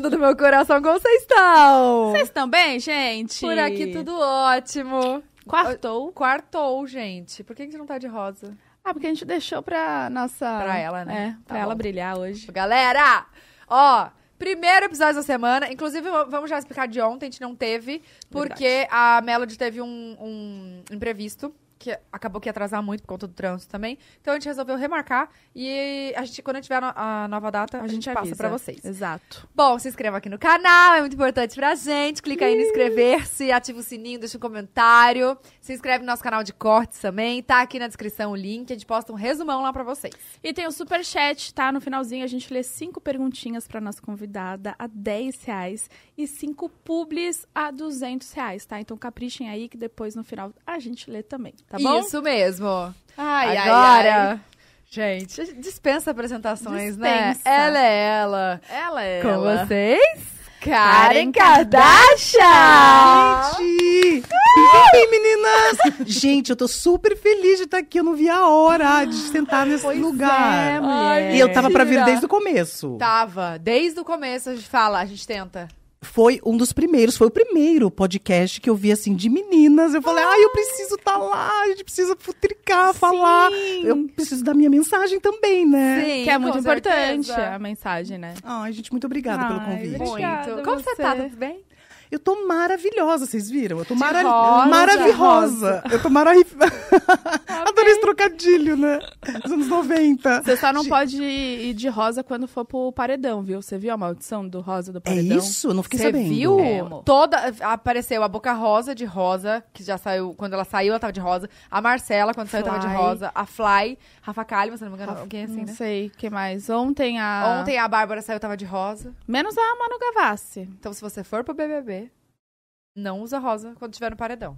lindo do meu coração, como vocês estão? Vocês estão bem, gente? Por aqui tudo ótimo. Quartou. Quartou, gente. Por que a gente não tá de rosa? Ah, porque a gente deixou pra nossa... Pra ela, né? É, Tá pra ela bom. brilhar hoje. Galera, ó, primeiro episódio da semana. Inclusive, vamos já explicar de ontem, a gente não teve, porque a Melody teve um, um imprevisto. Que acabou que ia atrasar muito por conta do trânsito também. Então a gente resolveu remarcar. E a gente, quando a gente tiver a, no- a nova data, a, gente, passa avisa. pra vocês. Exato. Bom, se inscreva aqui no canal, é muito importante pra gente. Clica aí no inscrever-se, ativa o sininho, deixa um comentário. Se inscreve no nosso canal de cortes também. Tá aqui na descrição o link. A gente posta um resumão lá pra vocês. E tem o superchat, tá? No finalzinho a gente lê cinco perguntinhas pra nossa convidada a 10 reais e cinco publis a 200 reais, tá? Então caprichem aí que depois no final a gente lê também, tá bom? Isso mesmo. Ai, ai, Agora, ai. gente, dispensa apresentações, né? Dispensa. Ela é ela. Ela é Com ela. vocês, Karen Kardashian! Gente! E aí, meninas? Gente, eu tô super feliz de estar aqui. Eu não vi a hora de sentar nesse Pois lugar. é, mulher. E eu tava pra vir desde o começo. Tava, desde o começo a gente fala, a gente tenta. Foi um dos primeiros, foi o primeiro podcast que eu vi, assim, de meninas. Eu falei, ai, eu preciso estar lá, a gente precisa futricar, falar. Eu preciso dar minha mensagem também, né? Sim, Que é muito importante certeza. a mensagem, né? Ai, gente, muito obrigada pelo Ai, convite. obrigada. Muito. Como você você. tá? Tudo bem? Eu tô maravilhosa, vocês viram? Eu tô De mara rosa. maravilhosa. Eu tô maravilhosa. Adorei esse trocadilho, né? Dos anos 90. Você só não Ge- pode ir de rosa quando for pro paredão, viu? Você viu a maldição do rosa do É paredão? isso? Eu não fiquei Você sabendo. viu? É. Toda. Apareceu a Boca Rosa de rosa, que já saiu. Quando ela saiu, ela tava de rosa. A Marcela, quando saiu, tava de Fly. rosa. A Fly, Rafa Kalimann, se não me engano, alguém assim, Não né? sei o que mais. Ontem a. Ontem a Bárbara saiu, tava de rosa. Menos a Manu Gavassi. Então, se você for pro BBB, não usa rosa quando tiver no paredão.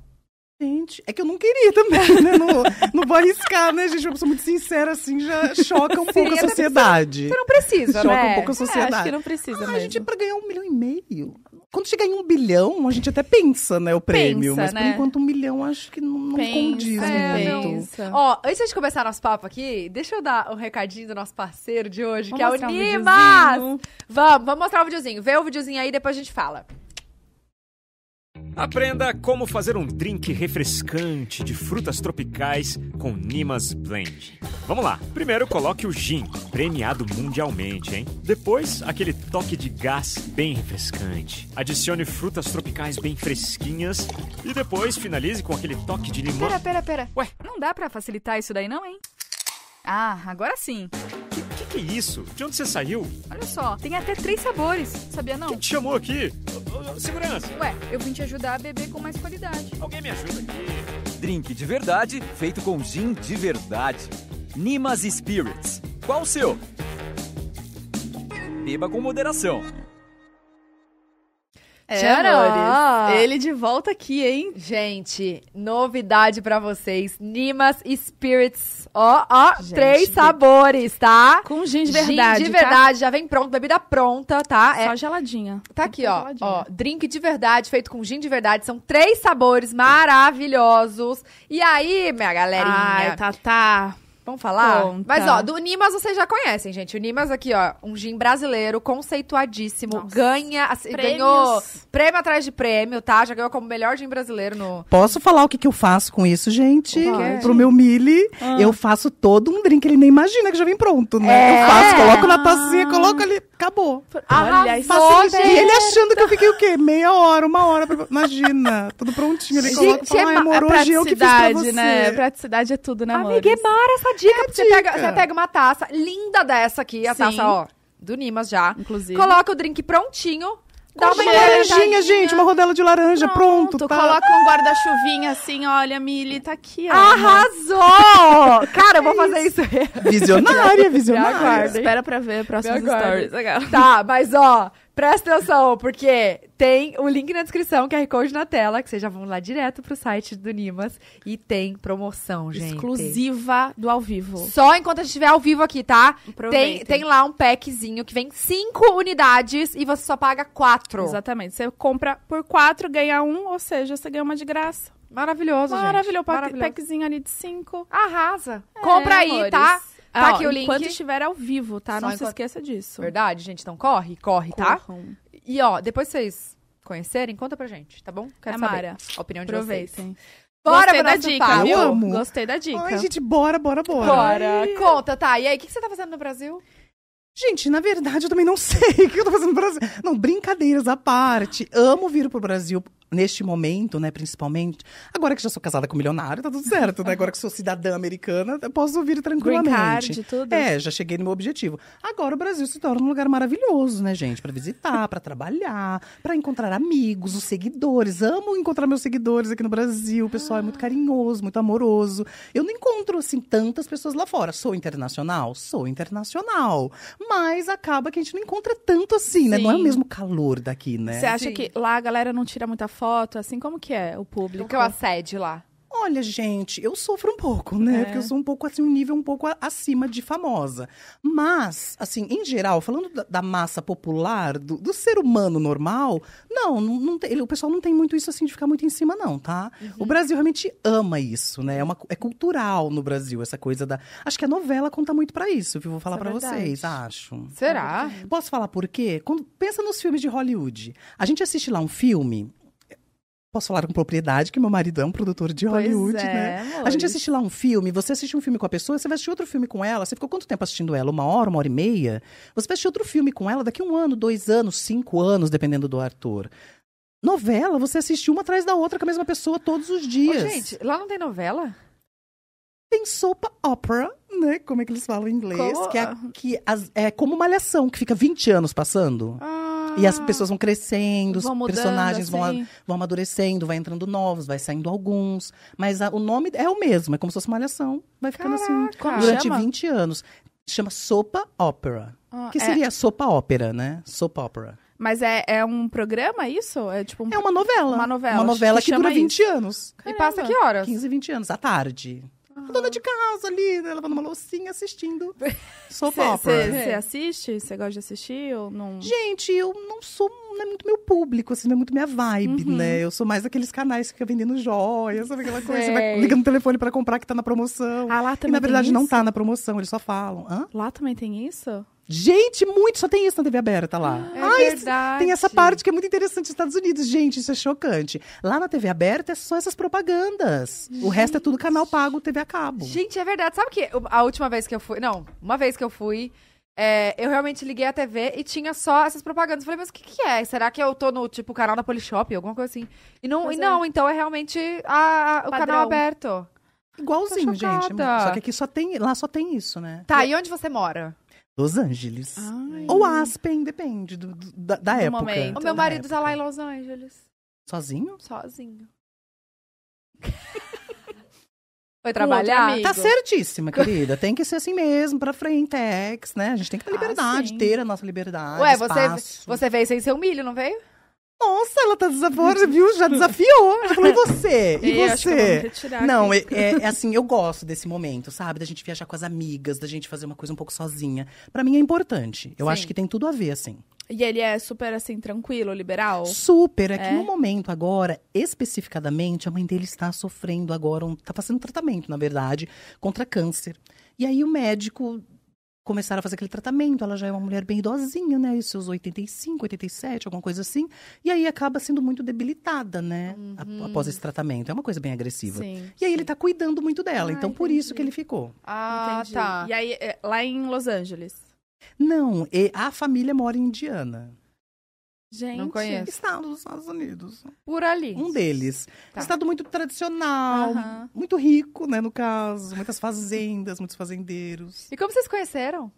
Gente, é que eu não queria também, né? Não, não vou arriscar, né, gente? Eu sou muito sincera, assim, já choca um pouco Seria a até sociedade. Você não precisa, Choca né? um pouco a É, acho sociedade. que não precisa Ah, mesmo. a gente, pra ganhar um milhão e meio. Quando chegar em um bilhão, a gente até pensa, né, o prêmio. Pensa, mas né? por enquanto, um milhão acho que não, não Pensa, condiz É, muito. pensa. Ó, antes de começar nosso papo aqui, deixa eu dar um recadinho do nosso parceiro de hoje, Vamos que é o um Nimas! videozinho. vamos, vamos mostrar o videozinho. Vê o videozinho aí, depois a gente fala. Aprenda como fazer um drink refrescante de frutas tropicais com Nimas Blend. Vamos lá. Primeiro coloque o gin, premiado mundialmente, hein? Depois, aquele toque de gás bem refrescante. Adicione frutas tropicais bem fresquinhas e depois finalize com aquele toque de limão. Pera, pera, pera. Ué? Não dá pra facilitar isso daí não, hein? Ah, agora sim. Que, é isso? De onde você saiu? Olha só, tem até três sabores. Sabia não? Quem te chamou aqui? Segurança, Ué, eu vim te ajudar a beber com mais qualidade. alguém me ajuda aqui. Drink de verdade feito com gin de verdade. Nimas Spirits. Qual o seu? Beba com moderação. É, amores. Ele de volta aqui, hein? Gente, novidade pra vocês. Nimas Spirits. Ó, ó, Gente, três sabores, tá? Com gin de verdade. Gin de tá? verdade, já vem pronto, bebida pronta, tá? É, Só geladinha. Tá aqui, ó, geladinha. ó. Drink de verdade, feito com gin de verdade. São três sabores maravilhosos. E aí, minha galerinha? Ai, tá, tá. Vamos falar? Conta. Mas, ó, do Nimas vocês já conhecem, gente. O Nimas aqui, ó, um gin brasileiro, conceituadíssimo. Nossa. Ganha, assim, ganhou prêmio atrás de prêmio, tá? Já ganhou como melhor gin brasileiro no... Posso falar o que, que eu faço com isso, gente? Pode. Pro meu Mili, Ah. eu faço todo um drink. Ele nem imagina que já vem pronto, né? É. Eu faço, coloco na tacinha, coloco ali, acabou. Olha, isso Arrasou. E ele achando que eu fiquei o quê? Meia hora, uma hora. Pra... Imagina, tudo prontinho. Ele Gente, coloca e fala, é amor, é hoje eu que fiz pra praticidade, você. né? Praticidade é tudo, né, amor? Amiga, é mara essa dica. porque Você, dica. pega, você pega uma taça linda dessa aqui, a Sim. taça, ó, do Nimas já. Inclusive. Coloca o drink prontinho. Dá uma laranjinha, gente, uma rodela de laranja, pronto, tá? Coloca um guarda-chuvinha assim, olha, Mili, tá aqui, ó. Arrasou! Cara, eu vou fazer isso. Visionária, visionária. aguardem. Espera pra ver aguardem. stories. Legal. Tá, mas ó, presta atenção, porque tem o link na descrição, QR Code na tela, que vocês já vão lá direto pro site do Nimas. E tem promoção, gente. Exclusiva do ao vivo. Só enquanto a gente estiver ao vivo aqui, tá? Tem, tem lá um packzinho que vem cinco unidades e você só paga quatro. Exatamente. Você compra por quatro, ganha um, ou seja, você ganha uma de graça. Maravilhoso, gente. Maravilhoso. pack- Maravilhoso. Packzinho ali de cinco. Arrasa. Compra É, aí, amores. tá? Tá Ah, ó, aqui o link. Enquanto estiver ao vivo, tá? Só Não se enquanto- esqueça disso. Verdade, gente. Então corre, corre, tá? Corram. E ó, depois vocês conhecerem, conta pra gente, tá bom? Quero Amara, saber a opinião de vocês. Aproveitem. Bora Gostei da dica, papo. viu? Eu amo. Gostei da dica. Ai, gente, bora, bora, bora. Bora, conta, tá. E aí, o que que você tá fazendo no Brasil? Gente, na verdade, eu também não sei o que eu tô fazendo no Brasil. Não, brincadeiras à parte. Amo vir pro Brasil neste momento, né, principalmente. Agora que já sou casada com milionário, tá tudo certo, né? Agora que sou cidadã americana, eu posso vir Green tranquilamente. card, tudo. É, já cheguei no meu objetivo. Agora o Brasil se torna um lugar maravilhoso, né, gente? Pra visitar, pra trabalhar, pra encontrar amigos, os seguidores. Amo encontrar meus seguidores aqui no Brasil. O pessoal é muito carinhoso, muito amoroso. Eu não encontro, assim, tantas pessoas lá fora. Sou internacional? Sou internacional. Mas acaba que a gente não encontra tanto assim, né? Não é o mesmo calor daqui, né? Você acha Sim. que lá a galera não tira muita foto? Assim, como que é o público? Como que é o assédio lá? Olha, gente, eu sofro um pouco, né? É. Porque eu sou um pouco, assim, um nível um pouco acima de famosa. Mas, assim, em geral, falando da, da massa popular, do, do ser humano normal, não, não, não tem- ele- o pessoal não tem muito isso, assim, de ficar muito em cima, não, tá? O Brasil realmente ama isso, né? É, uma, é cultural no Brasil, essa coisa da... Acho que a novela conta muito pra isso, viu? Vou falar é pra verdade. vocês, acho. Será? Posso falar por quê? Quando, pensa nos filmes de Hollywood. A gente assiste lá um filme. Posso falar com propriedade que meu marido é um produtor de Hollywood, é, né? A gente assiste lá um filme, você assiste um filme com a pessoa, você vai assistir outro filme com ela. Você ficou quanto tempo assistindo ela? Uma hora, uma hora e meia? Você vai assistir outro filme com ela daqui um ano, dois anos, cinco anos, dependendo do ator. Novela, você assiste uma atrás da outra com a mesma pessoa todos os Ô, dias. gente, lá não tem novela? Tem sopa opera, né? Como é que eles falam em inglês? Como- Que, é, que as- é como malhação, que fica 20 anos passando. Ah, E as pessoas vão crescendo, os Vão mudando, personagens vão, assim. vão amadurecendo, vai entrando novos, vai saindo alguns. Mas a- o nome é o mesmo, é como se fosse malhação. Vai ficando assim Caraca. durante Chama? 20 anos. Chama sopa opera. Ah, que é- seria sopa ópera, né? Soap opera. Mas é, é um programa isso? É tipo um... É uma novela. Uma novela, Uma novela que que, dura chama 20 anos. E passa Caramba. que horas? 15, 20 anos, à tarde. A dona de casa ali, né, lavando uma loucinha, assistindo soap opera. Você assiste? Você gosta de assistir ou não? Gente, eu não sou, não é muito meu público, assim, não é muito minha vibe, Uhum. né? Eu sou mais daqueles canais que ficam vendendo joias, sabe aquela coisa? Você vai ligando o telefone pra comprar que tá na promoção. Ah, lá e também na verdade tem não tá na promoção, eles só falam. Hã? Lá também tem isso? Gente, muito, só tem isso na TV aberta lá. É Ai, verdade. Tem essa parte que é muito interessante nos Estados Unidos. Gente, isso é chocante. Lá na TV aberta é só essas propagandas. O resto é tudo canal pago, TV a cabo. Gente, é verdade. Sabe que eu- a última vez que eu fui. Não, uma vez que eu fui. é, eu realmente liguei a TV e tinha só essas propagandas. Falei, mas o que, que é? Será que eu tô no, tipo, canal da Polishop, alguma coisa assim? E não, e é. não então é realmente a- a- o Padrão. canal aberto. Igualzinho, gente. Só que aqui só tem, lá só tem isso, né? Tá, e onde você mora? Los Angeles. Ai. Ou Aspen, depende do- do- da, da Do época. momento. O meu Da marido tá lá em. Los Angeles. Sozinho? Sozinho. Foi trabalhar? Tá certíssima, querida. Tem que ser assim mesmo, pra frente, ex, né? A gente tem que ter Ah, liberdade, sim. ter a nossa liberdade. Ué, você, você veio sem seu milho, não veio? Nossa, ela tá desafiando, viu? Já desafiou. Já falou, e você? E Eu que você? Não, é, é- é assim, eu gosto desse momento, sabe? Da gente viajar com as amigas, da gente fazer uma coisa um pouco sozinha. Pra mim é importante. Eu Sim. acho que tem tudo a ver, assim. E ele é super, assim, tranquilo, liberal? Super. É que É? no momento agora, especificadamente, a mãe dele está sofrendo agora, um, tá fazendo tratamento, na verdade, contra câncer. E aí o médico começaram a fazer aquele tratamento. Ela já é uma mulher bem idosinha, né? Os seus 85, 87, alguma coisa assim. E aí acaba sendo muito debilitada, né? a- Após esse tratamento. É uma coisa bem agressiva. Sim. E aí ele tá cuidando muito dela. Ah, então, por entendi. isso que ele ficou. Ah, Entendi. tá. E aí, é, lá em Los Angeles? Não, e a família mora em Indiana. Gente. Não conheço. Estado dos Estados Unidos. Por ali. Um deles. Tá. Estado muito tradicional, muito rico, né, no caso. Muitas fazendas, muitos fazendeiros. E como vocês conheceram?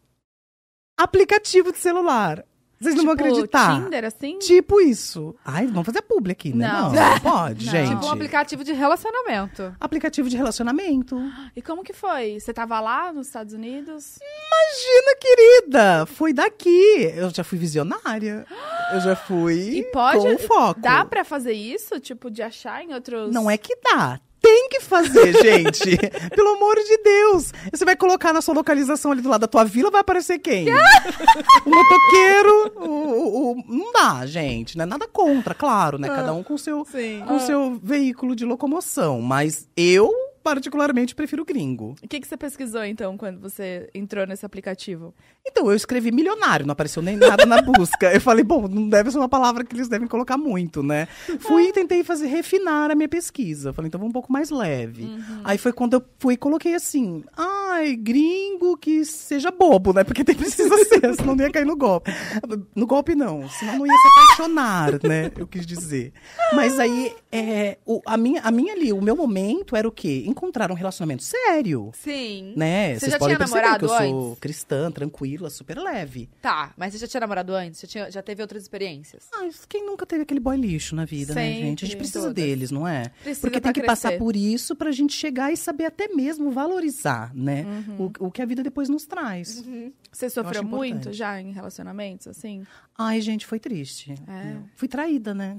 Aplicativo de celular. Vocês não vão Tipo, acreditar. Tinder, assim? Tipo isso. Ai, vamos fazer publi aqui, né? Não. Não, não pode, Não. gente. Tipo um aplicativo de relacionamento. Aplicativo de relacionamento. E como que foi? Você tava lá nos Estados Unidos? Imagina, querida! Foi daqui. Eu já fui visionária. Eu já fui E pode- com foco. Dá pra fazer isso? Tipo, de achar em outros... Não é que dá. Tem que fazer, gente. Pelo amor de Deus. Você vai colocar na sua localização ali do lado da tua vila, vai aparecer quem? o motoqueiro. O, o- Não dá, gente. Não é nada contra, claro, né? Cada um com seu, Sim. com o seu veículo de locomoção. Mas eu particularmente, prefiro gringo. O que, que você pesquisou, então, quando você entrou nesse aplicativo? Então, eu escrevi milionário, não apareceu nem nada na busca. Eu falei, bom, não deve ser uma palavra que eles devem colocar muito, né? Fui e tentei fazer, refinar a minha pesquisa. Falei, então vou um pouco mais leve. Aí foi quando eu fui e coloquei assim, ai, gringo que seja bobo, né? Porque tem precisa ser, senão não ia cair no golpe. No golpe não, senão não ia se apaixonar, né? Eu quis dizer. Mas aí, é, o- a, minha, a minha ali, o meu momento era o quê? Encontrar um relacionamento sério. Sim. Né? Você Vocês já podem tinha namorado que eu sou antes? cristã, tranquila, super leve. Tá, mas você já tinha namorado antes? Já, tinha- já teve outras experiências? Ah, quem nunca teve aquele boy lixo na vida, né, Sempre, gente? A gente precisa todas. deles, não é? Precisa Porque tem que crescer. passar por isso pra gente chegar e saber até mesmo valorizar, né? Uhum. O, o que a vida depois nos traz. Você sofreu muito já em relacionamentos, assim? Ai, gente, foi triste. É. Fui traída, né?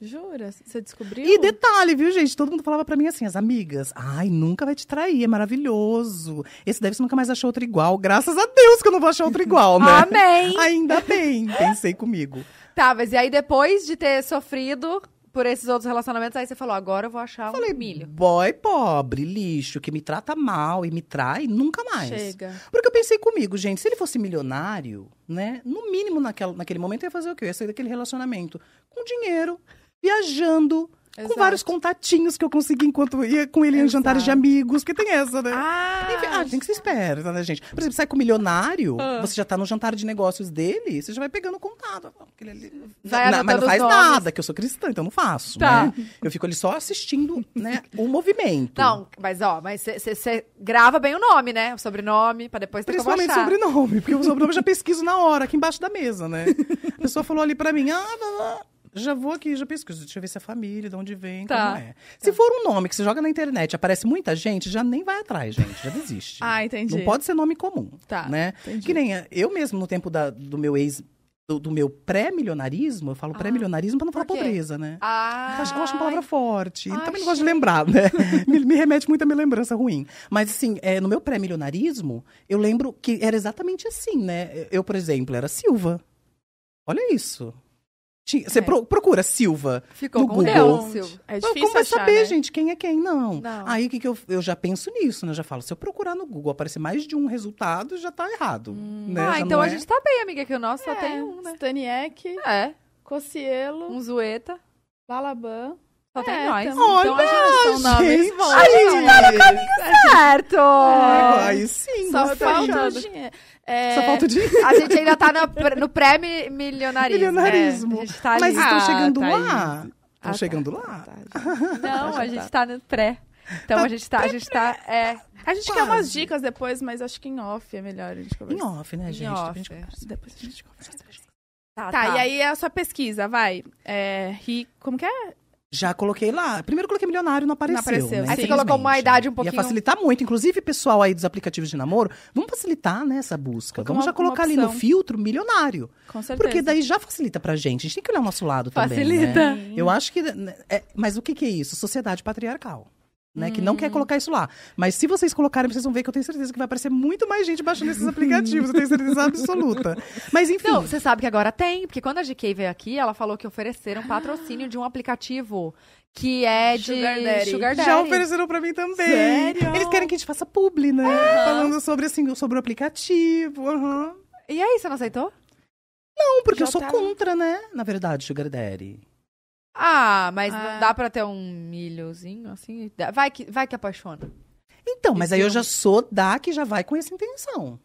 Jura? Você descobriu? E detalhe, viu, gente? Todo mundo falava pra mim assim, as amigas. Ai, nunca vai te trair, é maravilhoso. Esse deve você nunca mais achou outro igual. Graças a Deus que eu não vou achar outro igual, né? Amém! Ainda bem, pensei comigo. Tá, mas e aí depois de ter sofrido por esses outros relacionamentos, aí você falou, agora eu vou achar um milho. Boy pobre, lixo, que me trata mal e me trai, nunca mais. Chega. Porque eu pensei comigo, gente, se ele fosse milionário, né? No mínimo naquela, naquele momento eu ia fazer o quê? Eu ia sair daquele relacionamento com dinheiro, viajando, Exato. com vários contatinhos que eu consegui enquanto ia com ele em jantares de amigos, porque tem essa, né? Ah, Enfim, ah, tem que ser esperta, né, gente? Por exemplo, sai com um milionário, Ah. você já tá no jantar de negócios dele, você já vai pegando contato. Aquele ali- Vai Não, mas não faz nomes. nada, que eu sou cristã, então eu não faço, Tá. né? Eu fico ali só assistindo, né, o movimento. Não, mas ó, mas você grava bem o nome, né? O sobrenome, pra depois ter como Principalmente achar. sobrenome, porque o sobrenome eu já pesquiso na hora, aqui embaixo da mesa, né? A pessoa falou ali pra mim, ah, blá, blá, já vou aqui, já pesquiso, deixa eu ver se é família, de onde vem, Tá. como é. Se for um nome que você joga na internet, aparece muita gente, já nem vai atrás, gente, já desiste. Ah, entendi. Não pode ser nome comum, Tá, né? entendi. Que nem eu mesmo, no tempo da- do meu ex, do, do meu pré-milionarismo, eu falo pré-milionarismo pra não falar pobreza, né? Ah, Eu acho- Eu acho uma palavra forte. Ai, Também não gosto de lembrar, né? me, me remete muito à minha lembrança ruim. Mas, assim, é, no meu pré-milionarismo, eu lembro que era exatamente assim, né? Eu, por exemplo, era Silva. Olha isso. Tinha- Você É. pro- procura Silva Ficou no com Google. Deus, Silvio. É difícil Como vai achar, saber, né? gente, quem é quem? Não. Não. Aí o que, que eu, eu já penso nisso, né? Eu já falo, se eu procurar no Google aparecer mais de um resultado, já tá errado. né? Ah, Já então não a é- gente tá bem, amiga, que o nosso só É, tem um, né? Staniek, É, Cocielo, um zoeta, Balaban. Só tem É, nós. Olha, então a nomes gente! bons. A gente tá no caminho certo! É, Aí sim, Só gostei. falta o dinheiro. É, Só falta o dinheiro. A gente ainda tá no, pré- no pré-milionarismo. Milionarismo. É, gente tá ali. Mas estão Ah, chegando tá lá. Estão Ah, chegando tá. lá. Tá, já. Não, a gente tá no pré. Então a gente tá, a gente tá, é... A gente quer Quase. umas dicas depois, mas acho que em off é melhor a gente Em conversar. off, né, Em gente? off. A gente conversa. Depois a gente conversa. Tá, Tá, e aí a sua pesquisa, vai. É, ri... Como que é? Já coloquei lá. Primeiro coloquei milionário, não apareceu. Não apareceu. né? Aí você colocou uma idade um pouquinho... Ia facilitar muito. Inclusive, pessoal aí dos aplicativos de namoro, vamos facilitar né, essa busca. Vamos uma- já colocar ali no filtro milionário. Com certeza. Porque daí já facilita pra gente. A gente tem que olhar o nosso lado também. Facilita. Né? Eu acho que. né, é- mas o que, que é isso? Sociedade patriarcal. Né, que não Hum. quer colocar isso lá. Mas se vocês colocarem, vocês vão ver que eu tenho certeza que vai aparecer muito mais gente baixando esses aplicativos. Eu tenho certeza absoluta. Mas enfim. Não, você sabe que agora tem, porque quando a GK veio aqui, ela falou que ofereceram patrocínio de um aplicativo que é de Sugar Daddy. Sugar Daddy. Já ofereceram pra mim também. Sério? Eles querem que a gente faça publi, né? Falando sobre, assim, sobre o aplicativo. aham. E aí, você não aceitou? Não, porque Já eu sou tá. contra, né? Na verdade, Sugar Daddy. Ah, mas Ah. não dá pra ter um milhozinho assim? Vai que, vai que apaixona. Então, mas Esse aí eu já sou da que já vai com essa intenção.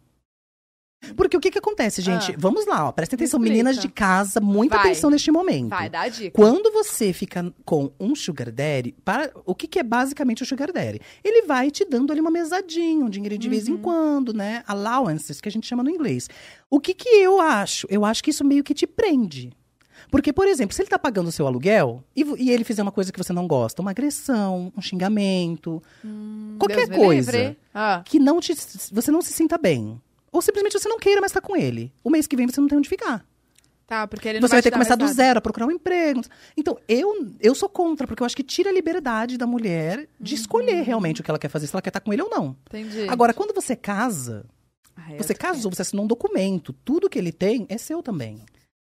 Porque o que que acontece, gente? Ah. Vamos lá, ó. Prestem atenção, explica. meninas de casa, muita Vai. atenção neste momento. Vai, dá a dica. Quando você fica com um sugar daddy, para, o que, que é basicamente o sugar daddy? Ele vai te dando ali uma mesadinha, um dinheiro de vez em quando, né? Allowances, que a gente chama no inglês. O que que eu acho? Eu acho que isso meio que te prende. Porque, por exemplo, se ele tá pagando o seu aluguel e, e ele fizer uma coisa que você não gosta, uma agressão, um xingamento, qualquer Deus coisa. Ah. que não te, você não se sinta bem. Ou simplesmente você não queira mais estar com ele. O mês que vem você não tem onde ficar. Tá, porque ele não Você vai ter te que começar do zero, a procurar um emprego. Então, eu, eu sou contra, porque eu acho que tira a liberdade da mulher de escolher realmente o que ela quer fazer, se ela quer estar com ele ou não. Entendi. Agora, quando você casa, Ai, você casou, você assinou um documento, tudo que ele tem é seu também.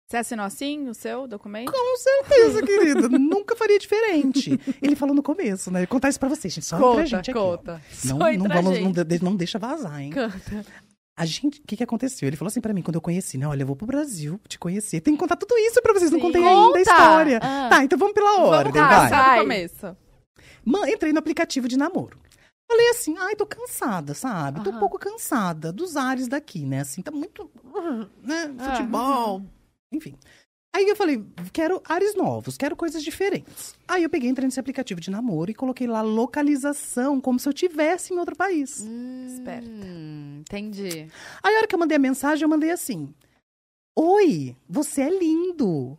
Você assinou assim o seu documento? Com certeza, querido. Nunca faria diferente. Ele falou no começo, né? Contar isso pra vocês, gente. Só Conta, gente aqui. conta. Não, não, vamos, não, de- não deixa vazar, hein? Canta. A gente, o que que aconteceu? Ele falou assim pra mim quando eu conheci, né? Olha, eu vou pro Brasil te conhecer. Tem que contar tudo isso pra vocês, não Sim. contei ainda a Conta! história. Ah. Tá, então vamos pela ordem, Vamos começar Vai. do começo. Man, entrei no aplicativo de namoro. Falei assim, ai, tô cansada, sabe? Tô um pouco cansada dos ares daqui, né? Assim, tá muito, né? Ah. Futebol, enfim. Aí eu falei, quero ares novos, quero coisas diferentes. Aí eu peguei, entrei nesse aplicativo de namoro e coloquei lá localização, como se eu tivesse em outro país. Esperta. Hum, entendi. Aí a hora que eu mandei a mensagem, eu mandei assim: Oi, você é lindo.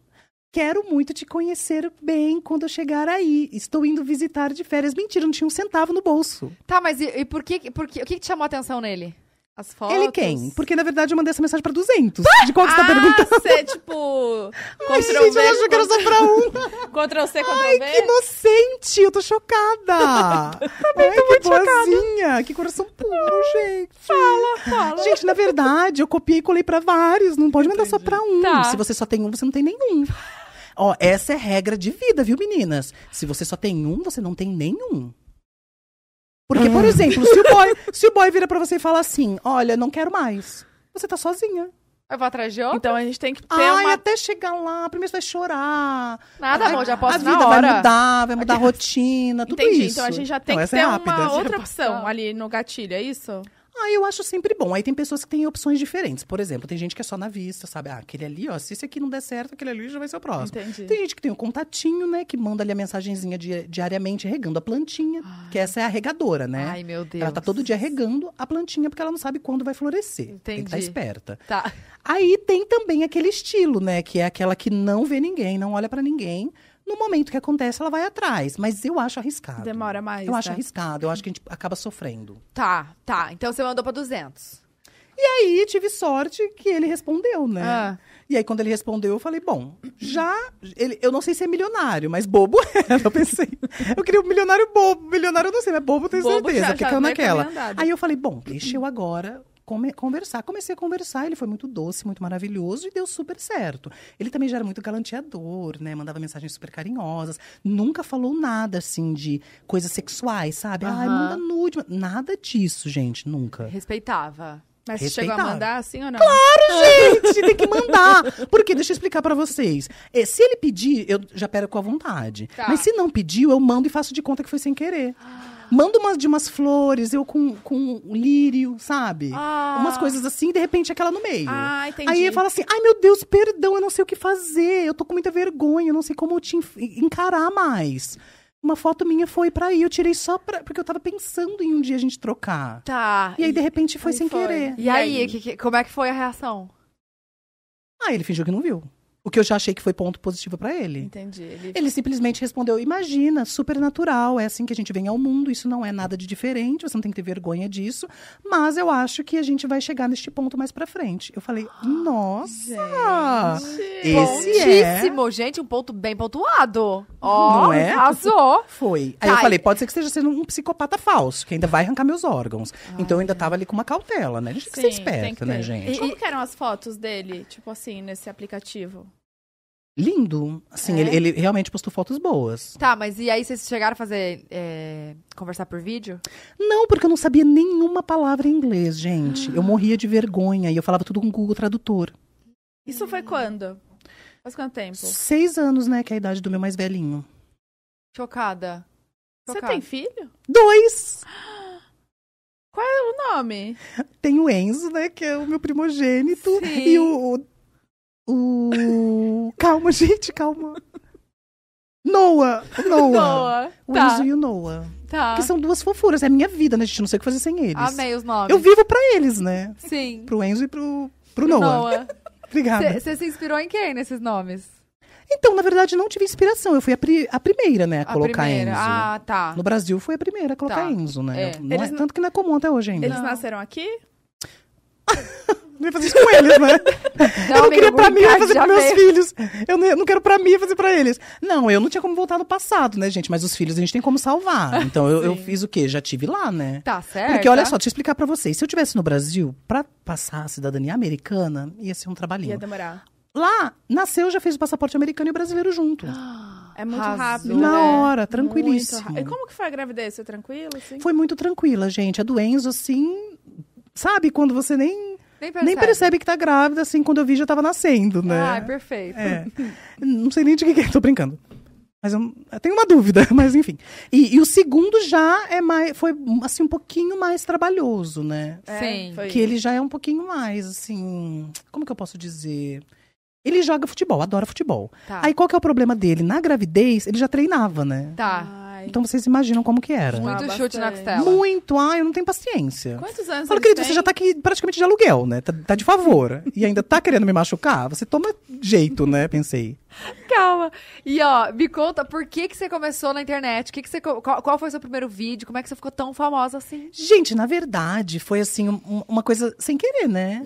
Quero muito te conhecer bem quando eu chegar aí. Estou indo visitar de férias. Mentira, não tinha um centavo no bolso. Tá, mas e, e por que, por que, o que, que te chamou a atenção nele? As fotos. Ele quem? Porque, na verdade, eu mandei essa mensagem pra 200. De qual que você tá ah, perguntando? você, tipo... Ai, Ctrl gente, V, eu achou que era só pra um. Ctrl C, Ctrl Ai, que inocente. Eu tô chocada. Também tô muito boazinha. Que coração puro, gente. Fala, fala. Gente, na verdade, eu copiei e colei pra vários. Não pode mandar só pra um. Tá. Se você só tem um, você não tem nenhum. Ó, essa é regra de vida, viu, meninas? Se você só tem um, você não tem nenhum. Porque, por exemplo, se o boy, se o boy vira pra você e fala assim, olha, não quero mais. Você tá sozinha. Eu vou atrás de outro? Então a gente tem que ter Ai, uma... até chegar lá, primeiro você vai chorar. Nada, Ai, amor, já posso A vida hora. vai mudar, vai mudar a rotina, tudo Entendi. isso. Então a gente já tem Não, que ter é rápida. uma outra opção ali no gatilho, é isso? Ah, eu acho sempre bom. Aí tem pessoas que têm opções diferentes. Por exemplo, tem gente que é só na vista, sabe? Ah, aquele ali, ó, se esse aqui não der certo, aquele ali já vai ser o próximo. Entendi. Tem gente que tem o contatinho, né? Que manda ali a mensagenzinha di- diariamente regando a plantinha. Que essa é a regadora, né? Ai, meu Deus. Ela tá todo dia regando a plantinha porque ela não sabe quando vai florescer. Tem que estar Entendi. esperta. Tá. Aí tem também aquele estilo, né? Que é aquela que não vê ninguém, não olha pra ninguém. No momento que acontece, ela vai atrás. Mas eu acho arriscado. Demora mais, Eu acho né? arriscado. Eu acho que a gente acaba sofrendo. Tá, tá. Então você mandou pra 200. E aí tive sorte que ele respondeu, né? Ah. E aí, quando ele respondeu, eu falei, bom, já. Ele, eu não sei se é milionário, mas bobo era. Eu pensei. Eu queria um milionário bobo. Milionário eu não sei, mas bobo eu tenho Bobo certeza. já- porque já caiu naquela. Aí eu falei, bom, deixa eu agora come- conversar. Comecei a conversar, ele foi muito doce, muito maravilhoso e deu super certo. Ele também já era muito galanteador, né? Mandava mensagens super carinhosas. Nunca falou nada, assim, de coisas sexuais, sabe? Ai, Aham. manda nude. Nada disso, gente, nunca. Respeitava. Mas você chegou a mandar assim ou não? Gente, tem que mandar. Porque, deixa eu explicar pra vocês. É, se ele pedir, eu já perco a vontade. Tá. Mas se não pediu, eu mando e faço de conta que foi sem querer. Mando umas de umas flores, eu com, com um lírio, sabe? Ah. Umas coisas assim, e de repente aquela no meio. Ah, entendi. Aí ele fala assim: ai meu Deus, perdão, eu não sei o que fazer. Eu tô com muita vergonha, eu não sei como te encarar mais. Uma foto minha foi pra aí, eu tirei só pra, porque eu tava pensando em um dia a gente trocar. Tá. E aí, de repente, foi aí sem foi. querer. E aí, que- que- como é que foi a reação? Ah, ele fingiu que não viu. O que eu já achei que foi ponto positivo pra ele. Entendi. Ele... Ele simplesmente respondeu: Imagina, super natural, é assim que a gente vem ao mundo, isso não é nada de diferente, você não tem que ter vergonha disso, mas eu acho que a gente vai chegar neste ponto mais pra frente. Eu falei: Nossa! Esse é. Gente, um ponto bem pontuado. Ó, Não é? arrasou. Foi. Aí Tá, eu falei: e- Pode ser que esteja sendo um psicopata falso, que ainda vai arrancar meus órgãos. então eu ainda tava ali com uma cautela, né? A gente tem que ser que né, gente? Como que eram as fotos dele, tipo assim, nesse aplicativo? Lindo. Assim, É? ele, ele realmente postou fotos boas. Tá, mas e aí vocês chegaram a fazer. é, conversar por vídeo? Não, porque eu não sabia nenhuma palavra em inglês, gente. Eu morria de vergonha e eu falava tudo com o Google Tradutor. Isso foi quando? Faz quanto tempo? Seis anos, né, que é a idade do meu mais velhinho. Chocada. Você Chocada. tem filho? Dois! Qual é o nome? Tem o Enzo, né, que é o meu primogênito. Sim. E o... o... o- Calma, gente, calma. Noah! Noah. Noah. O Tá. Enzo e o Noah. Tá. Que são duas fofuras. É a minha vida, né, gente? Não sei o que fazer sem eles. Amei os nomes. Eu vivo pra eles, né? Sim. Pro Enzo e pro, pro Noah. Noah. Obrigada. Você se inspirou em quem nesses nomes? Então, na verdade, não tive inspiração. Eu fui a, pri- a primeira, né, a, A colocar primeira. Enzo. Ah, tá. No Brasil, foi a primeira a colocar Tá. Enzo, né? É. Não Eles é, tanto que não é comum até hoje ainda. Eles Não. nasceram aqui? Não ia fazer isso com eles, né? eu não queria pra mim, eu ia fazer pros meus veio. filhos. Eu não, eu não quero pra mim, eu ia fazer pra eles. Não, eu não tinha como voltar no passado, né, gente? Mas os filhos a gente tem como salvar. Então eu, eu fiz o quê? Já tive lá, né? Tá certo. Porque olha só, deixa eu explicar pra vocês. Se eu tivesse no Brasil, pra passar a cidadania americana, ia ser um trabalhinho. Ia demorar. lá, nasceu, já fez o passaporte americano e brasileiro junto. É muito Arrasou. rápido. Na né? hora, tranquilíssimo. ra- E como que foi a gravidez? Foi tranquilo, assim? Foi muito tranquila, gente. A do Enzo, assim, sabe, quando você nem, Nem percebe. nem percebe que tá grávida, assim, quando eu vi já tava nascendo, né? Ai, perfeito. É. Não sei nem de que que é, tô brincando. Mas eu, eu tenho uma dúvida, mas enfim. E, e o segundo já é mais, foi assim um pouquinho mais trabalhoso, né? É, Sim. foi- Que ele já é um pouquinho mais assim, como que eu posso dizer? Ele joga futebol, adora futebol. Tá. Aí qual que é o problema dele? Na gravidez, ele já treinava, né? Tá. Ai. Então vocês imaginam como que era. Muito Ah, chute na costela. Muito, ai, eu não tenho paciência. Quantos anos Fala, querido, têm? você já tá aqui praticamente de aluguel, né? Tá, tá de favor. E ainda tá querendo me machucar? Você toma jeito, né? Pensei. Calma. E ó, me conta por que que você começou na internet? O Que que você, qual, qual foi o seu primeiro vídeo? Como é que você ficou tão famosa assim? Gente, na verdade, foi assim, um- uma coisa sem querer, né?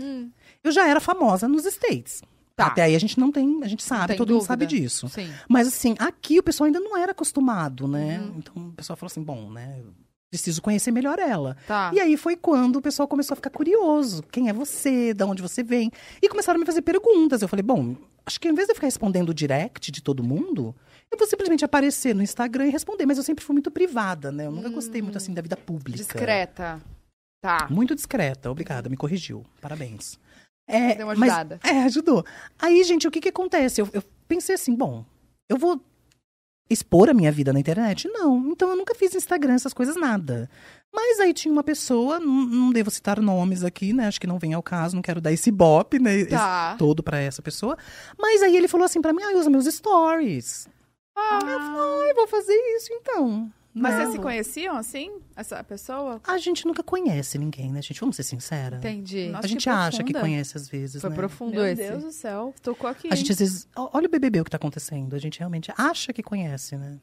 Eu já era famosa nos States. Hum. Tá. Até aí a gente não tem, a gente sabe, todo mundo dúvida. sabe disso. Sim. Mas assim, aqui o pessoal ainda não era acostumado, né? Uhum. Então o pessoal falou assim, bom, né? Preciso conhecer melhor ela. Tá. E aí foi quando o pessoal começou a ficar curioso. Quem é você? De onde você vem? E começaram a me fazer perguntas. Eu falei, bom, acho que em vez de eu ficar respondendo o direct de todo mundo, eu vou simplesmente aparecer no Instagram e responder. Mas eu sempre fui muito privada, né? Eu nunca gostei muito assim da vida pública. Discreta. Tá. Muito discreta, obrigada, me corrigiu. Parabéns. É, Deu uma mas- ajudada. é, ajudou. Aí, gente, o que que acontece? Eu, eu pensei assim, bom, eu vou expor a minha vida na internet? Não. Então eu nunca fiz Instagram, essas coisas, nada. Mas aí tinha uma pessoa, não, não devo citar nomes aqui, né? Acho que não vem ao caso, não quero dar esse bop, né? esse Tá. todo pra essa pessoa. Mas aí ele falou assim pra mim, ah, usa meus stories. Ah, eu falei, ah, eu vou fazer isso então. Mas vocês se conheciam, assim? Essa pessoa? A gente nunca conhece ninguém, né, gente? Vamos ser sincera. Entendi. Nossa, A gente que acha que conhece às vezes, Foi né? profundo Meu esse. Deus do céu. Tocou aqui. A gente às vezes. Olha o BBB o que tá acontecendo. A gente realmente acha que conhece, né?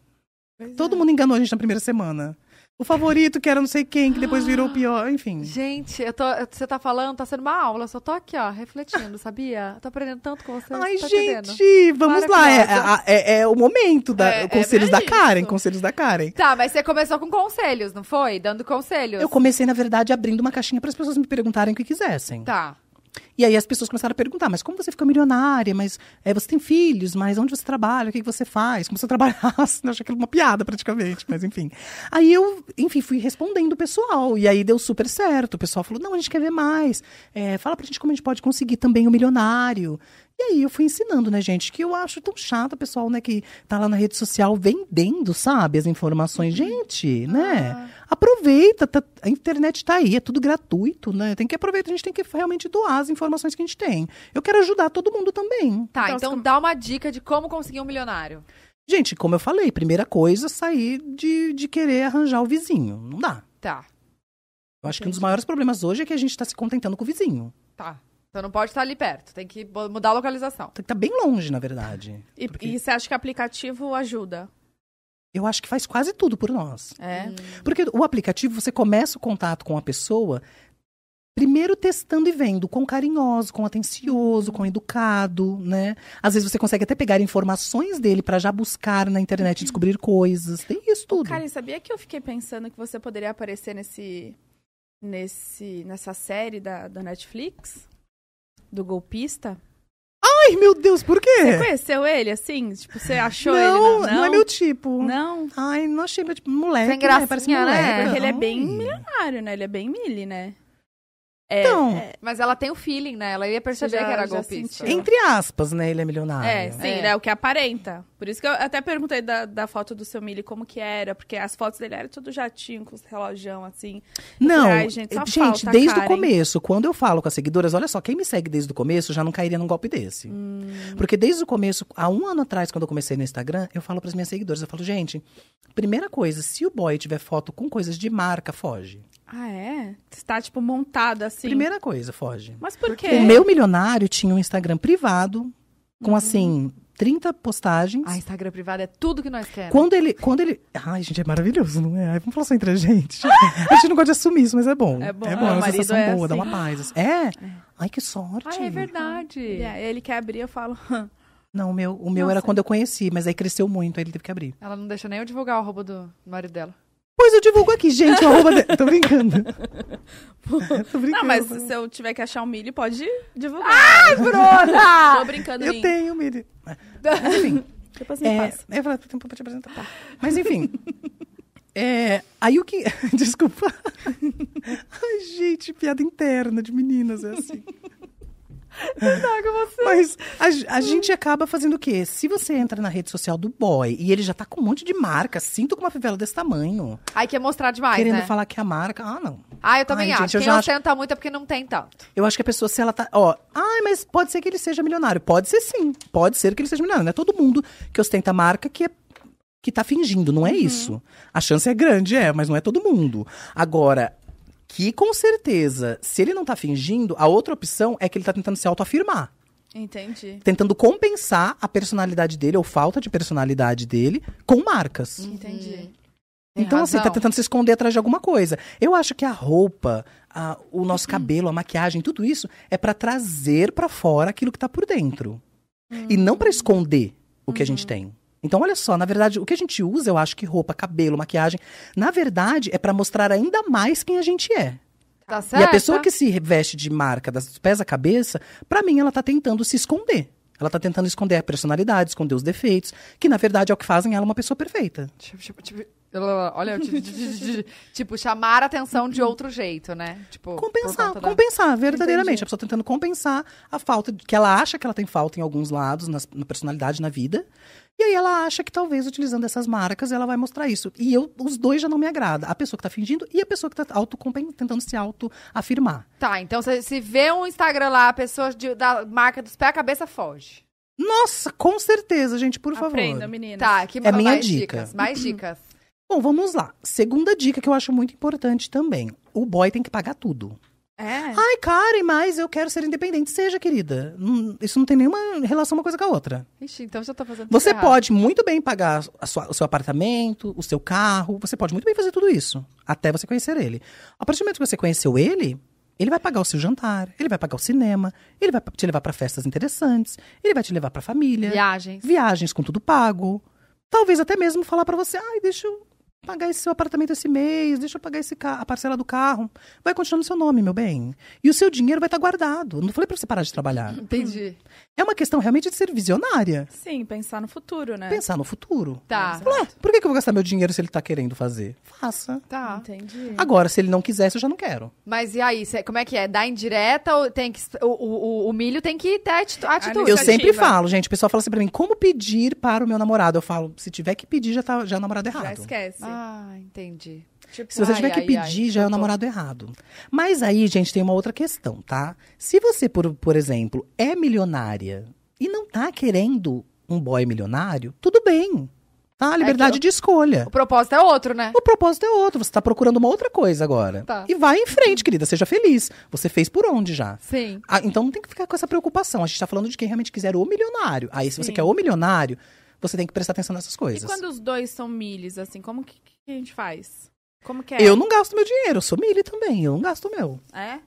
Pois Todo é. mundo enganou a gente na primeira semana. O favorito, que era não sei quem, que depois virou o pior, enfim. Gente, eu tô, você tá falando, tá sendo uma aula. Eu só tô aqui, ó, refletindo, sabia? Tô aprendendo tanto com você. Ai, tá entendendo? gente, vamos lá. É, é- é o momento da É, é conselhos da Karen, conselhos da Karen. Tá, mas você começou com conselhos, não foi? Dando conselhos. Eu comecei, na verdade, abrindo uma caixinha para as pessoas me perguntarem o que quisessem. Tá. E aí as pessoas começaram a perguntar, mas como você ficou milionária? Mas é, você tem filhos? Mas onde você trabalha? O que, que você faz? Como você trabalhasse? Eu achei aquilo uma piada praticamente, mas enfim. Aí eu, enfim, fui respondendo o pessoal. E aí deu super certo. O pessoal falou, não, a gente quer ver mais. É, fala pra gente como a gente pode conseguir também o milionário. E aí eu fui ensinando, né, gente, que eu acho tão chato o pessoal, né, que tá lá na rede social vendendo, sabe, as informações. Gente, né? Aproveita, tá- a internet tá aí, é tudo gratuito, né? Tem que aproveitar, a gente tem que realmente doar as informações que a gente tem. Eu quero ajudar todo mundo também. Tá, Então, então, você- dá uma dica de como conseguir um milionário. Gente, como eu falei, primeira coisa, sair de, de querer arranjar o vizinho. Não dá. Tá, Eu acho que um dos maiores problemas hoje é que a gente tá se contentando com o vizinho. tá. Então não pode estar ali perto, tem que mudar a localização. Tem que estar bem longe, na verdade. E, Porque e você acha que aplicativo ajuda? Eu acho que faz quase tudo por nós. É. Porque o aplicativo, você começa o contato com a pessoa, primeiro testando e vendo quão carinhoso, quão atencioso, quão educado, né? Às vezes você consegue até pegar informações dele pra já buscar na internet e descobrir coisas. Tem isso tudo. Cara, sabia que eu fiquei pensando que você poderia aparecer nesse. nesse nessa série da, da Netflix? Do golpista? Ai, meu Deus, por quê? Você conheceu ele, assim? Tipo, você achou É. não, ele? não, é meu tipo. Não, Ai, não achei meu tipo. Moleque, Sem né? Parece né? moleque. porque ele é bem milionário, né? Ele é bem mili, né? É, Então, é, Mas ela tem o feeling, né? Ela ia perceber já- que era golpista. sentiu. entre aspas, né? Ele é milionário. É, sim, É. né? O que aparenta. Por isso que eu até perguntei da, da foto do seu Mili como que era, porque as fotos dele eram tudo jatinho, com os relojão, assim. Não, falei, gente, só falta a desde o começo, quando eu falo com as seguidoras, olha só, quem me segue desde o começo já não cairia num golpe desse. Hum. Porque desde o começo, há um ano atrás, quando eu comecei no Instagram, eu falo para as minhas seguidoras, eu falo, gente, primeira coisa, se o boy tiver foto com coisas de marca, foge. Ah, é? Você tá, tipo, montado assim. Primeira coisa, foge. Mas por quê? O meu milionário tinha um Instagram privado, com assim, 30 postagens. Ah, Instagram privado é tudo que nós queremos. Quando ele, quando ele. Ai, gente, é maravilhoso, não é? Ai, vamos falar só entre a gente. A gente não gosta de assumir isso, mas é bom. É bom. É Ah, bom, é o uma marido sensação é boa, dá uma assim. paz. assim. É? Ai, que sorte. Ah, é verdade. E ele quer abrir, eu falo. Não, o meu, o meu Nossa. era quando eu conheci, mas aí cresceu muito, aí ele teve que abrir. Ela não deixa nem eu divulgar o roubo do marido dela. Pois eu divulgo aqui, gente, arroba dele. Tô brincando. Tô brincando. Não, mas se eu tiver que achar um milho, pode divulgar. Ai, Bruna! Tô brincando, Eu Lin. tenho. Mas, enfim. Depois me É, passa. eu falei, tem pra te apresentar. Tá. Mas enfim. é, aí o que. Desculpa. Ai, gente, piada interna de meninas, é assim. Mas a, a gente acaba fazendo o quê? Se você entra na rede social do boy e ele já tá com um monte de marca, sinto com uma fivela desse tamanho, Aí quer mostrar demais, querendo né? falar que é a marca. Ah, não. Ah, eu também Ai, acho. gente, eu Quem já acho- ostenta muito é porque não tem tanto. Eu acho que a pessoa, se ela tá. Ó, ai, mas pode ser que ele seja milionário. Pode ser sim. Pode ser que ele seja milionário. Não é todo mundo que ostenta marca que é. Que tá fingindo, não é isso. A chance é grande, é, mas não é todo mundo. Agora, que com certeza, se ele não tá fingindo, a outra opção é que ele tá tentando se autoafirmar. Entendi. Tentando compensar a personalidade dele, ou falta de personalidade dele, com marcas. Entendi. Tem Então, assim, tá tentando se esconder atrás de alguma coisa. Eu acho que a roupa, a- o nosso cabelo, a maquiagem, tudo isso é pra trazer pra fora aquilo que tá por dentro. E não pra esconder o que a gente tem. Então, olha só, na verdade, o que a gente usa, eu acho que roupa, cabelo, maquiagem, na verdade, é pra mostrar ainda mais quem a gente é. Tá E certo? a pessoa que se veste de marca das pés à cabeça, pra mim, ela tá tentando se esconder. Ela tá tentando esconder a personalidade, esconder os defeitos, que na verdade é o que fazem ela uma pessoa perfeita. Tipo, tipo, tipo, olha, tipo, chamar a atenção de outro jeito, né? Tipo, Compensar, da- compensar, verdadeiramente. Entendi. A pessoa tentando compensar a falta que ela acha que ela tem falta em alguns lados, nas- na personalidade, na vida. E aí ela acha que talvez utilizando essas marcas ela vai mostrar isso. E eu, os dois já não me agrada. A pessoa que tá fingindo e a pessoa que tá autocompen- tentando se auto-afirmar. Tá, então se, vê um Instagram lá, a pessoa de- da marca dos pés, a cabeça foge. Nossa, com certeza, gente, por favor. Aprenda, meninas. Tá, que É minha mais dica. dicas, mais dicas. Bom, vamos lá. Segunda dica que eu acho muito importante também. O boy tem que pagar tudo. É. Ai, Karen, mas eu quero ser independente. Seja, querida. Isso não tem nenhuma relação uma coisa com a outra. Ixi, então já tô fazendo tudo Você errado. pode muito bem pagar sua- o seu apartamento, o seu carro, você pode muito bem fazer tudo isso, até você conhecer ele. A partir do momento que você conheceu ele, ele vai pagar o seu jantar, ele vai pagar o cinema, ele vai te levar para festas interessantes, ele vai te levar para família, Viagens. viagens com tudo pago. Talvez até mesmo falar para você, ai, deixa eu pagar esse seu apartamento esse mês, deixa eu pagar esse a parcela do carro. Vai continuar no seu nome, meu bem. E o seu dinheiro vai estar guardado. Não falei para você parar de trabalhar. Entendi. É uma questão realmente de ser visionária. Sim, pensar no futuro, né? Pensar no futuro. Tá, Ué, por que, que eu vou gastar meu dinheiro se ele tá querendo fazer? Faça. tá. Entendi. Agora, se ele não quiser, eu já não quero. Mas e aí, cê- como é que é? Dá indireta ou tem que... O, o, o- milho tem que ter atitu- atitude. Eu sempre falo, gente, o pessoal fala assim pra mim, como pedir para o meu namorado? Eu falo, se tiver que pedir, já tá já é o namorado Já errado. esquece. Ah, entendi. Tipo, Se você ai, tiver que ai, pedir, ai, já é o namorado errado. Mas aí, gente, tem uma outra questão, tá? Se você, por, por exemplo, é milionária e não tá querendo um boy milionário, tudo bem. Tá? Liberdade que de escolha. O propósito é outro, né? O propósito é outro, você tá procurando uma outra coisa agora. Tá. E vai em frente, querida, seja feliz. Você fez por onde já? Sim. Ah, então não tem que ficar com essa preocupação. A gente tá falando de quem realmente quiser o milionário. Aí, se você Sim. quer o milionário, você tem que prestar atenção nessas E coisas. quando os dois são milhos, assim, como que, que a gente faz? Como que é? Eu não gasto meu dinheiro, eu sou milho também, eu não gasto o meu. É?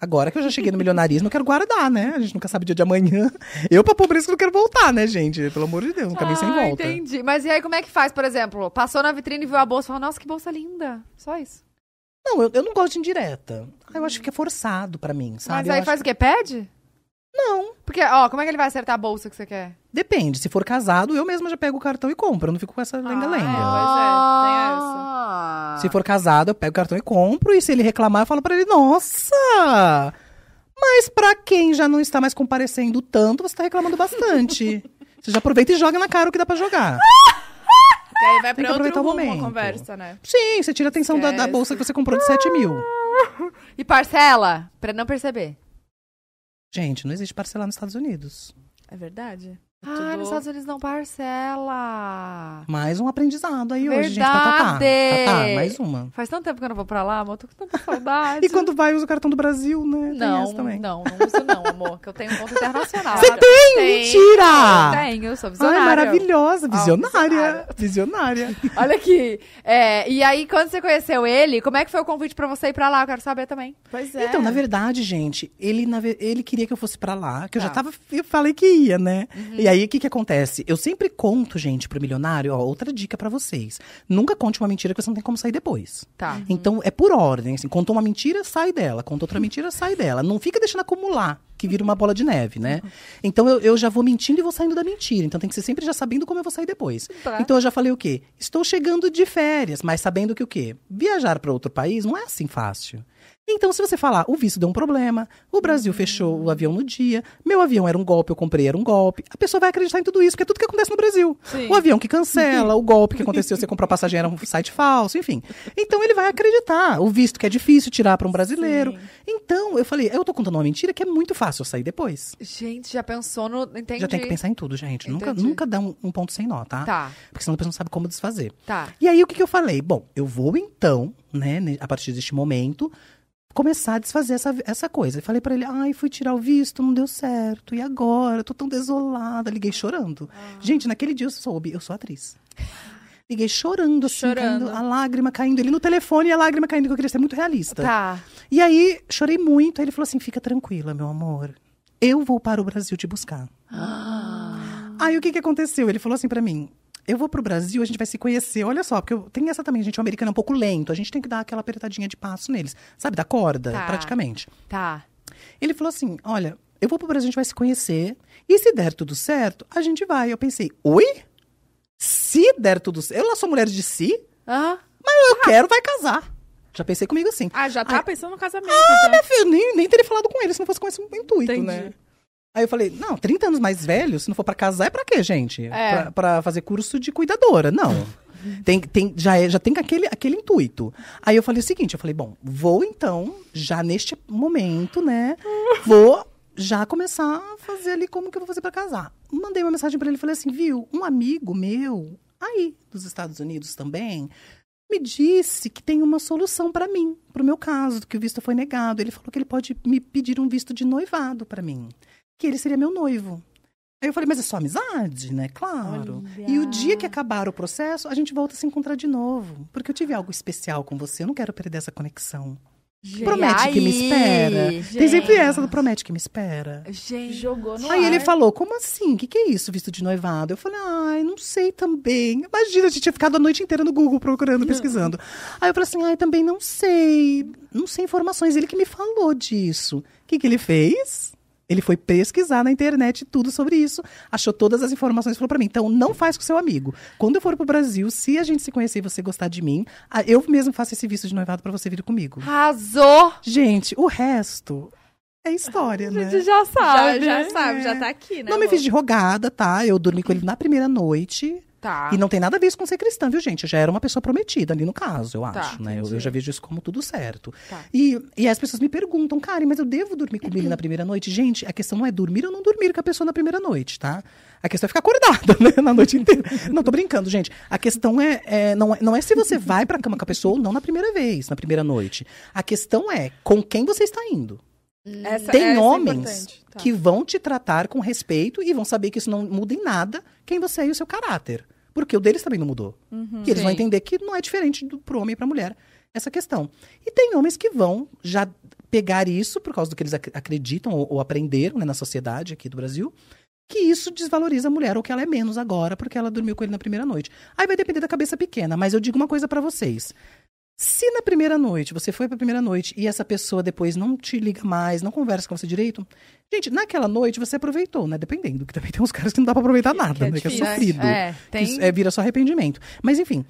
Agora que eu já cheguei no milionarismo, eu quero guardar, né? A gente nunca sabe o dia de amanhã. Eu, pra pobreza, não quero voltar, né, gente? Pelo amor de Deus, um caminho sem Ah, volta. entendi. Mas e aí, como é que faz, por exemplo? Passou na vitrine e viu a bolsa e falou, nossa, que bolsa linda. Só isso. Não, eu, eu não gosto de indireta. Ah, Eu acho que é forçado pra mim, sabe? Mas Eu aí acho faz o quê? Pede? Não. Porque, ó, como é que ele vai acertar a bolsa que você quer? Depende. Se for casado, eu mesma já pego o cartão e compro. Eu não fico com essa lenga-lenga. Ah, Se for casado, eu pego o cartão e compro. E se ele reclamar, eu falo pra ele, nossa! Mas pra quem já não está mais comparecendo tanto, você tá reclamando bastante. você já aproveita e joga na cara o que dá pra jogar. E aí vai Tem pra que outro aproveitar o rumo a momento. conversa, né? Sim, você tira a atenção da, da bolsa que você comprou de 7 mil. E parcela? Pra não perceber. Gente, não existe parcelar nos Estados Unidos. É verdade. Ah, tudo- nos Estados Unidos não parcela. Mais um aprendizado aí hoje, gente. Tá, tá, tá. Verdade. Mais uma. Faz tanto tempo que eu não vou pra lá, amor. Tô com tanta saudade. E quando vai, usa o cartão do Brasil, né? Tem Não, essa também. não, não uso não, amor. Que eu tenho um ponto internacional. Você tem? Tenho, Mentira! Tenho, sou Ai, visionária. maravilhosa. Visionária. visionária. Visionária. Olha aqui. É, e aí, quando você conheceu ele, como é que foi o convite pra você ir pra lá? Eu quero saber também. Pois é. Então, na verdade, gente, ele, na ele queria que eu fosse pra lá, que eu já Tá. tava. Eu falei que ia, né? Uhum. E E aí, o que que acontece? Eu sempre conto, gente, pro milionário, ó, outra dica pra vocês. Nunca conte uma mentira que você não tem como sair depois. Tá. Então, é por ordem, assim, contou uma mentira, sai dela. Contou outra mentira, sai dela. Não fica deixando acumular, que vira uma bola de neve, né? Então, eu, eu já vou mentindo e vou saindo da mentira. Então, tem que ser sempre já sabendo como eu vou sair depois. Tá. Então, eu já falei o quê? Estou chegando de férias, mas sabendo que o quê? Viajar para outro país não é assim fácil. Então, se você falar, o visto deu um problema, o Brasil fechou o avião no dia, meu avião era um golpe, eu comprei era um golpe, a pessoa vai acreditar em tudo isso, porque é tudo que acontece no Brasil. Sim. O avião que cancela, o golpe que aconteceu, você comprou a passagem, era um site falso, enfim. Então, ele vai acreditar. O visto que é difícil tirar para um brasileiro. Então, eu falei, eu tô contando uma mentira que é muito fácil eu sair depois. Gente, já pensou no. Entendi. Já tem que pensar em tudo, gente. Nunca, Entendi. nunca dá um, um ponto sem nó, tá? Tá. Porque senão a pessoa não sabe como desfazer. Tá. E aí, o que, que eu falei? Bom, eu vou então, né, a partir deste momento, começar a desfazer essa, essa coisa. Eu falei pra ele, ai, fui tirar o visto, não deu certo. E agora? Eu tô tão desolada. Liguei chorando. Ah. Gente, naquele dia eu soube, eu sou atriz. Liguei chorando, assim, Chorando. caindo, a lágrima caindo. Ele no telefone e a lágrima caindo, que eu queria ser muito realista. Tá. E aí, chorei muito. Aí ele falou assim: fica tranquila, meu amor. Eu vou para o Brasil te buscar. Aí o que, que aconteceu? Ele falou assim pra mim: eu vou pro Brasil, a gente vai se conhecer. Olha só, porque eu, tem essa também, gente. O americano é um pouco lento. A gente tem que dar aquela apertadinha de passo neles. Sabe, da corda, Tá. praticamente. Tá. Ele falou assim: olha, eu vou pro Brasil, a gente vai se conhecer. E se der tudo certo, a gente vai. Eu pensei: oi? Se der tudo certo. Eu lá sou mulher de si, Aham. mas eu quero, vai casar. Já pensei comigo assim. Ah, já tá Ai, pensando no casamento, ah, então. minha filha, nem, nem teria falado com ele se não fosse com esse intuito, Entendi. né? Aí eu falei, não, 30 anos mais velho, se não for pra casar, é pra quê, gente? É. Pra, pra fazer curso de cuidadora, não. Tem, tem, já, é, já tem aquele, aquele intuito. Aí eu falei o seguinte, eu falei, bom, vou então, já neste momento, né, vou já começar a fazer ali como que eu vou fazer pra casar. Mandei uma mensagem pra ele e falei assim, viu, um amigo meu, aí, dos Estados Unidos também, me disse que tem uma solução para mim, para o meu caso, que o visto foi negado. Ele falou que ele pode me pedir um visto de noivado para mim, que ele seria meu noivo. Aí eu falei, mas é só amizade, né? Claro. Olha. E o dia que acabar o processo, a gente volta a se encontrar de novo. Porque eu tive algo especial com você, eu não quero perder essa conexão. Promete que me aí, espera. Tem gente? sempre essa do promete que me espera. Gente. Jogou no Aí ar. ele falou, como assim? O que, que é isso, visto de noivado? Eu falei, ai, não sei também. Imagina, a gente tinha ficado a noite inteira no Google procurando, pesquisando. Aí eu falei assim, ai, também não sei. Não sei informações. Ele que me falou disso. O que, que ele fez? Ele foi pesquisar na internet tudo sobre isso, achou todas as informações e falou pra mim: então não faz com seu amigo. Quando eu for pro Brasil, se a gente se conhecer e você gostar de mim, eu mesmo faço esse visto de noivado pra você vir comigo. Arrasou! Gente, o resto é história, A né? gente já Já, sabe. já sabe, É. já tá aqui, né? Não me Lu? fiz de rogada, tá? Eu dormi com ele na primeira noite. Tá. E não tem nada a ver isso com ser cristã, viu, gente? Eu já era uma pessoa prometida ali no caso, eu Tá, acho, né? Eu, eu já vejo isso como tudo certo. Tá. E, e as pessoas me perguntam, Karen, mas eu devo dormir com ele na primeira noite? Gente, a questão não é dormir ou não dormir com a pessoa na primeira noite, tá? A questão é ficar acordada, né? Na noite inteira. Não, tô brincando, gente. A questão é, é, não, é não é se você vai pra cama com a pessoa ou não na primeira vez, na primeira noite. A questão é com quem você está indo. Essa- Tem essa é homens importante. Tá. que vão te tratar com respeito e vão saber que isso não muda em nada quem você é e o seu caráter. Porque o deles também não mudou. que eles vão Sim. entender que não é diferente do pro homem e pra mulher essa questão. E tem homens que vão já pegar isso por causa do que eles ac- acreditam ou, ou aprenderam né, na sociedade aqui do Brasil, que isso desvaloriza a mulher ou que ela é menos agora porque ela dormiu com ele na primeira noite. Aí vai depender da cabeça pequena, mas eu digo uma coisa pra vocês. Se na primeira noite, você foi pra primeira noite e essa pessoa depois não te liga mais, não conversa com você direito, gente, naquela noite você aproveitou, né? Dependendo, que também tem uns caras que não dá pra aproveitar nada, é né? Que é sofrido. É, Que tem. Isso, é, vira só arrependimento. Mas enfim,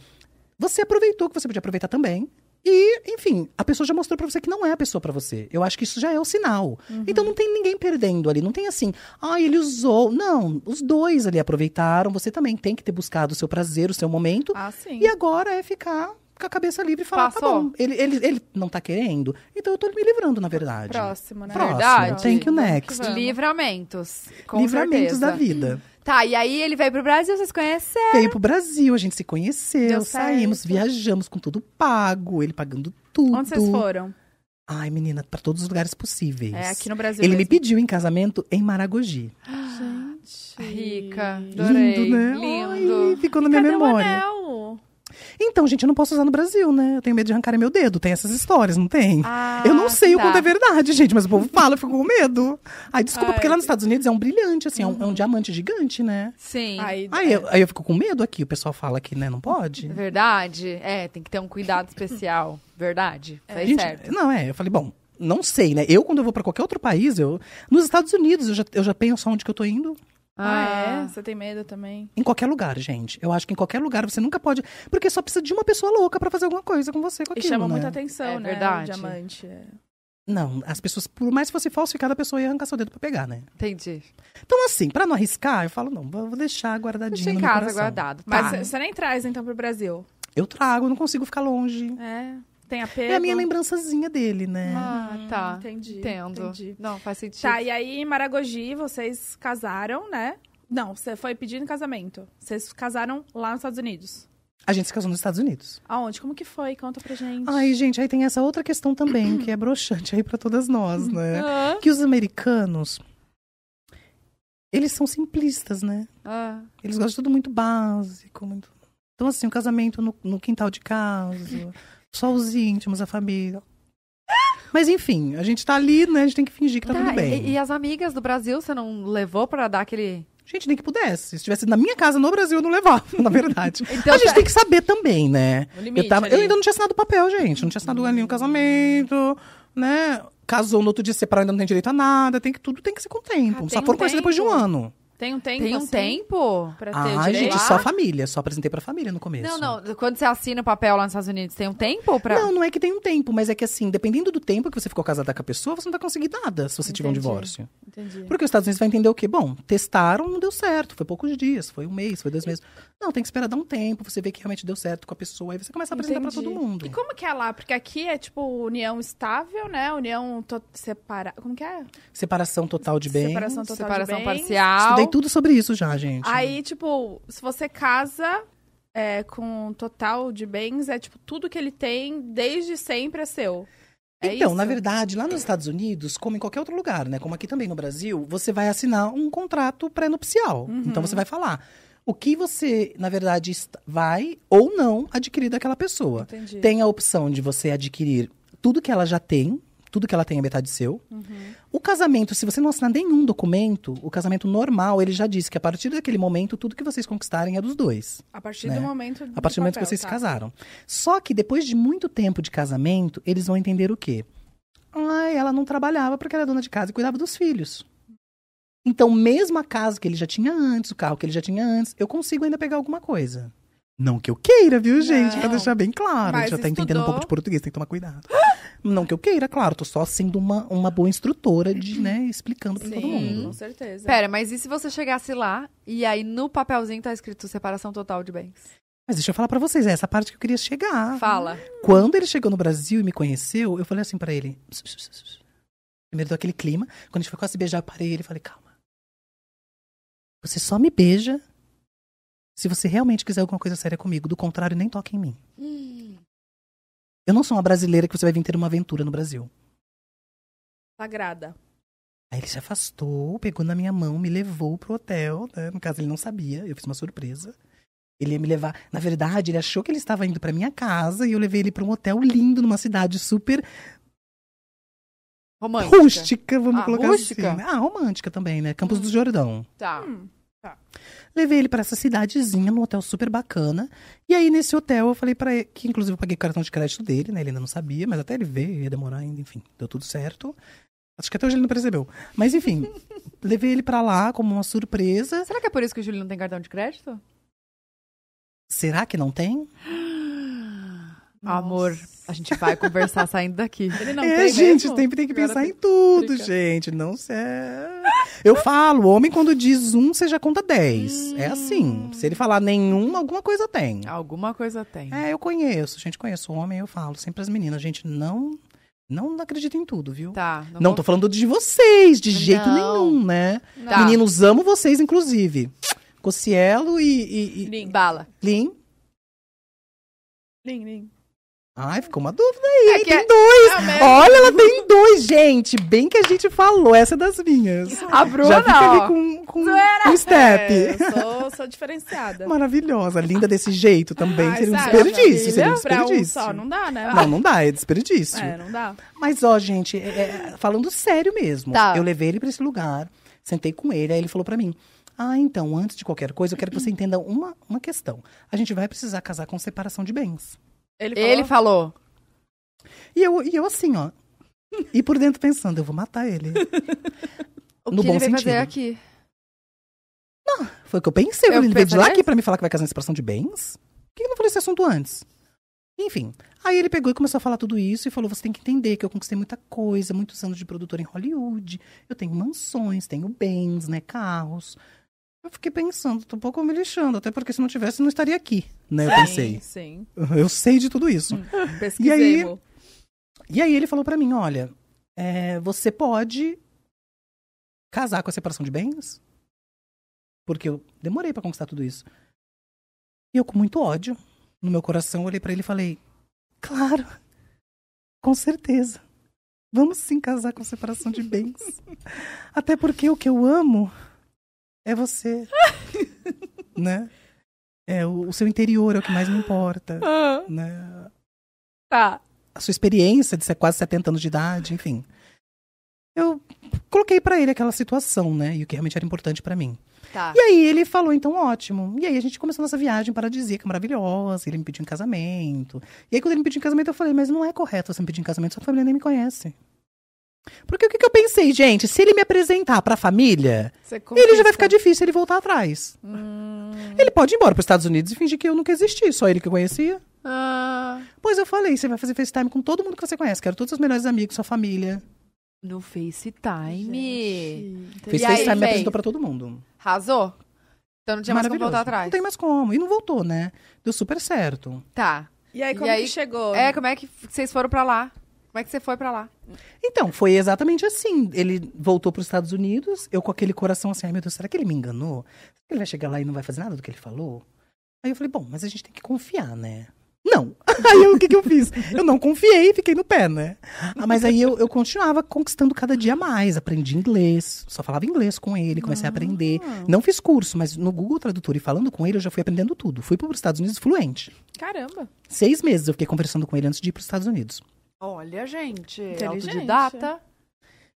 você aproveitou o que você podia aproveitar também. E, enfim, a pessoa já mostrou pra você que não é a pessoa pra você. Eu acho que isso já é o sinal. Então não tem ninguém perdendo ali. Não tem assim, ah, ele usou. Não, os dois ali aproveitaram. Você também tem que ter buscado o seu prazer, o seu momento. Ah, sim. E agora é ficar com a cabeça livre e falar, tá Passou. bom, ele, ele, ele não tá querendo, então eu tô me livrando, na verdade. Próximo, né? Próximo. Verdade. Thank you, next. Livramentos. Com Livramentos certeza. da vida. Tá, e aí ele veio pro Brasil, vocês conheceram. Veio pro Brasil, a gente se conheceu, saímos, viajamos com tudo pago, ele pagando tudo. Onde vocês foram? Ai, menina, pra todos os lugares possíveis. É aqui no Brasil Ele me mesmo. pediu em casamento em Maragogi. Gente. Rica. Adorei. Lindo, né? Lindo. Ai, ficou na minha Cadê o memória. anel? Então, gente, eu não posso usar no Brasil, né? Eu tenho medo de arrancarem meu dedo. Tem essas histórias, não tem? Ah, eu não sei o tá. quanto é verdade, gente, mas o povo fala, eu fico com medo. Aí, desculpa, Ai, porque lá nos Estados Unidos é um brilhante, assim, é, um, é Uhum. um diamante gigante, né? Sim. Aí, Aí eu, aí eu fico com medo aqui, o pessoal fala que, né, não pode. Verdade? É, tem que ter um cuidado especial. Verdade. Fez Gente, certo. Não, é, eu falei, bom, não sei, né? Eu, quando eu vou pra qualquer outro país, eu. Nos Estados Unidos, eu já, eu já penso onde que eu tô indo. Ah, é? Você tem medo também? Em qualquer lugar, gente. Eu acho que em qualquer lugar você nunca pode. Porque só precisa de uma pessoa louca pra fazer alguma coisa com você, com E aquilo, chama né? muita atenção, É né? verdade. O diamante. é. Não, as pessoas, por mais que fosse falsificada, a pessoa ia arrancar seu dedo pra pegar, né? Entendi. Então, assim, pra não arriscar, eu falo, não, vou deixar guardadinho Deixa em casa coração. guardado. Mas Tá. você nem traz, então, pro Brasil. Eu trago, não consigo ficar longe. É. Tem apego. É a minha lembrançazinha dele, né? Ah, tá. Entendi. Entendo. Entendi. Não, faz sentido. Tá, e aí em Maragogi vocês casaram, né? Não, você foi pedindo casamento. Vocês casaram lá nos Estados Unidos. A gente se casou nos Estados Unidos. Aonde? Como que foi? Conta pra gente. Ai, gente, aí tem essa outra questão também, que é broxante aí pra todas nós, né? Que os americanos, eles são simplistas, né? ah. Eles gostam de tudo muito básico. Muito... Então, assim, o casamento no, no quintal de casa, só os íntimos, a família. Mas, enfim, a gente tá ali, né? A gente tem que fingir que tá, Tá, tudo bem. e, e as amigas do Brasil, você não levou pra dar aquele. Gente, nem que pudesse. Se estivesse na minha casa no Brasil, eu não levava, na verdade. Então, a gente tá- tem que saber também, né? O limite eu, tava- eu ainda não tinha assinado o papel, gente. Não tinha assinado ali no casamento, né? Casou no outro dia, separou, ainda não tem direito a nada. Tem que, tudo tem que ser com tempo. Ah, Só tem foram um conhecer depois de um ano. Tem um tempo Tem um assim, tempo? Pra ter Ah, direito? gente, só família. Só apresentei pra família no começo. Não, não. Quando você assina o papel lá nos Estados Unidos, tem um tempo pra. Não, não é que tem um tempo, mas é que assim, dependendo do tempo que você ficou casada com a pessoa, você não vai conseguir nada se você tiver um Entendi. divórcio. Entendi. Porque os Estados Unidos vai entender o quê? Bom, testaram, não deu certo. Foi poucos dias, foi um mês, foi dois meses. Não, tem que esperar dar um tempo, você vê que realmente deu certo com a pessoa, aí você começa a apresentar pra Entendi. todo mundo. E como que é lá? Porque aqui é tipo união estável, né? União to- separa... Como que é? Separação total de bens. Separação total Separação de bens. parcial. Estudei tudo sobre isso já, gente. Aí, tipo, se você casa é, com total de bens, é tipo, tudo que ele tem desde sempre é seu. É então, isso? na verdade, lá nos Estados Unidos, como em qualquer outro lugar, né? Como aqui também no Brasil, você vai assinar um contrato pré-nupcial. Uhum. Então você vai falar o que você, na verdade, vai ou não adquirir daquela pessoa. Entendi. Tem a opção de você adquirir tudo que ela já tem, tudo que ela tem é metade seu. Uhum. O casamento, se você não assinar nenhum documento, o casamento normal, ele já disse que a partir daquele momento, tudo que vocês conquistarem é dos dois. A partir né? do momento do A partir do momento que papel, vocês tá. se casaram. Só que depois de muito tempo de casamento, eles vão entender o quê? Ai, ela não trabalhava porque era dona de casa e cuidava dos filhos. Então, mesmo a casa que ele já tinha antes, o carro que ele já tinha antes, eu consigo ainda pegar alguma coisa. Não que eu queira, viu, gente? Pra Não. deixar bem claro. Mas já tá entendendo um estudou. pouco de português, tem que tomar cuidado. Não que eu queira, claro. Tô só sendo uma, uma boa instrutora de, né, explicando pra todo Sim, mundo. com certeza. Pera, mas e se você chegasse lá e aí no papelzinho tá escrito separação total de bens? Mas deixa eu falar pra vocês, é essa parte que eu queria chegar. Fala. Quando ele chegou no Brasil e me conheceu, eu falei assim pra ele. Primeiro deu aquele clima. Quando a gente foi quase se beijar, eu parei ele e falei, calma. Você só me beija se você realmente quiser alguma coisa séria comigo. Do contrário, nem toque em mim. Eu não sou uma brasileira que você vai vir ter uma aventura no Brasil. Sagrada. Aí ele se afastou, pegou na minha mão, me levou pro hotel. né? No caso, ele não sabia, eu fiz uma surpresa. Ele ia me levar. Na verdade, ele achou que ele estava indo pra minha casa e eu levei ele pra um hotel lindo numa cidade super Romântica. rústica, vamos Ah, colocar rústica? assim. Ah, romântica também, né? Campos do Jordão. Tá. Hum. Levei ele pra essa cidadezinha, num hotel super bacana. E aí, nesse hotel, eu falei pra ele, que inclusive eu paguei o cartão de crédito dele, né? Ele ainda não sabia, mas até ele ver, ia demorar ainda, enfim, deu tudo certo. Acho que até hoje ele não percebeu. Mas enfim, levei ele pra lá como uma surpresa. Será que é por isso que o Júlio não tem cartão de crédito? Será que não tem? Amor, a gente vai conversar saindo daqui. Ele não é, tem gente, mesmo? sempre tem que Agora pensar tem- em tudo, Fica. gente. Não sei. Eu falo, o homem quando diz um, você já conta dez. É assim. Se ele falar nenhum, alguma coisa tem. Alguma coisa tem. É, eu conheço, gente, conheço o homem, eu falo sempre as meninas, gente, não não acredita em tudo, viu? Tá. Não vou- tô falando de vocês, de jeito Não. nenhum, né? Tá. Meninos, amo vocês, inclusive. Cocielo e, e, e Lin. Bala. Lin. Lin, Lin. Ai, ficou uma dúvida aí. É tem é- dois. é. Olha, ela tem dois, gente. Bem que a gente falou. Essa é das minhas. A Bruna, Já fica ali com, com um step. É, eu sou, sou diferenciada. Maravilhosa. Linda desse jeito também. Ai, seria um desperdício. Seria um Pra um desperdício. só, não dá, né? Não, não dá. É desperdício. É, não dá. Mas, ó, gente, é- é, falando sério mesmo. Tá. Eu levei ele pra esse lugar, sentei com ele, aí ele falou pra mim: Ah, então, antes de qualquer coisa, eu quero que você entenda uma, uma questão. A gente vai precisar casar com separação de bens. Ele falou, Ele falou. E eu, e eu assim, ó. E por dentro pensando, eu vou matar ele. O No que bom ele veio sentido. fazer aqui? Foi o que eu pensei. Eu ele veio de lá aqui pra me falar que vai casar em separação de bens? Por que eu não falei esse assunto antes? Enfim. Aí ele pegou e começou a falar tudo isso e falou: você tem que entender que eu conquistei muita coisa, muitos anos de produtor em Hollywood. Eu tenho mansões, tenho bens, né? Carros. Eu fiquei pensando, tô um pouco me lixando, até porque se não tivesse, eu não estaria aqui, né? Eu pensei. Sim, Eu sei de tudo isso. sim. Pesquisei, aí-. E aí ele falou pra mim, olha, é, você pode casar com a separação de bens? Porque eu demorei pra conquistar tudo isso. E eu com muito ódio no meu coração olhei pra ele e falei, claro, com certeza. Vamos sim casar com separação de bens. Até porque o que eu amo é você, né? É o, o seu interior é o que mais me importa, Ah, né? tá. a sua experiência de ser quase 70 anos de idade, enfim. Eu coloquei pra ele aquela situação, né? E o que realmente era importante pra mim. Tá. E aí ele falou, então ótimo. E aí a gente começou nossa viagem paradisíaca, maravilhosa. Ele me pediu em casamento. E aí quando ele me pediu em casamento, eu falei, mas não é correto você me pedir em casamento, sua família nem me conhece. Porque o que, que eu pensei, gente? Se ele me apresentar pra família, Você ele já vai ficar difícil ele voltar atrás. Hum, Ele pode ir embora pros Estados Unidos e fingir que eu nunca existi, só ele que eu conhecia. Ah, Pois eu falei, você vai fazer FaceTime com todo mundo que você conhece. Quero todos os seus melhores amigos, sua família. no FaceTime. Fez E FaceTime e me apresentou pra todo mundo. Arrasou? Então não tinha mais como voltar atrás. Não tem mais como. E não voltou, né? Deu super certo. Tá. E aí, E como aí- que chegou? É, como é que vocês foram pra lá? Como é que você foi pra lá? Então, foi exatamente assim. Ele voltou para os Estados Unidos, eu com aquele coração assim, ai meu Deus, será que ele me enganou? Será que ele vai chegar lá e não vai fazer nada do que ele falou? Aí eu falei, bom, mas a gente tem que confiar, né? Não. Aí eu, o que, que eu fiz? Eu não confiei e fiquei no pé, né? Ah, mas aí eu, eu continuava conquistando cada dia mais. Aprendi inglês, só falava inglês com ele, comecei a aprender. Não fiz curso, mas no Google Tradutor e falando com ele, eu já fui aprendendo tudo. Fui para os Estados Unidos fluente. Caramba. Seis meses eu fiquei conversando com ele antes de ir para os Estados Unidos. Olha, gente. Autodidata.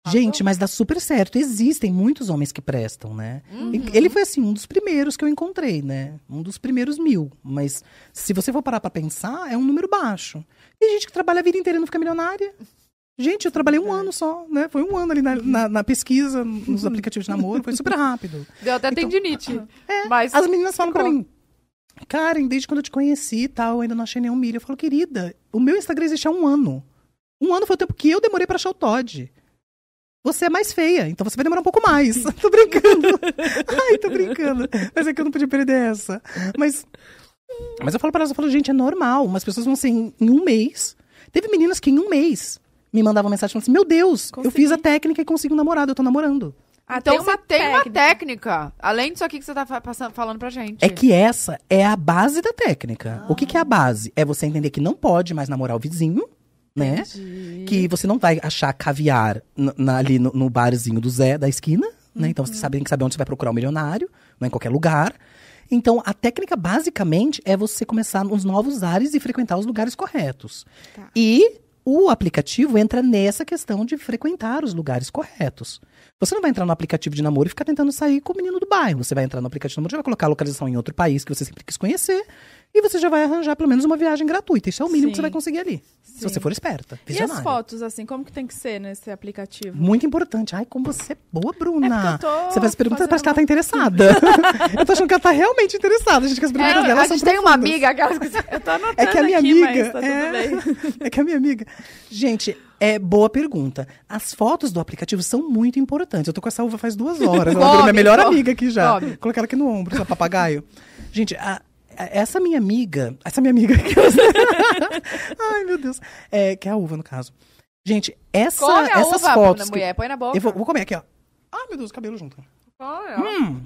Gente, mas dá super certo. Existem muitos homens que prestam, né? Uhum. Ele foi, assim, um dos primeiros que eu encontrei, né? Um dos primeiros mil. Mas se você for parar pra pensar, é um número baixo. Tem gente que trabalha a vida inteira e não fica milionária. Gente, eu trabalhei um ano só, né? Foi um ano ali na, na- na pesquisa, nos aplicativos de namoro. Foi super rápido. Deu até Então- tendinite. É, Mas As meninas falam pra mim, Karen, desde quando eu te conheci e tal, eu ainda não achei nenhum milho. Eu falo, querida, o meu Instagram existe há um ano. Um ano foi o tempo que eu demorei pra achar o Todd. Você é mais feia, então você vai demorar um pouco mais. tô brincando. Ai, tô brincando. Mas é que eu não podia perder essa. Mas, mas eu falo pra elas, eu falo, gente, é normal. Umas pessoas vão assim, em um mês. Teve meninas que em um mês me mandavam mensagem falando assim, meu Deus, eu Consegui. fiz a técnica e consegui um namorado, eu tô namorando. Ah, Então tem uma tem uma técnica. técnica. Além disso aqui que você tá passando- falando pra gente. É que essa é a base da técnica. O que, que é a base? É você entender que não pode mais namorar o vizinho, né? Que você não vai achar caviar na- ali no, no barzinho do Zé da esquina, né? Então você sabe, tem que saber onde você vai procurar um milionário, não é em qualquer lugar. Então a técnica basicamente é você começar nos novos ares e frequentar os lugares corretos. Tá. E o aplicativo entra nessa questão de frequentar os lugares corretos. Você não vai entrar no aplicativo de namoro e ficar tentando sair com o menino do bairro. Você vai entrar no aplicativo de namoro, vai colocar a localização em outro país que você sempre quis conhecer. E você já vai arranjar pelo menos uma viagem gratuita. Isso é o mínimo Sim. que você vai conseguir ali. Se Sim. você for esperta. E as Visionária. fotos, assim, como que tem que ser nesse aplicativo? Muito importante. Ai, como você é boa, Bruna. É porque eu tô você faz perguntas, parece que ela tá interessada. eu tô achando que ela tá realmente interessada. Gente, que as perguntas É, dela a são gente tem uma profundas. amiga, aquelas que... Eu tô anotando É que a minha aqui, amiga. tá é, é que a minha amiga. Gente, é boa pergunta. As fotos do aplicativo são muito importantes. Eu tô com essa uva faz duas horas. Ela virou minha melhor amiga aqui já. Colocar ela aqui no ombro, essa papagaio. Gente, a- a- essa minha amiga. Essa minha amiga. Ai, meu Deus. É, que é a uva, no caso. Gente, essa, Come a essas uva, fotos. na que- mulher. Põe na boca. eu vou, vou comer aqui, ó. Ai, meu Deus, cabelo junto. Come. Hum.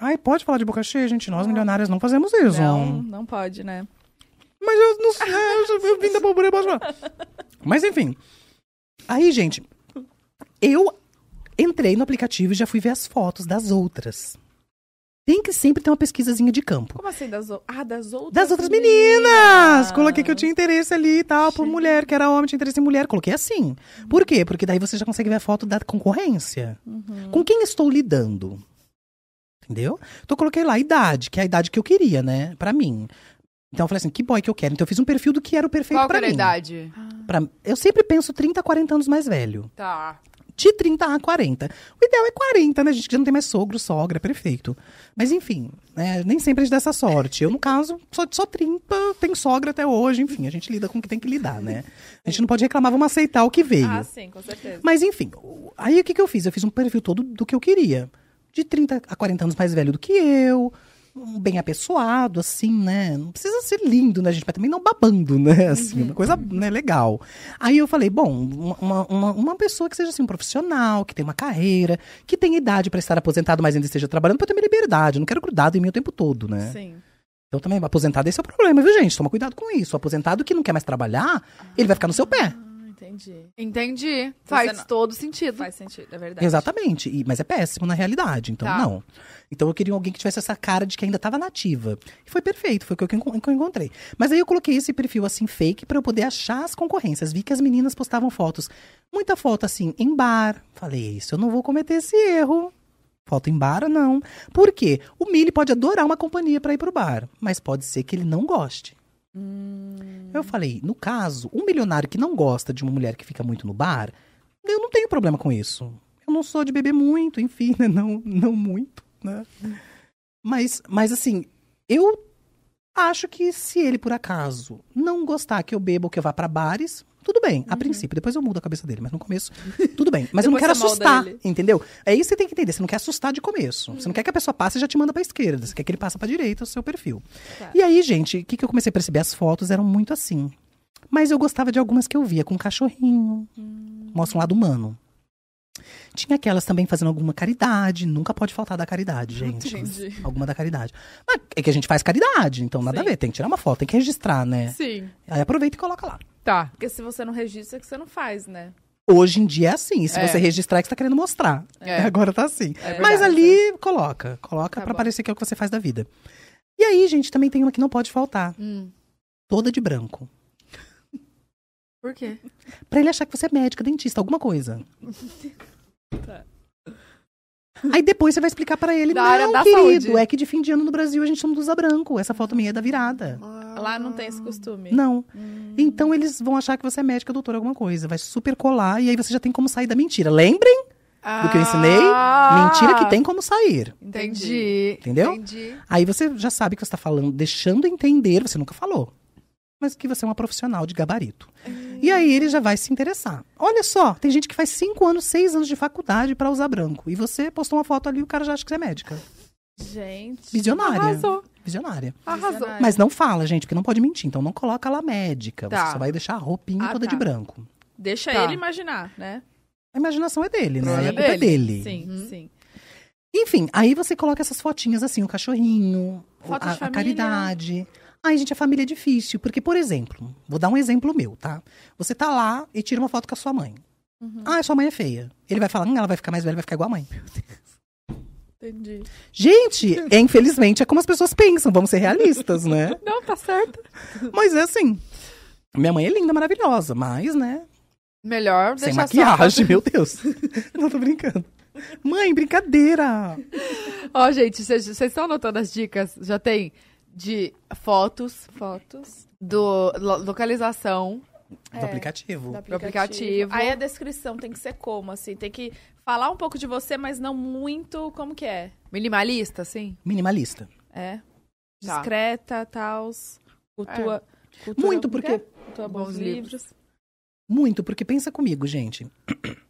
Ai, pode falar de boca cheia, gente. Nós, milionárias, não fazemos isso. Não, não pode, né? Mas eu não sei, eu eu vim da falar. Mas enfim. Aí, gente, eu entrei no aplicativo e já fui ver as fotos das outras. Tem que sempre ter uma pesquisazinha de campo. Como assim? Das, o- ah, das outras Das outras meninas! Coloquei que eu tinha interesse ali e tal, por mulher, que era homem, tinha interesse em mulher. Coloquei assim. Por quê? Porque daí você já consegue ver a foto da concorrência. Com quem estou lidando? Entendeu? Então eu coloquei lá a idade, que é a idade que eu queria, né? Pra mim. Então eu falei assim, que boy que eu quero? Então eu fiz um perfil do que era o perfeito Qual pra era a mim. idade? Pra- eu sempre penso 30, 40 anos mais velho. Tá. De 30 a 40. O ideal é 40, né? A gente que já não tem mais sogro, sogra, perfeito. Mas enfim, né? nem sempre a gente dá essa sorte. Eu, no caso, sou só 30, tenho sogra até hoje, enfim, a gente lida com o que tem que lidar, né? A gente não pode reclamar, vamos aceitar o que veio. Ah, sim, com certeza. Mas enfim, aí o que, que eu fiz? Eu fiz um perfil todo do que eu queria. De 30 a 40 anos mais velho do que eu, bem apessoado, assim, né? Não precisa ser lindo, né, gente? Mas também não babando, né? Assim, uma coisa né, legal. Aí eu falei, bom, uma, uma, uma pessoa que seja assim, um profissional, que tem uma carreira, que tem idade para estar aposentado, mas ainda esteja trabalhando, para ter minha liberdade. Eu não quero grudado em mim o tempo todo, né? Sim. Então também, aposentado, esse é o problema, viu, gente? Toma cuidado com isso. O aposentado que não quer mais trabalhar, ele vai ficar no seu pé. Entendi. Entendi. Faz não- todo sentido. Faz sentido, é verdade. Exatamente, e- mas é péssimo na realidade, então Tá. não. Então eu queria alguém que tivesse essa cara de que ainda estava nativa. E foi perfeito, foi o que eu, que eu encontrei. Mas aí eu coloquei esse perfil assim fake para eu poder achar as concorrências. Vi que as meninas postavam fotos, muita foto assim em bar. Falei, isso eu não vou cometer esse erro. Foto em bar, não. Por quê? O Mili pode adorar uma companhia para ir pro bar, mas pode ser que ele não goste. Eu falei, no caso, um milionário que não gosta de uma mulher que fica muito no bar, eu não tenho problema com isso. Eu não sou de beber muito, enfim, né? Não, não muito, né? Mas, mas assim, eu acho que se ele, por acaso, não gostar que eu beba ou que eu vá pra bares, tudo bem, a princípio. Depois eu mudo a cabeça dele, mas no começo, tudo bem. Mas eu não quero assustar, entendeu? É isso que você tem que entender. Você não quer assustar de começo. Você não quer que a pessoa passe e já te manda pra esquerda. Você quer que ele passe pra direita o seu perfil. Tá. E aí, gente, o que, que eu comecei a perceber? As fotos eram muito assim. Mas eu gostava de algumas que eu via com um cachorrinho. Mostra um lado humano. Tinha aquelas também fazendo alguma caridade. Nunca pode faltar da caridade, gente. Entendi. Alguma da caridade. Mas é que a gente faz caridade, então nada Sim. a ver. Tem que tirar uma foto, tem que registrar, né? Sim. Aí aproveita e coloca lá. Tá. Porque se você não registra, é que você não faz, né? Hoje em dia é assim. Se É. você registrar, é que você tá querendo mostrar. É. Agora tá assim. É Mas verdade. ali, coloca. Coloca Tá pra bom. parecer que é o que você faz da vida. E aí, gente, também tem uma que não pode faltar. Hum. Toda de branco. Por quê? Pra ele achar que você é médica, dentista, alguma coisa. Tá. Aí depois você vai explicar pra ele, Da não, área da querido, saúde." é que de fim de ano no Brasil a gente não usa branco. Essa foto minha é da virada. Lá não tem esse costume. Não. Hum. Então eles vão achar que você é médica, doutora, alguma coisa. Vai super colar e aí você já tem como sair da mentira. Lembrem do que eu ensinei? Ah! Mentira que tem como sair. Entendi. Entendeu? Entendi. Aí você já sabe que você tá falando, deixando entender, você nunca falou. Mas que você é uma profissional de gabarito. E aí ele já vai se interessar. Olha só, tem gente que faz cinco anos, seis anos de faculdade pra usar branco. E você postou uma foto ali e o cara já acha que você é médica. Gente. Visionária. Arrasou. Visionária. Arrasou. Mas não fala, gente, porque não pode mentir. Então não coloca lá médica. Tá. Você só vai deixar a roupinha Ah, toda tá. de branco. Deixa Tá. ele imaginar, né? A imaginação é dele, né? Problema A culpa é dele. dele. Sim, Uhum. sim. Enfim, aí você coloca essas fotinhas assim, o cachorrinho, Foto a, de a caridade. Ai, gente, a família é difícil. Porque, por exemplo, vou dar um exemplo meu, tá? Você tá lá e tira uma foto com a sua mãe. Uhum. Ah, sua mãe é feia. Ele vai falar, hum, ela vai ficar mais velha, vai ficar igual a mãe. Entendi. Gente, é, infelizmente é como as pessoas pensam, vamos ser realistas, né? Não, tá certo. Mas é assim. Minha mãe é linda, maravilhosa, mas, né? Melhor Sem maquiagem, meu Deus. Não tô brincando. Mãe, brincadeira. só. Ó, gente, vocês vocês estão anotando as dicas? Já tem de fotos, Fotos. do lo- localização. Do aplicativo. do aplicativo. Aí a descrição tem que ser como, assim? Tem que falar um pouco de você, mas não muito como que é. Minimalista, sim? Minimalista. É. Tá. Discreta, tals. Cultua, cultura, Muito, porque- é? Cultua bons, Bons livros. livros. Muito, porque pensa comigo, gente.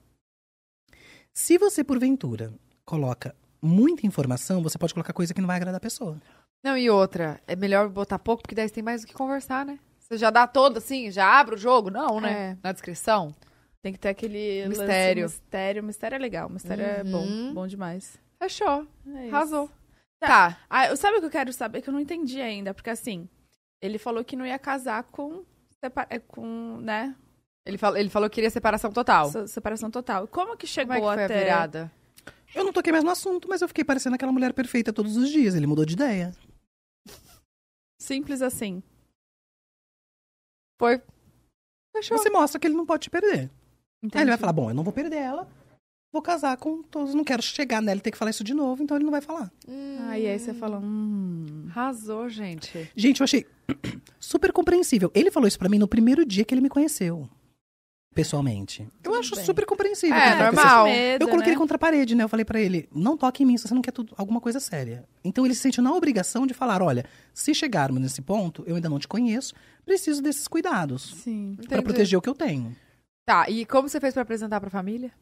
Se você, porventura, coloca muita informação, você pode colocar coisa que não vai agradar a pessoa. Não, e outra, é melhor botar pouco, porque daí você tem mais o que conversar, né? Você já dá todo assim, já abre o jogo? Não, né? É. Na descrição. Tem que ter aquele lance Mistério. mistério. Mistério é legal. Mistério é Uhum. bom. Bom demais. Fechou. É isso. Arrasou. Tá. Tá. Ah, eu- sabe o que eu quero saber? Que eu não entendi ainda. Porque assim, ele falou que não ia casar com é com, né? Ele falou, ele falou que queria separação total. se- Separação total. Como que chegou Como é que foi até a virada? Eu não toquei mais no assunto, mas eu fiquei parecendo aquela mulher perfeita todos os dias. Ele mudou de ideia. Simples assim? Foi. Fechou. Você mostra que ele não pode te perder. Aí Entendi. ele vai falar: bom, eu não vou perder ela, vou casar com todos, não quero chegar nela e ter que falar isso de novo, então ele não vai falar. Aí, aí você fala, hum. Arrasou, gente. Gente, eu achei super compreensível. Ele falou isso pra mim no primeiro dia que ele me conheceu. Pessoalmente. Eu acho bem. super compreensível. É, normal. Medo, Eu coloquei né? ele contra a parede, né? Eu falei pra ele, não toque em mim se você não quer tudo, alguma coisa séria. Então ele se sente na obrigação de falar, olha, se chegarmos nesse ponto, eu ainda não te conheço, preciso desses cuidados Sim. pra Entendi. proteger o que eu tenho. Tá, e como você fez pra apresentar pra família?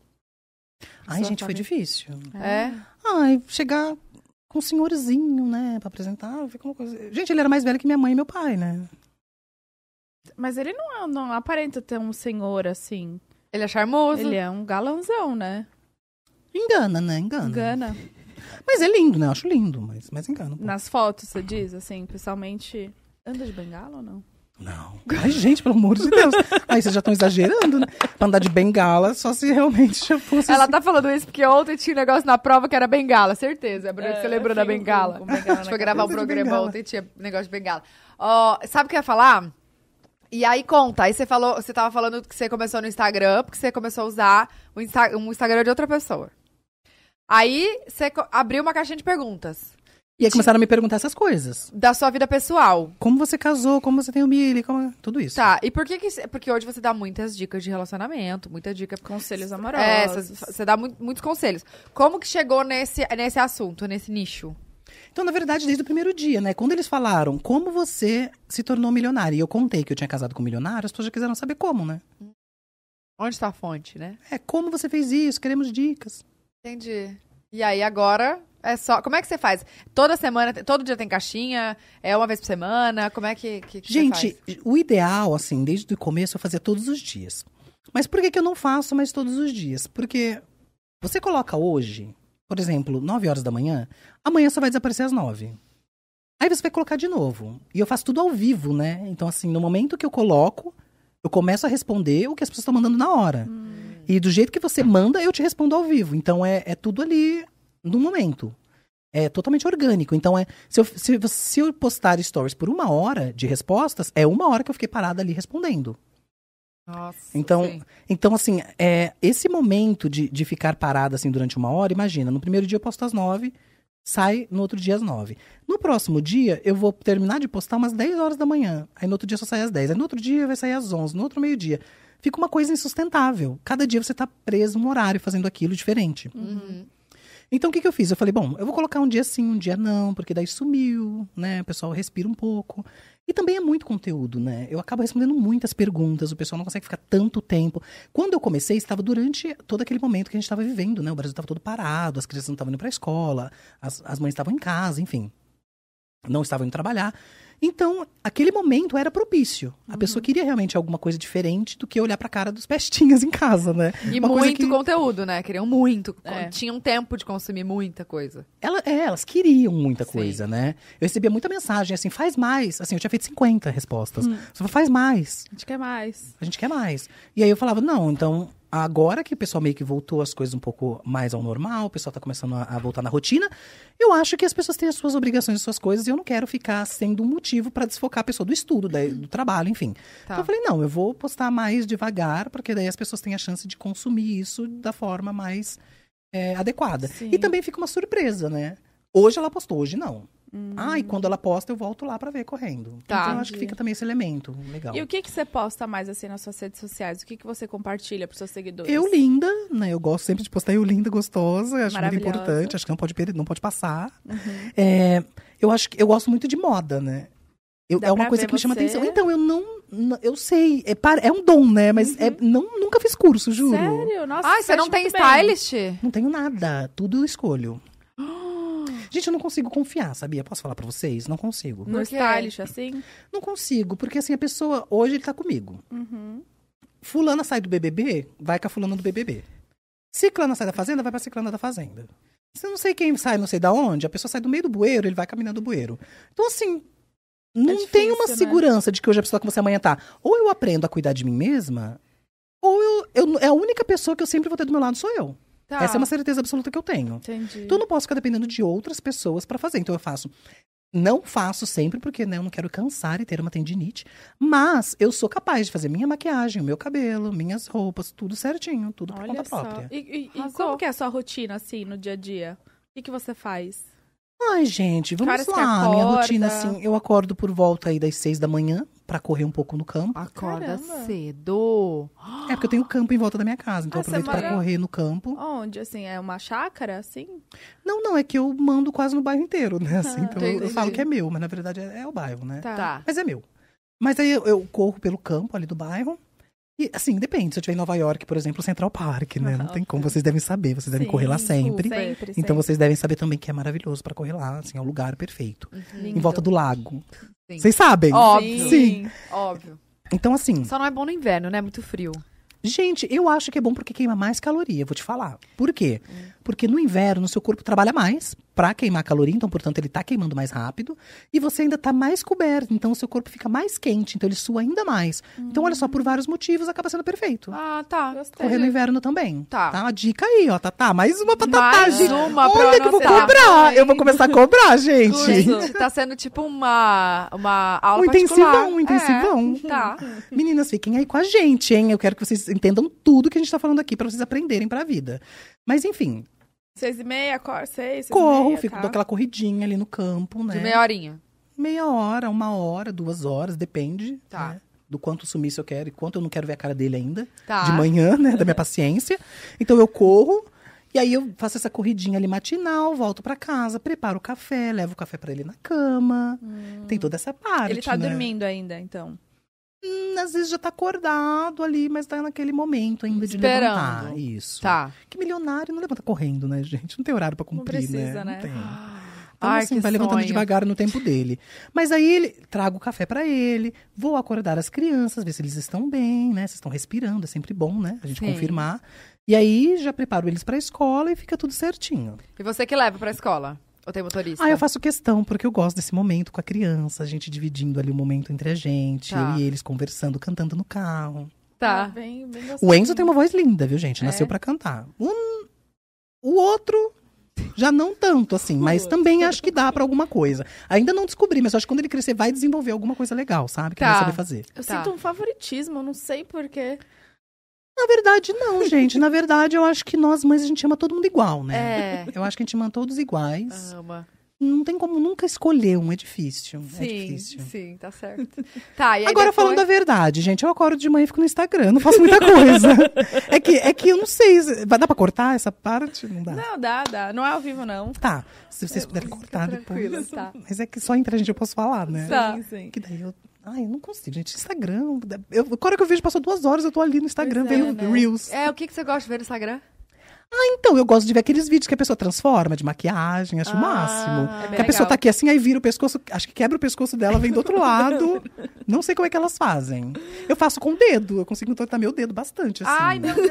Ai, Sua gente, foi família. difícil. É? Ai, chegar com um senhorzinho, né, pra apresentar, fica uma coisa... Gente, ele era mais velho que minha mãe e meu pai, né? Mas ele não, é- não aparenta ter um senhor assim. Ele é charmoso. Ele é um galãozão, né? Engana, né? Engana. Engana. Mas é lindo, né? Eu acho lindo, mas, mas engana. um. Nas fotos, você diz, assim, pessoalmente. Anda de bengala ou não? Não. Ai, gente, pelo amor de Deus. Aí vocês já estão exagerando, né? Pra andar de bengala, só se realmente já fosse. Ela tá falando isso porque ontem tinha um negócio na prova que era bengala, certeza. Bruna, É, você lembrou eu da bengala? com bengala A gente foi gravar um programa ontem tinha negócio de bengala. Ó, sabe o que eu ia falar? E aí conta, aí você falou, você tava falando que você começou no Instagram, porque você começou a usar o Insta- um Instagram de outra pessoa. Aí você abriu uma caixinha de perguntas E aí começaram a me perguntar essas coisas. da sua vida pessoal. Como você casou, como você tem o Billy, como... tudo isso. Tá, e por que que... Porque hoje você dá muitas dicas de relacionamento, muita dica... Conselhos É, amorosos. você você dá mu- muitos conselhos. Como que chegou nesse, nesse assunto, nesse nicho? Então, na verdade, desde o primeiro dia, né? Quando eles falaram como você se tornou milionária, e eu contei que eu tinha casado com um milionário, as pessoas já quiseram saber como, né? Onde está a fonte, né? É, como você fez isso? Queremos dicas. Entendi. E aí agora é só. Como é que você faz? Toda semana, todo dia tem caixinha? É uma vez por semana? Como é que, que, que Gente, o ideal, assim, desde o começo, eu fazia todos os dias. Mas por que, que eu não faço mais todos os dias? Porque você coloca hoje, por exemplo, 9 horas da manhã, amanhã só vai desaparecer às 9. Aí você vai colocar de novo. E eu faço tudo ao vivo, né? Então, assim, no momento que eu coloco, eu começo a responder o que as pessoas estão mandando na hora. E do jeito que você manda, eu te respondo ao vivo. Então, é, é tudo ali no momento. É totalmente orgânico. Então, é se eu, se, se eu postar stories por uma hora de respostas, é uma hora que eu fiquei parada ali respondendo. Nossa. Então, sim. então assim, é, esse momento de, de ficar parada assim durante uma hora, imagina, no primeiro dia eu posto às nove, sai no outro dia às nove. No próximo dia, eu vou terminar de postar umas 10 horas da manhã. Aí no outro dia só sai às 10. Aí no outro dia vai sair às 11. No outro meio-dia. Fica uma coisa insustentável. Cada dia você tá preso num horário fazendo aquilo diferente. Uhum. Então o que, que eu fiz? Eu falei, bom, eu vou colocar um dia sim, um dia não, porque daí sumiu, né? O pessoal respira um pouco. E também é muito conteúdo, né? Eu acabo respondendo muitas perguntas, o pessoal não consegue ficar tanto tempo. Quando eu comecei, estava durante todo aquele momento que a gente estava vivendo, né? O Brasil estava todo parado, as crianças não estavam indo para a escola, as, as mães estavam em casa, enfim. Não estavam indo trabalhar. Então, aquele momento era propício. A pessoa queria realmente alguma coisa diferente do que olhar para a cara dos pestinhas em casa, né? E Uma coisa muito que- conteúdo, né? Queriam muito. É. Tinham tempo de consumir muita coisa. Ela, é, elas queriam muita Sim. coisa, né? Eu recebia muita mensagem assim, faz mais. Assim, eu tinha feito 50 respostas. Você falou, faz mais. A gente quer mais. A gente quer mais. E aí eu falava, não, então, agora que o pessoal meio que voltou as coisas um pouco mais ao normal, o pessoal tá começando a, a voltar na rotina, eu acho que as pessoas têm as suas obrigações, as suas coisas, e eu não quero ficar sendo um motivo para desfocar a pessoa do estudo, da- do trabalho, enfim. Tá. Então eu falei, não, eu vou postar mais devagar, porque daí as pessoas têm a chance de consumir isso da forma mais é, adequada. Sim. E também fica uma surpresa, né? Hoje ela postou, hoje não. Hum. Ah, e quando ela posta, eu volto lá pra ver correndo. Tá. Então eu acho que fica também esse elemento legal. E o que, que você posta mais assim nas suas redes sociais? O que, que você compartilha pros seus seguidores? Eu linda, né? Eu gosto sempre de postar eu linda, gostosa. Acho muito importante. Acho que não pode, perder- não pode passar. Uhum. É, eu acho que eu gosto muito de moda, né? Eu- é uma coisa que me chama você? atenção. Então, eu não. Eu sei. É, é um dom, né? Mas é, não, nunca fiz curso, juro. Uhum. Sério? Nossa, Ai, você não tem muito bem. stylist? Não tenho nada. Tudo eu escolho. Gente, eu não consigo confiar, sabia? Posso falar pra vocês? Não consigo. No stylish, assim? Não consigo, porque assim, a pessoa, hoje ele tá comigo. Uhum. Fulana sai do BBB, vai com a fulana do BBB. Ciclana sai da fazenda, vai pra ciclana da fazenda. Se eu não sei quem sai, não sei da onde, a pessoa sai do meio do bueiro, ele vai caminhando do bueiro. Então, assim, não difícil, tem uma né? segurança de que hoje a pessoa que você amanhã tá. Ou eu aprendo a cuidar de mim mesma, ou eu, eu- é a única pessoa que eu sempre vou ter do meu lado sou eu. Tá. Essa é uma certeza absoluta que eu tenho. Entendi. Então eu não posso ficar dependendo de outras pessoas pra fazer. Então eu faço. Não faço sempre, porque né, eu não quero cansar e ter uma tendinite. Mas eu sou capaz de fazer minha maquiagem, o meu cabelo, minhas roupas, tudo certinho, tudo por Olha conta só. própria. E, e- e como que é a sua rotina, assim, no dia a dia? O que, que você faz? Ai, gente, vamos Caras lá. Minha rotina, assim, eu acordo por volta aí das seis da manhã pra correr um pouco no campo. Acorda Caramba. cedo. É porque eu tenho campo em volta da minha casa, então Ah, eu aproveito você pra mora- correr no campo. Onde, assim, é uma chácara, assim? Não, não, é que eu mando quase no bairro inteiro, né? Assim, então eu, eu entendi. falo que é meu, mas na verdade é, é o bairro, né? Tá. Mas é meu. Mas aí eu, eu corro pelo campo ali do bairro. E assim, depende. Se eu estiver em Nova York, por exemplo, Central Park, né? Não tem como, vocês devem saber, vocês devem Sim, correr lá sempre. Sempre, Então sempre. vocês devem saber também que é maravilhoso pra correr lá, assim, é o lugar perfeito. Lindo. Em volta do lago. Sim. Vocês sabem? Óbvio. Sim. Óbvio. Então, assim, Só não é bom no inverno, né? Muito frio. Gente, eu acho que é bom porque queima mais caloria, vou te falar. Por quê? Porque no inverno o seu corpo trabalha mais pra queimar caloria, então, portanto, ele tá queimando mais rápido. E você ainda tá mais coberto, então o seu corpo fica mais quente, então ele sua ainda mais. Então, olha só, por vários motivos acaba sendo perfeito. Ah, tá. Gostei. Correr no inverno também. Tá. Tá, uma dica aí, ó, Tatá. Mais uma Tatá, Mais uma pra Olha que eu vou cobrar. Eu vou começar a cobrar, gente. Gente, tá sendo tipo uma, uma aula Um particular. intensivão, um intensivão. É, tá. Meninas, fiquem aí com a gente, hein? Eu quero que vocês entendam tudo que a gente tá falando aqui pra vocês aprenderem pra vida. Mas enfim, Seis e meia, cor, seis, seis e corro, meia, fico tá? dou aquela corridinha ali no campo, né? De meia horinha. Meia hora, uma hora, duas horas, depende. Tá. né? Do quanto sumiço eu quero e quanto eu não quero ver a cara dele ainda. Tá. De manhã, né? Da minha paciência. Então eu corro. E aí eu faço essa corridinha ali matinal, volto pra casa, preparo o café, levo o café pra ele na cama. Tem toda essa parte. Ele tá né? dormindo ainda, então. Hum, às vezes já tá acordado ali, mas tá naquele momento ainda de Esperando. levantar. Isso. Tá. Que milionário não levanta correndo, né, gente? Não tem horário pra Não cumprir, precisa, né? Não tem. Então, Ai, assim, vai levantando sonho. devagar no tempo dele. Mas aí ele trago o café pra ele, vou acordar as crianças, ver se eles estão bem, né? Se estão respirando, é sempre bom, né? A gente Sim. confirmar. E aí já preparo eles pra escola e fica tudo certinho. E você que leva pra escola? Ou tem motorista? Ah, eu faço questão, porque eu gosto desse momento com a criança, a gente dividindo ali o momento entre a gente, Tá. eu e eles conversando, cantando no carro. Tá. Ah, Bem, bem O. Enzo tem uma voz linda, viu, gente? É? Nasceu pra cantar. Um- o outro já não tanto, assim, mas também acho que dá pra alguma coisa. Ainda não descobri, mas eu acho que quando ele crescer vai desenvolver alguma coisa legal, sabe? Que ele Tá. vai saber fazer. Eu Tá. sinto um favoritismo, eu não sei porquê. Na verdade, não, gente. Na verdade, eu acho que nós mães a gente ama todo mundo igual, né? É. Eu acho que a gente ama todos iguais. Ama. Não tem como nunca escolher um, é difícil. é Sim, difícil. sim, tá certo. Tá, e aí Agora, depois... falando a verdade, gente, eu acordo de manhã e fico no Instagram, não faço muita coisa. é, que, é que eu não sei, vai dar pra cortar essa parte? Não dá. Não, dá, dá. Não é ao vivo, não. Tá, se vocês puderem cortar depois. tá. Mas é que só entre a gente eu posso falar, né? Tá. Sim, sim. Que daí eu. Ai, eu não consigo, gente. Instagram. Eu, agora que eu vejo, passou duas horas, eu tô ali no Instagram Pois é, vendo né? Reels. É, o que, que você gosta de ver no Instagram? Ah, então, eu gosto de ver aqueles vídeos que a pessoa transforma de maquiagem, acho o Ah, máximo. é que a pessoa legal. tá aqui assim, aí vira o pescoço, acho que quebra o pescoço dela, vem do outro lado. não sei como é que elas fazem. Eu faço com o dedo, eu consigo entortar meu dedo bastante, assim. Ai, meu Deus!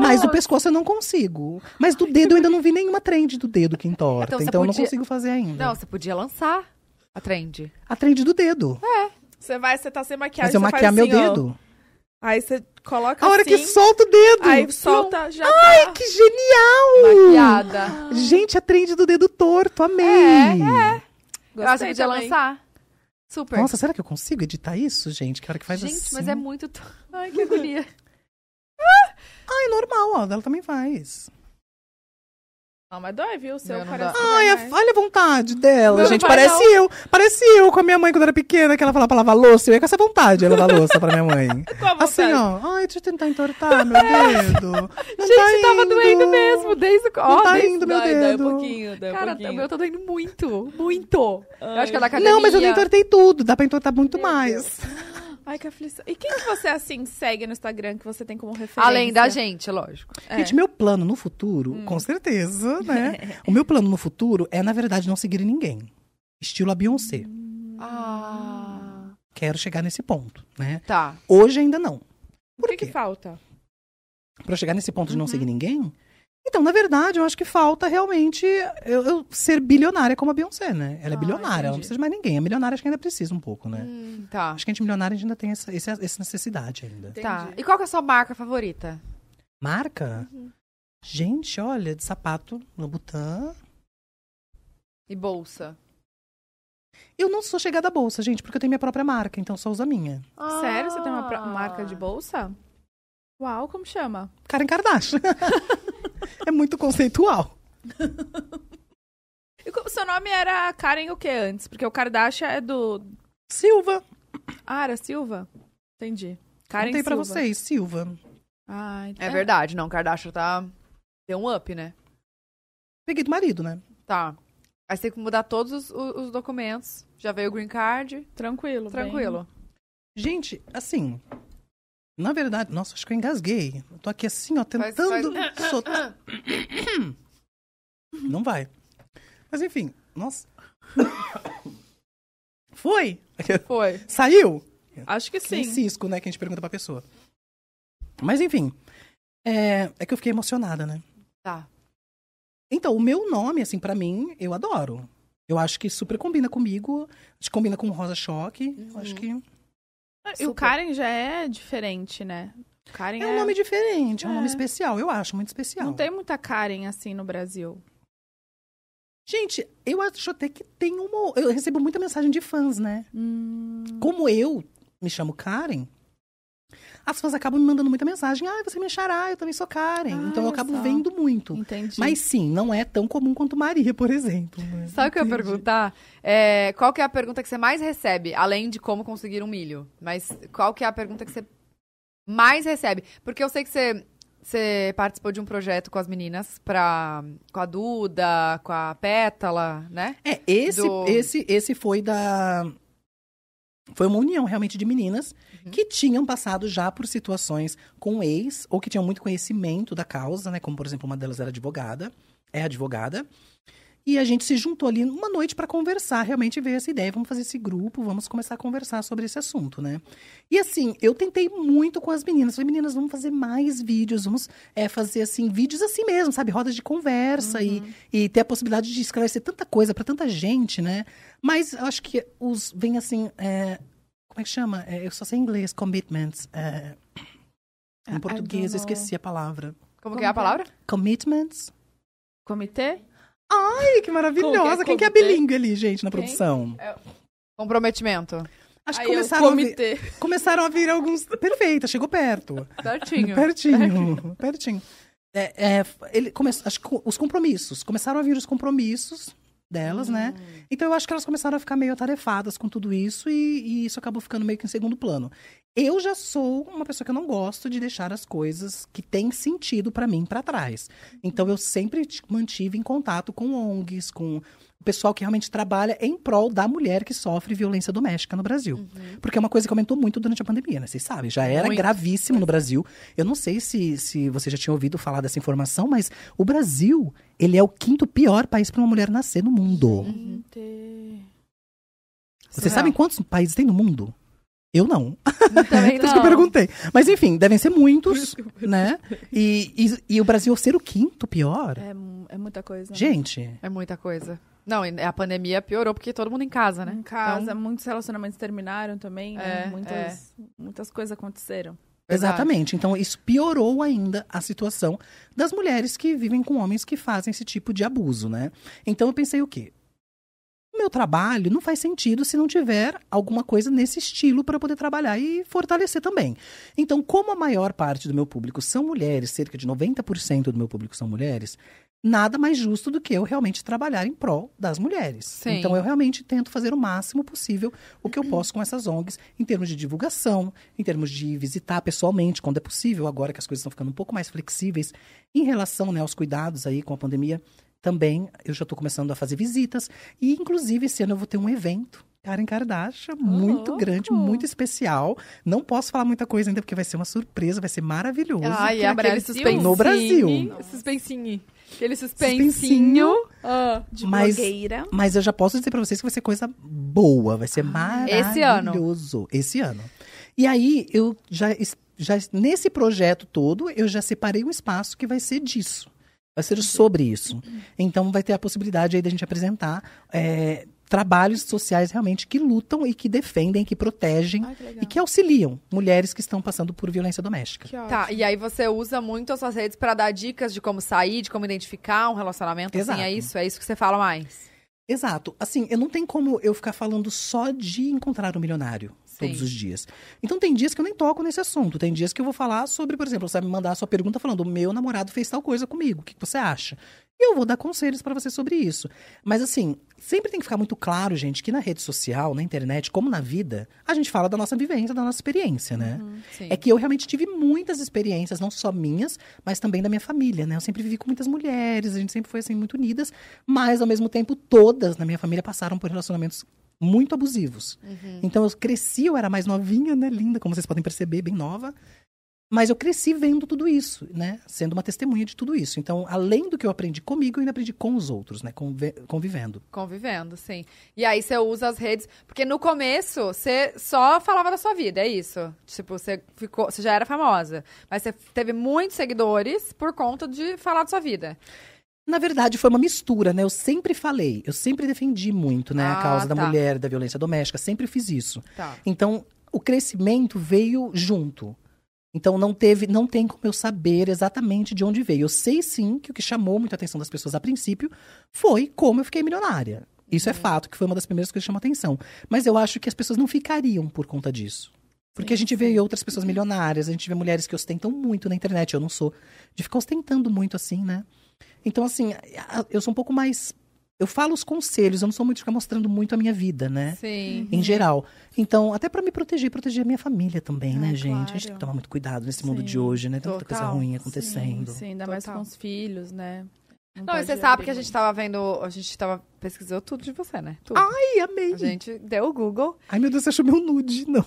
Mas o pescoço eu não consigo. Mas do dedo eu ainda não vi nenhuma trend do dedo que entorta. Então Então, você eu não podia- consigo fazer ainda. Não, você podia lançar a trend. A trend do dedo. Você vai, você tá sem maquiagem, Mas eu você maquiar faz meu assim, ó. dedo. Aí você coloca A hora assim, que solta o dedo. aí solta, já Ai, tá. que genial! Maquiada. Gente, a trend do dedo torto, amei. É, Gostei eu acho que podia também. lançar. Super. Nossa, será que eu consigo editar isso, gente? Que hora que faz Gente, assim? mas é muito... to- Ai, que agonia. Ai, normal, ó. Ela também faz. Não, mas dói, viu? O seu não parece Ai, a- mais. olha a vontade dela, Meu gente. Parece não. eu. Parece eu com a minha mãe quando era pequena, que ela falava pra lavar louça. Eu ia com essa vontade de lavar louça pra minha mãe. Assim, vontade? ó. Ai, deixa eu tentar entortar meu dedo. Não Gente, tá tava indo. doendo mesmo, desde o... Ó, tá desde- indo meu Dói, dói dedo. um pouquinho, dói um Cara, pouquinho. o meu tá doendo muito, muito. Eu acho que é da academia. Não, mas eu não entortei tudo. Dá pra entortar muito Meu mais. Ai, que aflição. E quem que você, assim, segue no Instagram que você tem como referência? Além da gente, lógico. É. Gente, meu plano no futuro, com certeza, né? o meu plano no futuro é, na verdade, não seguir ninguém. Estilo a Beyoncé. Ah... Quero chegar nesse ponto, né? Tá. Hoje ainda não. O que, quê? que falta? Pra eu chegar nesse ponto de não seguir ninguém, Então, na verdade, eu acho que falta realmente eu, eu ser bilionária como a Beyoncé, né? Ela é Ah, bilionária, ela não entendi. precisa de mais ninguém. A milionária acho que ainda precisa um pouco, né? Hum, tá. Acho que a gente milionária a gente ainda tem essa, essa necessidade ainda. Tá. Entendi. E qual que é a sua marca favorita? Marca? Uhum. Gente, olha, de sapato, Louboutin. E bolsa? Eu não sou chegada à bolsa, gente, porque eu tenho minha própria marca, então só uso a minha. Sério? Você tem uma Ah. marca de bolsa? Uau, como chama? Karen Kardashian. é muito conceitual. E seu nome era Karen o que antes? Porque o Kardashian é do... Silva. Ah, era Silva? Entendi. Karen Contei pra Silva. vocês, Silva. Ah, ent- É verdade, não. Kardashian tá. Deu um up, né? Peguei do marido, né? Tá. Aí você tem que mudar todos os, os- os documentos. Já veio o green card. Tranquilo. bem- Tranquilo. Gente, assim. Na verdade, nossa, acho que eu engasguei. Eu tô aqui assim, ó, Faz- tentando. soltar. Não vai. Mas enfim, nossa. Foi? Foi. Saiu? Acho que Sim. sim. cisco, né? Que a gente pergunta pra pessoa. Mas enfim. É, é que eu fiquei emocionada, né? Tá. Então, o meu nome, assim, pra mim, eu adoro. Eu acho que super combina comigo. Acho que combina com o Rosa Choque. Eu Acho que E o Karen já é diferente, né? Karen é um nome diferente, é um É. nome especial. Eu acho muito especial. Não tem muita Karen assim no Brasil. Gente, eu acho até que tem uma. Eu recebo muita mensagem de fãs, né? Hum, Como eu me chamo Karen, as fãs acabam me mandando muita mensagem. Ah, você me achará, eu também sou Karen. Ah, então eu acabo só. vendo muito. entendi. Mas sim, não é tão comum quanto Maria, por exemplo. né? Sabe o que eu ia perguntar? É, qual que é a pergunta que você mais recebe, além de como conseguir um milho? Mas qual que é a pergunta que você mais recebe? Porque eu sei que você, você participou de um projeto com as meninas, pra, com a Duda, com a Pétala, né? É, esse, Do- esse, esse foi da. Foi uma união realmente de meninas que tinham passado já por situações com ex, ou que tinham muito conhecimento da causa, né? Como, por exemplo, uma delas era advogada, é advogada. E a gente se juntou ali uma noite para conversar, realmente veio essa ideia, vamos fazer esse grupo, vamos começar a conversar sobre esse assunto, né? E assim, eu tentei muito com as meninas, falei, meninas, vamos fazer mais vídeos, vamos é, fazer assim, vídeos assim mesmo, sabe? Rodas de conversa e, e ter a possibilidade de esclarecer tanta coisa para tanta gente, né? Mas eu acho que os vem assim, é, como é que chama? É, eu só sei em inglês, commitments. é, em português eu esqueci a palavra. Como, que é a palavra? Commitments? Comitê? Ai, que maravilhosa! Que é Quem que é bilíngue ali, gente, na Quem? produção? Comprometimento. Acho que Aí eu, começaram a, vir, comitê. começaram a vir alguns. Perfeita, chegou perto. Certinho. Pertinho, pertinho. É, é, ele começou, acho que os compromissos. Começaram a vir os compromissos delas, né? Então eu acho que elas começaram a ficar meio atarefadas com tudo isso e, e isso acabou ficando meio que em segundo plano. Eu já sou uma pessoa que eu não gosto de deixar as coisas que têm sentido pra mim pra trás. Então eu sempre mantive em contato com ONGs, com pessoal que realmente trabalha em prol da mulher que sofre violência doméstica no Brasil. Porque é uma coisa que aumentou muito durante a pandemia, né? Vocês sabem, já era Muito. gravíssimo no Brasil. Eu não sei se, se você já tinha ouvido falar dessa informação, mas o Brasil, ele é o quinto pior país para uma mulher nascer no mundo. Comitê. Vocês Surreal. sabem quantos países tem no mundo? Eu não. Também isso que eu não. perguntei. Mas enfim, devem ser muitos, né? E, e, e o Brasil ser o quinto pior? É, é muita coisa. né? Gente, É muita coisa. Não, a pandemia piorou porque todo mundo em casa, né? Em casa, Então, muitos relacionamentos terminaram também, né? É, muitas, muitas coisas aconteceram. Exatamente. Então, isso piorou ainda a situação das mulheres que vivem com homens que fazem esse tipo de abuso, né? Então, eu pensei o quê? O meu trabalho não faz sentido se não tiver alguma coisa nesse estilo para poder trabalhar e fortalecer também. Então, como a maior parte do meu público são mulheres, cerca de 90% do meu público são mulheres, nada mais justo do que eu realmente trabalhar em prol das mulheres. Sim. Então, eu realmente tento fazer o máximo possível o que eu posso com essas ONGs em termos de divulgação, em termos de visitar pessoalmente quando é possível, agora que as coisas estão ficando um pouco mais flexíveis em relação né, aos cuidados aí com a pandemia. Também eu já estou começando a fazer visitas e inclusive esse ano eu vou ter um evento Karen Kardashian, muito grande, muito especial. Não posso falar muita coisa ainda porque vai ser uma surpresa, vai ser maravilhoso. Ai, é Brasil? No Brasil. Suspensinho. Aquele Suspensinho. suspensinho. Ah. De Mas- blogueira. Mas eu já posso dizer pra vocês que vai ser coisa boa, vai ser esse ano. maravilhoso. Esse ano. E aí, eu já, já, nesse projeto todo, eu já separei um espaço que vai ser disso. Vai ser sobre isso. Então vai ter a possibilidade aí da gente apresentar é, trabalhos sociais realmente que lutam e que defendem, que protegem Ai, que e que auxiliam mulheres que estão passando por violência doméstica. Tá, e aí você usa muito as suas redes pra dar dicas de como sair, de como identificar um relacionamento, Exato. assim, é isso? É isso que você fala mais? Exato. Assim, eu não tenho como eu ficar falando só de encontrar o milionário todos Sim. os dias. Então tem dias que eu nem toco nesse assunto. Tem dias que eu vou falar sobre, por exemplo, você vai me mandar a sua pergunta falando: meu namorado fez tal coisa comigo. O que você acha? E eu vou dar conselhos pra você sobre isso. Mas assim, sempre tem que ficar muito claro, gente, que na rede social, na internet, como na vida, a gente fala da nossa vivência, da nossa experiência, né? Sim. É que eu realmente tive muitas experiências, não só minhas, mas também da minha família, né? Eu sempre vivi com muitas mulheres, a gente sempre foi assim muito unidas, mas ao mesmo tempo todas na minha família passaram por relacionamentos muito abusivos. Então eu cresci, eu era mais novinha, né, linda, como vocês podem perceber, bem nova. Mas eu cresci vendo tudo isso, né? Sendo uma testemunha de tudo isso. Então, além do que eu aprendi comigo, eu ainda aprendi com os outros, né? Conve- convivendo. Convivendo, sim. E aí você usa as redes. Porque no começo você só falava da sua vida, é isso. Tipo, você ficou. Você já era famosa. Mas você teve muitos seguidores por conta de falar da sua vida. Na verdade, foi uma mistura, né? Eu sempre falei, eu sempre defendi muito, né? Ah, a causa da tá. mulher, da violência doméstica, sempre fiz isso. Tá. Então, o crescimento veio junto. Então, não teve, não tem como eu saber exatamente de onde veio. Eu sei sim que o que chamou muita atenção das pessoas a princípio foi como eu fiquei milionária. Isso é fato, que foi uma das primeiras coisas que chamou atenção. Mas eu acho que as pessoas não ficariam por conta disso. Porque a gente vê outras pessoas milionárias, a gente vê mulheres que ostentam muito na internet. Eu não sou de ficar ostentando muito assim, né? Então, assim, eu sou um pouco mais. Eu falo os conselhos, eu não sou muito de ficar mostrando muito a minha vida, né? Sim. em geral. Então, até pra me proteger, proteger a minha família também, né, Ah, gente? A gente claro. tem que tomar muito cuidado nesse mundo Sim, de hoje, né? Tem muita coisa total. ruim acontecendo. Sim, sim, ainda mais Total. com os filhos, né? Não, pode você sabe abrir que a gente muito. tava vendo. A gente tava pesquisou tudo de você, né? Tudo. Ai, amei. A gente deu o Google. Ai, meu Deus, você achou meu nude? Não,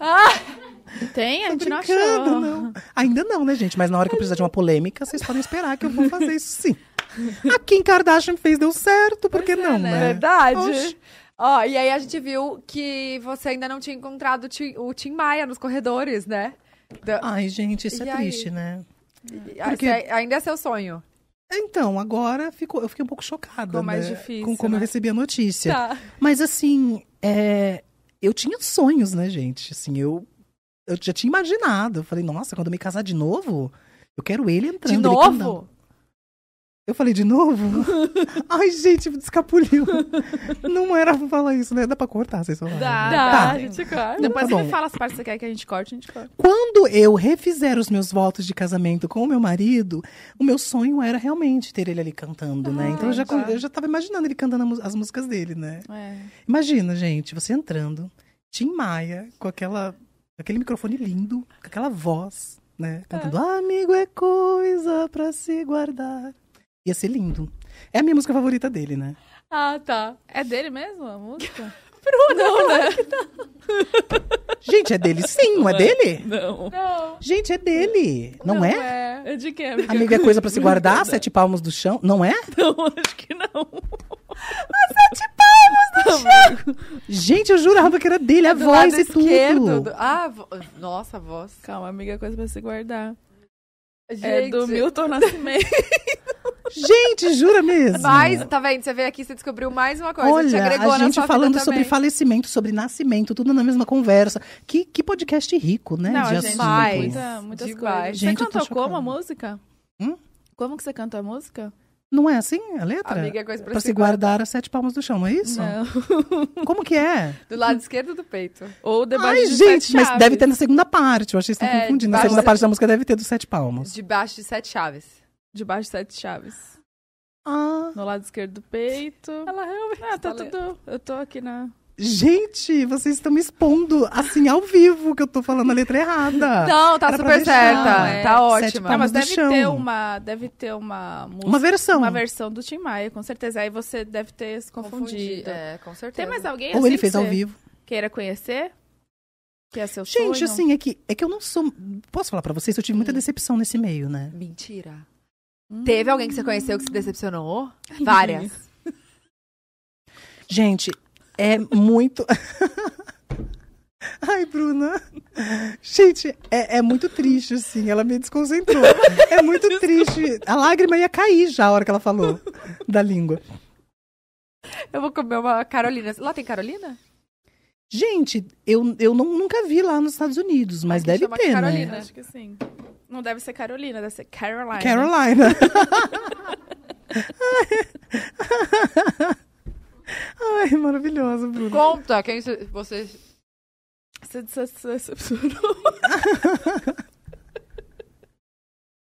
Tem? A gente não achou. não. Ainda não, né, gente? Mas na hora que eu precisar de uma polêmica, vocês podem esperar que eu vou fazer isso sim. A Kim Kardashian fez, deu certo, por que é, não, né? né? Verdade. Ó, e aí a gente viu que você ainda não tinha encontrado o Tim, o Tim Maia nos corredores, né? Da- Ai, gente, isso E é aí? triste, né? porque- ainda é seu sonho. Então, agora ficou, eu fiquei um pouco chocada, Ficou mais né? difícil, com como eu né? recebi a notícia. Tá. Mas assim, é, eu tinha sonhos, né, gente? Assim, eu, eu já tinha imaginado. Eu falei, nossa, quando eu me casar de novo, eu quero ele entrando. De novo? Eu falei, de novo? Ai, gente, descapuliu. Não era pra falar isso, né? Dá pra cortar, vocês falaram. Dá, né? dá, Tá. a gente corta. Tá Depois você bom. me fala as partes que você quer que a gente corte, a gente corta. Quando eu refizer os meus votos de casamento com o meu marido, o meu sonho era realmente ter ele ali cantando, né? Então eu já, tá. eu já tava imaginando ele cantando as músicas dele, né? É. Imagina, gente, você entrando, Tim Maia, com aquela, com aquele microfone lindo, com aquela voz, né? Cantando Amigo é coisa pra se guardar. Ia ser lindo. É a minha música favorita dele, né? Ah, tá. É dele mesmo a música? Não, né? Gente, é dele sim, não é dele? Não. Não. Gente, é dele. Não, é? É de quem? Amiga? Amigo é coisa pra se guardar, sete palmos do chão. Não é? Não, acho que não. Gente, eu jurava que era dele, a Do voz lado e tudo. esquerdo. do- Ah, vo- nossa, a voz. Calma, amiga, é coisa pra se guardar. É Gente, do Milton Nascimento. Gente, jura mesmo? Mas, tá vendo? Você veio aqui e você descobriu mais uma coisa. Olha, te agregou a gente falando sobre falecimento, sobre nascimento, tudo na mesma conversa. Que, que podcast rico, né? Não, de gente tem muita, muitas Demais. coisas. Gente, você cantou como a música? Hum? Como que você canta a música? Não é assim a letra? Amiga é coisa pra, Pra se guardar as sete palmas do chão, não é isso? Não. Como que é? Do lado esquerdo do peito. Ou debaixo Ai, de gente, sete mas chaves. deve ter na segunda parte. Eu achei que vocês estão É, confundindo. Na segunda de- parte da música deve ter dos sete palmos. Debaixo de sete chaves. Debaixo de sete chaves. Ah, No lado esquerdo do peito. Ela realmente Ah, tá tá tudo. Eu tô aqui na. gente, vocês estão me expondo assim ao vivo que eu tô falando a letra errada. Não, tá Era super certa. Não, é. Tá ótima. Não, mas do deve chão. ter uma. Deve ter uma música. Uma versão. Uma versão do Tim Maia, com certeza. Aí você deve ter se confundido. É, com certeza. Tem mais alguém Ou assim ele que fez ao vivo. Queira conhecer? Que é seu Gente, sonho? assim, é que, é que eu não sou. Posso falar pra vocês? Eu tive muita decepção nesse meio, né? Mentira. Hum. Teve alguém que você conheceu que se decepcionou? Várias. Gente, é muito. Ai, Bruna. Gente, é, é muito triste, assim. Ela me desconcentrou. É muito triste. A lágrima ia cair já a hora que ela falou da língua. Eu vou comer uma Carolina. Lá tem Carolina? Gente, eu, eu não- nunca vi lá nos Estados Unidos, mas Aqui deve ter, Carolina. né? Acho que sim. Não deve ser Carolina, deve ser Caroline. Carolina. Ai, maravilhosa, Bruna. Conta quem você- você decepcionou.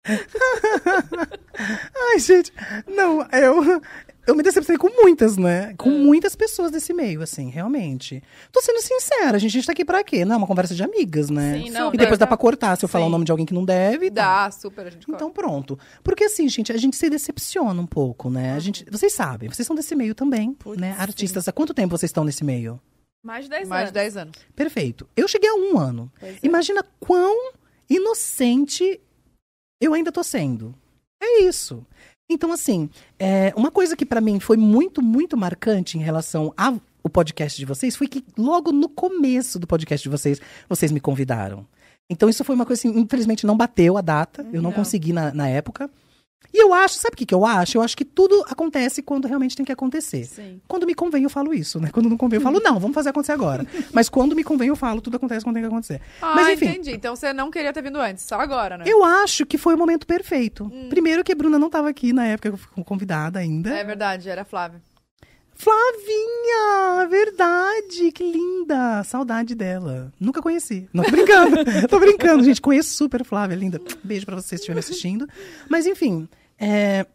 Ai, gente, não, eu, eu me decepcionei com muitas, né? Com muitas pessoas desse meio, assim, realmente. Tô sendo sincera, a gente, a gente tá aqui pra quê? Não, é uma conversa de amigas, né? Sim, não, e depois dá- pra cortar se eu falar o Sim. nome de alguém que não deve. tá. Dá, super, a gente Então pronto. Porque assim, gente, a gente se decepciona um pouco, né? A gente, vocês sabem, vocês são desse meio também, né? sim. Artistas, há quanto tempo vocês estão nesse meio? Mais de 10 Mais de anos. 10 anos. Perfeito. Eu cheguei a um ano. É. Imagina quão inocente eu ainda tô sendo. É isso. Então, assim, é, uma coisa que pra mim foi muito, muito marcante em relação ao podcast de vocês foi que logo no começo do podcast de vocês, vocês me convidaram. Então, isso foi uma coisa assim, infelizmente não bateu a data, eu não, Não. consegui na, na época. E eu acho, sabe o que, que eu acho? Eu acho que tudo acontece quando realmente tem que acontecer. Sim. Quando me convém, eu falo isso, né? Quando não convém, eu falo, não, vamos fazer acontecer agora. Mas quando me convém, eu falo, tudo acontece quando tem que acontecer. Ah, Mas enfim, entendi. Então você não queria ter vindo antes, só agora, né? eu acho que foi o momento perfeito. Hum. Primeiro que a Bruna não estava aqui na época que eu fui convidada ainda. É verdade, era a Flávia. Flavinha! Verdade! Que linda! Saudade dela. Nunca conheci. Não, tô brincando. tô brincando, gente. Conheço super Flávia, linda. Beijo pra vocês se estiverem assistindo. Mas, enfim, é,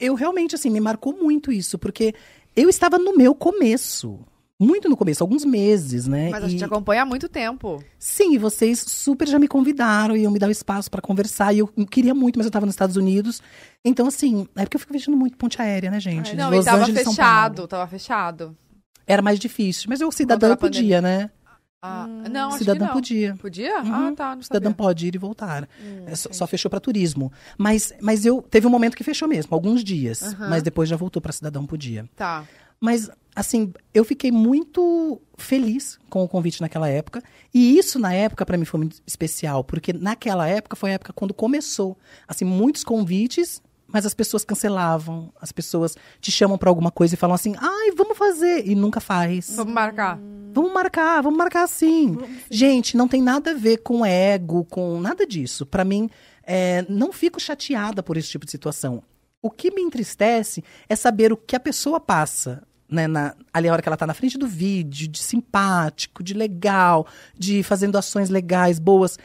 eu realmente, assim, me marcou muito isso, porque eu estava no meu começo. Muito no começo, alguns meses, né? Mas a E- gente acompanha há muito tempo. Sim, e vocês super já me convidaram e eu me dar o espaço pra conversar. E eu queria muito, mas eu tava nos Estados Unidos. Então, assim, é porque eu fico viajando muito ponte aérea, né, gente? Não, Los e tava Angeles, fechado, tava fechado. Era mais difícil. Mas eu, cidadã, da podia, né? Ah, não, acho cidadã que não. podia. Podia? Uhum. Ah, tá, não Cidadã sabia. pode ir e voltar. É, só, só fechou pra turismo. Mas, mas eu teve um momento que fechou mesmo, alguns dias. Aham. Mas depois já voltou pra cidadão podia. Tá. Mas, assim, eu fiquei muito feliz com o convite naquela época. E isso, na época, pra mim foi muito especial. Porque naquela época foi a época quando começou. Assim, muitos convites, mas as pessoas cancelavam. As pessoas te chamam pra alguma coisa e falam assim, ai, vamos fazer. E nunca faz. Vamos marcar. Vamos marcar, vamos marcar sim. Gente, não tem nada a ver com ego, com nada disso. Pra mim, é, não fico chateada por esse tipo de situação. O que me entristece é saber o que a pessoa passa. Né, na, ali a hora que ela tá na frente do vídeo, de simpático, de legal, de fazendo ações legais, boas.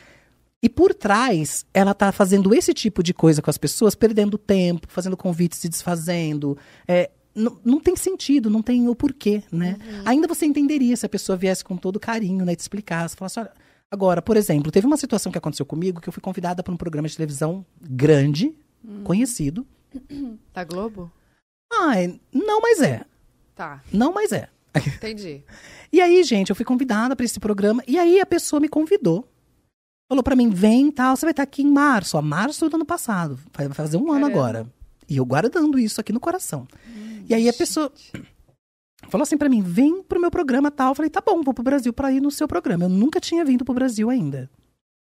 E por trás, ela tá fazendo esse tipo de coisa com as pessoas, perdendo tempo, fazendo convites, se desfazendo. É, não, não tem sentido, não tem o porquê, né? Ainda você entenderia se a pessoa viesse com todo carinho, né? Te explicasse, falasse, olha... Agora, por exemplo, teve uma situação que aconteceu comigo que eu fui convidada para um programa de televisão grande, conhecido. Da Globo? Ai, não, mas é. Tá, Não, mas é. entendi. E aí, gente, eu fui convidada para esse programa e aí a pessoa me convidou. Falou para mim, vem tal, você vai estar aqui em março, ó, março do ano passado. Vai fazer um ano Caramba. agora. E eu guardando isso aqui no coração. e aí a pessoa falou assim para mim, vem pro meu programa tal. Eu falei, tá bom, vou pro Brasil para ir no seu programa. Eu nunca tinha vindo pro Brasil ainda.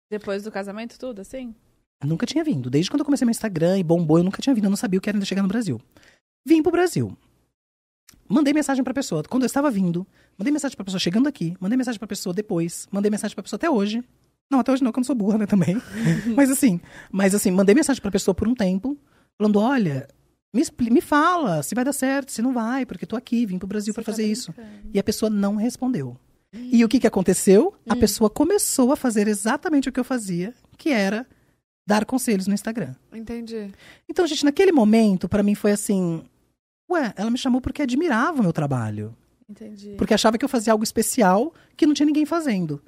Depois do casamento, tudo, assim? Eu nunca tinha vindo. Desde quando eu comecei meu Instagram e bombou, eu nunca tinha vindo. Eu não sabia o que era ainda chegar no Brasil. Vim pro Brasil. Mandei mensagem pra pessoa. Quando eu estava vindo, mandei mensagem pra pessoa chegando aqui. Mandei mensagem pra pessoa depois. Mandei mensagem pra pessoa até hoje. Não, até hoje não, que eu não sou burra, né, também. mas assim, mas assim, mandei mensagem pra pessoa por um tempo, falando, olha, me, me fala se vai dar certo, se não vai, porque tô aqui, vim pro Brasil pra fazer isso. E a pessoa não respondeu. E o que que aconteceu? A pessoa começou a fazer exatamente o que eu fazia, que era dar conselhos no Instagram. Entendi. Então, gente, naquele momento, pra mim foi assim, ué, ela me chamou porque admirava o meu trabalho, Entendi. porque achava que eu fazia algo especial que não tinha ninguém fazendo.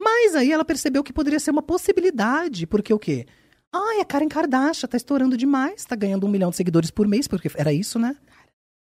Mas aí ela percebeu que poderia ser uma possibilidade, porque o quê? Ai, a Karen Kardashian tá estourando demais, tá ganhando um milhão de seguidores por mês, porque era isso, né?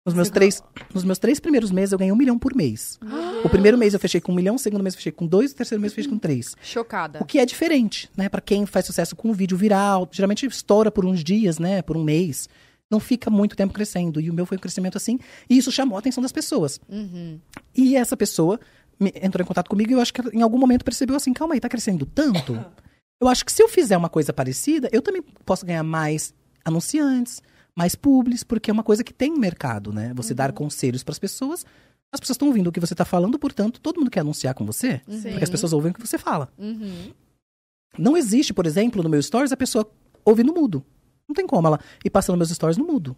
Nos meus, três, nos meus três primeiros meses eu ganhei um milhão por mês. O primeiro mês eu fechei com um milhão, o segundo mês eu fechei com dois, o terceiro mês eu fechei com três. Chocada. O que é diferente, né? Pra quem faz sucesso com um vídeo viral, geralmente estoura por uns dias, né? Por um mês. Não fica muito tempo crescendo. E o meu foi um crescimento assim. E isso chamou a atenção das pessoas. Uhum. E essa pessoa me- entrou em contato comigo e eu acho que em algum momento percebeu assim, calma aí, tá crescendo tanto? Eu acho que se eu fizer uma coisa parecida, eu também posso ganhar mais anunciantes, mais publis, porque é uma coisa que tem mercado, né? Você dar conselhos para as pessoas, as pessoas estão ouvindo o que você está falando, portanto, todo mundo quer anunciar com você, porque as pessoas ouvem o que você fala. Uhum. Não existe, por exemplo, no meu stories, a pessoa ouvir no mudo. Não tem como ela ir passando meus stories no mudo.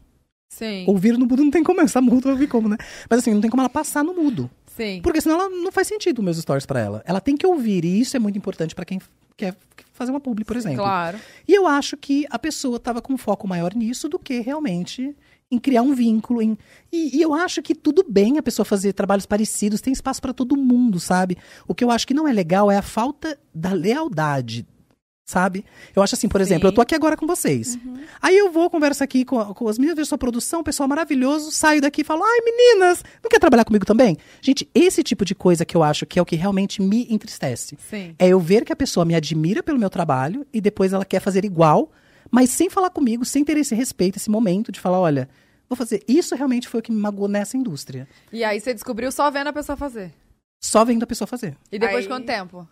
Sim. Ouvir no mudo não tem como, essa mudo ouvir como, né? Mas assim, não tem como ela passar no mudo. Sim. Porque senão ela não faz sentido meus stories pra ela. Ela tem que ouvir, e isso é muito importante pra quem quer fazer uma publi, por exemplo. Claro. E eu acho que a pessoa tava com um foco maior nisso do que realmente em criar um vínculo. Em... E, e eu acho que tudo bem a pessoa fazer trabalhos parecidos, tem espaço pra todo mundo, sabe? O que eu acho que não é legal é a falta da lealdade. Sabe? Eu acho assim, por exemplo, eu tô aqui agora com vocês. Aí eu vou, converso aqui com, com as meninas, vejo sua produção, pessoal maravilhoso, saio daqui e falo, ai meninas, não quer trabalhar comigo também? Gente, esse tipo de coisa que eu acho que é o que realmente me entristece. Sim. É eu ver que a pessoa me admira pelo meu trabalho e depois ela quer fazer igual, mas sem falar comigo, sem ter esse respeito, esse momento de falar, olha, vou fazer. Isso realmente foi o que me magoou nessa indústria. E aí você descobriu só vendo a pessoa fazer. Só vendo a pessoa fazer. E depois Aí- de quanto tempo?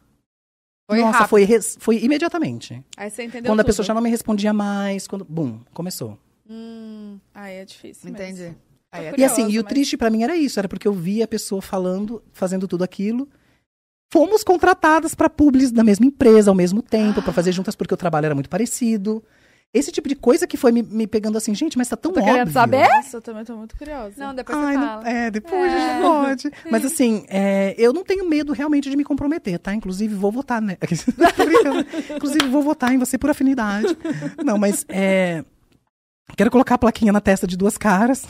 Foi Nossa, rápido. foi, res- foi imediatamente. Aí você entendeu quando a tudo. pessoa já não me respondia mais, quando. Bum, começou. Hum, Aí é difícil entendi. mesmo. Aí é- E Curiosa, assim, e o mas- triste pra mim era isso, era porque eu via a pessoa falando, fazendo tudo aquilo. Fomos contratadas pra publis da mesma empresa ao mesmo tempo, pra fazer juntas porque o trabalho era muito parecido. Esse tipo de coisa que foi me, me pegando assim, gente, mas tá tão Tô óbvio. querendo saber? Nossa, eu também tô muito curiosa. Não, depois Ai, você não- fala. é, depois a gente pode. Mas assim, é, eu não tenho medo realmente de me comprometer, tá? Inclusive, vou votar, né? Inclusive, vou votar em você por afinidade. Não, mas é. Quero colocar a plaquinha na testa de duas caras.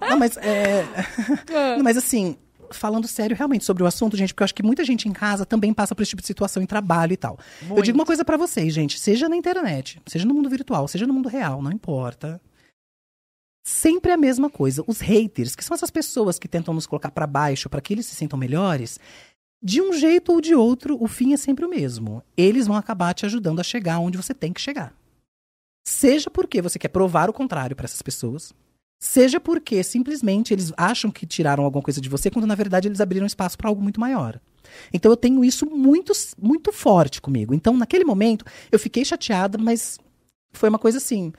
Não, mas é. Não, mas assim, falando sério realmente sobre o assunto, gente, porque eu acho que muita gente em casa também passa por esse tipo de situação em trabalho e tal. Eu digo uma coisa pra vocês, gente, seja na internet, seja no mundo virtual, seja no mundo real, não importa. Sempre a mesma coisa. Os haters, que são essas pessoas que tentam nos colocar pra baixo para que eles se sintam melhores, de um jeito ou de outro, o fim é sempre o mesmo. Eles vão acabar te ajudando a chegar onde você tem que chegar. Seja porque você quer provar o contrário para essas pessoas, seja porque simplesmente eles acham que tiraram alguma coisa de você, quando na verdade eles abriram espaço para algo muito maior. Então eu tenho isso muito, muito forte comigo. Então, naquele momento, eu fiquei chateada, mas foi uma coisa assim.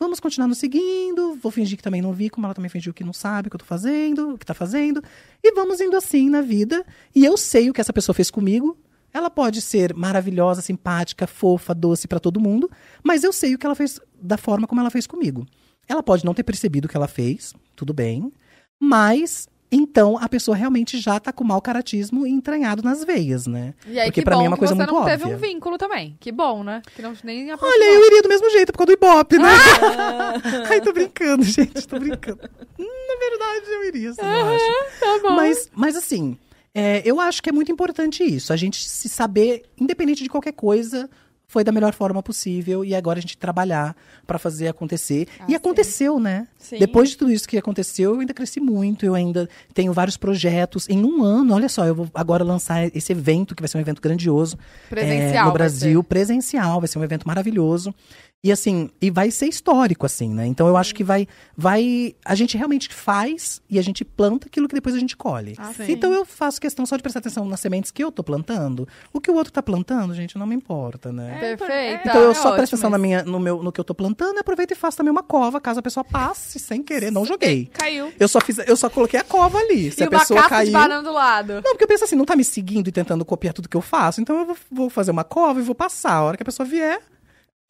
Vamos continuar nos seguindo, vou fingir que também não vi, como ela também fingiu que não sabe o que eu tô fazendo, o que tá fazendo. E vamos indo assim na vida. E eu sei o que essa pessoa fez comigo. Ela pode ser maravilhosa, simpática, fofa, doce pra todo mundo, mas eu sei o que ela fez da forma como ela fez comigo. Ela pode não ter percebido o que ela fez, tudo bem, mas então a pessoa realmente já tá com mau caratismo entranhado nas veias, né? E aí, Porque bom mim é uma coisa você muito não óbvia. teve um vínculo também. Que bom, né? Que não nem Olha, aproximou. eu iria do mesmo jeito por causa do Ibope, né? Ai, tô brincando, gente, tô brincando. Na verdade, eu iria, sim, eu acho. Tá bom. Mas, mas assim, é, eu acho que é muito importante isso. A gente se saber, independente de qualquer coisa, foi da melhor forma possível e agora a gente trabalhar pra fazer acontecer. e aconteceu, né? Sim. Depois de tudo isso que aconteceu, eu ainda cresci muito, eu ainda tenho vários projetos. Em um ano, olha só, eu vou agora lançar esse evento, que vai ser um evento grandioso. Presencial é, no Brasil, presencial, vai ser um evento maravilhoso. E assim, e vai ser histórico, assim, né? Então eu acho que vai. vai A gente realmente faz e a gente planta aquilo que depois a gente colhe. Ah, sim. então eu faço questão só de prestar atenção nas sementes que eu tô plantando. O que o outro tá plantando, gente, não me importa, né? Perfeita. Então eu é só presto ótimo atenção na minha, no, meu, no que eu tô plantando e aproveito e faço também uma cova, caso a pessoa passe sem querer. Não joguei. Caiu. Eu só, fiz, eu só coloquei a cova ali. Se E a uma pessoa de caiu. banana do lado. Não, porque eu penso assim, não tá me seguindo e tentando copiar tudo que eu faço, então eu vou, vou fazer uma cova e vou passar. A hora que a pessoa vier,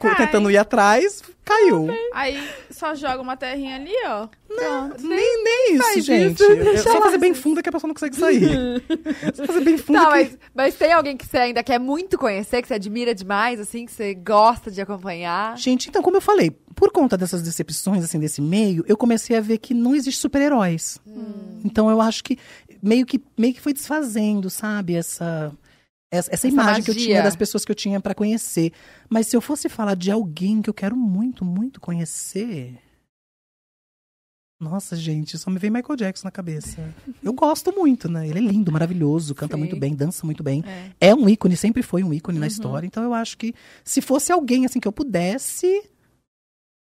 Cai. tentando ir atrás, caiu. Aí só joga uma terrinha ali, ó. Pronto. Nem, nem isso, faz gente. isso, É só fazer bem fundo que a pessoa não consegue sair. só fazer bem fundo Tá, que... mas, mas tem alguém que você ainda quer muito conhecer, que você admira demais, assim, que você gosta de acompanhar? Gente, então, como eu falei, por conta dessas decepções, assim, desse meio, eu comecei a ver que não existe super-heróis. Então, eu acho que meio, que meio que foi desfazendo, sabe? Essa, essa, essa imagem que eu magia. tinha das pessoas que eu tinha pra conhecer. Mas se eu fosse falar de alguém que eu quero muito, muito conhecer... Nossa, gente, só me vem Michael Jackson na cabeça. Eu gosto muito, né? Ele é lindo, maravilhoso, canta Sim. muito bem, dança muito bem. É. É um ícone, sempre foi um ícone na história. Então eu acho que se fosse alguém assim que eu pudesse.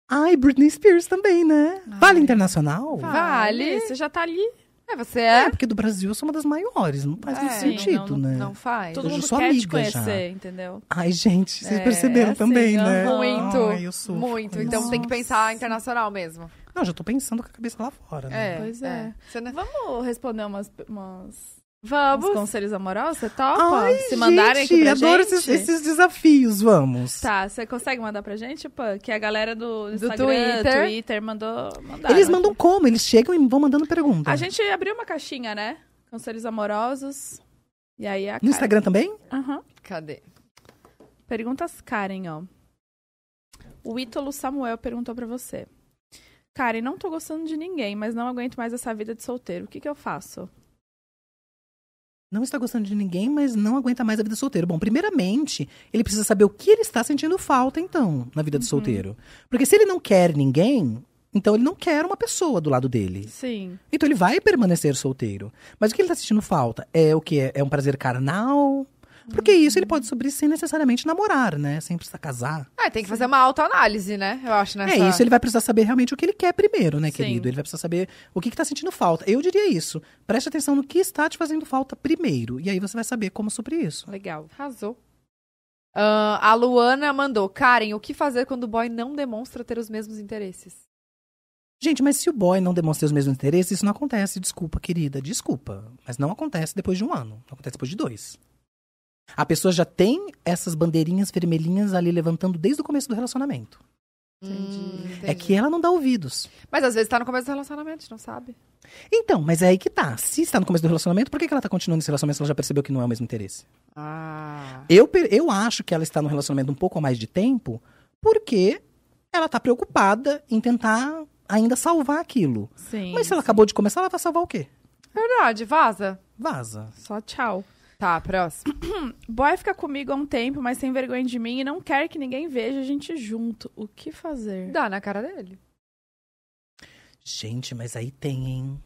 Ai, Britney Spears também, né? Vale internacional? Vale. Você já tá ali. É, você É, é? porque do Brasil eu sou uma das maiores. Não faz muito É, sentido, não- né? Não faz. Todo Eu já mundo sou quer te amiga já. conhecer, entendeu? Ai, gente, vocês É, perceberam assim, também, né? Muito. Ai, eu sou. Muito. Então tem que pensar internacional mesmo. Não, já tô pensando com a cabeça lá fora, né? É. Pois é. Você não- Vamos responder umas, umas, Vamos. conselhos amorosos? Você topa? Ai, Se mandarem gente, aqui pra adoro gente? esses, esses desafios, vamos. Tá, você consegue mandar pra gente, Pan? Que a galera do, Do Instagram, Twitter. Twitter mandou mandar. Eles mandam como? Eles chegam e vão mandando pergunta. A gente abriu uma caixinha, né? Conselhos amorosos. E aí a No Karen- Instagram também? Aham. Cadê? Perguntas Karen, ó. O Ítalo Samuel perguntou pra você. Karen, não tô gostando de ninguém, mas não aguento mais essa vida de solteiro. O que que eu faço? Não está gostando de ninguém, mas não aguenta mais a vida solteiro. Bom, primeiramente, ele precisa saber o que ele está sentindo falta, então, na vida de solteiro. Porque se ele não quer ninguém, então ele não quer uma pessoa do lado dele. Sim. Então ele vai permanecer solteiro. Mas o que ele está sentindo falta? É o que? É um prazer carnal? Porque isso ele pode sobrir sem necessariamente namorar, né? Sem precisar casar. Ah, tem que fazer uma autoanálise, né? Eu acho, nessa... É isso, ele vai precisar saber realmente o que ele quer primeiro, né, Sim. querido? Ele vai precisar saber o que está sentindo falta. Eu diria isso. Preste atenção no que está te fazendo falta primeiro. E aí você vai saber como suprir isso. Legal. Arrasou. Ah, a Luana mandou. Karen, o que fazer quando o boy não demonstra ter os mesmos interesses? Gente, mas se o boy não demonstra os mesmos interesses, isso não acontece. Desculpa, querida, desculpa. Mas não acontece depois de um ano. Não acontece depois de dois. A pessoa já tem essas bandeirinhas vermelhinhas ali levantando desde o começo do relacionamento. Hum, É entendi. que ela não dá ouvidos. Mas às vezes tá no começo do relacionamento, a gente não sabe. Então, mas é aí que tá. Se está no começo do relacionamento, por que que ela tá continuando esse relacionamento se ela já percebeu que não é o mesmo interesse? Ah. Eu, eu acho que ela está no relacionamento um pouco mais de tempo porque ela tá preocupada em tentar ainda salvar aquilo. Sim. Mas se ela acabou de começar, ela vai salvar o quê? Verdade, vaza. Vaza. Só tchau. Tá, próximo. Boy fica comigo há um tempo, mas tem vergonha de mim e não quer que ninguém veja a gente junto. O que fazer? Dá na cara dele. Gente, mas aí tem, hein?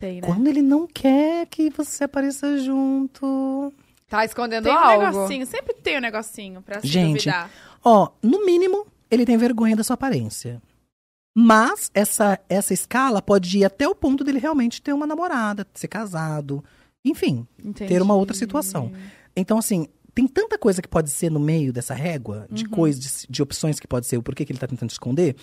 Tem, né? Quando ele não quer que você apareça junto. Tá escondendo Tem um algo. negocinho, sempre tem um negocinho pra se Gente, duvidar. Ó, no mínimo, ele tem vergonha da sua aparência. Mas essa, essa escala pode ir até o ponto dele realmente ter uma namorada, ser casado. Enfim, Entendi. ter uma outra situação. Então, assim, tem tanta coisa que pode ser no meio dessa régua, de coisas, de, de opções que pode ser, o porquê que ele tá tentando esconder.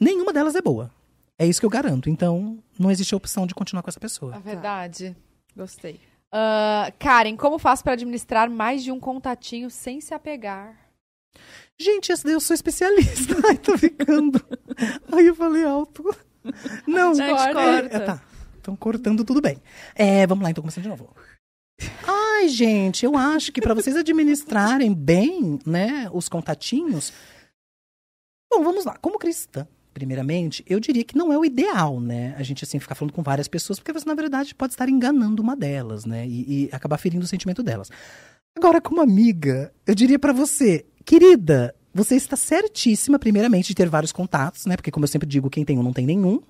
Nenhuma delas é boa. É isso que eu garanto. Então, não existe a opção de continuar com essa pessoa. É verdade. Gostei. Ah, Karen, como faço pra administrar mais de um contatinho sem se apegar? Gente, essa daí eu sou especialista. Ai, tô ficando. Ai, eu falei alto. Não, Gente, é, corta. é, tá. Estão cortando tudo bem. É, vamos lá, então começando de novo. Ai, gente, eu acho que para vocês administrarem bem, né, os contatinhos. Bom, vamos lá. Como cristã, primeiramente, eu diria que não é o ideal, né? A gente assim ficar falando com várias pessoas, porque você na verdade pode estar enganando uma delas, né? E, e acabar ferindo o sentimento delas. Agora, como amiga, eu diria pra você, querida, você está certíssima, primeiramente, de ter vários contatos, né? Porque, como eu sempre digo, quem tem um não tem nenhum.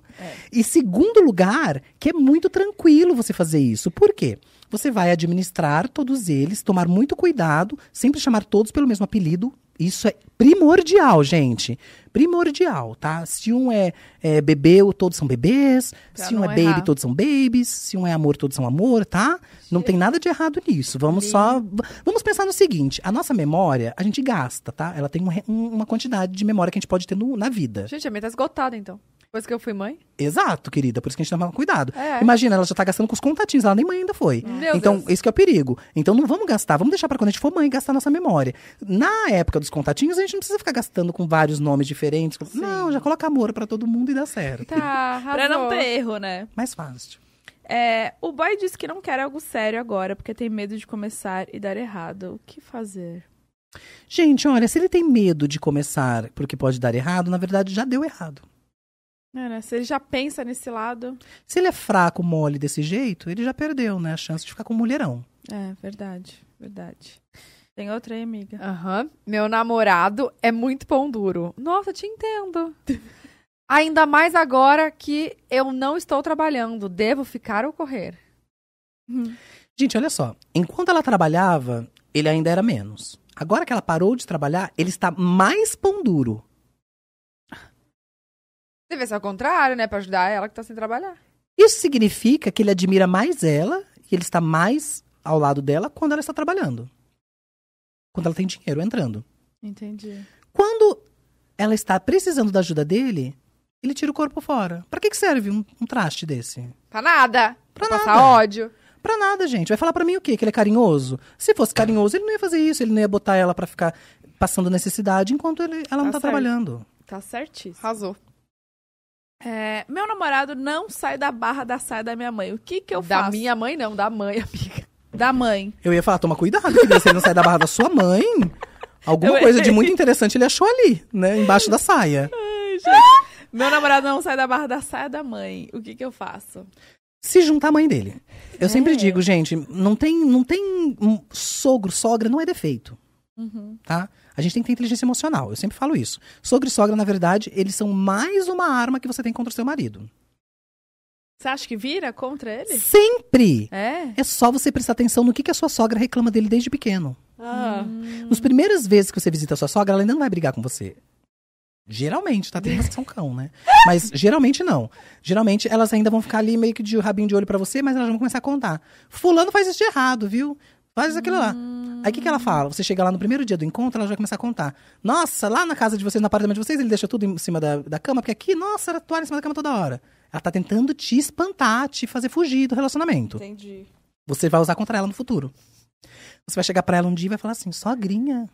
E segundo lugar, que é muito tranquilo você fazer isso. Por quê? Você vai administrar todos eles, tomar muito cuidado, sempre chamar todos pelo mesmo apelido. Isso é primordial, gente. Primordial, tá? Se um é, é bebê, todos são bebês. Pra se um é baby, errar. todos são babies. Se um é amor, todos são amor, tá? Não tem nada de errado nisso. Vamos só. Vamos pensar no seguinte: a nossa memória, a gente gasta, tá? Ela tem um um- uma quantidade de memória que a gente pode ter no- na vida. Gente, a minha tá esgotada, então. Depois que eu fui mãe. Exato, querida. Por isso que a gente toma cuidado. É. Imagina, ela já tá gastando com os contatinhos, ela nem mãe ainda foi. Meu então, Deus. esse que é o perigo. Então, não vamos gastar, vamos deixar pra quando a gente for mãe gastar nossa memória. Na época dos contatinhos, a gente não precisa ficar gastando com vários nomes diferentes. Não, já coloca amor pra todo mundo e dá certo. Tá. Pra não ter erro, né? Mais fácil. É, o boy disse que não quer algo sério agora, porque tem medo de começar e dar errado. O que fazer? Gente, olha, se ele tem medo de começar porque pode dar errado, na verdade já deu errado. É, né? Se ele já pensa nesse lado. Se ele é fraco, mole desse jeito, ele já perdeu, né? A chance de ficar com um mulherão. É, verdade, verdade. Tem outra aí, amiga? Aham. Meu namorado é muito pão duro. Nossa, te entendo. Ainda mais agora que eu não estou trabalhando. Devo ficar ou correr? Gente, olha só. Enquanto ela trabalhava, ele ainda era menos. Agora que ela parou de trabalhar, ele está mais pão duro. Deve ser ao contrário, né? Pra ajudar ela que tá sem trabalhar. Isso significa que ele admira mais ela e ele está mais ao lado dela quando ela está trabalhando. Quando ela tem dinheiro entrando. Entendi. Quando ela está precisando da ajuda dele, ele tira o corpo fora. Pra que, que serve um, um traste desse? Pra nada. Pra Pra passar nada. ódio. Pra nada, gente. Vai falar pra mim o quê? Que ele é carinhoso? Se fosse carinhoso, ele não ia fazer isso. Ele não ia botar ela pra ficar passando necessidade enquanto ele- ela não Tá tá certo. trabalhando. Tá certíssimo. Arrasou. É, meu namorado não sai da barra da saia da minha mãe. O que que eu da faço? minha mãe, não, da mãe, amiga. Da mãe. Eu ia falar, toma cuidado, que se ele não sair da barra da sua mãe, alguma Eu- coisa de muito interessante ele achou ali, né? Embaixo da saia. Ai, gente. meu namorado não sai da barra da saia da mãe. O que que eu faço? Se juntar à mãe dele. Eu sempre É. digo, gente, não tem, não tem um sogro, sogra, não é defeito. Uhum. tá? A gente tem que ter inteligência emocional. Eu sempre falo isso. Sogro e sogra, na verdade, eles são mais uma arma que você tem contra o seu marido. Você acha que vira contra ele? Sempre! É? É só você prestar atenção no que, que a sua sogra reclama dele desde pequeno. Ah. Nos primeiras vezes que você visita a sua sogra, ela ainda não vai brigar com você. Geralmente, tá? Tem umas que são cão, né? Mas geralmente não. Geralmente elas ainda vão ficar ali meio que de rabinho de olho pra você, mas elas vão começar a contar. Fulano faz isso de errado, viu? Faz aquilo lá. Aí o que, que ela fala? Você chega lá no primeiro dia do encontro, ela já vai começar a contar. Nossa, lá na casa de vocês, no apartamento de vocês, ele deixa tudo em cima da, da cama, porque aqui, nossa, era toalha em cima da cama toda hora. Ela tá tentando te espantar, te fazer fugir do relacionamento. Entendi. Você vai usar contra ela no futuro. Você vai chegar pra ela um dia e vai falar assim: sogrinha.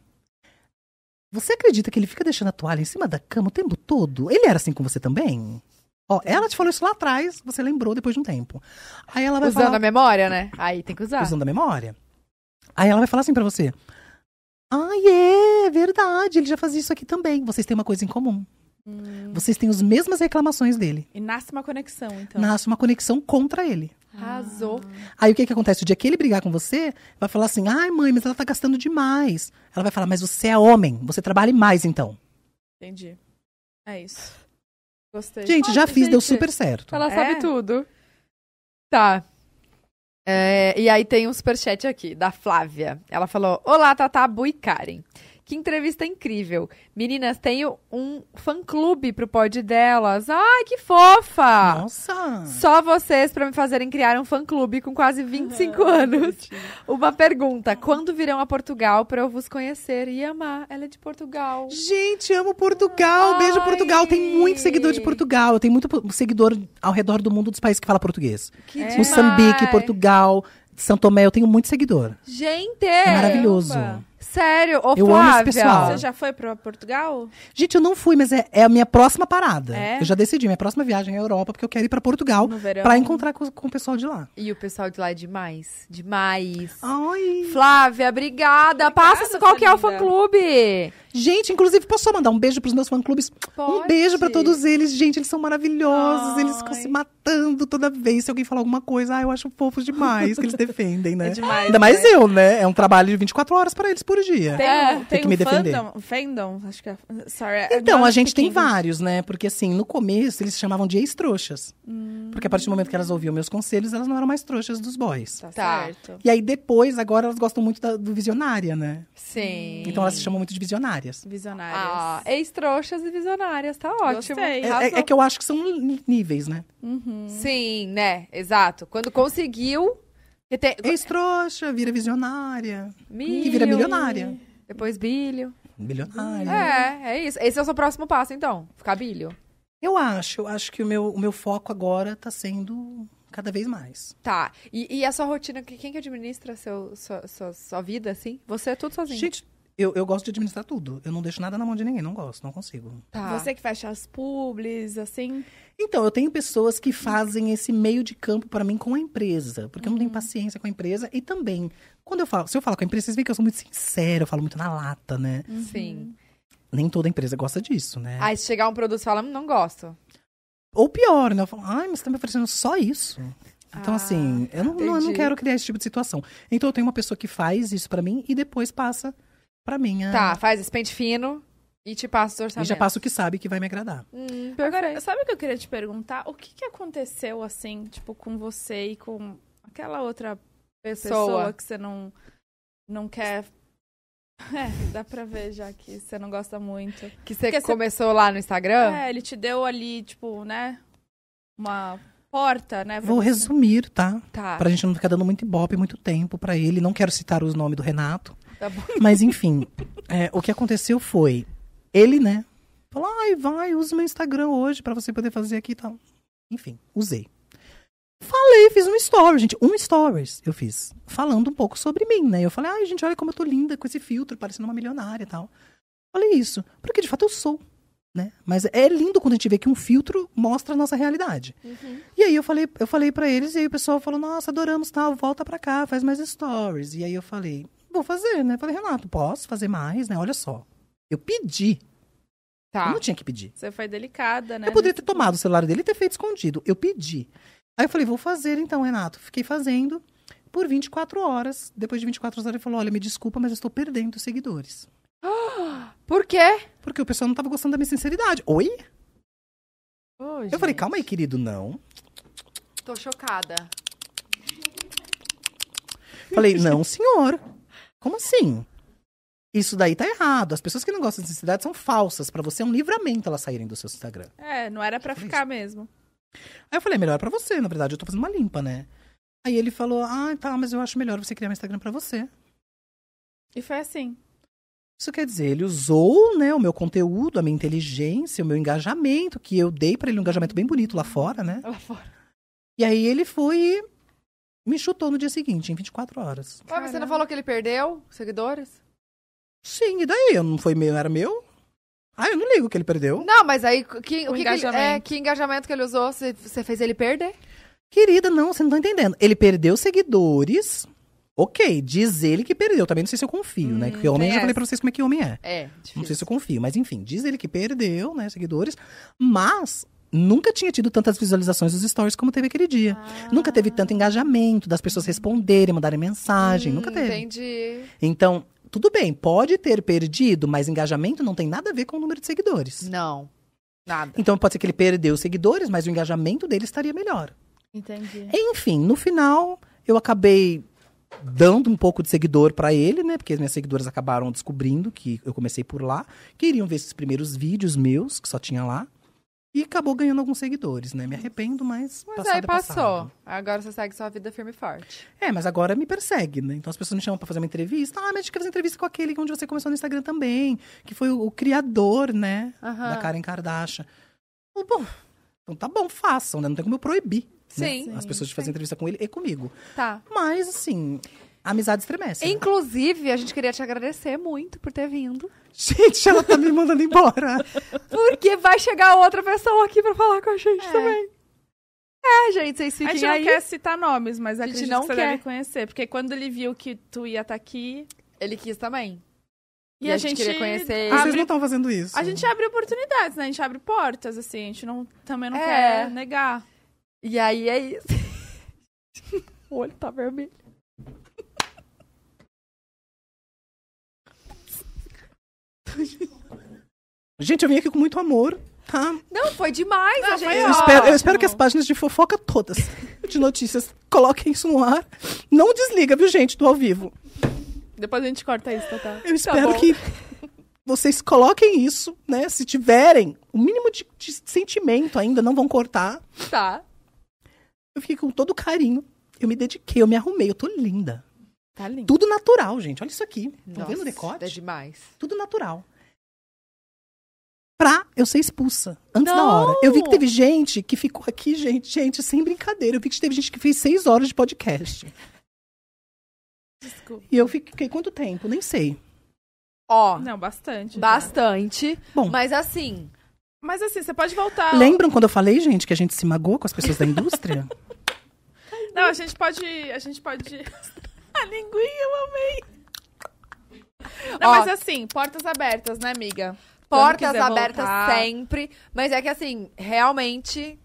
Você acredita que ele fica deixando a toalha em cima da cama o tempo todo? Ele era assim com você também? Ó, ela te falou isso lá atrás, você lembrou depois de um tempo. Aí ela vai Usando falar, a memória, né? Aí tem que usar. usando a memória. Aí ela vai falar assim pra você: Ai, é verdade, ele já fazia isso aqui também. Vocês têm uma coisa em comum. Vocês têm as mesmas reclamações dele. E nasce uma conexão, então. Nasce uma conexão contra ele. Arrasou. Aí o que que acontece? O dia que ele brigar com você, vai falar assim: ai, mãe, mas ela tá gastando demais. Ela vai falar: mas você é homem, você trabalha mais então. Entendi. É isso. Gostei. Gente, já fiz, deu gente. super certo. Ela É? sabe tudo. Tá. É, e aí tem um superchat aqui, da Flávia. Ela falou: Olá, Tata, Bu e Karen. Que entrevista incrível. Meninas, tenho um fã-clube pro pod delas. Ai, que fofa! Nossa! Só vocês pra me fazerem criar um fã-clube com quase 25 anos. Uma pergunta: quando virão a Portugal pra eu vos conhecer e amar? Ela é de Portugal. Gente, amo Portugal. Beijo, Ai. Portugal. Tem muito seguidor de Portugal. Tem muito po- seguidor ao redor do mundo dos países que fala português. Que É. Moçambique, demais. Portugal, São Tomé. Eu tenho muito seguidor. Gente! É maravilhoso. Sério, ô Eu amo Flávia. esse pessoal. Você já foi pra Portugal? Gente, eu não fui, mas é, é a minha próxima parada. É? Eu já decidi. Minha próxima viagem é a Europa, porque eu quero ir pra Portugal No verão? pra encontrar com, com o pessoal de lá. E o pessoal de lá é demais. Demais. Ai. Flávia, obrigada. Passa qual que é o fã-clube. Gente, inclusive, posso só mandar um beijo pros meus fã-clubes? Um beijo pra todos eles. Gente, eles são maravilhosos. Eles ficam Ai. se matando toda vez. Se alguém falar alguma coisa, ah, eu acho fofos demais que eles defendem, né? É demais, Ainda mais né? eu, né? É um trabalho de 24 horas pra eles por dia. Tem, É, um- tem que um me defender. Fandom, fandom, acho que é. Sorry. Então, I'm a gente tem vários, né? Porque assim, no começo eles se chamavam de ex-trouxas. Hum. Porque a partir do momento que elas ouviam meus conselhos, elas não eram mais trouxas dos boys. Tá, Tá. certo. E aí depois, agora elas gostam muito da- do visionária, né? Sim. Então elas se chamam muito de visionárias. Visionárias. Ah, ex-trouxas e visionárias. Tá ótimo. Gostei. É, é- é que eu acho que são níveis, né? Uhum. Sim, né? Exato. Quando conseguiu... tem- Ex-trouxa, vira visionária. Milho, Que vira milionária. Depois bilho. Bilionária. É, é isso. Esse é o seu próximo passo, então. Ficar bilho. Eu acho, eu acho que o meu, o meu foco agora tá sendo cada vez mais. Tá. E, e a sua rotina? que- Quem que administra seu, sua, sua, sua vida, assim? Você é tudo sozinho. Gente, eu, eu gosto de administrar tudo. Eu não deixo nada na mão de ninguém, não gosto, não consigo. Tá. Você que fecha as publis, assim. Então, eu tenho pessoas que fazem esse meio de campo pra mim com a empresa, porque eu não tenho paciência com a empresa e também, quando eu falo, se eu falo com a empresa, vocês veem que eu sou muito sincero, eu falo muito na lata, né? Sim. Nem toda empresa gosta disso, né? Aí se chegar um produto e fala, "Hum, não gosto. Ou pior, né? Eu falo, ai, mas você tá me oferecendo só isso. Então, Ah, assim, eu não, não- eu não quero criar esse tipo de situação. Então, eu tenho uma pessoa que faz isso pra mim e depois passa pra mim. a- Tá, faz esse pente fino e te passa os E orçamentos. já passa o que sabe que vai me agradar. Hum, Agora, sabe o que eu queria te perguntar? O que, que aconteceu, assim, tipo, com você e com aquela outra pessoa, Pessoa. que você não, não quer. É, dá pra ver já que você não gosta muito. Que você Porque você- começou lá no Instagram? É, ele te deu ali, tipo, né? Uma. Porta, né? Vou resumir, tá? Tá. Pra gente não ficar dando muito ibope, muito tempo pra ele. Não quero citar os nomes do Renato. Tá. Mas enfim, é, o que aconteceu foi, ele, né, falou, ai, vai, usa meu Instagram hoje pra você poder fazer aqui e tal. Enfim, usei. Falei, fiz um story, gente, um stories eu fiz, falando um pouco sobre mim, né? Eu falei, ai, gente, olha como eu tô linda com esse filtro, parecendo uma milionária e tal. Falei isso, porque de fato eu sou, né? Mas é lindo quando a gente vê que um filtro mostra a nossa realidade. E aí eu falei, eu falei para eles, e aí o pessoal falou, nossa, adoramos, tal, volta pra cá, faz mais stories. E aí eu falei, vou fazer, né? Falei, Renato, posso fazer mais, né? Olha só. Eu pedi. Eu Tá. não tinha que pedir. Você foi delicada, né? Eu poderia ter tomado o celular dele e ter feito escondido. Eu pedi. Aí eu falei, vou fazer então, Renato. Fiquei fazendo por 24 horas. Depois de 24 horas ele falou, olha, me desculpa, mas eu estou perdendo seguidores. Por quê? Porque o pessoal não tava gostando da minha sinceridade. Oi? Ô, Eu falei, calma aí, querido, não. Tô chocada. Falei, não, senhor. Como assim? Isso daí tá errado. As pessoas que não gostam de sinceridade são falsas. Pra você é um livramento elas saírem do seu Instagram. É, não era pra Falei ficar mesmo. Aí eu falei, é melhor pra você, na verdade, eu tô fazendo uma limpa, né? Aí ele falou, ah, tá, mas eu acho melhor você criar um Instagram pra você. E foi assim. Isso quer dizer, ele usou, né, o meu conteúdo, a minha inteligência, o meu engajamento, que eu dei pra ele um engajamento bem bonito lá fora, né? Lá fora. E aí ele foi me chutou no dia seguinte, em 24 horas. Ué, mas você não falou que ele perdeu seguidores? Sim, e daí? Eu não foi meu, era meu? Ah, eu não ligo que ele perdeu. Não, mas aí, que, o, O que, que ele, é, engajamento. que engajamento que ele usou? Você, você fez ele perder? Querida, não, você não tá entendendo. Ele perdeu seguidores. Ok, diz ele que perdeu. Também não sei se eu confio, né? Porque homem, eu já falei pra vocês como é que homem é. É, Não sei se eu confio, mas enfim, diz ele que perdeu, né, seguidores, mas nunca tinha tido tantas visualizações dos stories como teve aquele dia. Nunca teve tanto engajamento das pessoas responderem, mandarem mensagem, nunca teve. Hum, Entendi. Então, tudo bem, pode ter perdido, mas engajamento não tem nada a ver com o número de seguidores. Não. Nada. Então pode ser que ele perdeu seguidores, mas o engajamento dele estaria melhor. Entendi. Enfim, no final, eu acabei dando um pouco de seguidor pra ele, né? Porque as minhas seguidoras acabaram descobrindo que eu comecei por lá, queriam ver esses primeiros vídeos meus, que só tinha lá. E acabou ganhando alguns seguidores, né? Me arrependo, mas. Mas aí é passou. passado. Agora você segue sua vida firme e forte. É, mas agora me persegue, né? Então as pessoas me chamam pra fazer uma entrevista. Ah, mas a gente quer fazer entrevista com aquele onde você começou no Instagram também, que foi o, o criador, né? Aham. Da Karen Kardashian. Eu, Bom, então tá bom, façam, né? Não tem como eu proibir. né? Sim. As pessoas de fazer entrevista com ele e comigo. Tá. Mas, assim, amizade estremece. né? Inclusive, a gente queria te agradecer muito por ter vindo. Gente, ela tá me mandando embora. Porque vai chegar outra pessoa aqui pra falar com a gente também. É, gente, vocês A fiquem gente não aí. quer citar nomes, mas A a gente não que você quer. deve conhecer. Porque quando ele viu que tu ia estar aqui... Ele quis também. E, E a, a gente gente queria conhecer ele. Vocês abre- não estão fazendo isso. A gente abre oportunidades, né? A gente abre portas, assim. A gente não, também não É. quer negar. E aí é isso. o olho tá vermelho. Gente, eu vim aqui com muito amor, tá? Não, foi demais, a gente. foi Eu espero, eu espero que as páginas de fofoca todas, de notícias, coloquem isso no ar. Não desliga, viu, gente, do ao vivo. Depois a gente corta isso, Tatá. Eu espero bom. que vocês coloquem isso, né? Se tiverem o mínimo de, de sentimento ainda, não vão cortar. Tá. Eu fiquei com todo carinho. Eu me dediquei, eu me arrumei, eu tô linda. Tá lindo. Tudo natural, gente. Olha isso aqui. Estão Nossa, vendo o decote? É demais. Tudo natural. Pra eu ser expulsa. Antes da Não! hora. Eu vi que teve gente que ficou aqui, gente, gente, sem brincadeira. Eu vi que teve gente que fez seis horas de podcast. Desculpa. E eu fiquei quanto tempo? Nem sei. Ó, Não, bastante. já. bastante. Bom. Mas assim, Mas assim, você pode voltar. Lembram quando eu falei, gente, que a gente se magoou com as pessoas da indústria? Não, a gente pode. A gente pode. a linguinha, eu amei. Não, Ó. mas assim, portas abertas, né, amiga? Portas abertas voltar, sempre. Mas é que assim, realmente.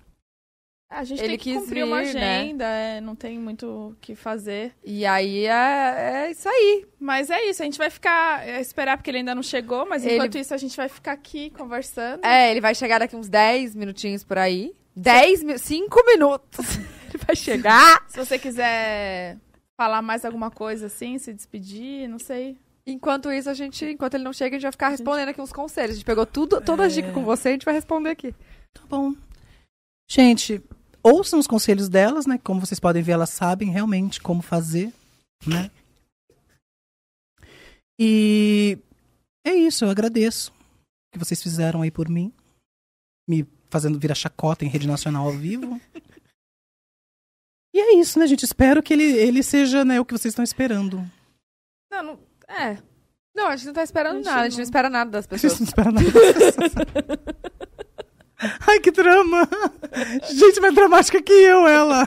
A gente Ele tem que cumprir uma né? agenda, é, não tem muito o que fazer. E aí é, é isso aí. Mas é isso, a gente vai ficar. é, esperar porque ele ainda não chegou, mas Ele- enquanto isso a gente vai ficar aqui conversando. É, ele vai chegar daqui uns 10 minutinhos por aí. 10 minutos. 5 minutos. ele vai chegar. Se você quiser falar mais alguma coisa assim, se despedir, não sei. Enquanto isso, a gente, enquanto ele não chega, a gente vai ficar respondendo aqui uns conselhos. A gente pegou tudo, todas as dicas com você, a gente vai responder aqui. Tá bom. Gente, ouçam os conselhos delas, né? Como vocês podem ver, elas sabem realmente como fazer, né? E é isso, eu agradeço o que vocês fizeram aí por mim. Me fazendo virar chacota em rede nacional ao vivo. E é isso, né, gente? Espero que ele, ele seja né, o que vocês estão esperando. É. Não, a gente não tá esperando nada, a gente não- espera nada das A pessoas. gente não espera nada. das pessoas. Ai, que drama! Gente, mais dramática que eu, ela.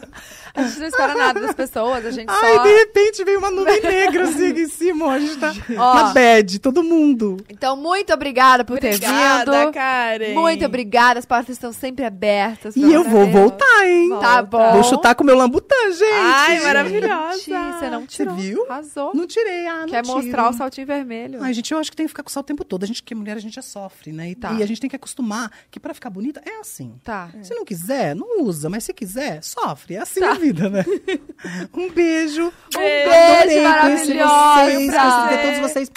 A gente não espera nada das pessoas, a gente Ai, só. de repente veio uma nuvem negra assim aqui em cima. A gente tá Ó. na bad, todo mundo. Então, muito obrigada por ter Obrigada, vindo. Karen. Muito obrigada, as portas estão sempre abertas. E eu vou voltar, hein? Tá bom. Vou chutar com o meu lambutã, gente. Ai, maravilhosa. Você não Você tirou. viu? Arrasou. Não tirei, ah, não Quer tiro. mostrar o saltinho vermelho. Ai, gente, eu acho que tem que ficar com sal o tempo todo. A gente que é mulher, a gente já sofre, né? E, Tá. e a gente tem que acostumar que pra ficar bonita é assim. Tá. Se não quiser, não usa. Mas se quiser, sofre. É assim Tá. a vida, né? um beijo. Um Adorei beijo conhecer maravilhosa. vocês, conhecer todos vocês.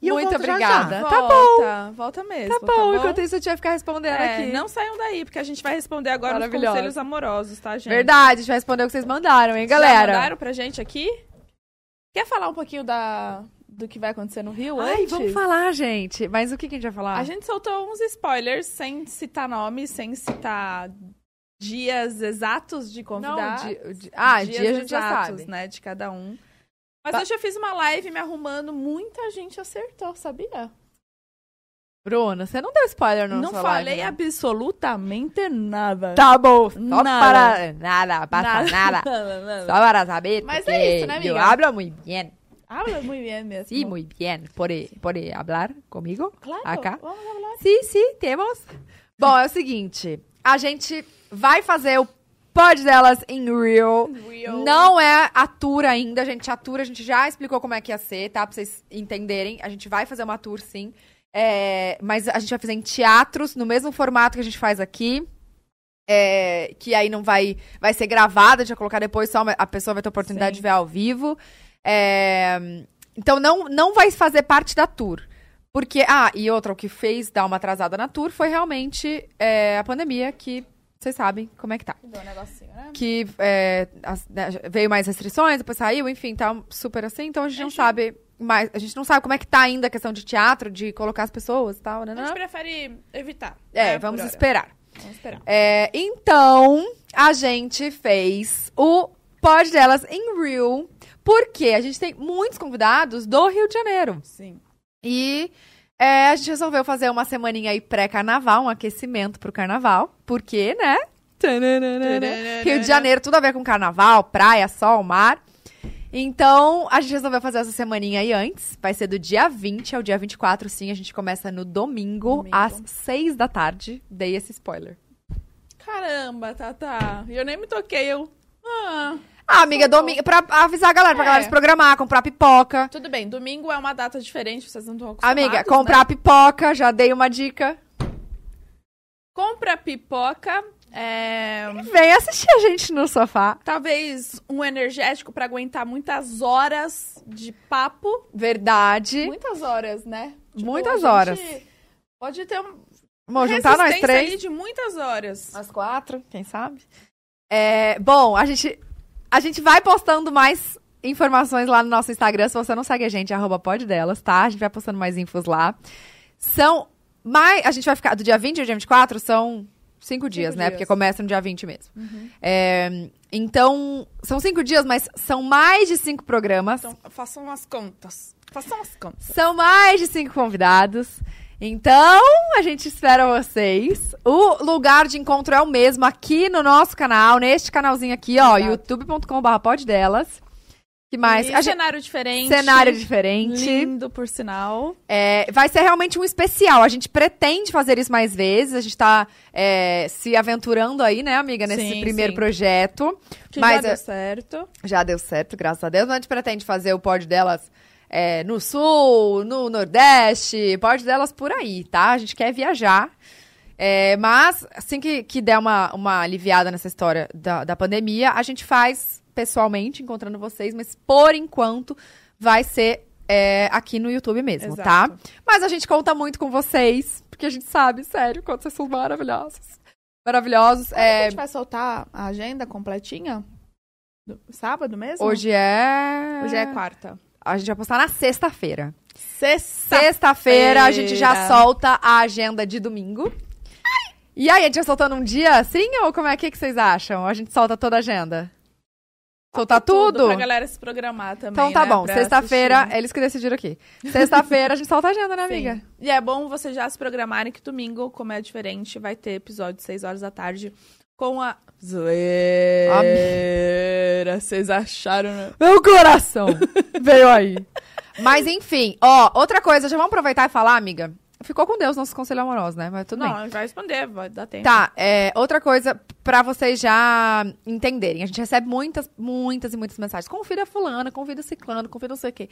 E eu Muito volto já, obrigada. já. Tá Volta, volta mesmo. Tá bom, enquanto isso eu tinha que ficar respondendo É, aqui. não saiam daí, porque a gente vai responder agora os conselhos amorosos, tá, gente? Verdade, a gente vai responder o que vocês mandaram, hein, Já galera? mandaram pra gente aqui? Quer falar um pouquinho da, do que vai acontecer no Rio Ai, antes? vamos falar, gente. Mas o que, que a gente vai falar? A gente soltou uns spoilers sem citar nomes, sem citar dias exatos de Não, convidar. di- di- Ah, dias dia a gente já exatos, sabe. né, de cada um. Mas Tá. hoje eu fiz uma live me arrumando, muita gente acertou, sabia? Bruna, você não deu spoiler no Não falei live, né? absolutamente nada. Tá bom, só Nada. para... Nada, passa nada. nada. Só para saber, Mas é isso, né, eu amiga? hablo muy bien. Habla muy bien mesmo. Sí, muy bien. ¿Puede, puede hablar comigo? Claro, Acá? vamos falar. Sim, sim, temos. Bom, é o seguinte. A gente vai fazer o pod delas em Real. Real. Não é a tour ainda, gente. A tour a gente já explicou como é que ia ser, tá? Pra vocês entenderem. A gente vai fazer uma tour, sim. É, mas a gente vai fazer em teatros, no mesmo formato que a gente faz aqui. É, que aí não vai vai ser gravada, a gente vai colocar depois, só a pessoa vai ter a oportunidade Sim. de ver ao vivo. É, então não, não vai fazer parte da tour. Porque, ah, e outra, o que fez dar uma atrasada na tour foi realmente é, a pandemia, que vocês sabem como é que tá. Deu um negocinho, né? Que é, as- né, veio mais restrições, depois saiu, enfim, tá super assim, então a gente não gente- sabe mais, a gente não sabe como é que tá ainda a questão de teatro, de colocar as pessoas e tal, né? A gente prefere evitar. É, né, vamos esperar. Vamos esperar. É, então, a gente fez o pod delas em Rio, porque a gente tem muitos convidados do Rio de Janeiro. Sim. E é, a gente resolveu fazer uma semaninha aí pré-carnaval, um aquecimento pro carnaval. Porque, né? Rio de Janeiro, tudo a ver com carnaval, praia, sol, mar. Então, a gente resolveu fazer essa semaninha aí antes. Vai ser do dia 20 ao dia 24, sim. A gente começa no domingo, Domingo. às 6 da tarde. Dei esse spoiler. Caramba, Tata. Eu nem me toquei, eu... Ah, Ah, amiga, domingo, pra avisar a galera, pra É. galera se programar, comprar pipoca. tudo bem, domingo é uma data diferente, vocês não estão acostumados, Amiga, né? comprar pipoca, já dei uma dica. Compra pipoca, é... Vem assistir a gente no sofá. talvez um energético pra aguentar muitas horas de papo. Verdade. Muitas horas, né? Muitas a horas. Pode ter um Vamos juntar nós três. de muitas horas. As quatro, quem sabe? É, bom, a gente, a gente vai postando mais informações lá no nosso Instagram. Se você não segue a gente, arroba pode delas, tá? A gente vai postando mais infos lá. São mais. A gente vai ficar. Do dia 20 ao dia 24 são cinco dias, né? dias. Porque começa no dia 20 mesmo. É, então, são cinco dias, mas são mais de cinco programas. Então, façam as contas. Façam as contas. São mais de cinco convidados. Então, a gente espera vocês. O lugar de encontro é o mesmo aqui no nosso canal, neste canalzinho aqui, ó, youtube.com.br poddelas. Que mais? E A gente- cenário diferente. Cenário diferente. Lindo, por sinal. É, vai ser realmente um especial. A gente pretende fazer isso mais vezes. A gente tá é, se aventurando aí, né, amiga, nesse Sim, primeiro sim. projeto. Que Mas, já deu é, certo. Já deu certo, graças a Deus. Mas a gente pretende fazer o pod delas é, no sul, no nordeste, pod delas por aí, tá? A gente quer viajar. É, mas, assim que, que der uma, uma aliviada nessa história da, da pandemia, a gente faz pessoalmente, encontrando vocês, mas por enquanto vai ser é, aqui no YouTube mesmo, Exato. tá? Mas a gente conta muito com vocês, porque a gente sabe, sério, quanto vocês são maravilhosos. maravilhosos. A É, gente vai soltar a agenda completinha? Do- sábado mesmo? hoje é. Hoje é quarta. A gente vai postar na sexta-feira. Sexta. Sexta-feira a gente já solta a agenda de domingo. E aí, a gente vai soltando um dia assim? Ou como é que, que vocês acham? A gente solta toda a agenda? Soltar tudo? Pra galera se programar também. Então tá né, bom. Sexta-feira, eles que decidiram aqui. Sexta-feira a gente solta a agenda, né, amiga? Sim. E é bom vocês já se programarem que domingo, como é diferente, vai ter episódio 6 horas da tarde com a zoeira. Vocês acharam, né? Meu coração veio aí. Mas enfim, ó, outra coisa, já vamos aproveitar e falar, amiga. Ficou com Deus nosso conselho amoroso, né? Mas tudo Não, bem. gente vai responder, vai dar tempo. Tá, é, outra coisa pra vocês já entenderem. A gente recebe muitas, muitas e muitas mensagens. Convida fulana, convida ciclano, convida não sei o quê.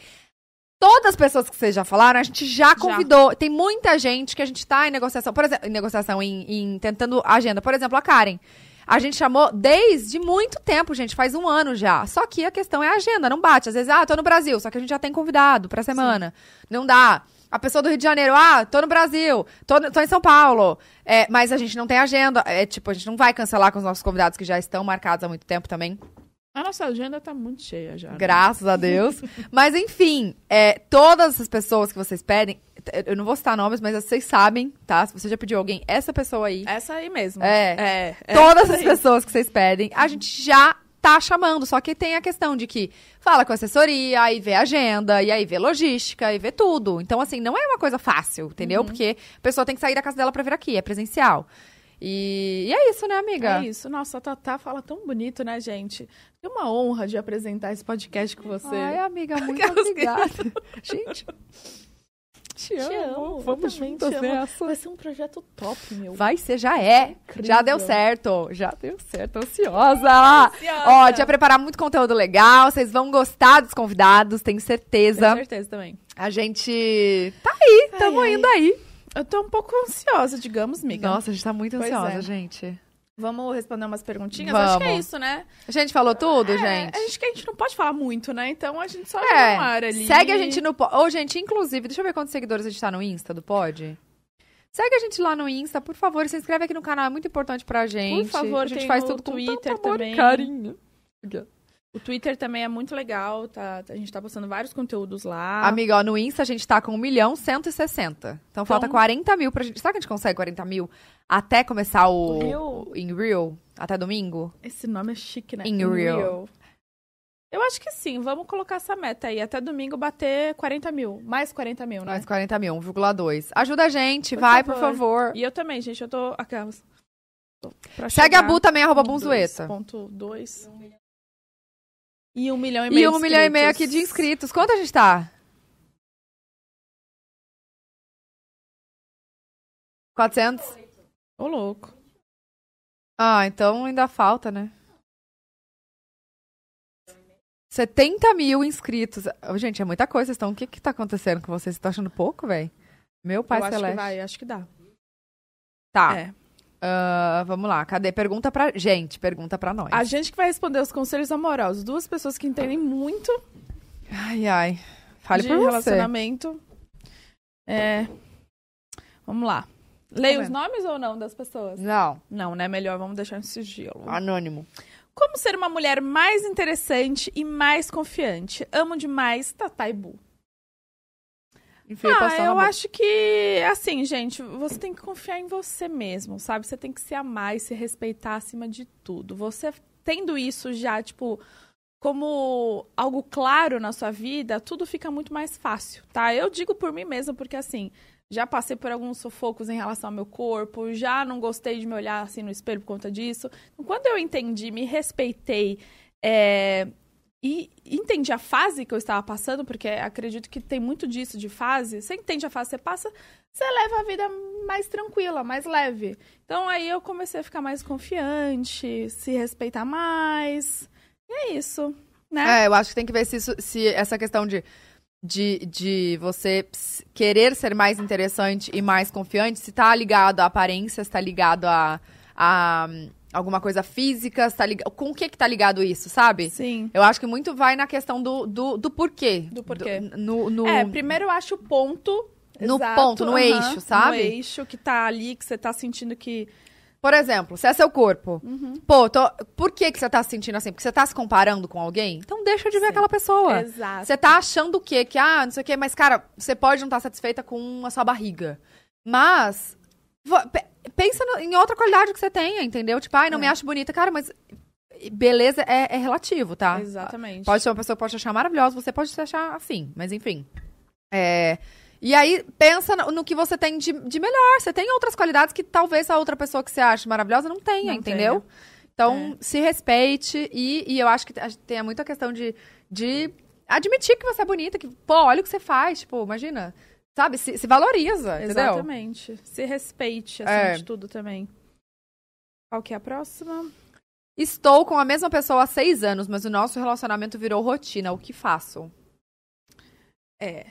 Todas as pessoas que vocês já falaram, a gente já convidou. Tem muita gente que a gente tá em negociação, por exemplo, em negociação, em, em tentando agenda. Por exemplo, a Karen. A gente chamou desde muito tempo, gente, faz um ano já. Só que a questão é a agenda, não bate. Às vezes, ah, tô no Brasil, só que a gente já tem convidado pra semana. Não dá. A pessoa do Rio de Janeiro, ah, tô no Brasil, tô, tô em São Paulo. É, mas a gente não tem agenda. É tipo, a gente não vai cancelar com os nossos convidados que já estão marcados há muito tempo também. A nossa agenda tá muito cheia já. né? Graças a Deus. mas enfim, é, todas essas pessoas que vocês pedem, eu não vou citar nomes, mas vocês sabem, tá? Se você já pediu alguém, essa pessoa aí. Essa aí mesmo. É. É. é todas as aí. pessoas que vocês pedem, a gente já tá chamando. Só que tem a questão de que fala com assessoria, aí vê agenda, e aí vê logística, e vê tudo. Então, assim, não é uma coisa fácil, entendeu? Porque a pessoa tem que sair da casa dela pra vir aqui, é presencial. E, e é isso, né, amiga? É isso. Nossa, a Tatá fala tão bonito, né, gente? É uma honra de apresentar esse podcast com você. Ai, amiga, muito obrigada. Gente, te amo. Te amo, Vamos juntas nessa. Vai ser um projeto top, meu. Vai ser, já é. Incrível. Já deu certo. Já deu certo. Ansiosa. Ansiosa. Ó, a gente vai preparar muito conteúdo legal. Vocês vão gostar dos convidados, tenho certeza. Tenho certeza também. A gente tá aí, tamo ai. indo aí. Eu tô um pouco ansiosa, digamos, amiga. Nossa, a gente tá muito Pois ansiosa, é. gente. Vamos responder umas perguntinhas? Acho que é Vamos. isso, né? A gente falou tudo, É, gente? Acho que a gente não pode falar muito, né? Então a gente só É, ar ali. segue a gente no... Ô, gente, inclusive, deixa eu ver quantos seguidores a gente tá no Insta do Pod. Segue a gente lá no Insta, por favor, se inscreve aqui no canal, é muito importante pra gente. Por favor, a gente faz tudo com Twitter amor também. carinho. O Twitter também é muito legal, tá? A gente tá postando vários conteúdos lá. Amiga, ó, no Insta a gente tá com 1 milhão 160. Então, falta 40 mil pra gente. Será que a gente consegue 40 mil até começar o. O Real? In Real? Até domingo? Esse nome é chique, né? In real. Eu acho que sim, vamos colocar essa meta aí. Até domingo bater 40 mil. Mais 40 mil, né? Mais 40 mil, 1,2. Ajuda a gente, Por vai, por favor. favor. E eu também, gente, eu tô. Aquelas. Segue a Bu também, arroba Bunzueta. 2.2. E um milhão e E meio um de milhão e meio aqui de inscritos. Quanto a gente tá? 400? Ô, louco. Ah, então ainda falta, né? 70 mil inscritos. Gente, é muita coisa. Então, o que que tá acontecendo com vocês? Vocês estão achando pouco, velho? Meu pai eu acho celeste. que vai, acho que dá. Tá. É. Ah, vamos lá. Cadê? Pergunta pra gente. Pergunta pra nós. A gente que vai responder os conselhos amorosos. Duas pessoas que entendem muito Ai, ai. Fale de por você. relacionamento. É. Vamos lá. Leia Tá os vendo? nomes ou não das pessoas? Não. Não, né? Melhor, vamos deixar em sigilo. Anônimo. Como ser uma mulher mais interessante e mais confiante? Amo demais Tatá e Bu. Enfia Ah, eu acho que, assim, gente, você tem que confiar em você mesmo, sabe? Você tem que se amar e se respeitar acima de tudo. Você tendo isso já, tipo, como algo claro na sua vida, tudo fica muito mais fácil, tá? Eu digo por mim mesma, porque, assim, já passei por alguns sufocos em relação ao meu corpo, já não gostei de me olhar assim no espelho por conta disso. Então, quando eu entendi, me respeitei, é, e entendi a fase que eu estava passando, porque acredito que tem muito disso de fase. Você entende a fase que você passa, você leva a vida mais tranquila, mais leve. Então aí eu comecei a ficar mais confiante, se respeitar mais. E é isso, né? É, eu acho que tem que ver se, isso- se essa questão de, de, de você querer ser mais interessante e mais confiante, se tá ligado à aparência, se tá ligado a, a alguma coisa física, se tá ligado, com o que que tá ligado isso, sabe? Sim. Eu acho que muito vai na questão do, do, do porquê. Do porquê. no, no, É, primeiro eu acho o ponto. No exato, ponto, no aham, eixo, sabe? No eixo que tá ali, que você tá sentindo que Por exemplo, se é seu corpo. Uhum. Pô, tô- por que, que você tá se sentindo assim? Porque você tá se comparando com alguém? Então deixa de ver Sim. aquela pessoa. Exato. Você tá achando o quê? Que, ah, não sei o quê. Mas, cara, você pode não estar satisfeita com a sua barriga. Mas, pensa no- em outra qualidade que você tenha, entendeu? Tipo, ai, não me É. acho bonita. Cara, mas beleza é, é relativo, tá? Exatamente. Pode ser uma pessoa que pode te achar maravilhosa, você pode se achar assim, mas enfim. É, e aí, pensa no, que você tem de, de melhor. Você tem outras qualidades que talvez a outra pessoa que você acha maravilhosa não tenha, Não entendeu? Então, se respeite e, e eu acho que tem muita questão de, de admitir que você é bonita, que, pô, olha o que você faz, tipo, imagina. Sabe? Se, se valoriza, entendeu? Exatamente. Se respeite, acima É. de tudo também. Qual que é a próxima? Estou com a mesma pessoa há seis anos, mas o nosso relacionamento virou rotina. O que faço? É.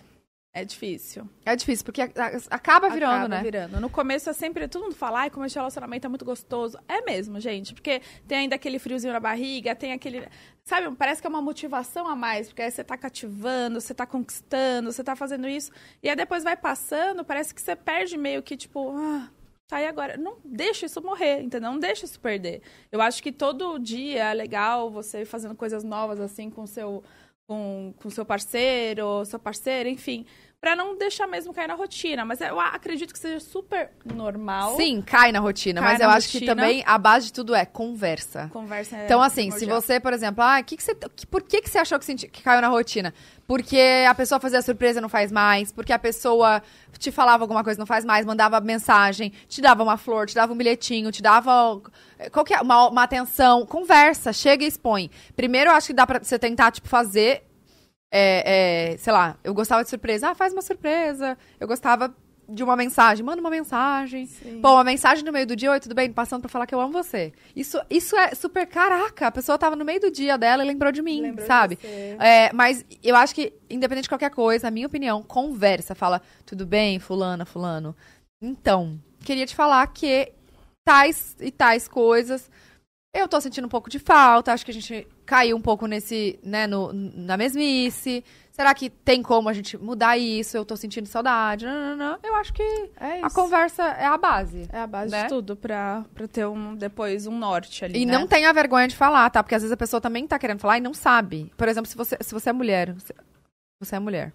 É difícil. É difícil, porque acaba virando, Acaba né? virando. No começo é sempre todo mundo fala, ai, como esse relacionamento é muito gostoso. É mesmo, gente, porque tem ainda aquele friozinho na barriga, tem aquele, sabe, parece que é uma motivação a mais, porque aí você tá cativando, você tá conquistando, você tá fazendo isso, e aí depois vai passando, parece que você perde meio que tipo, ah, tá e agora, não deixa isso morrer, entendeu? Não deixa isso perder. Eu acho que todo dia é legal você ir fazendo coisas novas assim com seu com, com seu parceiro, sua parceira, enfim, Pra não deixar mesmo cair na rotina. Mas eu acredito que seja super normal. Sim, cai na rotina, Cai mas na eu acho que rotina. também a base de tudo é conversa. Conversa é Então, assim, se primordial. você, por exemplo, ah, que que você, que- por que, que você achou que, senti- que caiu na rotina? Porque a pessoa fazia surpresa e não faz mais, porque a pessoa te falava alguma coisa e não faz mais, mandava mensagem, te dava uma flor, te dava um bilhetinho, te dava qualquer, uma, uma atenção. Conversa, chega e expõe. Primeiro, eu acho que dá pra você tentar, tipo, fazer. É, é, sei lá, eu gostava de surpresa. Ah, faz uma surpresa. Eu gostava de uma mensagem. Manda uma mensagem. Sim. Pô, uma mensagem no meio do dia, oi, tudo bem? Passando pra falar que eu amo você. Isso, isso é super caraca. A pessoa tava no meio do dia dela e lembrou de mim, Lembrou de sabe? você. É, mas eu acho que, independente de qualquer coisa, a minha opinião, conversa. Fala, tudo bem, fulana, fulano. Então, queria te falar que tais e tais coisas eu tô sentindo um pouco de falta. Acho que a gente caiu um pouco nesse, né, no, na mesmice. Será que tem como a gente mudar isso? Eu tô sentindo saudade. Não, não, não. Eu acho que É a conversa é a base. É a base né? de tudo pra, pra ter um, depois um norte ali. E né? não tenha vergonha de falar, tá? Porque às vezes a pessoa também tá querendo falar e não sabe. Por exemplo, se você, se você é mulher, você, você é mulher,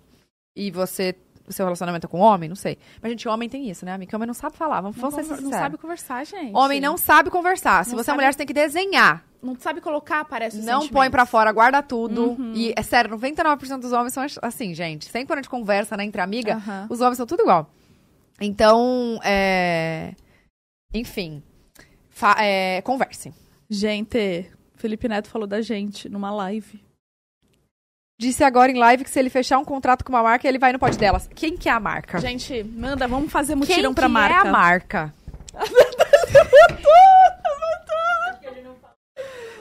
e você, o seu relacionamento é com homem, não sei. Mas, gente, homem tem isso, né, amiga? Que homem não sabe falar, vamos, Não, vamos ser sinceros. não sabe conversar, gente. Homem não sabe conversar. Se Não você é sabe- mulher, você tem que desenhar. Não sabe colocar, parece Não põe pra fora, guarda tudo. Uhum. E, é sério, 99% dos homens são assim, gente. Sempre quando a gente conversa, né, entre amiga, Aham. os homens são tudo igual. Então, é... Enfim. Fa- é, Converse. Gente, Felipe Neto falou da gente numa live. Disse agora em live que se ele fechar um contrato com uma marca, ele vai no pod delas. Quem que é a marca? Gente, manda, vamos fazer Quem mutirão pra que marca. é a marca?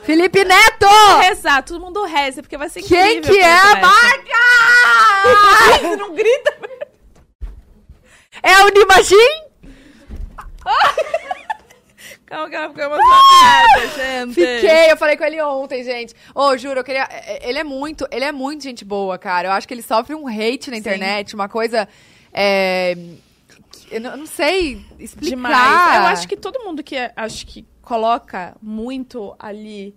Felipe Neto! Rezar, todo mundo reza, porque vai ser Quem que é a marca? Você não grita? É o Nimagin? Calma que ela ficou emocionada, gente. Fiquei, eu falei com ele ontem, gente. Ô, juro, eu queria. é, Ele é muito, ele é muito gente boa, cara. Eu acho que ele sofre um hate na Sim. internet, uma coisa. É, eu não eu sei explicar. Demais. Eu acho que todo mundo que é- acho que coloca muito ali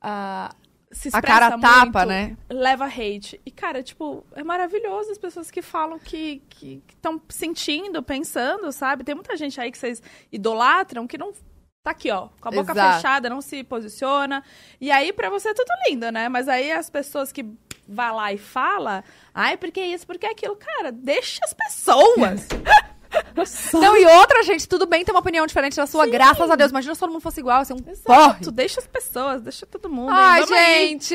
ah, se A cara tapa, muito, né? Leva hate. E, cara, tipo, é maravilhoso as pessoas que falam que estão sentindo, pensando, sabe? Tem muita gente aí que vocês idolatram que não. Tá aqui, ó, com a boca Exato. fechada, não se posiciona. E aí, pra você é tudo lindo, né? Mas aí as pessoas que vai lá e fala, ai, porque isso, porque aquilo, cara, deixa as pessoas. Não, e outra, gente, tudo bem ter uma opinião diferente da sua, graças a Deus. Imagina se todo mundo fosse igual, assim, um porre. Exato, deixa as pessoas, deixa todo mundo. Ai, Vamos aí. gente!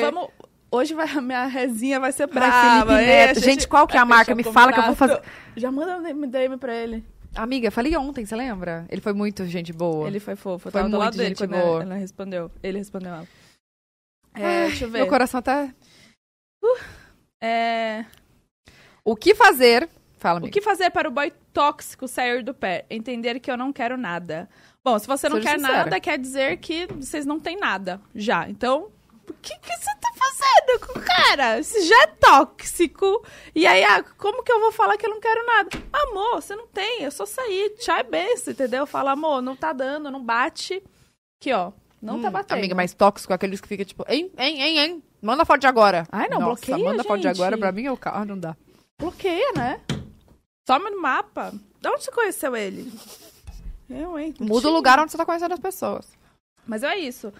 Vamos. Hoje vai, a minha resinha vai ser brava. Felipe Neto. a Gente, qual que é a marca? Me fala que eu vou contrato. Já manda um DM pra ele. Amiga, falei ontem, você lembra? Ele foi muito gente boa. Ele foi fofo. Eu Foi tava do muito lado dele gente quando boa. ela, ela respondeu. Ele respondeu ela. É, deixa eu ver. Meu coração tá... É, O que fazer... Fala, o amiga. que fazer para o boy tóxico sair do pé? Entender que eu não quero nada. Bom, se você não Seja quer sincera. nada, quer dizer que vocês não têm nada já. Então, O que, que você tá fazendo com o cara? Isso já é tóxico. E aí, ah, como que eu vou falar que eu não quero nada? Amor, você não tem, é só sair. Tchau e benção, entendeu? Fala, amor, não tá dando, não bate. Aqui, ó. Não tá Hum, batendo. Amiga, mais tóxico, aqueles que fica tipo, hein, hein, hein, hein, manda foto de agora. Ai, não, Nossa, bloqueia, manda foto de gente. agora, pra mim é o carro, não dá. Bloqueia, né? Toma no mapa. De onde você conheceu ele? Eu, hein? Muda o lugar onde você tá conhecendo as pessoas. Mas é isso.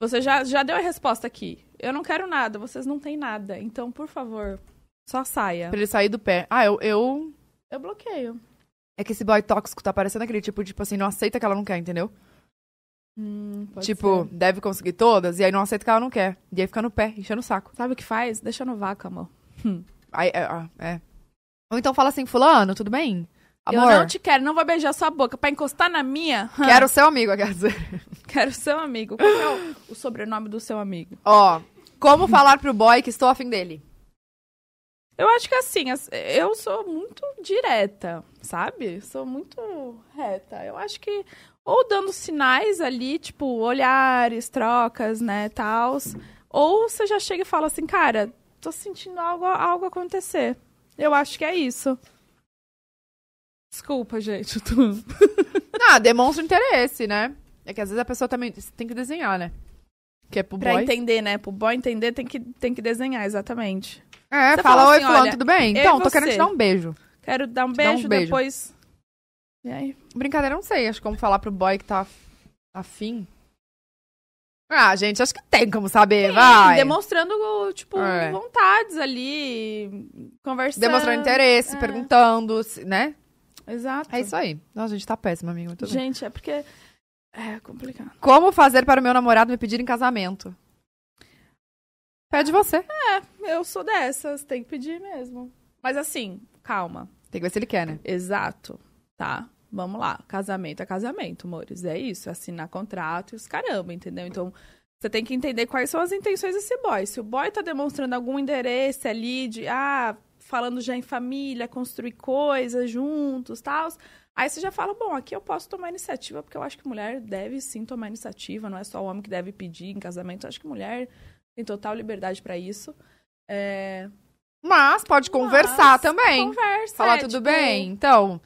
Você já, já deu a resposta aqui. Eu não quero nada, vocês não têm nada. Então, por favor, só saia. Pra ele sair do pé. Ah, eu, eu... Eu bloqueio. É que esse boy tóxico tá parecendo aquele tipo, tipo assim, não aceita que ela não quer, entendeu? Hum, tipo, ser. deve conseguir todas, e aí não aceita que ela não quer. E aí fica no pé, enchendo o saco. Sabe o que faz? Deixa no vácuo, amor. Aí, é, ah, é. Ou então fala assim, fulano, tudo bem? Eu Amor, não te quero, não vou beijar sua boca. Pra encostar na minha, quero ser amigo, quer dizer. quero seu amigo. Qual é o, o sobrenome do seu amigo? Ó, como falar pro boy que estou afim dele? Eu acho que assim, as- eu sou muito direta, sabe? Sou muito reta. Eu acho que ou dando sinais ali, tipo, olhares, trocas, né, tals, ou você já chega e fala assim, cara, tô sentindo algo, algo acontecer. Eu acho que é isso. Desculpa, gente. eu tô- Ah, demonstra interesse, né? É que às vezes a pessoa também tem que desenhar, né? Que é pro Pra boy. entender, né? Pro boy entender, tem que, tem que desenhar, exatamente. É, Você fala, fala oi, assim, fulano, tudo bem? Então, tô querendo te dar um beijo. Quero dar um Te dar um beijo, beijo. depois. E aí? Brincadeira, não sei. Acho que como falar pro boy que tá afim. Ah, gente, acho que tem como saber, vai. Demonstrando, tipo, É. vontades ali, conversando. Demonstrando interesse, É. perguntando, se- né? Exato. É isso aí. Nossa, a gente tá péssima, amigo. Muito bem. Gente, é porque é complicado. Como fazer para o meu namorado me pedir em casamento? Pede você. Eu sou dessas, tem que pedir mesmo. Mas assim, calma. Tem que ver se ele quer, né? Exato, tá? Vamos lá. Casamento é casamento, amores. É isso, é assinar contrato e os caramba, entendeu? Então, você tem que entender quais são as intenções desse boy. Se o boy tá demonstrando algum interesse ali de, ah, falando já em família, construir coisas juntos, tal. Aí você já fala, bom, aqui eu posso tomar iniciativa, porque eu acho que mulher deve sim tomar iniciativa, não é só o homem que deve pedir em casamento. Eu acho que mulher tem total liberdade pra isso. É... Mas pode conversar Mas, também. Conversa. Falar é, tudo tipo, bem. Então,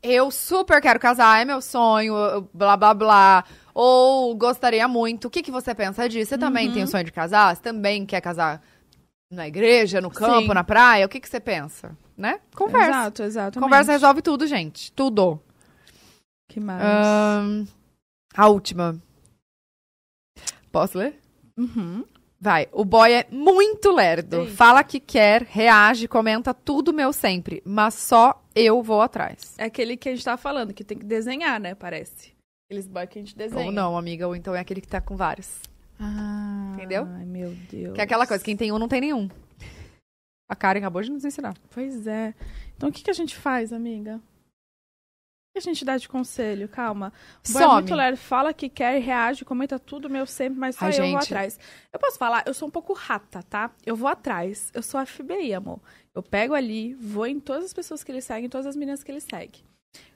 eu super quero casar, é meu sonho, blá blá blá. Ou gostaria muito. O que, que você pensa disso? Você também Uhum. tem o sonho de casar? Você também quer casar na igreja, no campo, Sim. na praia? O que, que você pensa? Né? Conversa. Exato, exatamente. Conversa resolve tudo, gente. Tudo. Que mais? Ahn, a última. Posso ler? Uhum. Vai. O boy é muito lerdo. Eita. Fala que quer, reage, comenta tudo meu sempre. Mas só eu vou atrás. É aquele que a gente tá falando, que tem que desenhar, né? Parece. Aqueles boy que a gente desenha. Ou não, amiga. Ou então é aquele que tá com vários. Ah, Entendeu? Ai, meu Deus. Que é aquela coisa, quem tem um não tem nenhum. A Karen acabou de nos ensinar. Pois é. Então o que, que a gente faz, amiga? O que a gente dá de conselho? Calma. Some. lerdo, fala que quer, reage, comenta tudo meu sempre, mas só Ai, eu vou gente. atrás. Eu posso falar, eu sou um pouco rata, tá? Eu vou atrás. Eu sou a FBI, amor. Eu pego ali, vou em todas as pessoas que ele segue, em todas as meninas que ele segue.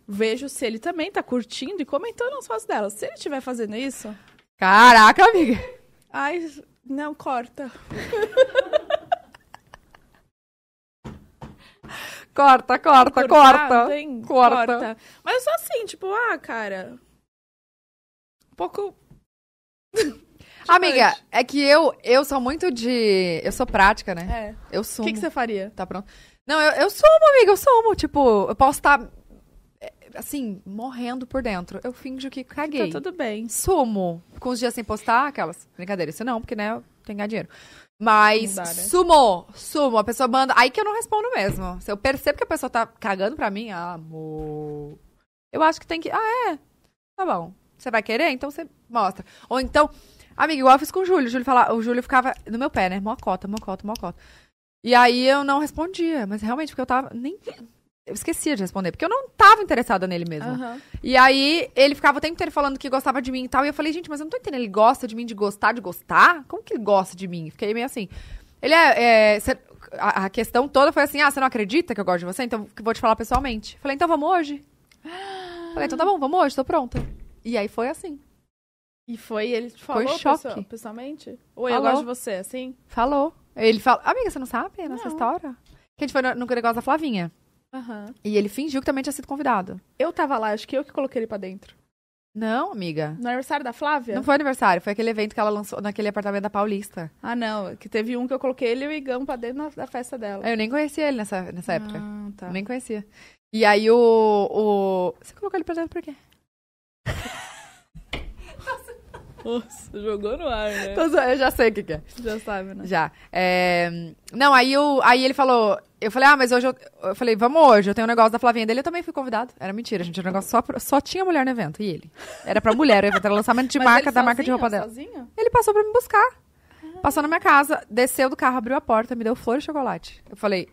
Vejo se ele também tá curtindo e comentando as fotos delas. Se ele estiver fazendo isso, Caraca, amiga. ai, não, corta. Corta, corta, cortar, corta. tem- corta. Mas eu sou assim, tipo, ah, cara. Um pouco. Amiga, é que eu, eu sou muito de. Eu sou prática, né? É. Eu O sumo. que, que você faria? Tá pronto. Não, eu, eu sumo, amiga, eu sumo. Tipo, eu posso estar, é, assim, morrendo por dentro. Eu finjo que caguei. Tá tudo bem. Sumo. Com os dias sem postar, aquelas. Brincadeira, isso não, porque, né, eu tenho que ganhar dinheiro. Mas Não dá, né? sumo, sumo. A pessoa manda. Aí que eu não respondo mesmo. Se eu percebo que a pessoa tá cagando pra mim, amor. Eu acho que tem que. Ah, é. Tá bom. Você vai querer? Então você mostra. Ou então. Amiga, igual eu fiz com o Júlio. O Júlio, fala, o Júlio ficava no meu pé, né? Mocota, mocota, mocota. E aí eu não respondia. Mas realmente, porque eu tava. Nem. Eu esquecia de responder, porque eu não tava interessada nele mesmo. Aham. E aí, ele ficava o tempo inteiro falando que gostava de mim e tal. E eu falei, gente, mas eu não tô entendendo. Ele gosta de mim de gostar, de gostar? Como que ele gosta de mim? Fiquei meio assim. Ele é. é, cê- a, a questão toda foi assim: ah, você não acredita que eu gosto de você? Então vou te falar pessoalmente. Falei, então vamos hoje. Falei, então tá bom, vamos hoje, tô pronta. E aí foi assim. E foi, ele te falou choque. pessoal- pessoalmente? Ou eu gosto de você, assim? Falou. Ele falou, amiga, você não sabe a nossa Não. história? Que a gente foi no, no negócio da Flavinha. Aham. E ele fingiu que também tinha sido convidado. Eu tava lá, acho que eu que coloquei ele pra dentro. Não, amiga. No aniversário da Flávia? Não foi aniversário, foi aquele evento que ela lançou naquele apartamento da Paulista. Ah, não. Que teve um que eu coloquei ele e o Igão pra dentro da festa dela. Eu nem conhecia ele nessa, nessa época. Ah, tá. Nem conhecia. E aí o, o. Você colocou ele pra dentro por quê? Nossa, jogou no ar, né? Eu já sei o que, que é. Já sabe, né? Já. É, Não, aí, o... aí ele falou. Eu falei, ah, mas hoje eu... eu falei, vamos hoje, eu tenho um negócio da Flavinha dele, eu também fui convidado. Era mentira, gente. Era um negócio só, pra- só tinha mulher no evento, e ele. Era pra mulher, o evento era lançamento de Mas marca da marca de sozinho? roupa dela. Sozinho? Ele passou pra me buscar. Passou na minha casa, desceu do carro, abriu a porta, me deu flor e chocolate. Eu falei,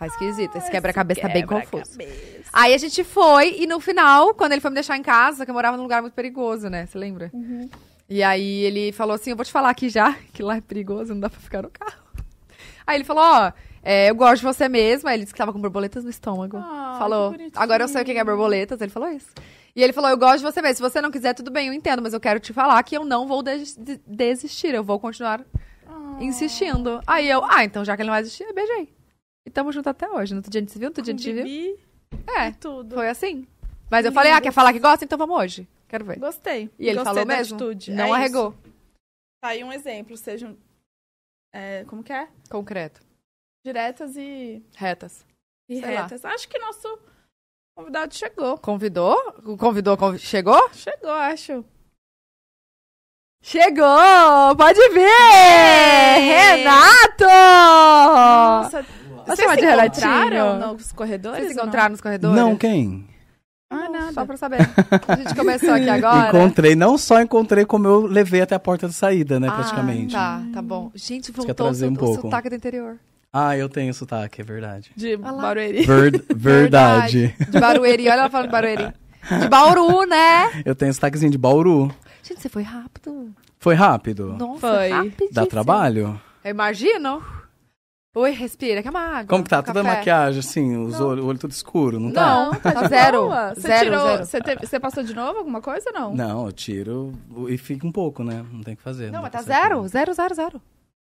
tá esquisito, esse quebra-cabeça tá bem confuso. Quebra-cabeça. Aí a gente foi, e no final, quando ele foi me deixar em casa, que eu morava num lugar muito perigoso, né? Você lembra? E aí ele falou assim: Eu vou te falar aqui já, que lá é perigoso, não dá pra ficar no carro. Aí ele falou: Ó, é, eu gosto de você mesmo. Aí ele disse que tava com borboletas no estômago. Ah, falou. Agora eu sei o que é borboletas. Ele falou isso. E ele falou: Eu gosto de você mesmo. Se você não quiser, tudo bem, eu entendo, mas eu quero te falar que eu não vou des- de- desistir. Eu vou continuar Ah. insistindo. Aí eu: Ah, então já que ele não vai desistir, beijei. E tamo junto até hoje. No outro dia a gente se viu, no outro dia a gente viu. É, tudo. foi assim. Mas eu falei: Ah, quer falar que gosta? Então vamos hoje. Quero ver. Gostei. E ele Gostei falou da mesmo? atitude. Não É arregou. isso. Tá aí um exemplo. Sejam. é, como que é? Concreto. Diretas e, Retas. e Sei lá. retas. Acho que nosso convidado chegou. Convidou? Convidou, convi- chegou? Chegou, acho. Chegou! Pode vir! Renato! Nossa, Posso vocês se de encontraram Renatinho? nos corredores? Vocês se não? encontraram nos corredores? Não, quem? Ah, nada. Só pra saber. A gente começou aqui agora. Encontrei, não só encontrei, como eu levei até a porta de saída, né, Ah, praticamente. tá, tá bom. Gente, voltou o, trazer um o pouco. sotaque do interior. Ah, eu tenho sotaque, é verdade. De. Barueri. Ver- verdade. De Barueri, olha ela falando de Barueri. De Bauru, né? Eu tenho sotaquezinho de Bauru. Gente, você foi rápido. Foi rápido? Nossa, Foi. Dá trabalho? Eu imagino. Oi, respira, quer uma água. Como que tá? um Toda a maquiagem, assim, os olhos, o olho tudo escuro, não tá? Não, tá zero. Você Zero, tirou. zero. Você, teve- você passou de novo alguma coisa ou não? Não, eu tiro e fica um pouco, né? Não tem o que fazer. Não, mas dá tá zero, zero, zero, zero.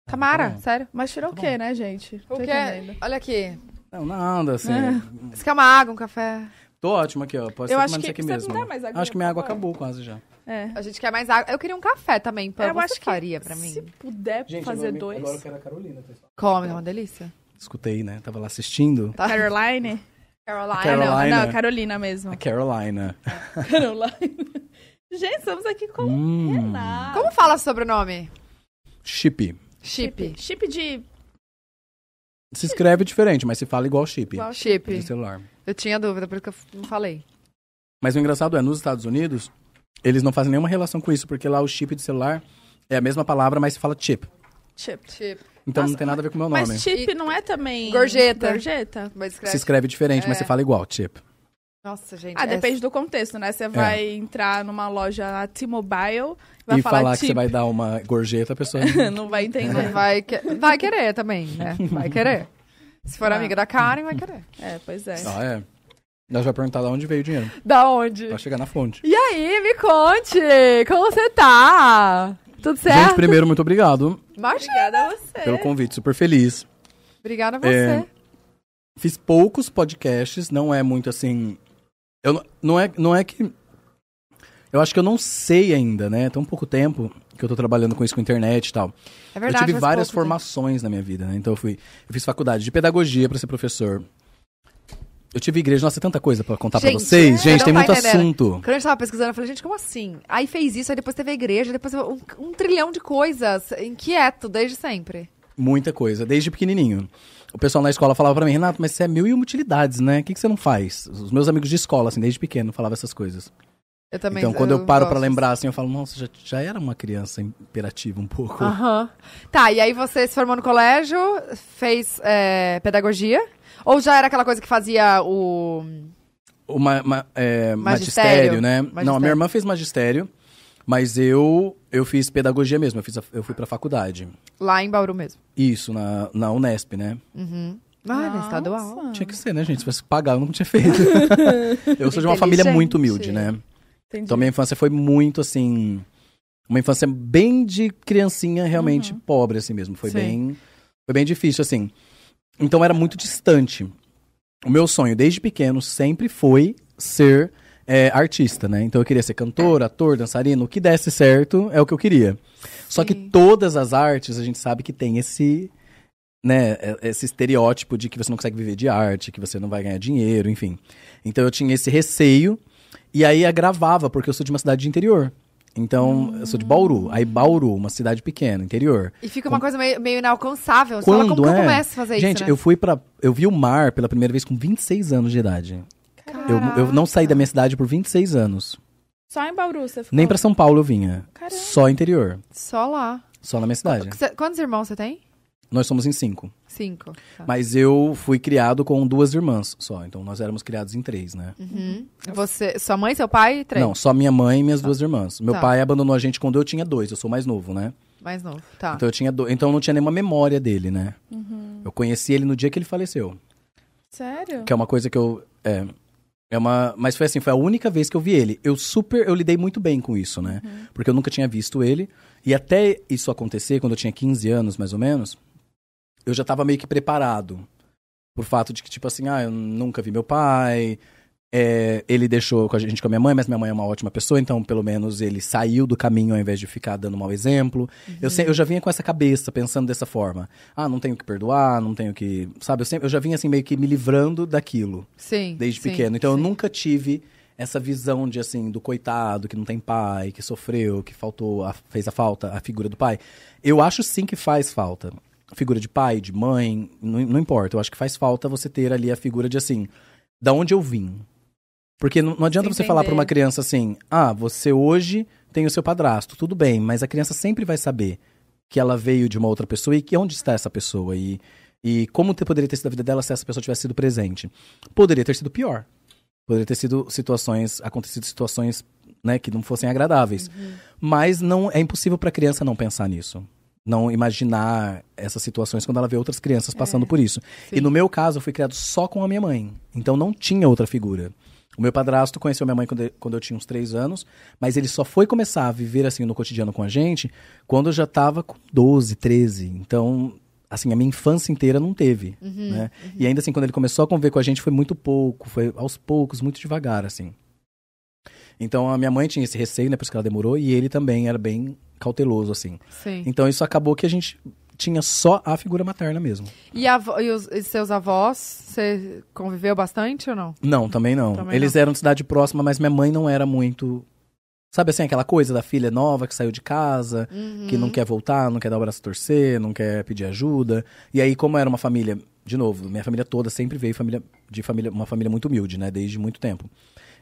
Ah, Camara, tá sério. Mas tirou o quê, né, gente? O quê? Olha aqui. Não, nada, assim. É. Você quer uma água, um café? Tô ótimo aqui, ó. Pode Eu ser acho que aqui você mesmo. não dá mais aguinha, acho que minha por água acabou quase já. É. A gente quer mais água. Eu queria um café também. Pra Eu acho que faria pra mim. Se puder fazer dois. quero a Carolina. pessoal. Come, é uma delícia. Escutei, né? Tava lá assistindo. Tá. Caroline? Carolina. Carolina. não, não, Carolina mesmo. A Carolina. Caroline. Gente, estamos aqui com Hum. Renato. Como fala sobrenome? Chip. Chip. Chip de. Se escreve diferente, mas se fala igual chip. Igual Chip. De celular. Eu tinha dúvida, por isso que eu não falei. Mas o engraçado é, nos Estados Unidos, eles não fazem nenhuma relação com isso, porque lá o chip de celular é a mesma palavra, mas se fala chip. Chip. Chip. Então não Nossa, tem nada a ver com o meu nome. Mas chip E- não é também. Gorjeta. Gorjeta? Mas escreve. Se escreve diferente, mas É. se fala igual, chip. Nossa, gente. Ah, é- depende do contexto, né? É. Você vai entrar numa loja T-Mobile, vai e falar, falar que você vai dar uma gorjeta, a pessoa. não vai Não entender. vai, que- vai querer também, né? Vai querer. Se for Ah. amiga da Karen, vai querer. É, pois é. ah, é. Já vai perguntar de onde veio o dinheiro. Da onde? Pra chegar na fonte. E aí, me conte, como você tá? Tudo certo? Gente, primeiro, muito obrigado Imagina. Obrigada a você. pelo convite, super feliz. Obrigada a você. É. Fiz poucos podcasts, não é muito assim. Eu, não- é, não é que. Eu acho que eu não sei ainda, né? Tem um pouco tempo que eu tô trabalhando com isso com internet e tal. É verdade. eu tive várias pouco formações na minha vida, né? Então eu fui. Eu fiz faculdade de pedagogia pra ser professor. Eu tive igreja, nossa, tanta coisa pra contar pra Gente, vocês. você Gente, tem muito entendendo. assunto. Quando a gente tava pesquisando, eu falei, gente, como assim? Aí fez isso, aí depois teve a igreja, depois um, um trilhão de coisas. Inquieto, desde sempre. Muita coisa, desde pequenininho. O pessoal na escola falava pra mim, Renato, mas você é mil e uma utilidades, né? O que, que você não faz? Os meus amigos de escola, assim, desde pequeno, falavam essas coisas. Eu também então, quando eu paro gosto pra lembrar, assim, eu falo, nossa, já, já era uma criança imperativa um pouco. Aham. Tá, e aí você se formou no colégio, fez é, pedagogia? Ou já era aquela coisa que fazia o. O ma- ma- é, Magistério. magistério, né? Não, Magistério. a minha irmã fez magistério, mas eu eu fiz pedagogia mesmo, eu, fiz a- eu fui pra faculdade. Lá em Bauru mesmo? Isso, na, na Unesp, né? Uhum. Ah, na estadual. Tinha que ser, né, gente? Se fosse pagar, eu não tinha feito. eu sou de uma família muito humilde, né? Entendi. Então minha infância foi muito assim. Uma infância bem de criancinha, realmente Uhum. pobre, assim mesmo. Foi Sim. bem. Foi bem difícil, assim. Então era muito distante. O meu sonho, desde pequeno, sempre foi ser é, artista, né? Então eu queria ser cantor, ator, dançarino, o que desse certo é o que eu queria. Só que todas as artes, a gente sabe que tem esse. Né, é- esse estereótipo de que você não consegue viver de arte, que você não vai ganhar dinheiro, enfim. Então eu tinha esse receio e aí agravava, porque eu sou de uma cidade de interior. Então, eu sou de Bauru. Aí Bauru, uma cidade pequena, interior. E fica uma coisa meio, meio inalcançável. Você fala, Quando como que eu é? começo a fazer Gente, isso, né? eu fui para eu vi o mar pela primeira vez com 26 anos de idade. Eu, eu não saí da minha cidade por 26 anos. Só em Bauru você ficou? Nem pra São Paulo eu vinha. Caramba. Só interior. Só lá. Só na minha cidade. Cê- Quantos irmãos você tem? Nós somos em cinco. Cinco. Tá. Mas eu fui criado com duas irmãs só. Então nós éramos criados em três, né? Uhum. Você, sua mãe, seu pai, três? Não, só minha mãe e minhas duas irmãs. Meu Tá. pai abandonou a gente quando eu tinha dois. Eu sou mais novo, né? Mais novo. Tá. Então eu tinha do... Então eu não tinha nenhuma memória dele, né? Uhum. Eu conheci ele no dia que ele faleceu. Sério? Que é uma coisa que eu. É, é uma. Mas foi assim, foi a única vez que eu vi ele. Eu super. Eu lidei muito bem com isso, né? Porque eu nunca tinha visto ele. E até isso acontecer, quando eu tinha 15 anos, mais ou menos, eu já tava meio que preparado. Por fato de que, tipo assim, ah, eu nunca vi meu pai. é, ele deixou com a gente com a minha mãe, mas minha mãe é uma ótima pessoa, então pelo menos ele saiu do caminho ao invés de ficar dando mau exemplo. Eu, se- eu já vinha com essa cabeça, pensando dessa forma. Ah, não tenho que perdoar, não tenho que. Sabe, eu, sempre, eu já vinha assim, meio que me livrando daquilo Sim. desde sim, pequeno. Então eu sim. nunca tive essa visão de assim, do coitado, que não tem pai, que sofreu, que faltou, a- fez a falta, a figura do pai. Eu acho sim que faz falta. Figura de pai, de mãe, não, não importa. Eu acho que faz falta você ter ali a figura de assim, da onde eu vim. Porque não, não adianta Se você falar pra uma entender. criança assim, ah, você hoje tem o seu padrasto, tudo bem, mas a criança sempre vai saber que ela veio de uma outra pessoa e que onde está essa pessoa e, e como te- poderia ter sido a vida dela se essa pessoa tivesse sido presente. Poderia ter sido pior. Poderia ter sido situações, acontecido situações, né, que não fossem agradáveis. Mas não é impossível para a criança não pensar nisso. Não imaginar essas situações quando ela vê outras crianças passando por isso. E no meu caso, eu fui criado só com a minha mãe. Então não tinha outra figura. O meu padrasto conheceu minha mãe quando, quando eu tinha uns três anos, mas ele só foi começar a viver assim no cotidiano com a gente quando eu já tava com 12, 13. Então, assim, a minha infância inteira não teve, né? E ainda assim, quando ele começou a conviver com a gente, foi muito pouco, foi aos poucos, muito devagar, assim. Então, a minha mãe tinha esse receio, né, por isso que ela demorou, e ele também era bem cauteloso, assim. Sim. Então, isso acabou que a gente tinha só a figura materna mesmo. E, avó- e os e seus avós, você conviveu bastante ou não? Não, também não. Também Eles eram de cidade próxima, mas minha mãe não era muito. Sabe assim, aquela coisa da filha nova que saiu de casa, que Uhum. não quer voltar, não quer dar o braço a torcer, não quer pedir ajuda. E aí, como era uma família, de novo, minha família toda sempre veio família, de família, uma família muito humilde, né? Desde muito tempo.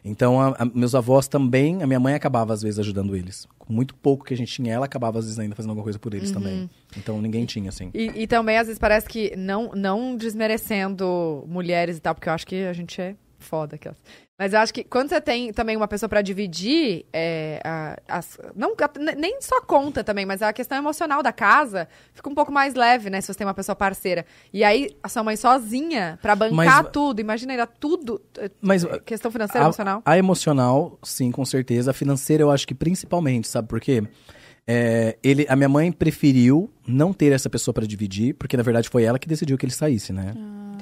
Então, a- a- meus avós também, a minha mãe acabava às vezes ajudando eles. Com muito pouco que a gente tinha, ela acabava às vezes ainda fazendo alguma coisa por eles também. Então, ninguém tinha, assim. E, e também, às vezes, parece que, não, não desmerecendo mulheres e tal, porque eu acho que a gente é foda aquelas. Mas eu acho que quando você tem também uma pessoa pra dividir, é, a- as, não, a- nem só conta também, mas a questão emocional da casa fica um pouco mais leve, né? Se você tem uma pessoa parceira. E aí, a sua mãe sozinha, pra bancar Mas- tudo, imagina, era tudo. é, Mas é, questão financeira, a, emocional. A emocional, sim, com certeza. A financeira, eu acho que principalmente, sabe por quê? É, ele, a minha mãe preferiu não ter essa pessoa pra dividir, porque na verdade foi ela que decidiu que ele saísse, né?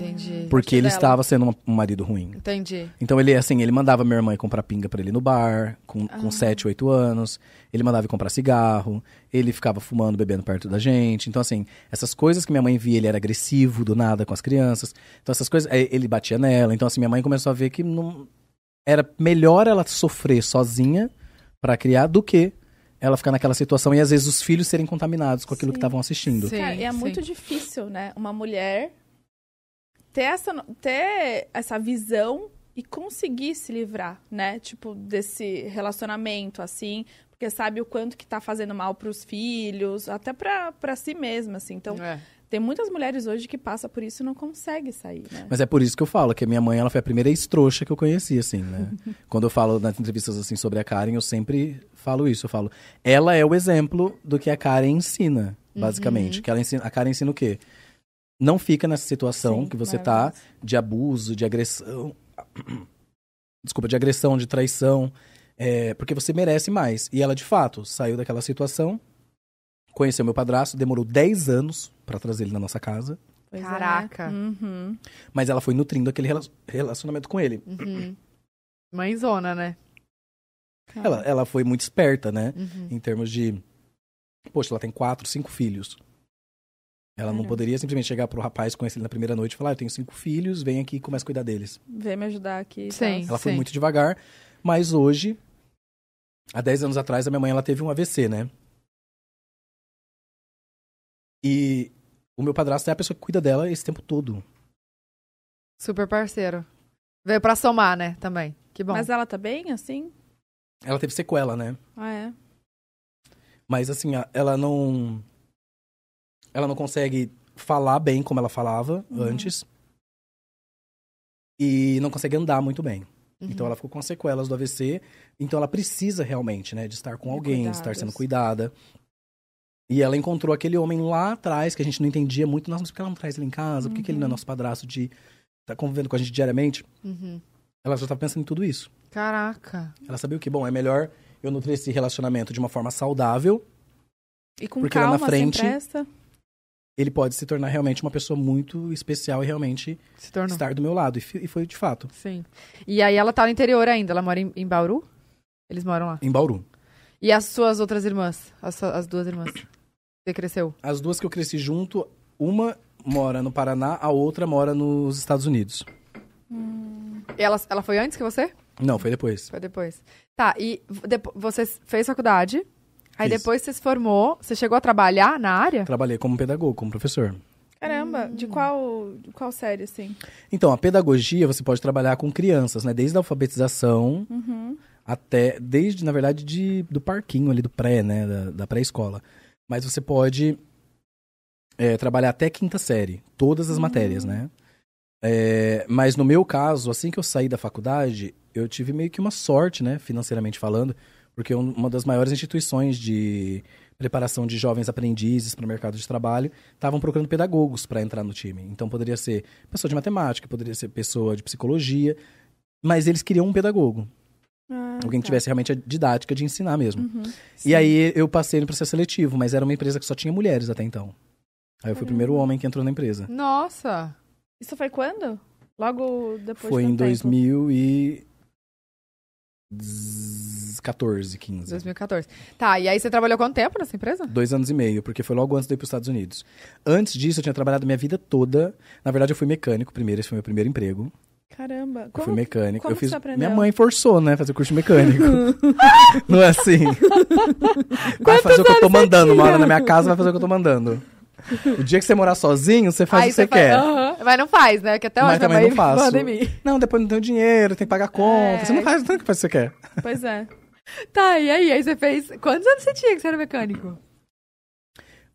Entendi. porque ele dela. estava sendo um, um marido ruim. Entendi. Então ele, assim, ele mandava minha irmã ir comprar pinga pra ele no bar, com, com 7, 8 anos. Ele mandava ir comprar cigarro. Ele ficava fumando, bebendo perto da gente. Então, assim, essas coisas que minha mãe via, ele era agressivo do nada com as crianças. Então, essas coisas, ele batia nela. Então, assim, minha mãe começou a ver que não era melhor ela sofrer sozinha pra criar do que ela ficar naquela situação e às vezes os filhos serem contaminados com aquilo Sim. que estavam assistindo. Sim, Cara, e é sim. muito difícil, né? Uma mulher ter essa, ter essa visão e conseguir se livrar, né? Tipo, desse relacionamento, assim, porque sabe o quanto que tá fazendo mal pros filhos, até pra, pra si mesma, assim. Então, É. tem muitas mulheres hoje que passam por isso e não conseguem sair, né? Mas é por isso que eu falo, que a minha mãe ela foi a primeira ex-trouxa que eu conheci, assim, né? Quando eu falo nas entrevistas, assim, sobre a Karen, eu sempre falo isso. Eu falo, ela é o exemplo do que a Karen ensina, basicamente. Que ela ensina, a Karen ensina o quê? Não fica nessa situação Sim, que você tá de abuso, de agressão. Desculpa, de agressão, de traição. É, porque você merece mais. E ela, de fato, saiu daquela situação, conheceu meu padrasto, demorou 10 anos pra trazer ele na nossa casa. Pois é. Caraca. Uhum. Mas ela foi nutrindo aquele rela- relacionamento com ele. Uhum. Mãezona, né? Ela, ela foi muito esperta, né? Uhum. Em termos de. Poxa, ela tem quatro, cinco filhos. Ela não poderia simplesmente chegar pro rapaz, conhecer ele na primeira noite e falar: "Ah, Eu tenho cinco filhos, vem aqui e começa a cuidar deles. Vem me ajudar aqui. Sim. Ela foi Sim. muito devagar, mas hoje, há 10 anos atrás, a minha mãe ela teve um AVC, né? E o meu padrasto é a pessoa que cuida dela esse tempo todo. Super parceiro. Veio pra somar, né? Também. Que bom. Mas ela tá bem, assim? Ela teve sequela, né? Ah, é? Mas assim, ela não. Ela não consegue falar bem como ela falava Uhum. antes. E não consegue andar muito bem. Uhum. Então ela ficou com sequelas do AVC. Então ela precisa realmente, né, de estar com alguém, de estar cuidados. sendo cuidada. E ela encontrou aquele homem lá atrás, que a gente não entendia muito. Nossa, mas por que ela não traz ele em casa? Por que, que ele não é Uhum. nosso padrasto de tá convivendo com a gente diariamente? Uhum. Ela já tá pensando em tudo isso. Caraca. Ela sabia o que, bom, é melhor eu nutrir esse relacionamento de uma forma saudável E com Porque lá na calma, frente- sem pressa. Ele pode se tornar realmente uma pessoa muito especial e realmente estar do meu lado. E, e foi de fato, Sim. E aí ela tá no interior ainda. Ela mora em, em Bauru? Eles moram lá. em Bauru. E as suas outras irmãs? As, as duas irmãs? Você cresceu? As duas que eu cresci junto, uma mora no Paraná, a outra mora nos Estados Unidos. E ela, ela foi antes que você? Não, foi depois. Foi depois. Tá, e depo- você fez faculdade. Aí Fiz. depois você se formou. Você chegou a trabalhar na área? Trabalhei como pedagogo, como professor. Caramba, de qual, de qual série, assim? Então, a pedagogia você pode trabalhar com crianças, né? Desde a alfabetização Uhum. até, desde, na verdade, de, do parquinho ali, do pré, né? Da, da pré-escola. Mas você pode é, trabalhar até quinta série, todas as matérias, né? É, mas no meu caso, assim que eu saí da faculdade, eu tive meio que uma sorte, né? Financeiramente falando, porque um- uma das maiores instituições de preparação de jovens aprendizes para o mercado de trabalho estavam procurando pedagogos para entrar no time. Então poderia ser pessoa de matemática, poderia ser pessoa de psicologia, mas eles queriam um pedagogo. Ah, Alguém que tá. tivesse realmente a didática de ensinar mesmo. Uhum. E aí eu passei no processo seletivo, mas era uma empresa que só tinha mulheres até então. Aí eu fui o primeiro homem que entrou na empresa. Nossa! Isso foi quando? Logo depois Foi em tempo. 2014, 15. 2014. Tá, e aí você trabalhou quanto tempo nessa empresa? Dois anos e meio, porque foi logo antes de ir para os Estados Unidos. Antes disso, eu tinha trabalhado minha vida toda. Na verdade, eu fui mecânico primeiro, esse foi meu primeiro emprego. Caramba. Eu Como, fui mecânico. como eu fiz. Minha mãe forçou, né? Fazer curso de mecânico. Não é assim. Vai fazer o que eu tô mandando. Uma hora na minha casa vai fazer o que eu tô mandando. O dia que você morar sozinho, você faz aí o que você faz- quer. Aham. Mas não faz, né? Que até Mas hoje minha também não faço. Não, depois não tenho dinheiro, tem que pagar conta. É. Você não faz tanto que faz o que você quer. Pois é. Tá, e aí? Aí você fez... Quantos anos você tinha que você era mecânico?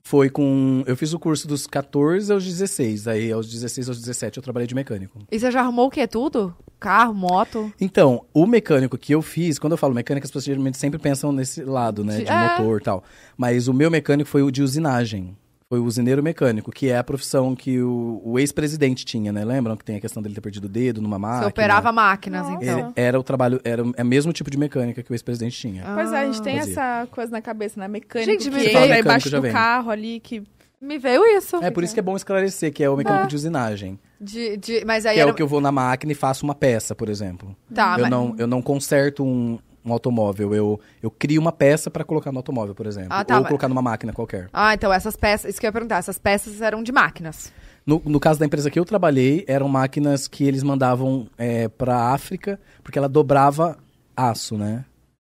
Foi com. Eu fiz o curso dos 14 aos 16. Aí, aos 16 aos 17, eu trabalhei de mecânico. E você já arrumou o quê? Tudo? Carro, moto? Então, o mecânico que eu fiz, quando eu falo mecânico, as pessoas geralmente sempre pensam nesse lado, né? De- De é. motor e tal. Mas o meu mecânico foi o de usinagem. Foi o usineiro mecânico, que é a profissão que o, o ex-presidente tinha, né? Lembram que tem a questão dele ter perdido o dedo numa máquina? Você operava máquinas, Nossa. então. Ele- era o trabalho, era o é o mesmo tipo de mecânica que o ex-presidente tinha. Pois é, a gente tem Fazia. essa coisa na cabeça, né? Mecânico Gente, que mecânico, embaixo do vem. carro ali, que... Me veio isso. É por isso que é bom esclarecer, que é o mecânico Ah. de usinagem. De, de, mas aí Que é era... o que eu vou na máquina e faço uma peça, por exemplo. Tá, eu, mas... não, eu não conserto um, um automóvel, eu, eu crio uma peça pra colocar no automóvel, por exemplo. Ah, tá, ou mas- colocar numa máquina qualquer. Ah, então essas peças... Isso que eu ia perguntar. Essas peças eram de máquinas. No, no caso da empresa que eu trabalhei, eram máquinas que eles mandavam é, pra África, porque ela dobrava aço, né?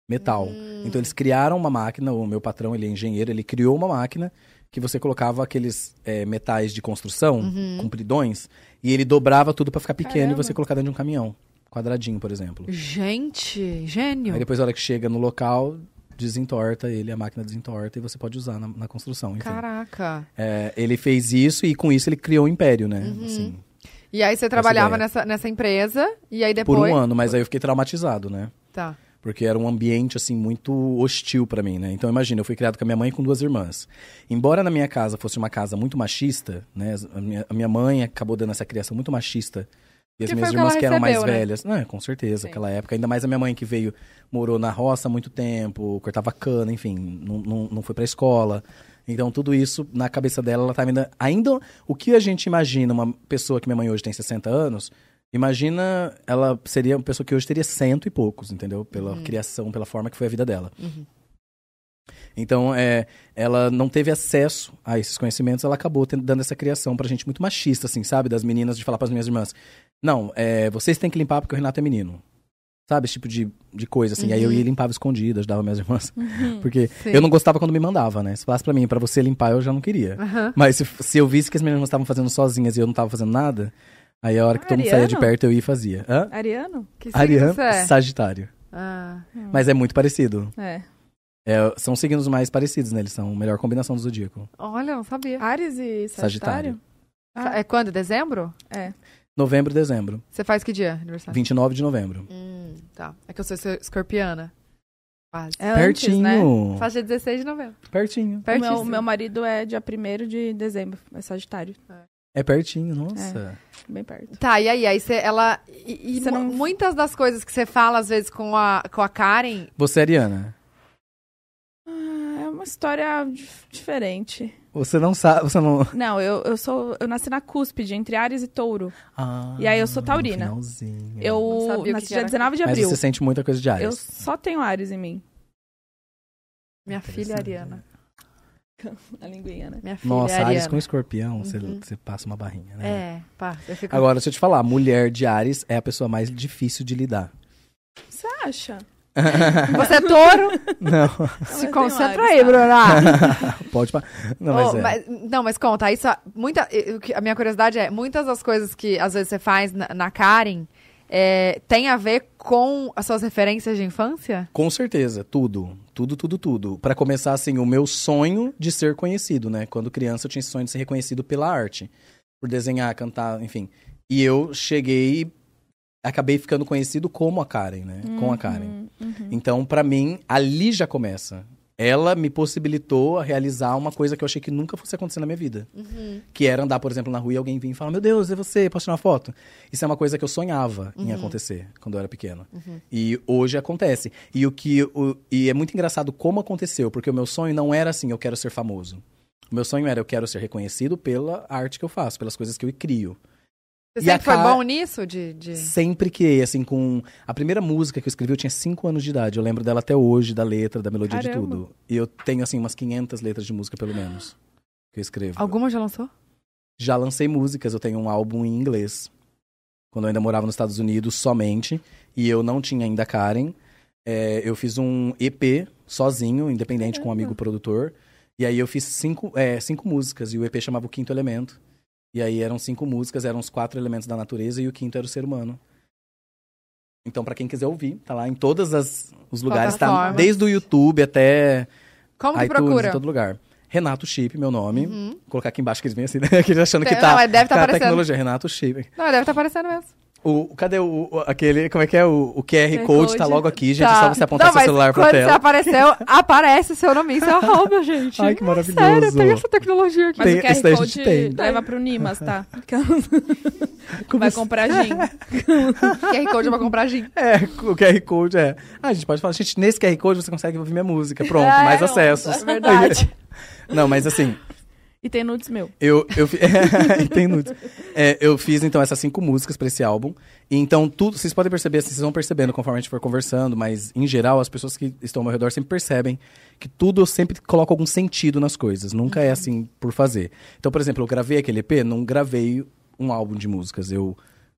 Metal. Hum. Então eles criaram uma máquina, o meu patrão, ele é engenheiro, ele criou uma máquina que você colocava aqueles é, metais de construção, Uhum. compridões, e ele dobrava tudo pra ficar pequeno Caramba. e você colocar dentro de um caminhão. Quadradinho, por exemplo. Gente, gênio. Aí depois, a hora que chega no local, desentorta ele, a máquina desentorta e você pode usar na, na construção. Enfim. Caraca. É, ele fez isso e com isso ele criou um império, né? Uhum. Assim, E aí você trabalhava nessa, nessa empresa, e aí depois... por um ano, mas aí eu fiquei traumatizado, né? Tá. Porque era um ambiente, assim, muito hostil pra mim, né? Então, imagina, eu fui criado com a minha mãe e com duas irmãs. Embora na minha casa fosse uma casa muito machista, né? A minha, a minha mãe acabou dando essa criação muito machista E as Que minhas que irmãs que eram mais recebeu, né? velhas. Não, com certeza, Sim. aquela época. Ainda mais a minha mãe que veio, morou na roça há muito tempo, cortava cana, enfim, não, não, não foi pra escola. Então, tudo isso, na cabeça dela, ela tá ainda. Ainda o que a gente imagina, uma pessoa que minha mãe hoje tem 60 anos, imagina, ela seria uma pessoa que hoje teria cento e poucos, entendeu? Pela criação, pela forma que foi a vida dela. Então, é, ela não teve acesso a esses conhecimentos, ela acabou tendo- dando essa criação pra gente muito machista, assim, sabe? Das meninas, de falar pras minhas irmãs, não, é, vocês têm que limpar porque o Renato é menino. Sabe, esse tipo de, de coisa, assim. Aí eu ia e limpava escondido, ajudava minhas irmãs. Porque Sim. eu não gostava quando me mandava, né? Se falasse pra mim, pra você limpar, eu já não queria. Aham. Mas se, se eu visse que as minhas irmãs estavam fazendo sozinhas e eu não tava fazendo nada, aí a hora que todo mundo saía de perto, eu ia e fazia. Hã? Ariano? Que Ariano, é? Sagitário. Ah. Mas é muito parecido. É. É, são signos mais parecidos, né? Eles são a melhor combinação do zodíaco. Olha, não sabia. Ares e Sagitário? Sagitário. Ah. É quando? Dezembro? É. Novembro e dezembro. Você faz que dia, aniversário? 29 de novembro. Hum, tá. É que eu sou esco- escorpiana. Quase. É antes, né? Pertinho. Faz dia 16 de novembro. Pertinho. O Pertíssimo. meu, meu marido é dia 1 de dezembro, é Sagitário. É pertinho, nossa. Bem perto. Tá, e aí? Aí você, ela... E, e não- muitas das coisas que você fala, às vezes, com a, com a Karen... Você, Ariana, é uma história dif- diferente. você não sabe, você não... Não, eu, eu sou. Eu nasci na cúspide, entre Ares e Touro. Ah, E aí eu sou taurina. finalzinho. Eu nasci que dia era. 19 de Mas abril. você sente muita coisa de Eu Ares. só tenho Ares em mim. Minha filha é Ariana. A linguinha, né? Minha filha Nossa, é Ares Ariana. com escorpião, você, Uhum. você passa uma barrinha, né? É, pá. Eu fico... Agora, deixa eu te falar, mulher de Ares é a pessoa mais difícil de lidar. Você acha? Você é touro? Não, Se eu concentra aí? Bruna. pode... pa- Não, mas Oh, é. mas- não, mas conta, isso, muita, o que- a minha curiosidade é, muitas das coisas que às vezes você faz na, na Karen é, tem a ver com as suas referências de infância? Com certeza, tudo. Tudo, tudo, tudo. Pra começar, assim, o meu sonho de ser conhecido, né? Quando criança eu tinha esse sonho de ser reconhecido pela arte. Por desenhar, cantar, enfim. E eu cheguei... Acabei ficando conhecido como a Karen, né? Com a Karen. Uhum. Então, pra mim, ali já começa. Ela me possibilitou a realizar uma coisa que eu achei que nunca fosse acontecer na minha vida. Que era andar, por exemplo, na rua e alguém vir e falar: Meu Deus, é você, posso tirar uma foto? Isso é uma coisa que eu sonhava em acontecer quando eu era pequeno. E hoje acontece. E, o que, o, e é muito engraçado como aconteceu, porque o meu sonho não era assim: eu quero ser famoso. O meu sonho era: eu quero ser reconhecido pela arte que eu faço, pelas coisas que eu crio. Você E sempre foi bom nisso? De, de... Sempre criei, assim, com. A primeira música que eu escrevi, eu tinha 5 anos de idade. Eu lembro dela até hoje, da letra, da melodia, de Caramba. tudo. E eu tenho, assim, umas 500 letras de música, pelo menos, que eu escrevo. Alguma já lançou? Já lancei músicas, eu tenho um álbum em inglês. Quando eu ainda morava nos Estados Unidos somente, e eu não tinha ainda Karen. É, eu fiz um EP sozinho, independente, com um amigo produtor. E aí eu fiz cinco, é, cinco músicas, e o EP chamava O Quinto Elemento. E aí eram cinco músicas, eram os quatro elementos da natureza, e o quinto era o ser humano. Então, pra quem quiser ouvir, tá lá em todos as- os lugares, tá? Desde o YouTube até Como que iTunes, procura? em todo lugar. Renato Chip, meu nome. Uhum. Vou colocar aqui embaixo que eles vêm assim, né? Que eles achando que Tem- tá. não, deve tá tá aparecendo. tecnologia. Renato Chip. Não, deve estar aparecendo mesmo. O, cadê o, o- aquele, como é que é? O, o QR, QR Code Code. tá logo aqui, gente. Tá. É só você apontar Não, seu celular pra quando você tela. apareceu, aparece seu nome e seu arroba, gente. Ai, que maravilhoso. Sério, tem essa tecnologia aqui. Mas Tem- o QR esse daí a gente Code tem. leva pro Nimas, tá? Como Vai assim? comprar gin. QR Code pra comprar gin. É, o QR Code é. Ah, a gente pode falar, gente, nesse QR Code você consegue ouvir minha música. Pronto, É, mais não, acessos. é verdade. Não, mas assim, E tem nudes meu. Eu, eu e tem nudes. É, eu fiz então essas cinco músicas pra esse álbum. E então tudo, vocês podem perceber, assim, vocês vão percebendo conforme a gente for conversando, mas em geral as pessoas que estão ao meu redor sempre percebem que tudo eu sempre coloco algum sentido nas coisas. Nunca é assim por fazer. Então, por exemplo, eu gravei aquele EP, não gravei um álbum de músicas. Eu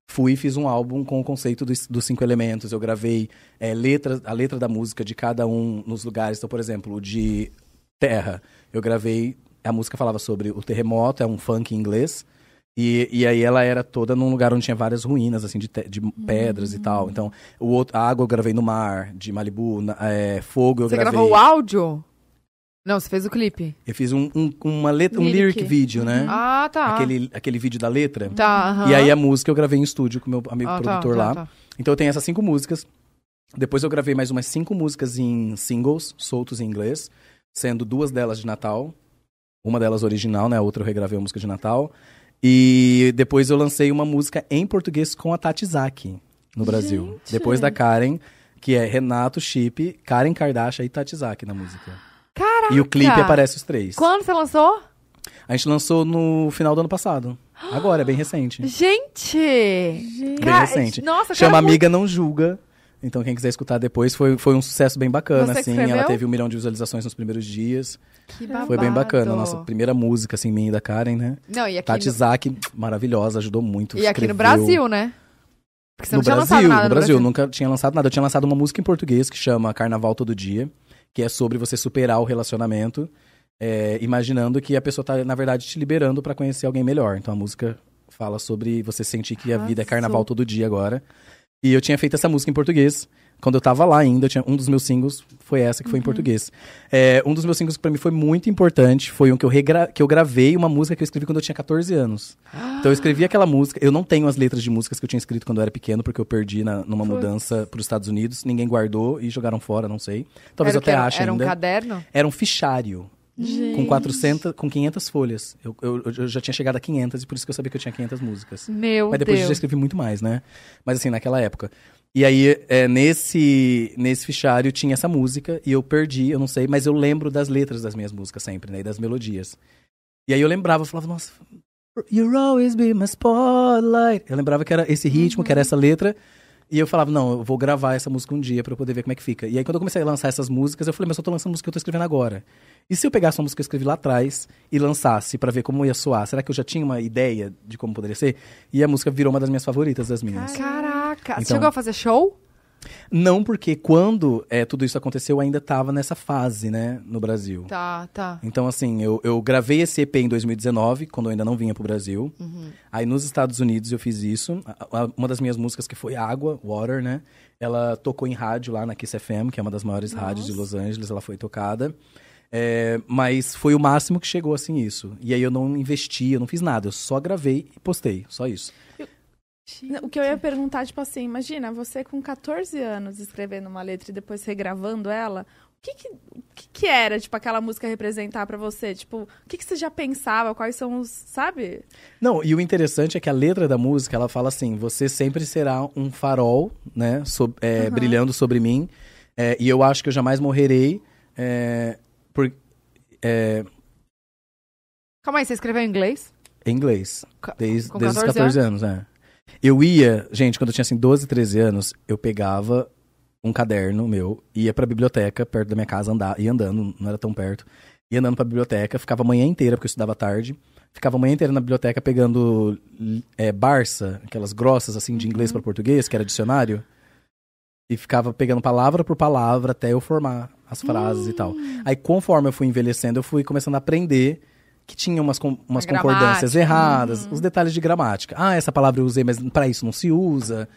fui e fiz um álbum com o conceito dos, dos cinco elementos. Eu gravei é, letras, a letra da música de cada um nos lugares. Então, por exemplo, o de Terra, eu gravei. A música falava sobre o terremoto, é um funk em inglês. E, e aí ela era toda num lugar onde tinha várias ruínas, assim, de, te- de pedras e tal. Então, o outro, a água eu gravei no mar, de Malibu. na- é, fogo eu Você gravei. gravou o áudio? Não, você fez o clipe. Eu fiz um, um, uma letra, um Lyric. lyric vídeo, né? Ah, tá. Aquele, aquele vídeo da letra. Tá. E aí a música eu gravei em estúdio com meu amigo Ah, tá, produtor tá, lá. tá. Então eu tenho essas cinco músicas. Depois eu gravei mais umas cinco músicas em singles, soltos em inglês, sendo duas delas de Natal. Uma delas original, né? A outra eu regravei a música de Natal. E depois eu lancei uma música em português com a Tati Zaki no Brasil. Gente. Depois da Karen, que é Renato Chip, Karen Kardashian e Tati Zaki na música. Caraca! E o clipe aparece os três. Quando você lançou? A gente lançou no final do ano passado. Agora, é bem recente. Gente! Bem recente. Nossa, Chama quero Amiga Não Julga. Então, quem quiser escutar depois, foi, foi um sucesso bem bacana, Você assim. escreveu? Ela teve um milhão de visualizações nos primeiros dias. Que babado. Foi bem bacana. Nossa primeira música, assim, minha e da Karen, né? Não, e aqui, Tati no, Zaki, maravilhosa, ajudou muito. e aqui no escreveu. Brasil, né? Porque você no não tinha Brasil, lançado nada no no Brasil, nunca tinha lançado nada. Eu tinha lançado uma música em português que chama Carnaval Todo Dia, que é sobre você superar o relacionamento, é, imaginando que a pessoa tá, na verdade, te liberando pra conhecer alguém melhor. Então a música fala sobre você sentir que a vida é carnaval todo dia agora. E eu tinha feito essa música em português. Quando eu tava lá ainda, tinha, um dos meus singles foi essa que foi em português. É, um dos meus singles que pra mim foi muito importante foi um que eu, regra que eu gravei, uma música que eu escrevi quando eu tinha 14 anos. Então eu escrevi aquela música. Eu não tenho as letras de músicas que eu tinha escrito quando eu era pequeno, porque eu perdi na- numa mudança para os Estados Unidos. Ninguém guardou e jogaram fora, não sei. Talvez era eu até era, ache Era um ainda. caderno? Era um fichário. Com 400, com 500 folhas. Eu, eu- eu já tinha chegado a 500 e por isso que eu sabia que eu tinha 500 músicas. Meu Mas depois eu Deus. já escrevi muito mais, né? Mas assim, naquela época. E aí, é, nesse, nesse fichário tinha essa música e eu perdi, eu não sei, mas eu lembro das letras das minhas músicas sempre, né? E das melodias. E aí eu lembrava, eu falava, nossa, You'll always be my spotlight. Eu lembrava que era esse ritmo, que era essa letra. E eu falava, não, eu vou gravar essa música um dia pra eu poder ver como é que fica. E aí quando eu comecei a lançar essas músicas, eu falei, mas eu tô lançando música que eu tô escrevendo agora. E se eu pegasse uma música que eu escrevi lá atrás e lançasse pra ver como ia soar? Será que eu já tinha uma ideia de como poderia ser? E a música virou uma das minhas favoritas das minhas. Caraca. Você Então- chegou a fazer show? Não porque quando é, tudo isso aconteceu, eu ainda tava nessa fase, né, no Brasil. Tá, tá. Então, assim, eu, eu gravei esse EP em 2019, quando eu ainda não vinha pro Brasil. Aí nos Estados Unidos eu fiz isso. A- a- uma das minhas músicas que foi Água, Water, né? Ela tocou em rádio lá na Kiss FM, que é uma das maiores rádios de Los Angeles, ela foi tocada. É, mas foi o máximo que chegou, assim, isso. E aí eu não investi, eu não fiz nada, eu só gravei e postei, só isso. O que eu ia perguntar, tipo assim, imagina, você com 14 anos escrevendo uma letra e depois regravando ela, o que que, o que, que era, tipo, aquela música representar pra você? Tipo, o que, que você já pensava? Quais são os, sabe? Não, e o interessante é que a letra da música, ela fala assim, você sempre será um farol, né, so- é, brilhando sobre mim, é, e eu acho que eu jamais morrerei, é, por, é, Calma aí, você escreveu em inglês? em inglês, desde, com desde os 14 14 anos, né. Eu ia, gente, quando eu tinha assim 12, 13 anos, eu pegava um caderno meu, ia pra biblioteca perto da minha casa, andar, ia andando, não era tão perto, ia andando pra biblioteca, ficava a manhã inteira, porque eu estudava tarde, ficava a manhã inteira na biblioteca pegando é, Barça, aquelas grossas assim de inglês pra português, que era dicionário, e ficava pegando palavra por palavra até eu formar as frases e tal. Aí conforme eu fui envelhecendo, eu fui começando a aprender que tinha umas, com- umas concordâncias erradas, os detalhes de gramática. Ah, essa palavra eu usei, mas pra isso não se usa.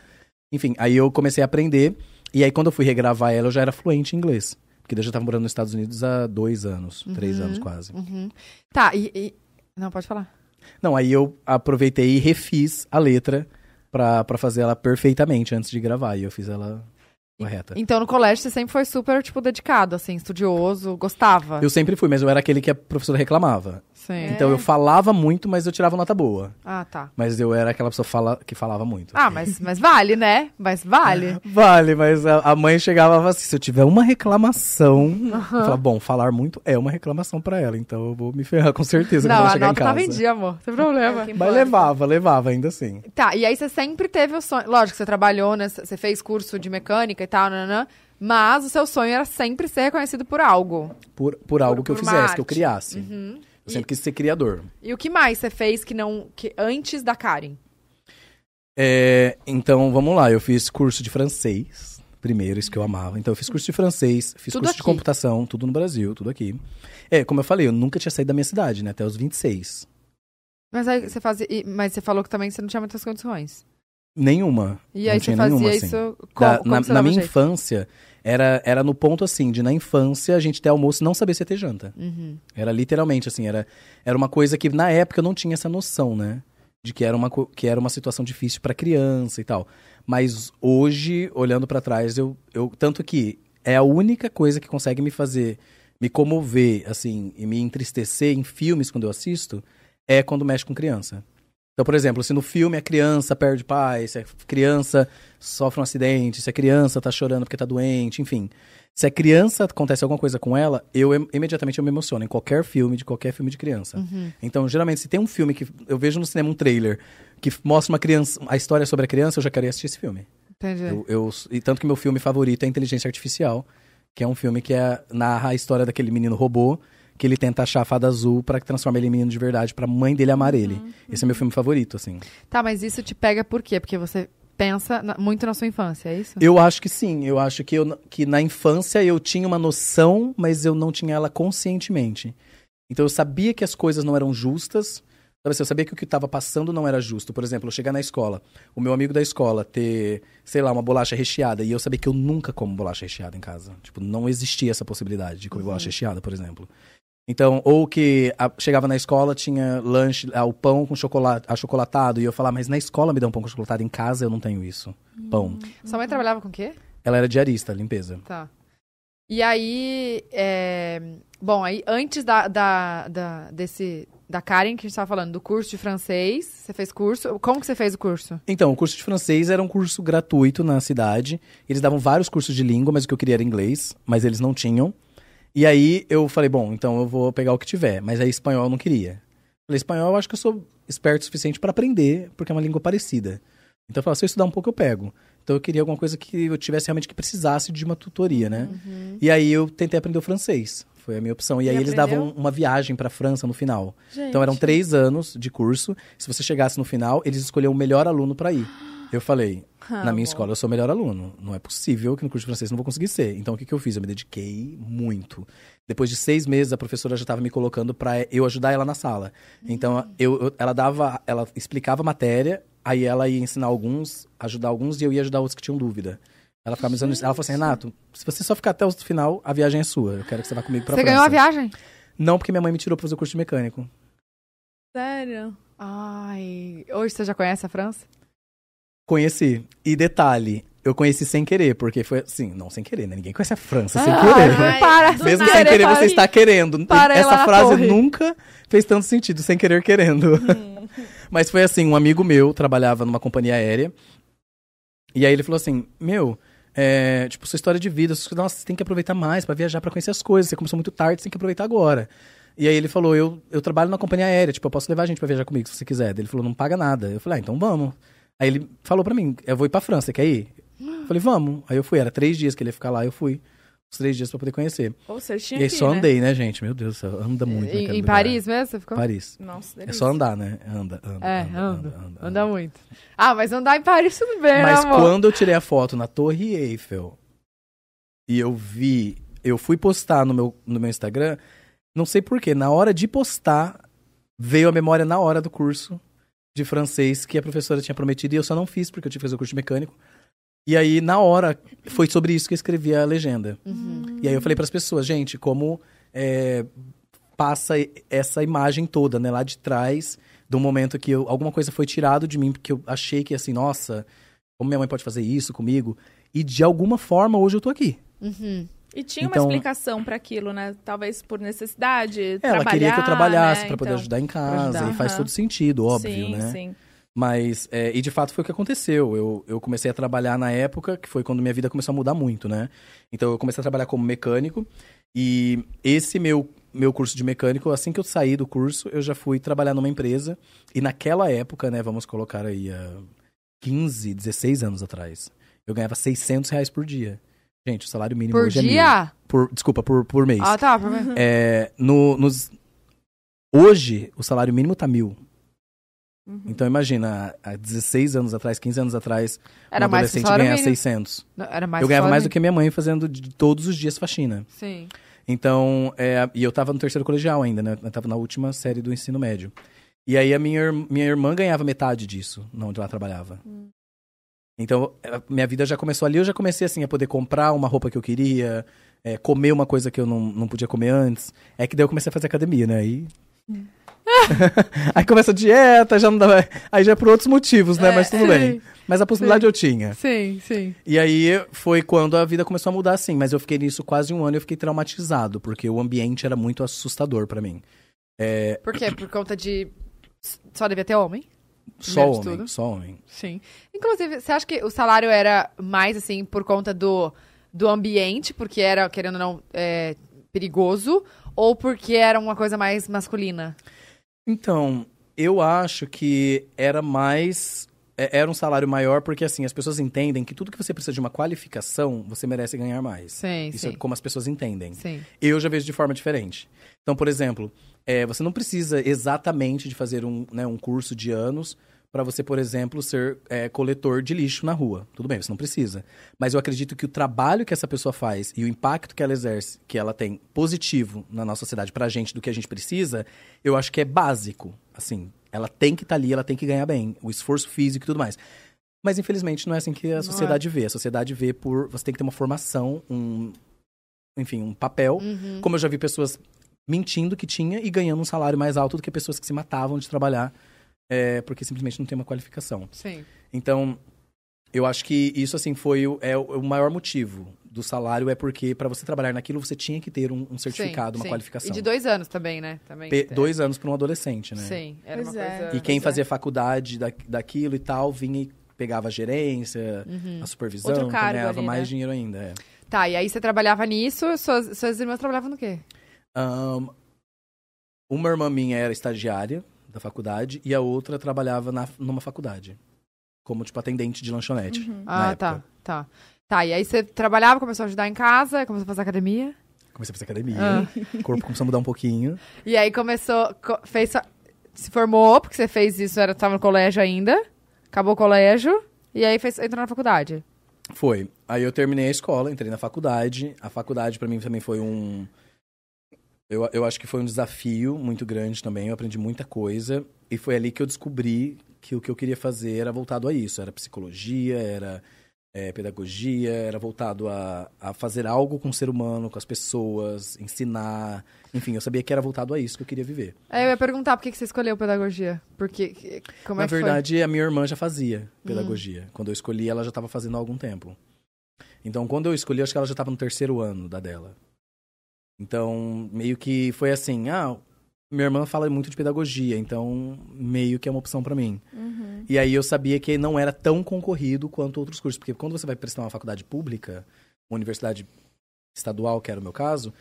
Enfim, aí eu comecei a aprender. E aí, quando eu fui regravar ela, eu já era fluente em inglês. Porque daí eu já tava morando nos Estados Unidos há dois anos, três anos quase. Uhum. Tá, e, e- Não, pode falar. Não, aí eu aproveitei e refiz a letra pra fazer ela perfeitamente antes de gravar. E eu fiz ela correta. Então, no colégio, você sempre foi super, tipo, dedicado, assim, estudioso, gostava. Eu sempre fui, mas eu era aquele que a professora reclamava. Sim. Então eu falava muito, mas eu tirava nota boa. Ah, tá. Mas eu era aquela pessoa fala, que falava muito. Ah, mas, mas vale, né? Mas vale. Vale, mas a, a mãe chegava e falava assim: se eu tiver uma reclamação, eu falava, bom, falar muito é uma reclamação pra ela, então eu vou me ferrar com certeza quando Não, ela a chegar em nota casa. tava em dia, amor. Não tem problema. É Mas levava, levava ainda assim. Tá, e aí você sempre teve o sonho. Lógico que você trabalhou, né? Você fez curso de mecânica e tal, nanã, mas o seu sonho era sempre ser reconhecido por algo. Por, por algo que eu por fizesse, uma que eu arte. criasse. Uhum. Eu sempre quis ser criador. E o que mais você fez que não. que antes da Karen? É, então, vamos lá. Eu fiz curso de francês, primeiro, isso que eu amava. Então, eu fiz curso de francês, fiz Tudo curso de aqui. computação, tudo no Brasil, tudo aqui. É, como eu falei, eu nunca tinha saído da minha cidade, né? Até os 26. Mas aí você fazia. Mas você falou que também você não tinha muitas condições. Nenhuma. E Não aí você tinha fazia nenhuma, assim. isso. Como, Da- como na você na minha jeito? infância, era, era no ponto assim, de na infância a gente ter almoço e não saber se ia ter janta. Uhum. Era literalmente assim, era, era uma coisa que na época eu não tinha essa noção, né? De que era uma, que era uma situação difícil pra criança e tal. Mas hoje, olhando pra trás, eu, eu. Tanto que é a única coisa que consegue me fazer me comover, assim, e me entristecer em filmes quando eu assisto, é quando mexe com criança. Então, por exemplo, se no filme a criança perde pai, se a criança sofre um acidente, se a criança tá chorando porque tá doente, enfim. Se a criança acontece alguma coisa com ela, eu im- imediatamente eu me emociono em qualquer filme, de qualquer filme de criança. Então, geralmente, se tem um filme que eu vejo no cinema um trailer que mostra uma criança, a história sobre a criança, eu já quero ir assistir esse filme. Entendi. Eu, eu- e tanto que meu filme favorito é Inteligência Artificial, que é um filme que é- narra a história daquele menino robô que ele tenta achar a fada azul pra transformar ele em menino de verdade, pra mãe dele amar ele. Esse é meu filme favorito, assim. Tá, mas isso te pega por quê? Porque você pensa na- muito na sua infância, é isso? Eu acho que sim. Eu acho que, eu, que na infância eu tinha uma noção, mas eu não tinha ela conscientemente. Então eu sabia que as coisas não eram justas. Assim, eu sabia que o que estava passando não era justo. Por exemplo, eu chegar na escola, o meu amigo da escola ter, sei lá, uma bolacha recheada, e eu sabia que eu nunca como bolacha recheada em casa. Tipo, não existia essa possibilidade de comer bolacha recheada, por exemplo. Então, ou que a- chegava na escola, tinha lanche, ah, o pão com chocolate, achocolatado, e eu falava, mas na escola me dão pão com chocolatado, em casa eu não tenho isso. Pão. Sua mãe trabalhava com o quê? Ela era diarista, limpeza. Tá. E aí, é, bom, aí antes da, da, da, desse, da Karen, que a gente tava falando, do curso de francês, você fez curso, como que você fez o curso? Então, o curso de francês era um curso gratuito na cidade. Eles davam vários cursos de língua, mas o que eu queria era inglês, mas eles não tinham. E aí eu falei, bom, então eu vou pegar o que tiver. Mas aí espanhol eu não queria. Falei, espanhol eu acho que eu sou esperto o suficiente para aprender, porque é uma língua parecida. Então eu falei, se eu estudar um pouco eu pego. Então eu queria alguma coisa que eu tivesse realmente que precisasse de uma tutoria, né? E aí eu tentei aprender o francês. Foi a minha opção. E, E aí eles aprendeu? davam uma viagem para França no final. Gente. Então eram três anos de curso. Se você chegasse no final, eles escolhiam o melhor aluno para ir. Eu falei, Ah, na minha bom. escola eu sou o melhor aluno. Não é possível que no curso de francês não vou conseguir ser. Então o que, que eu fiz? Eu me dediquei muito. Depois de seis meses, a professora já estava me colocando para eu ajudar ela na sala. Então eu, eu- ela dava, ela explicava a matéria, aí ela ia ensinar alguns, ajudar alguns e eu ia ajudar outros que tinham dúvida. Ela ficava me dizendo isso. Ela falou assim, Renato, se você só ficar até o final, a viagem é sua. Eu quero que você vá comigo pra você França. ganhou a viagem? Não, porque minha mãe me tirou pra fazer o curso de mecânico. Sério? Ai, hoje você já conhece a França? Conheci. E detalhe, eu conheci sem querer, porque foi assim, não sem querer, né? Ninguém conhece a França sem Ai, querer. Ai, para, Mesmo sem querer, para você está querendo. Para Essa frase torre. nunca fez tanto sentido, sem querer querendo. Mas foi assim, um amigo meu trabalhava numa companhia aérea. E aí ele falou assim: Meu, é, tipo, sua história de vida, nossa, você tem que aproveitar mais pra viajar, pra conhecer as coisas. Você começou muito tarde, você tem que aproveitar agora. E aí ele falou: eu, eu trabalho na companhia aérea, tipo, eu posso levar a gente pra viajar comigo se você quiser. Ele falou: Não paga nada. Eu falei: Ah, então vamos. Aí ele falou pra mim: Eu vou ir pra França, quer ir? Eu falei: Vamos. Aí eu fui, era três dias que ele ia ficar lá, eu fui. Os três dias pra poder conhecer. Ou seja, tinha E aí ir, só né? andei, né, gente? Meu Deus do céu, anda muito. Em, naquele em lugar. Paris mesmo? Você ficou? Nossa, Nossa, É delícia. só andar, né? Anda, anda. É, anda, anda. anda, Anda muito. Ah, mas andar em Paris tudo bem, Mas né, amor? quando eu tirei a foto na Torre Eiffel e eu vi, eu fui postar no meu, no meu Instagram, não sei porquê, na hora de postar, veio a memória na hora do curso de francês que a professora tinha prometido e eu só não fiz porque eu tive que fazer o curso de mecânico. E aí, na hora, foi sobre isso que eu escrevi a legenda. Uhum. E aí eu falei pras pessoas, gente, como é, passa essa imagem toda, né, lá de trás, do momento que eu- alguma coisa foi tirado de mim, porque eu achei que assim, nossa, como minha mãe pode fazer isso comigo? E de alguma forma hoje eu tô aqui. Uhum. E tinha Então- uma explicação pra aquilo, né? Talvez por necessidade. Ela trabalhar, queria que eu trabalhasse né? pra poder Então, ajudar em casa, ajudar, e faz todo sentido, óbvio, sim, né? Sim, Mas, é, e de fato foi o que aconteceu. Eu, eu comecei a trabalhar na época, que foi quando minha vida começou a mudar muito, né? Então eu comecei a trabalhar como mecânico. E esse meu, meu curso de mecânico, assim que eu saí do curso, eu já fui trabalhar numa empresa. E naquela época, né, vamos colocar aí há 15, 16 anos atrás, eu ganhava 600 reais por dia. Gente, o salário mínimo Por hoje é dia? mil. Por, desculpa, por, por mês. Ah, tá. por mim. É, no, nos... Hoje, o salário mínimo tá mil. Uhum. Então imagina, há 16 anos atrás, 15 anos atrás, Era um adolescente salário ganha mínimo. 600. Não, Era mais eu ganhava mais do que minha mãe fazendo de todos os dias faxina. Sim. Então, é, e eu tava no terceiro colegial ainda, né? Eu tava na última série do ensino médio. E aí a minha, minha irmã ganhava metade disso, onde ela trabalhava. Então, a minha vida já começou ali, eu já comecei assim a poder comprar uma roupa que eu queria, é, comer uma coisa que eu não, não podia comer antes. É que daí eu comecei a fazer academia, né? Aí. aí começa a dieta, já não dá. Aí já é por outros motivos, né? É, Mas tudo sim. bem. Mas a possibilidade eu tinha. Sim, sim. E aí foi quando a vida começou a mudar, assim. Mas eu fiquei nisso quase um ano e eu fiquei traumatizado, porque o ambiente era muito assustador pra mim. É, Por quê? Por conta de. Só devia ter homem? Só homem, tudo. só homem. Sim. Inclusive, você acha que o salário era mais, assim, por conta do, do ambiente, porque era, querendo ou não, é, perigoso, ou porque era uma coisa mais masculina? Então, eu acho que era mais. é- Era um salário maior porque, assim, as pessoas entendem que tudo que você precisa de uma qualificação, você merece ganhar mais. Sim, Isso sim. é como as pessoas entendem. Sim. Eu já vejo de forma diferente. Então, por exemplo, é, você não precisa exatamente de fazer um, né, um curso de anos para você, por exemplo, ser é, coletor de lixo na rua. Tudo bem, você não precisa. Mas eu acredito que o trabalho que essa pessoa faz e o impacto que ela exerce, que ela tem positivo na nossa sociedade pra gente, do que a gente precisa, eu acho que é básico. Assim, ela tem que estar ali, ela tem que ganhar bem. O esforço físico e tudo mais. Mas, infelizmente, não é assim que a sociedade vê. A sociedade vê por... Você tem que ter uma formação, um... Enfim, um papel. Uhum. Como eu já vi pessoas mentindo que tinha e ganhando um salário mais alto do que pessoas que se matavam de trabalhar é, porque simplesmente não tem uma qualificação. Sim. Então, eu acho que isso, assim, foi o, é o maior motivo do salário, é porque para você trabalhar naquilo, você tinha que ter um, um certificado, Sim, uma sim. qualificação. E de dois anos também, né? Também. Pe- dois anos para um adolescente, né? Sim, era Pois uma é. coisa... E quem fazia é. faculdade da, daquilo e tal, vinha e pegava a gerência, Uhum. a supervisão, Outro cargo ganhava ali, mais né? dinheiro ainda. É. Tá, e aí você trabalhava nisso, suas, suas irmãs trabalhavam no quê? Ahn, uma irmã minha era estagiária da faculdade e a outra trabalhava na, numa faculdade. Como, tipo, atendente de lanchonete. Uhum. Ah, época. tá, tá. Tá, e aí você trabalhava, começou a ajudar em casa, começou a fazer academia. Comecei a fazer academia. Ah. O corpo começou a mudar um pouquinho. E aí começou, co- fez, se formou, porque você fez isso, era, tava no colégio ainda, acabou o colégio, e aí fez, entrou na faculdade. Foi. Aí eu terminei a escola, entrei na faculdade. A faculdade pra mim também foi um. Eu, eu acho que foi um desafio muito grande também. Eu aprendi muita coisa. E foi ali que eu descobri que o que eu queria fazer era voltado a isso. Era psicologia, era é, pedagogia, era voltado a, a fazer algo com o ser humano, com as pessoas, ensinar. Enfim, eu sabia que era voltado a isso que eu queria viver. Aí eu ia perguntar por que você escolheu pedagogia. Porque, que- como Na é que foi? verdade, a minha irmã já fazia pedagogia. Quando eu escolhi, ela já estava fazendo há algum tempo. Então, quando eu escolhi, acho que ela já estava no terceiro ano da dela. Então, meio que foi assim, ah, minha irmã fala muito de pedagogia, então meio que é uma opção para mim. Uhum. E aí eu sabia que não era tão concorrido quanto outros cursos, porque quando você vai prestar uma faculdade pública, uma universidade estadual, que era o meu caso,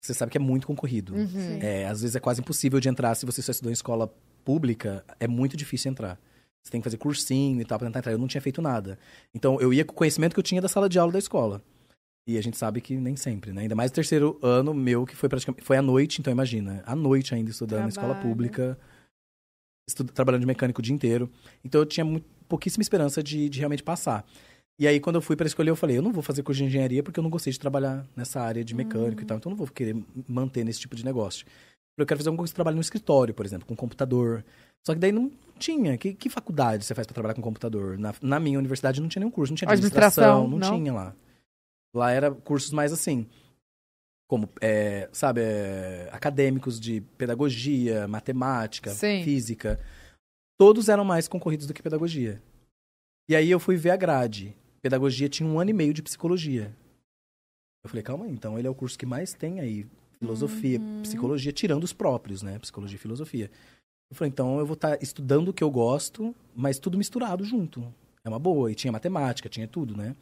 você sabe que é muito concorrido. Uhum. É, às vezes é quase impossível de entrar. Se você só estudou em escola pública, é muito difícil entrar. Você tem que fazer cursinho e tal pra tentar entrar. Eu não tinha feito nada. Então, eu ia com o conhecimento que eu tinha da sala de aula da escola. E a gente sabe que nem sempre, né? Ainda mais o terceiro ano meu, que foi praticamente... Foi à noite, então imagina. À noite ainda, estudando na escola Trabalho. pública. Estudo, trabalhando de mecânico o dia inteiro. Então, eu tinha muito, pouquíssima esperança de, de realmente passar. E aí, quando eu fui para escolher, eu falei, eu não vou fazer curso de engenharia porque eu não gostei de trabalhar nessa área de mecânico e tal. Então, eu não vou querer manter nesse tipo de negócio. Eu quero fazer alguma coisa que trabalhe no escritório, por exemplo, com computador. Só que daí não tinha. Que, que faculdade você faz para trabalhar com computador? Na, na minha universidade não tinha nenhum curso. Não tinha Administração, administração, não, não? tinha lá. Lá era cursos mais assim, como, é, sabe, é, acadêmicos de pedagogia, matemática, Sim. física. Todos eram mais concorridos do que pedagogia. E aí eu fui ver a grade. Pedagogia tinha um ano e meio de psicologia. Eu falei, calma aí, então ele é o curso que mais tem aí filosofia, psicologia, tirando os próprios, né? Psicologia e filosofia. Eu falei, então eu vou estar estudando o que eu gosto, mas tudo misturado junto. É uma boa. E tinha matemática, tinha tudo, né?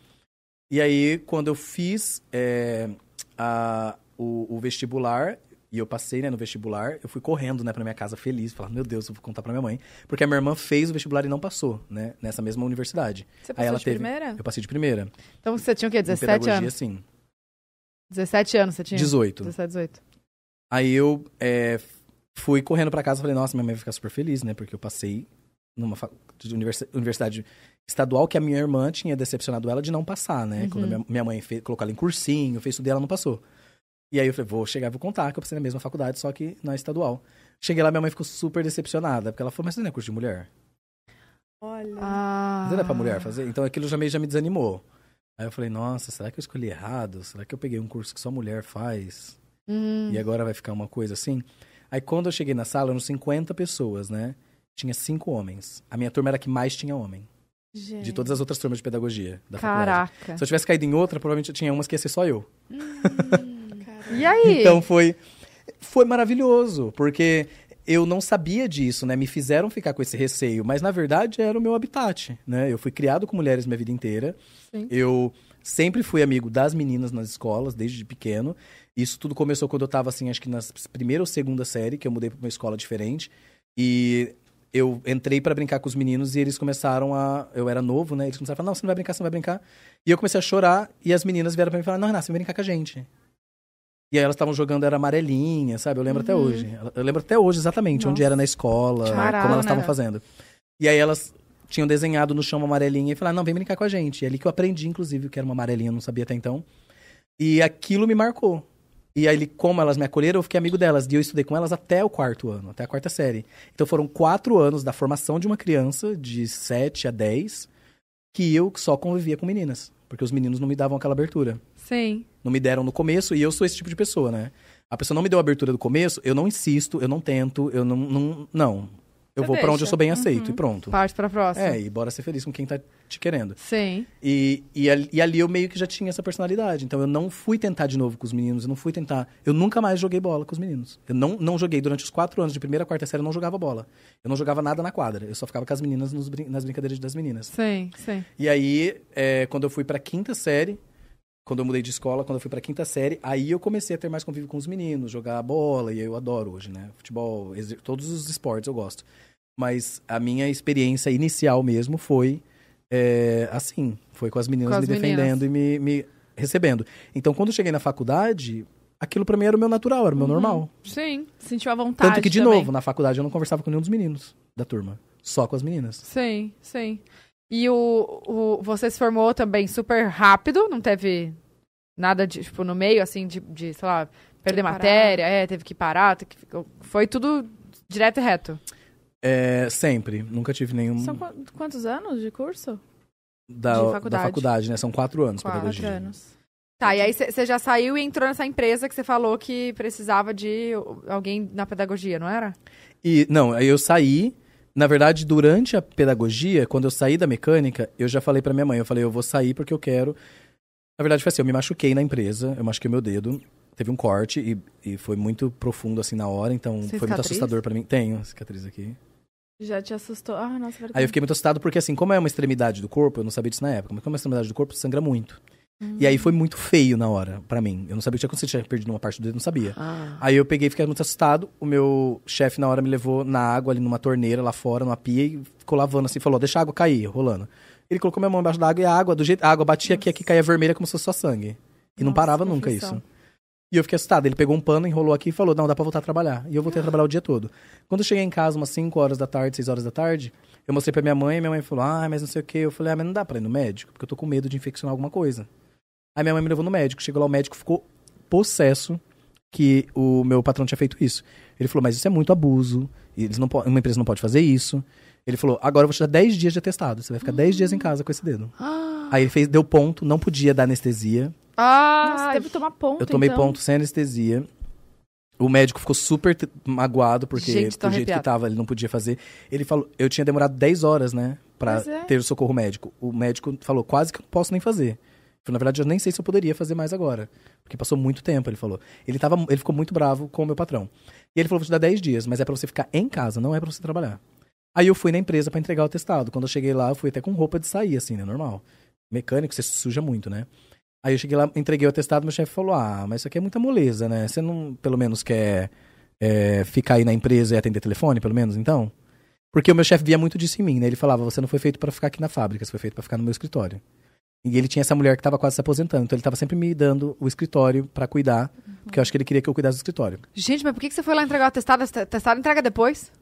E aí, quando eu fiz é, a- o, o vestibular, e eu passei né, no vestibular, eu fui correndo né, pra minha casa feliz, falando, meu Deus, eu vou contar pra minha mãe. Porque a minha irmã fez o vestibular e não passou, né? Nessa mesma universidade. Você Aí passou ela de teve- primeira? Eu passei de primeira. Então você tinha o quê? Em 17 pedagogia, anos? sim. 17 anos você tinha? 18. 17, 18. Aí eu é, fui correndo pra casa e falei, nossa, minha mãe vai ficar super feliz, né? Porque eu passei numa universidade estadual que a minha irmã tinha decepcionado ela de não passar, né? Uhum. Quando a minha, minha mãe fez, colocou ela em cursinho, fez tudo e ela não passou. E aí eu falei, vou chegar e vou contar que eu passei na mesma faculdade, só que na estadual. Cheguei lá, minha mãe ficou super decepcionada, porque ela falou, mas você não é curso de mulher? Olha. Ah. Mas não é pra mulher fazer? Então aquilo já meio já me desanimou. Aí eu falei, nossa, será que eu escolhi errado? Será que eu peguei um curso que só mulher faz? Hum. E agora vai ficar uma coisa assim. Aí quando eu cheguei na sala, eram 50 pessoas, né? Tinha cinco homens. A minha turma era a que mais tinha homem. Gente. De todas as outras turmas de pedagogia da faculdade. Caraca. Se eu tivesse caído em outra, provavelmente eu tinha umas que ia ser só eu. E aí? Então foi, foi maravilhoso, porque eu não sabia disso, né? Me fizeram ficar com esse receio, mas na verdade era o meu habitat, né? Eu fui criado com mulheres minha vida inteira. Sim. Eu sempre fui amigo das meninas nas escolas, desde pequeno. Isso tudo começou quando eu tava, assim, acho que na primeira ou segunda série, que eu mudei pra uma escola diferente. E eu entrei pra brincar com os meninos e eles começaram a. Eu era novo, né? Eles começaram a falar: não, você não vai brincar, você não vai brincar. E eu comecei a chorar e as meninas vieram pra mim e falaram: não, Renato, você vai brincar com a gente. E aí elas estavam jogando, era amarelinha, sabe? Eu lembro até hoje. Eu lembro até hoje exatamente onde Nossa. era na escola, como elas né? estavam fazendo. E aí elas tinham desenhado no chão uma amarelinha e falaram: não, vem brincar com a gente. E é ali que eu aprendi, inclusive, o que era uma amarelinha, eu não sabia até então. E aquilo me marcou. E aí, como elas me acolheram, eu fiquei amigo delas. E eu estudei com elas até o quarto ano, até a quarta série. Então foram quatro anos da formação de uma criança, de 7 a 10, que eu só convivia com meninas. Porque os meninos não me davam aquela abertura. Sim. Não me deram no começo, e eu sou esse tipo de pessoa, né? A pessoa não me deu abertura do começo, eu não insisto, eu não tento, eu não. Não. não. Eu Você vou pra onde eu sou bem aceito e pronto. Parte pra próxima. É, e bora ser feliz com quem tá te querendo. Sim. E, e, ali- e ali eu meio que já tinha essa personalidade. Então eu não fui tentar de novo com os meninos, eu não fui tentar. Eu nunca mais joguei bola com os meninos. Eu não, não joguei durante os quatro anos de primeira a quarta série, eu não jogava bola. Eu não jogava nada na quadra. Eu só ficava com as meninas nos nas brincadeiras das meninas. Sim, sim. E aí, é, quando eu fui pra quinta série, quando eu mudei de escola, quando eu fui pra quinta série, aí eu comecei a ter mais convívio com os meninos, jogar bola, e eu adoro hoje, né? Futebol, todos os esportes eu gosto. Mas a minha experiência inicial mesmo foi é, assim, foi com as meninas Com as me defendendo e me, me recebendo. Então, quando eu cheguei na faculdade, aquilo pra mim era o meu natural, era o meu normal. Sim, Sentiu a vontade Tanto que, de também. novo, na faculdade eu não conversava com nenhum dos meninos da turma, só com as meninas. sim, sim. E o, o, você se formou também super rápido, não teve nada de, tipo, no meio, assim, de, de sei lá, perder matéria, é, teve que parar, teve que- foi tudo direto e reto. É, sempre, nunca tive nenhum São qu- quantos anos de curso? da, de da faculdade. faculdade, né? São quatro anos Quatro pedagogia. Quatro anos. Tá, e aí você já saiu e entrou nessa empresa que você falou que precisava de alguém na pedagogia, não era? E não, aí eu saí. Na verdade, durante a pedagogia, quando eu saí da mecânica, eu já falei pra minha mãe, eu falei, eu vou sair porque eu quero. Na verdade, foi assim, eu me machuquei na empresa, eu machuquei meu dedo, teve um corte e, e foi muito profundo assim na hora, então foi muito cicatriz? assustador pra mim. Tenho cicatriz aqui. Já te assustou? Ah, nossa, verdade. Aí eu fiquei muito assustado porque assim, como é uma extremidade do corpo, eu não sabia disso na época, mas como é uma extremidade do corpo, sangra muito. E aí foi muito feio na hora, pra mim. Eu não sabia o que tinha acontecido, tinha perdido uma parte do dedo, não sabia. Ah. Aí eu peguei e fiquei muito assustado. O meu chefe na hora me levou na água ali numa torneira lá fora, numa pia e ficou lavando assim, falou: "Deixa a água cair, rolando". Ele colocou minha mão embaixo da água e a água, do jeito, a água batia aqui, aqui caía vermelha como se fosse só sangue. E não Nossa, parava que nunca aflição. isso. E eu fiquei assustado. Ele pegou um pano, enrolou aqui e falou: "Não, dá pra voltar a trabalhar". E eu voltei a trabalhar o dia todo. Quando eu cheguei em casa umas 5 horas da tarde, 6 horas da tarde, eu mostrei pra minha mãe, e minha mãe falou: "Ah, mas não sei o quê". Eu falei: "Ah, mas não dá pra ir no médico, porque eu tô com medo de infeccionar alguma coisa". Aí minha mãe me levou no médico. Chegou lá, o médico ficou possesso que o meu patrão tinha feito isso. Ele falou, mas isso é muito abuso. Eles não uma empresa não pode fazer isso. Ele falou, agora eu vou te dar 10 dias de atestado. Você vai ficar 10 dias em casa com esse dedo. Aí ele fez, deu ponto, não podia dar anestesia. Ah, Nossa, teve que tomar ponto, Eu tomei então. ponto sem anestesia. O médico ficou super magoado, porque Gente, do jeito que tava, ele não podia fazer. Ele falou, eu tinha demorado 10 horas, né, pra é. ter o socorro médico. O médico falou, quase que eu não posso nem fazer. Falei, na verdade, eu nem sei se eu poderia fazer mais agora. Porque passou muito tempo, ele falou. Ele, tava, ele ficou muito bravo com o meu patrão. E ele falou, vou te dar 10 dias, mas é pra você ficar em casa, não é pra você trabalhar. Aí eu fui na empresa pra entregar o atestado. Quando eu cheguei lá, eu fui até com roupa de sair, assim, né, normal. Mecânico, você suja muito, né? Aí eu cheguei lá, entreguei o atestado, meu chefe falou: Ah, mas isso aqui é muita moleza, né? Você não, pelo menos, quer é, ficar aí na empresa e atender telefone, pelo menos, então? Porque o meu chefe via muito disso em mim, né? Ele falava: Você não foi feito pra ficar aqui na fábrica, você foi feito pra ficar no meu escritório. E ele tinha essa mulher que tava quase se aposentando, então ele tava sempre me dando o escritório pra cuidar, porque eu acho que ele queria que eu cuidasse do escritório. Gente, mas por que que você foi lá entregar o atestado? O atestado entrega depois?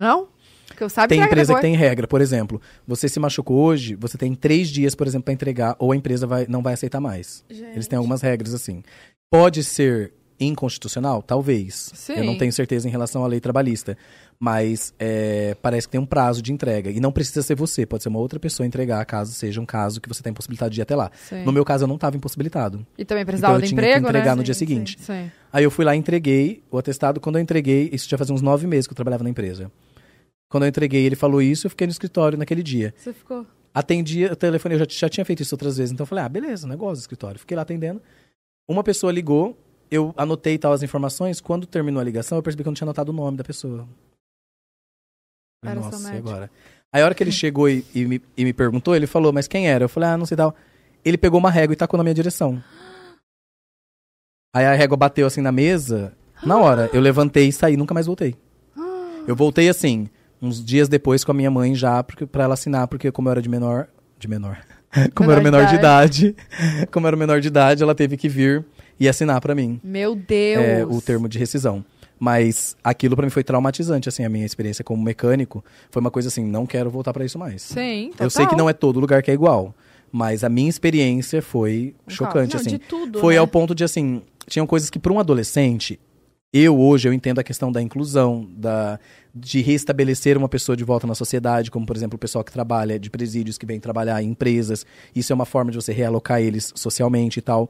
Não? Porque eu saiba Tem empresa que depois. tem regra, por exemplo, você se machucou hoje, você tem três dias, por exemplo, pra entregar, ou a empresa vai, não vai aceitar mais. Eles têm algumas regras assim. Pode ser inconstitucional? Talvez. Sim. Eu não tenho certeza em relação à lei trabalhista. Mas é, parece que tem um prazo de entrega. E não precisa ser você, pode ser uma outra pessoa entregar, caso seja um caso que você tem possibilidade de ir até lá. Sim. No meu caso, eu não estava impossibilitado. E também precisava Então eu do tinha que emprego, entregar né? no dia Sim, seguinte. Sim, sim. Aí eu fui lá e entreguei o atestado. Quando eu entreguei, isso já fazia uns nove meses que eu trabalhava na empresa. Quando eu entreguei, ele falou isso, eu fiquei no escritório naquele dia. Você ficou... Atendi o telefone, eu já, já tinha feito isso outras vezes. Então eu falei, ah, beleza, negócio do escritório. Fiquei lá atendendo. Uma pessoa ligou eu anotei tal as informações. Quando terminou a ligação, eu percebi que eu não tinha anotado o nome da pessoa. Era Nossa, e agora? Aí a hora que ele chegou e, e me, e me perguntou, ele falou, mas quem era? Eu falei, ah, não sei tal. Ele pegou uma régua e tacou na minha direção. Aí a régua bateu assim na mesa. Na hora, eu levantei e saí, nunca mais voltei. Eu voltei assim, uns dias depois com a minha mãe já, porque, pra ela assinar, porque como eu era de menor. De menor. Como eu era Menor menor de de idade. Como eu era menor de idade, ela teve que vir e assinar pra mim Meu Deus. é, o termo de rescisão. Mas aquilo pra mim foi traumatizante, assim, a minha experiência como mecânico. Foi uma coisa assim, não quero voltar pra isso mais. Sim, Eu sei que não é todo lugar que é igual. Mas a minha experiência foi Um chocante, Não, assim. de tudo, Foi né? ao ponto de, assim, tinham coisas que para um adolescente, eu hoje eu entendo a questão da inclusão, da de restabelecer uma pessoa de volta na sociedade, como por exemplo o pessoal que trabalha de presídios que vem trabalhar em empresas. Isso é uma forma de você realocar eles socialmente e tal.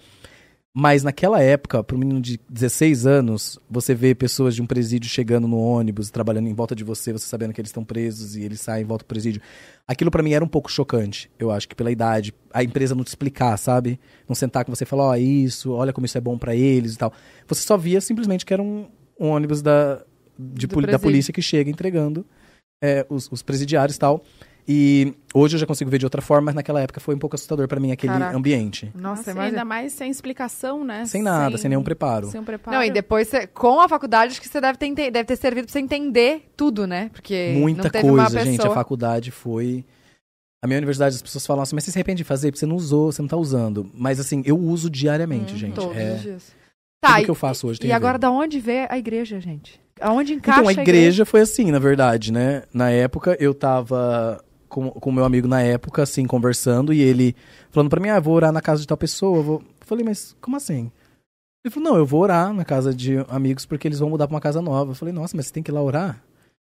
Mas naquela época, para um menino de 16 anos, você vê pessoas de um presídio chegando no ônibus, trabalhando em volta de você, você sabendo que eles estão presos e eles saem em volta do presídio. Aquilo para mim era um pouco chocante, eu acho que pela idade, a empresa não te explicar, sabe? Não sentar com você e falar, ó, isso, olha como isso é bom para eles e tal. Você só via simplesmente que era um, um ônibus da, de da polícia que chega entregando é, os, os presidiários e tal. E hoje eu já consigo ver de outra forma, mas naquela época foi um pouco assustador para mim aquele Caraca. ambiente. Nossa, Nossa, ainda mais sem explicação, né? Sem nada, sem nenhum preparo. Sem um preparo. Não, e depois, você- com a faculdade, acho que você deve ter, deve ter servido pra você entender tudo, né? Porque Muita não teve uma coisa, gente. A faculdade foi. A minha universidade, as pessoas falam assim, mas você se arrepende de fazer? Porque você não usou, você não tá usando. Mas assim, eu uso diariamente, gente. Hum, Todos É, os dias. tudo Tá, que eu faço hoje tem e a agora da onde vê a igreja, gente? Aonde encaixa Então, a igreja foi assim, na verdade, né? Na época, eu tava com o meu amigo na época, assim, conversando, e ele falando pra mim, ah, vou orar na casa de tal pessoa. eu falei, mas como assim? Ele falou, não, eu vou orar na casa de amigos porque eles vão mudar pra uma casa nova. Eu falei, nossa, mas você tem que ir lá orar?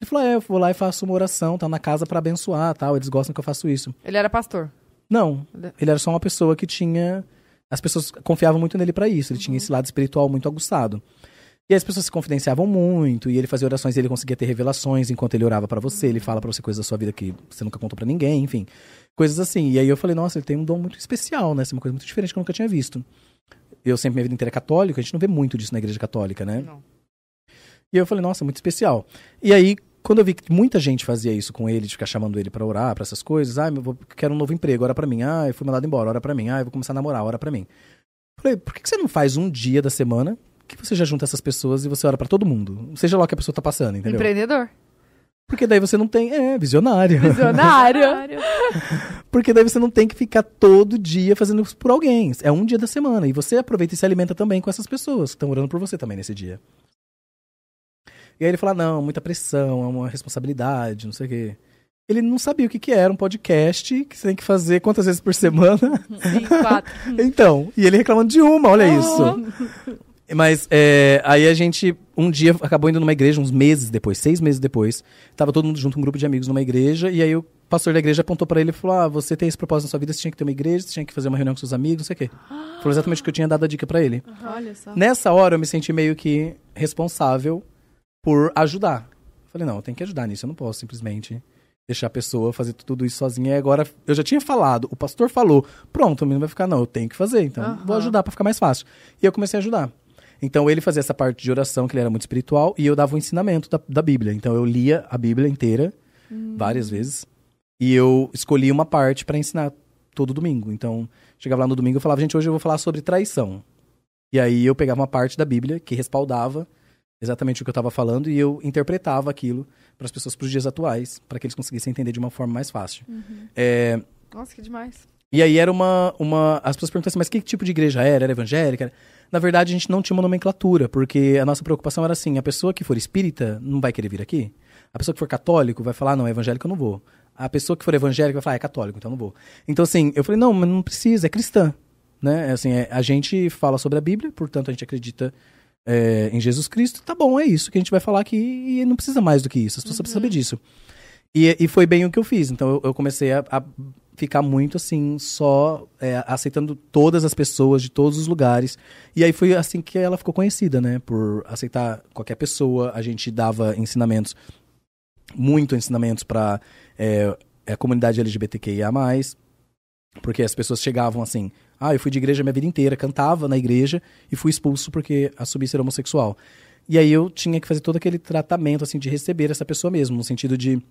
Ele falou, é, eu vou lá e faço uma oração, tá na casa pra abençoar, tal. Eles gostam que eu faço isso. Ele era pastor. Não, Ele- ele era só uma pessoa que tinha. As pessoas confiavam muito nele pra isso. Ele tinha esse lado espiritual muito aguçado. E as pessoas se confidenciavam muito, e ele fazia orações e ele conseguia ter revelações enquanto ele orava pra você. Ele fala pra você coisas da sua vida que você nunca contou pra ninguém, enfim. Coisas assim. E aí eu falei, nossa, ele tem um dom muito especial, né? É uma coisa muito diferente que eu nunca tinha visto. Eu sempre, minha vida inteira é católica, a gente não vê muito disso na igreja católica, né? Não. E eu falei, nossa, muito especial. E aí, quando eu vi que muita gente fazia isso com ele, de ficar chamando ele pra orar, pra essas coisas, ah, eu quero um novo emprego, ora pra mim. Ah, eu fui mandado embora, ora pra mim. Ah, eu vou começar a namorar, ora pra mim. Falei, por que que você não faz um dia da semana que você já junta essas pessoas e você ora pra todo mundo? Seja lá o que a pessoa tá passando, entendeu? Empreendedor. Porque daí você não tem. É, visionário. Visionário. Porque daí você não tem que ficar todo dia fazendo isso por alguém. É um dia da semana. E você aproveita e se alimenta também com essas pessoas que estão orando por você também nesse dia. E aí ele fala: não, muita pressão, é uma responsabilidade, não sei o quê. Ele não sabia o que, que era um podcast que você tem que fazer quantas vezes por semana. Sim, quatro. então, e ele reclamando de uma, olha isso. Mas é, aí a gente, um dia, acabou indo numa igreja, uns meses depois, seis meses depois. Tava todo mundo junto, um grupo de amigos numa igreja. E aí o pastor da igreja apontou pra ele e falou: Ah, você tem esse propósito na sua vida, você tinha que ter uma igreja, você tinha que fazer uma reunião com seus amigos, não sei o quê. Foi exatamente o que eu tinha dado a dica pra ele. Olha só. Nessa hora eu me senti meio que responsável por ajudar. Falei, não, eu tenho que ajudar nisso, eu não posso simplesmente deixar a pessoa fazer tudo isso sozinha. E agora eu já tinha falado, o pastor falou, pronto, o menino vai ficar, não, eu tenho que fazer, então Aham. vou ajudar pra ficar mais fácil. E eu comecei a ajudar. Então ele fazia essa parte de oração, que ele era muito espiritual, e eu dava o ensinamento da, da Bíblia. Então eu lia a Bíblia inteira, várias vezes, e eu escolhia uma parte pra ensinar todo domingo. Então chegava lá no domingo e falava, gente, hoje eu vou falar sobre traição. E aí eu pegava uma parte da Bíblia que respaldava exatamente o que eu estava falando e eu interpretava aquilo para as pessoas para os dias atuais, para que eles conseguissem entender de uma forma mais fácil. É, Nossa, que demais. e aí era uma, uma. As pessoas perguntam assim, mas que tipo de igreja era? Era evangélica? Era- Na verdade, a gente não tinha uma nomenclatura, porque a nossa preocupação era assim: a pessoa que for espírita não vai querer vir aqui. A pessoa que for católico vai falar, não, é evangélico, eu não vou. A pessoa que for evangélica vai falar, ah, é católico, então eu não vou. Então, assim, eu falei, não, mas não precisa, é cristã. Né? É Assim, é, a gente fala sobre a Bíblia, portanto, a gente acredita é, em Jesus Cristo, tá bom, é isso que a gente vai falar aqui e não precisa mais do que isso, as pessoas precisam saber disso. E, e foi bem o que eu fiz. Então eu, eu comecei a, a ficar muito assim, só é, aceitando todas as pessoas de todos os lugares. E aí foi assim que ela ficou conhecida, né? Por aceitar qualquer pessoa. A gente dava ensinamentos, muito ensinamentos para é, a comunidade LGBTQIA. Porque as pessoas chegavam assim, ah, eu fui de igreja minha vida inteira, cantava na igreja e fui expulso porque assumi ser homossexual. E aí eu tinha que fazer todo aquele tratamento, assim, de receber essa pessoa mesmo, no sentido de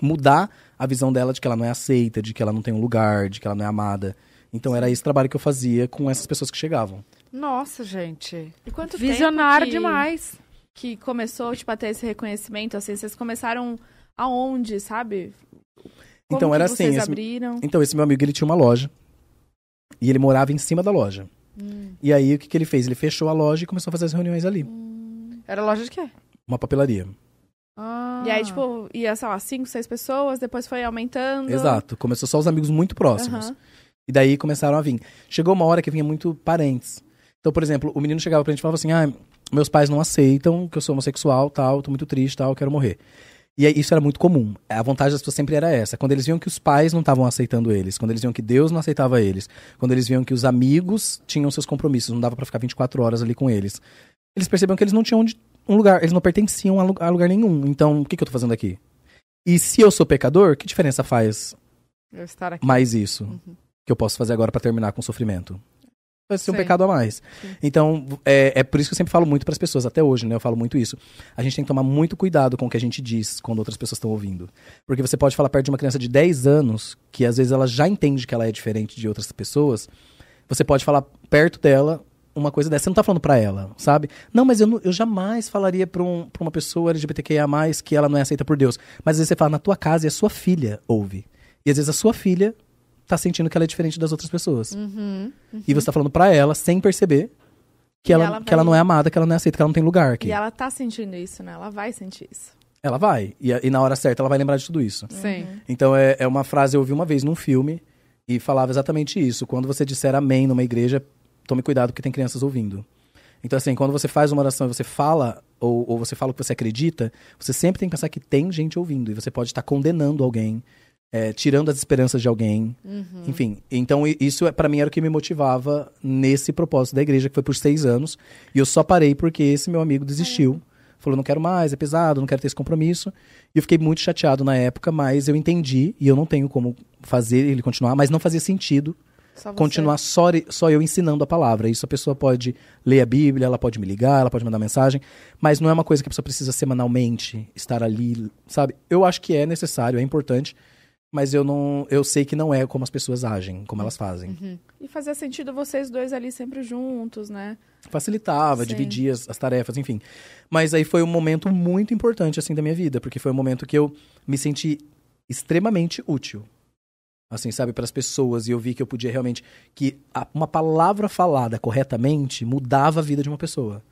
mudar a visão dela de que ela não é aceita, de que ela não tem um lugar, de que ela não é amada. Então era esse trabalho que eu fazia com essas pessoas que chegavam. Nossa, gente. E quanto Visionário tempo que, demais. que começou, tipo, a ter esse reconhecimento? Assim, vocês começaram aonde, sabe? Como Então, que era vocês assim, esse- abriram? Então esse meu amigo, ele tinha uma loja. E ele morava em cima da loja. E aí o que, que ele fez? Ele fechou a loja e começou a fazer as reuniões ali. Era loja de quê? Uma papelaria. Ah. E aí, tipo, ia, sei lá, cinco, seis pessoas, depois foi aumentando. Exato. Começou só os amigos muito próximos. Aham. E daí começaram a vir. Chegou uma hora que vinha muito parentes. Então, por exemplo, o menino chegava pra gente e falava assim: ah, meus pais não aceitam que eu sou homossexual, tal, tô muito triste, tal, quero morrer. E aí, isso era muito comum. A vontade das pessoas sempre era essa. Quando eles viam que os pais não estavam aceitando eles, quando eles viam que Deus não aceitava eles, quando eles viam que os amigos tinham seus compromissos, não dava pra ficar 24 horas ali com eles, eles percebiam que eles não tinham onde- um lugar, eles não pertenciam a lu- a lugar nenhum. Então, o que, que eu tô fazendo aqui? E se eu sou pecador, que diferença faz Eu estar aqui. mais isso que eu posso fazer agora pra terminar com sofrimento. Vai ser um Sim. pecado a mais. Então, é, é por isso que eu sempre falo muito pras pessoas, até hoje, né? Eu falo muito isso. A gente tem que tomar muito cuidado com o que a gente diz quando outras pessoas estão ouvindo. Porque você pode falar perto de uma criança de 10 anos, que às vezes ela já entende que ela é diferente de outras pessoas. Você pode falar perto dela uma coisa dessa. Você não tá falando pra ela, sabe? Não, mas eu, não- eu jamais falaria pra, um, pra uma pessoa LGBTQIA, que ela não é aceita por Deus. Mas às vezes você fala na tua casa e a sua filha ouve. E às vezes a sua filha tá sentindo que ela é diferente das outras pessoas. E você tá falando pra ela, sem perceber, que, E ela, ela que ela vai- não é amada, que ela não é aceita, que ela não tem lugar aqui. E Ela... ela tá sentindo isso, né? Ela vai sentir isso. vai. E, e na hora certa ela vai lembrar de tudo isso. Sim. Então é, é uma frase, eu ouvi uma vez num filme e falava exatamente isso. Quando você disser amém numa igreja, tome cuidado porque tem crianças ouvindo. Então, assim, quando você faz uma oração e você fala, ou, ou você fala o que você acredita, você sempre tem que pensar que tem gente ouvindo. E você pode estar condenando alguém, é, tirando as esperanças de alguém. Enfim, então isso é para mim era o que me motivava nesse propósito da igreja, que foi por seis anos. E eu só parei porque esse meu amigo desistiu. Falou, não quero mais, é pesado, não quero ter esse compromisso. E eu fiquei muito chateado na época, mas eu entendi, e eu não tenho como fazer ele continuar, mas não fazia sentido Só continuar só, só eu ensinando a palavra. Isso a pessoa pode ler a Bíblia, ela pode me ligar, ela pode mandar mensagem, mas não é uma coisa que a pessoa precisa semanalmente estar ali, sabe? Eu acho que é necessário, é importante, mas eu não, eu sei que não é como as pessoas agem, como elas fazem. E fazia sentido vocês dois ali sempre juntos, né? Facilitava, Sim. dividia as, as tarefas, enfim. Mas aí foi um momento muito importante assim da minha vida, porque foi um momento que eu me senti extremamente útil. Assim, sabe, para as pessoas, e eu vi que eu podia realmente que a- uma palavra falada corretamente mudava a vida de uma pessoa.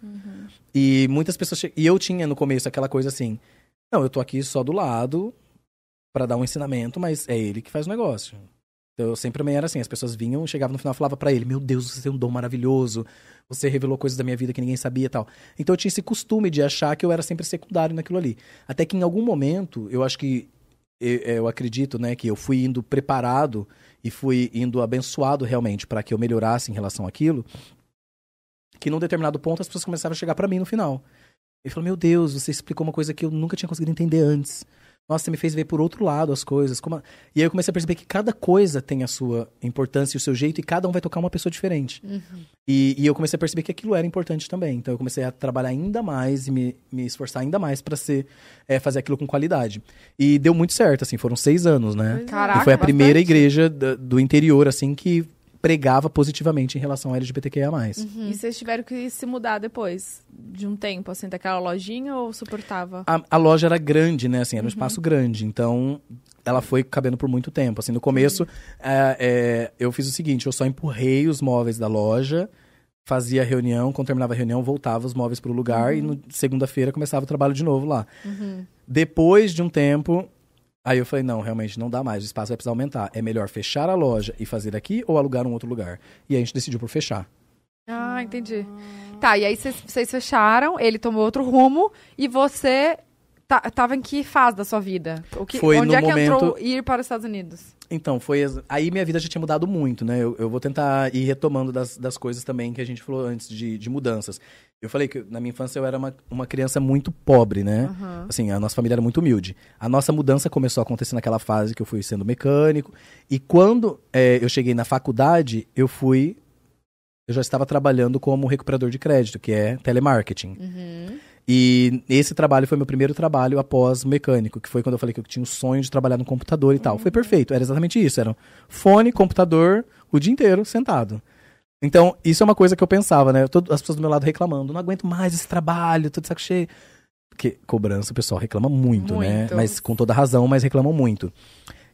E muitas pessoas e eu tinha no começo aquela coisa assim: não, eu tô aqui só do lado para dar um ensinamento, mas é ele que faz o negócio. Então eu sempre também era assim, as pessoas vinham, chegavam no final e falava para ele: "Meu Deus, você tem um dom maravilhoso. Você revelou coisas da minha vida que ninguém sabia e tal". Então eu tinha esse costume de achar que eu era sempre secundário naquilo ali. Até que em algum momento, eu acho que eu, eu acredito, né, que eu fui indo preparado e fui indo abençoado realmente para que eu melhorasse em relação àquilo, que num determinado ponto as pessoas começaram a chegar para mim no final. E falou: "Meu Deus, você explicou uma coisa que eu nunca tinha conseguido entender antes. Nossa, você me fez ver por outro lado as coisas. Como a-" E aí eu comecei a perceber que cada coisa tem a sua importância e o seu jeito, e cada um vai tocar uma pessoa diferente. E, e eu comecei a perceber que aquilo era importante também. Então eu comecei a trabalhar ainda mais e me, me esforçar ainda mais para ser é, fazer aquilo com qualidade. E deu muito certo, assim, foram seis anos, né? Caraca, e foi a primeira bastante. igreja da- do interior, assim, que pregava positivamente em relação ao LGBTQIA+. E vocês tiveram que se mudar depois de um tempo, assim, daquela lojinha ou suportava? A, a loja era grande, né? Assim, era um espaço grande. Então, ela foi cabendo por muito tempo. Assim, no começo, é, é, eu fiz o seguinte: eu só empurrei os móveis da loja, fazia a reunião, quando terminava a reunião, voltava os móveis para o lugar e no segunda-feira começava o trabalho de novo lá. Depois de um tempo. Aí eu falei, não, realmente não dá mais, o espaço vai precisar aumentar. É melhor fechar a loja e fazer aqui ou alugar um outro lugar? E a gente decidiu por fechar. Ah, entendi. Tá, e aí vocês- fecharam, ele tomou outro rumo e você tá- tava em que fase da sua vida? O que, Foi onde no é que entrou momento- ir para os Estados Unidos? Então, foi. Aí minha vida já tinha mudado muito, né? Eu, eu vou tentar ir retomando das, das coisas também que a gente falou antes de, de mudanças. Eu falei que na minha infância eu era uma, uma criança muito pobre, né? Assim, a nossa família era muito humilde. A nossa mudança começou a acontecer naquela fase que eu fui sendo mecânico. E quando é, eu cheguei na faculdade, eu fui. Eu já estava trabalhando como recuperador de crédito, que é telemarketing. E esse trabalho foi meu primeiro trabalho após mecânico, que foi quando eu falei que eu tinha o sonho de trabalhar no computador e tal. Foi perfeito, era exatamente isso. Era um fone, computador, o dia inteiro sentado. Então, isso é uma coisa que eu pensava, né? Todo- as pessoas do meu lado reclamando, não aguento mais esse trabalho, tô de saco cheio. Porque cobrança o pessoal reclama muito, né? Muito. Mas com toda razão, mas reclamam muito.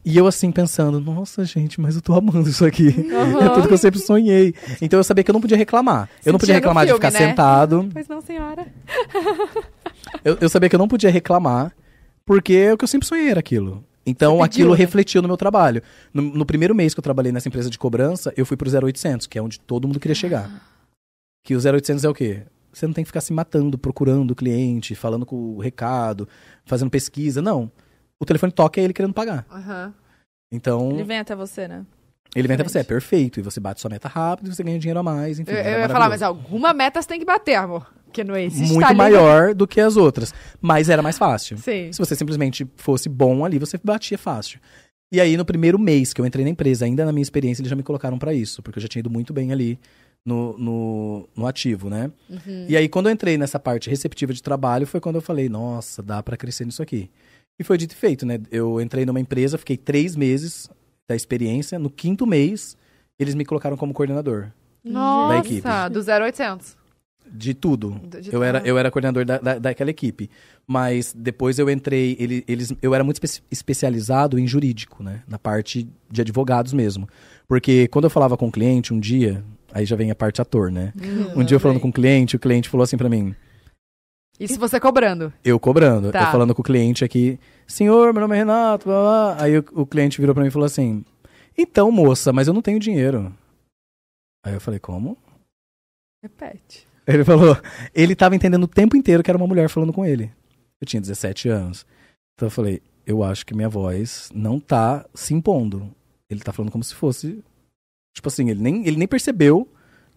E eu assim pensando, nossa gente, mas eu tô amando isso aqui. É tudo que eu sempre sonhei. Então eu sabia que eu não podia reclamar. Eu não Sentia podia no reclamar de filme, ficar né? sentado. Pois não, senhora. Eu, eu sabia que eu não podia reclamar, porque o que eu sempre sonhei era aquilo. Então aquilo né? refletiu no meu trabalho. No, no primeiro mês que eu trabalhei nessa empresa de cobrança, eu fui pro 0800, que é onde todo mundo queria chegar. Que o 0800 é o quê? Você não tem que ficar se matando, procurando o cliente, falando com o recado, fazendo pesquisa. Não. O telefone toca e é ele querendo pagar. Aham. Então, Ele vem até você, né? ele vem até você, é perfeito. E você bate sua meta rápido e você ganha dinheiro a mais. Enfim, Eu, era eu ia falar, mas alguma meta você tem que bater, amor. Porque não existe Muito tá ali- maior do que as outras. Mas era mais fácil. Sim. Se você simplesmente fosse bom ali, você batia fácil. E aí, no primeiro mês que eu entrei na empresa, ainda na minha experiência, eles já me colocaram pra isso, porque eu já tinha ido muito bem ali no, no, no ativo, né? E aí, quando eu entrei nessa parte receptiva de trabalho, foi quando eu falei, nossa, dá pra crescer nisso aqui. E foi dito e feito, né? Eu entrei numa empresa, fiquei três meses da experiência. No quinto mês, eles me colocaram como coordenador Nossa, equipe. do 0800. De tudo. De- de eu, era, eu era coordenador da, da- daquela equipe. Mas depois eu entrei, ele- eles, eu era muito espe- especializado em jurídico, né? Na parte de advogados mesmo. Porque quando eu falava com o cliente um dia, aí já vem a parte ator, né? Uhum. Um dia eu falando com o cliente, o cliente falou assim pra mim, Isso você cobrando. eu cobrando, Tá. eu falando com o cliente aqui, senhor, meu nome é Renato, blá, blá. aí o, o cliente virou pra mim e falou assim, então moça, mas eu não tenho dinheiro. Aí eu falei, como? Repete. Ele falou, ele tava entendendo o tempo inteiro que era uma mulher falando com ele. Eu tinha 17 anos. Então eu falei, eu acho que minha voz não tá se impondo. Ele tá falando como se fosse. Tipo assim, ele nem, ele nem percebeu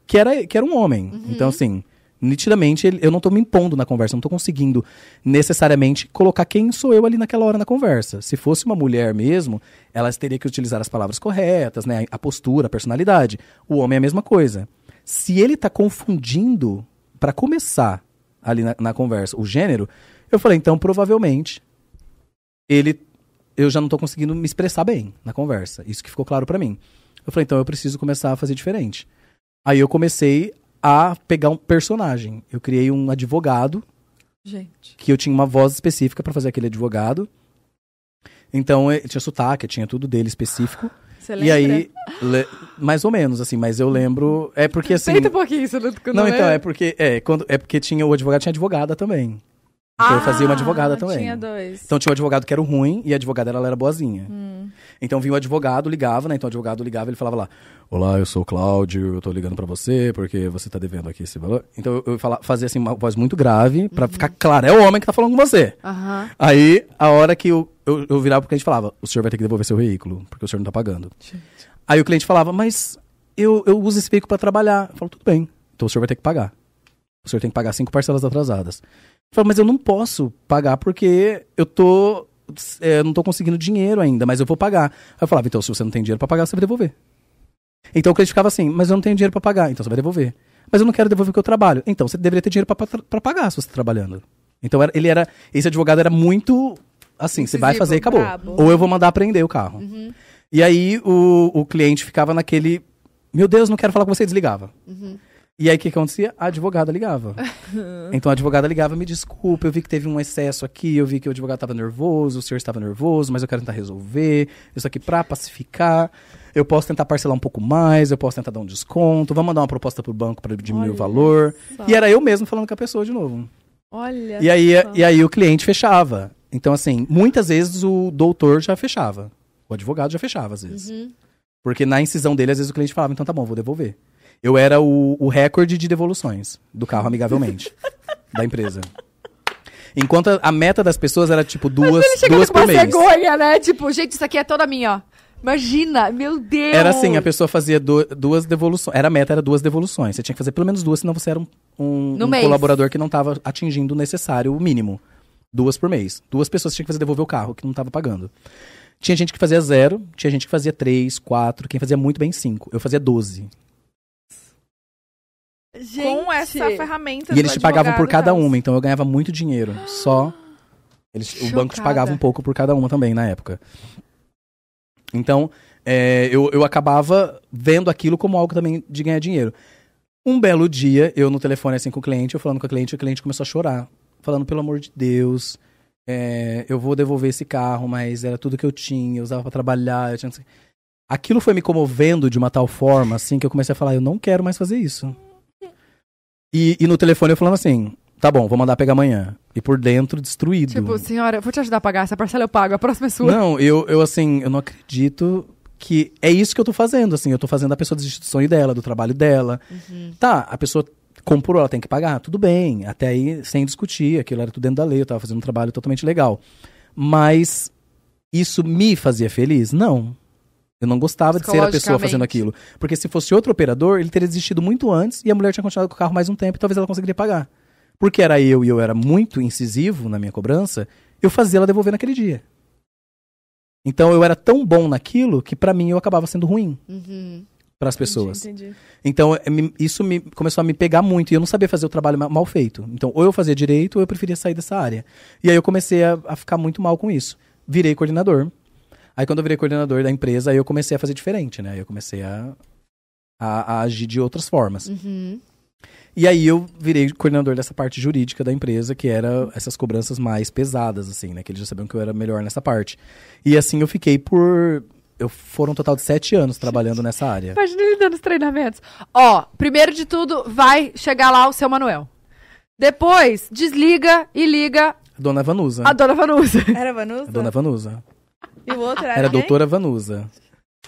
que era, que era um homem. Uhum. Então, assim, nitidamente ele- eu não tô me impondo na conversa, não tô conseguindo necessariamente colocar quem sou eu ali naquela hora na conversa. Se fosse uma mulher mesmo, elas teria que utilizar as palavras corretas, né? A postura, a personalidade. O homem é a mesma coisa. Se ele tá confundindo, pra começar ali na, na conversa, o gênero, eu falei, então provavelmente ele eu já não tô conseguindo me expressar bem na conversa. Isso que ficou claro pra mim. Eu falei, então eu preciso começar a fazer diferente. Aí eu comecei a pegar um personagem. Eu criei um advogado Gente. que eu tinha uma voz específica pra fazer aquele advogado. Então, eu tinha sotaque, tinha tudo dele específico. Você E lembra? aí, le- mais ou menos, assim, mas eu lembro. É porque assim. Tenta um pouquinho isso. Não, Não, então, é porque. É, quando, é porque tinha o advogado tinha advogada também. Então eu fazia uma advogada Ah, também. Tinha dois. Então tinha o advogado que era o ruim e a advogada ela era boazinha. Hum. Então vinha o advogado, ligava, né? Então o advogado ligava ele falava lá: Olá, eu sou o Cláudio, eu tô ligando pra você porque você tá devendo aqui esse valor. Então eu, eu fala- fazia assim uma voz muito grave pra ficar claro: é o homem que tá falando com você. Aham. Aí a hora que eu, eu, eu virava pro cliente e falava: O senhor vai ter que devolver seu veículo porque o senhor não tá pagando. Aí o cliente falava: Mas eu, eu uso esse veículo pra trabalhar. Eu falo: Tudo bem, então o senhor vai ter que pagar. O senhor tem que pagar cinco parcelas atrasadas. Eu falo, mas eu não posso pagar porque eu tô. é, não tô conseguindo dinheiro ainda, mas eu vou pagar. Aí eu falava, então, se você não tem dinheiro pra pagar, você vai devolver. Então o cliente ficava assim, mas eu não tenho dinheiro pra pagar, então você vai devolver. Mas eu não quero devolver porque eu trabalho. Então você deveria ter dinheiro pra pagar se você tá trabalhando. Então era- ele era. Esse advogado era muito assim, você vai Incisivo, fazer e acabou. brabo. Ou eu vou mandar apreender o carro. E aí o, o cliente ficava naquele. Meu Deus, não quero falar com você, desligava. E aí o que que acontecia? A advogada ligava. então a advogada ligava, me desculpa, eu vi que teve um excesso aqui, eu vi que o advogado estava nervoso, o senhor estava nervoso, mas eu quero tentar resolver. Isso aqui pra pacificar. Eu posso tentar parcelar um pouco mais, eu posso tentar dar um desconto, vamos mandar uma proposta pro banco para diminuir o Olha valor. só. E era eu mesmo falando com a pessoa de novo. Olha. E aí, só. e aí o cliente fechava. Então, assim, muitas vezes o doutor já fechava. O advogado já fechava, às vezes. Porque na incisão dele, às vezes o cliente falava, então tá bom, vou devolver. Eu era o, o recorde de devoluções do carro amigavelmente. da empresa. Enquanto a, a meta das pessoas era, tipo, duas, duas com uma por mês. cegonha, né? Tipo, gente, isso aqui é toda minha, ó. Imagina, meu Deus. Era assim, a pessoa fazia du- duas devoluções. Era a meta, era duas devoluções. Você tinha que fazer pelo menos duas, senão você era um, um- um colaborador que não estava atingindo o necessário, o mínimo. Duas por mês. Duas pessoas tinham que fazer devolver o carro, que não estava pagando. Tinha gente que fazia zero, tinha gente que fazia três, quatro, quem fazia muito bem cinco. Eu fazia doze. Gente. Com essa ferramenta E eles te pagavam por cada uma, então eu ganhava muito dinheiro. Só. Eles, o banco te pagava um pouco por cada uma também na época. Então, é, eu, eu acabava vendo aquilo como algo também de ganhar dinheiro. Um belo dia, eu no telefone assim com o cliente, eu falando com o cliente, o cliente começou a chorar. Falando, pelo amor de Deus, é, eu vou devolver esse carro, mas era tudo que eu tinha, eu usava pra trabalhar. Eu tinha... Aquilo foi me comovendo de uma tal forma, assim, que eu comecei a falar, eu não quero mais fazer isso. E, e no telefone eu falando assim, tá bom, vou mandar pegar amanhã. E por dentro, destruído. Tipo, senhora, vou te ajudar a pagar. Essa parcela eu pago, a próxima é sua. Não, eu, eu assim, eu não acredito que é isso que eu tô fazendo, assim, eu tô fazendo a pessoa desistir do sonho dela, do trabalho dela. Tá, a pessoa comprou, ela tem que pagar, tudo bem, até aí sem discutir, aquilo era tudo dentro da lei, eu tava fazendo um trabalho totalmente legal. Mas isso me fazia feliz? Não. Eu não gostava de ser a pessoa fazendo aquilo. Porque se fosse outro operador, ele teria desistido muito antes e a mulher tinha continuado com o carro mais um tempo e talvez ela conseguiria pagar. Porque era eu e eu era muito incisivo na minha cobrança, eu fazia ela devolver naquele dia. Então eu era tão bom naquilo que pra mim eu acabava sendo ruim Uhum. Para as pessoas. Entendi, entendi. Então é, isso me começou a me pegar muito e eu não sabia fazer o trabalho ma- mal feito. Então ou eu fazia direito ou eu preferia sair dessa área. E aí eu comecei a, a ficar muito mal com isso. Virei coordenador. Aí quando eu virei coordenador da empresa, aí eu comecei a fazer diferente, né? Aí eu comecei a, a, a agir de outras formas. Uhum. E aí eu virei coordenador dessa parte jurídica da empresa, que era essas cobranças mais pesadas, assim, né? Que eles já sabiam que eu era melhor nessa parte. E assim eu fiquei por. Eu foram um total de sete anos trabalhando nessa área. Imagina ele dando os treinamentos. Ó, primeiro de tudo, vai chegar lá o seu Manuel. Depois, desliga e liga Dona Vanusa. a dona Vanusa. Era Vanusa? A Dona Vanusa. E o outro era, Era a quem? doutora Vanusa.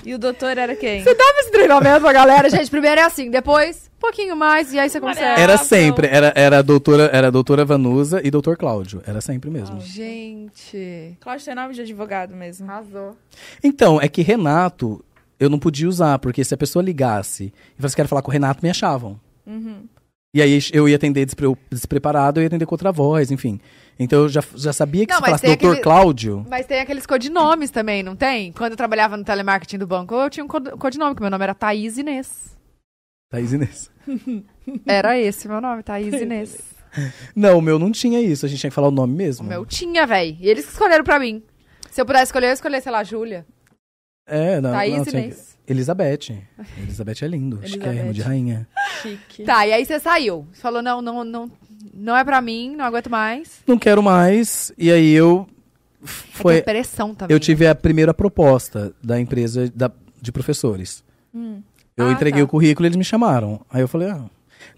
E o doutor era quem? Você dava esse treinamento pra galera, gente. Primeiro é assim, depois, um pouquinho mais, e aí você consegue. Era sempre, era, era, a doutora, era a doutora Vanusa e doutor Cláudio. Era sempre mesmo. Gente. Cláudio tem nome de advogado mesmo. Arrasou. Então, é que Renato, eu não podia usar, porque se a pessoa ligasse e falasse que quero falar com o Renato, me achavam. Uhum. E aí eu ia atender despre- despreparado, eu ia atender com outra voz, enfim. Então eu já, já sabia que Não, se falasse doutor aquele- Cláudio. Mas tem aqueles codinomes também, não tem? Quando eu trabalhava no telemarketing do banco, eu tinha um cod- codinome, que meu nome era Thaís Inês. Thaís Inês. Era esse meu nome, Thaís Inês. Não, o meu não tinha isso, a gente tinha que falar o nome O mesmo. meu tinha, véi. E eles escolheram pra mim. Se eu pudesse escolher, eu escolher, sei lá, Júlia. É, não, Thaís não, Inês. Elizabeth. Elizabeth é lindo, chiquérrimo, de rainha. Chique. Tá, e aí você saiu. Você falou, não, não, não, não é pra mim, não aguento mais. Não quero mais, e aí eu... É Foi, que é pressão também. eu tive a primeira proposta da empresa da- de professores. Hum. Eu Ah, entreguei tá. o currículo e eles me chamaram. Aí eu falei, ah...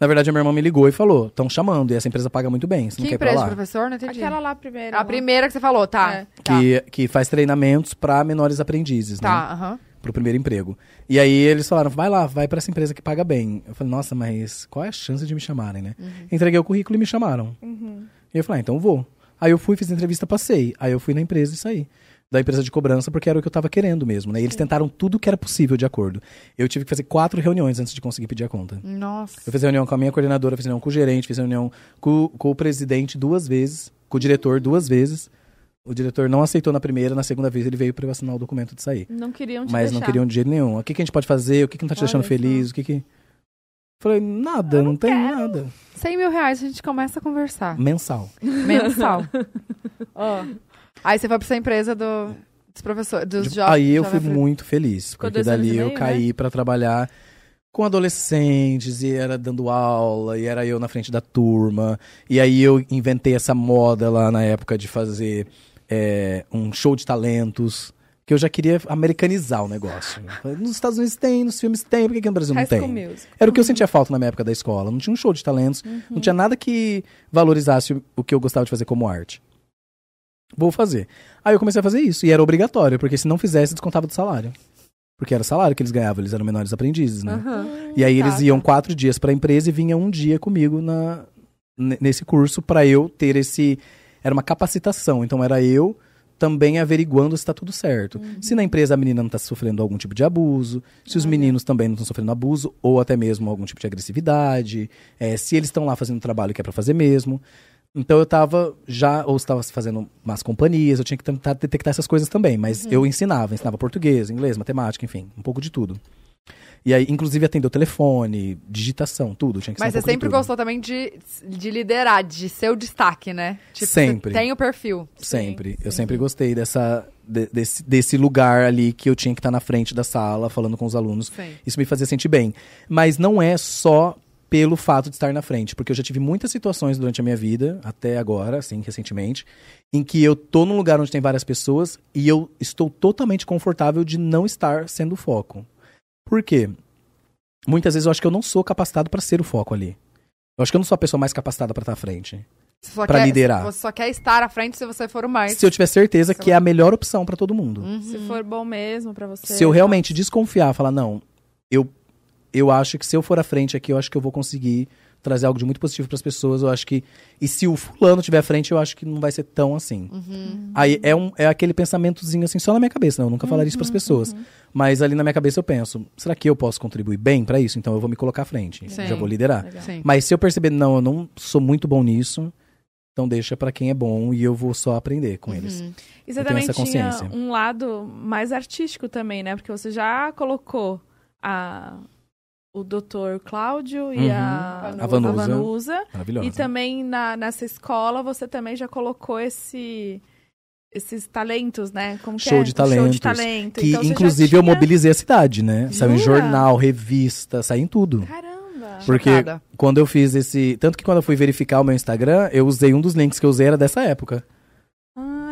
Na verdade, a minha irmã me ligou e falou, estão chamando, e essa empresa paga muito bem, você Que não quer ir pra empresa de lá? professor? Não entendi. Aquela lá primeiro. A lá. primeira que você falou, tá. É. Tá, Que, que faz treinamentos para menores aprendizes, né? tá aham. Pro primeiro emprego. E aí eles falaram, vai lá, vai para essa empresa que paga bem. Eu falei, nossa, mas qual é a chance de me chamarem, né? Entreguei o currículo e me chamaram. Uhum. E eu falei, ah, então vou. Aí eu fui, fiz a entrevista, passei. Aí eu fui na empresa e saí. Da empresa de cobrança, porque era o que eu tava querendo mesmo, né? E eles tentaram tudo que era possível de acordo. Eu tive que fazer quatro reuniões antes de conseguir pedir a conta. Nossa. Eu fiz reunião com a minha coordenadora, fiz reunião com o gerente, fiz reunião com, com o presidente duas vezes, com o diretor duas vezes. O diretor não aceitou na primeira, na segunda vez ele veio para assinar o documento de sair. Não queriam te Mas deixar. não queriam de jeito nenhum. O que, que a gente pode fazer? O que, que não tá te Olha deixando feliz? O que que... Falei, nada, não, tem nada. 100 mil reais a gente começa a conversar. Mensal. Mensal. Ó. Aí você foi pra essa empresa do, dos professores, dos jovens. Aí eu fui muito feliz, Ficou porque dali e eu meio, caí pra trabalhar com adolescentes e era dando aula e era eu na frente da turma. E aí eu inventei essa moda lá na época de fazer é, um show de talentos. Que eu já queria americanizar o negócio. Nos Estados Unidos tem, nos filmes tem, por que, que no Brasil não tem? Music. Era o que eu sentia falta na minha época da escola. Não tinha um show de talentos, não tinha nada que valorizasse o- que eu gostava de fazer como arte. Vou fazer. Aí eu comecei a fazer isso, e era obrigatório, porque se não fizesse, descontava do salário. Porque era o salário que eles ganhavam, eles eram menores aprendizes, né? E aí Tá, eles iam quatro dias pra empresa e vinha um dia comigo na, nesse curso pra eu ter esse Era uma capacitação. Então era eu também averiguando se está tudo certo. Se na empresa a menina não está sofrendo algum tipo de abuso, se os meninos também não estão sofrendo abuso, ou até mesmo algum tipo de agressividade, eh, se eles estão lá fazendo o trabalho que é para fazer mesmo. Então eu estava já, ou estava fazendo más companhias, eu tinha que tentar detectar essas coisas também, mas eu ensinava, ensinava português, inglês, matemática, enfim, um pouco de tudo. E aí, inclusive, atendeu telefone, digitação, tudo. Tinha que ser Mas um você sempre gostou também de, de liderar, de ser o destaque, né? Tipo, Sempre. Tem o perfil. Sempre. Eu sempre gostei dessa, de- desse, desse lugar ali que eu tinha que estar na frente da sala, falando com os alunos. Sim. Isso me fazia sentir bem. Mas não é só pelo fato de estar na frente, porque eu já tive muitas situações durante a minha vida, até agora, assim, recentemente, em que eu tô num lugar onde tem várias pessoas e eu estou totalmente confortável de não estar sendo o foco. Por quê? Muitas vezes eu acho que eu não sou capacitado para ser o foco ali. Eu acho que eu não sou a pessoa mais capacitada para estar à frente. Quer- liderar. Você só quer estar à frente se você for o mais. Se eu tiver certeza que é a melhor opção para todo mundo. Se for bom mesmo pra você. Se eu realmente desconfiar, falar, não, eu, eu acho que se eu for à frente aqui, eu acho que eu vou conseguir trazer algo de muito positivo para as pessoas. Eu acho que. E se o fulano tiver à frente, eu acho que não vai ser tão assim. Aí é, um, é aquele pensamentozinho assim, só na minha cabeça. Não, eu nunca falaria isso para as pessoas. Mas ali na minha cabeça eu penso, será que eu posso contribuir bem para isso? Então eu vou me colocar à frente. Sim. Já vou liderar. Mas se eu perceber, não, eu não sou muito bom nisso. Então deixa para quem é bom e eu vou só aprender com eles. Uhum. E você Eu também tinha um lado mais artístico também, né? Porque você já colocou a, o doutor Cláudio e Uhum. a, A Vanusa. Vanusa. Maravilhosa. E também na, nessa escola você também já colocou esse, esses talentos, né? Como que Show é? de O Show de talentos, talento. Que Então, inclusive eu tinha- mobilizei a cidade, né? Saiu em Jura? jornal, revista, saiu em tudo. Caramba! Porque Chocada. quando eu fiz esse. Tanto que quando eu fui verificar o meu Instagram, eu usei um dos links que eu usei era dessa época.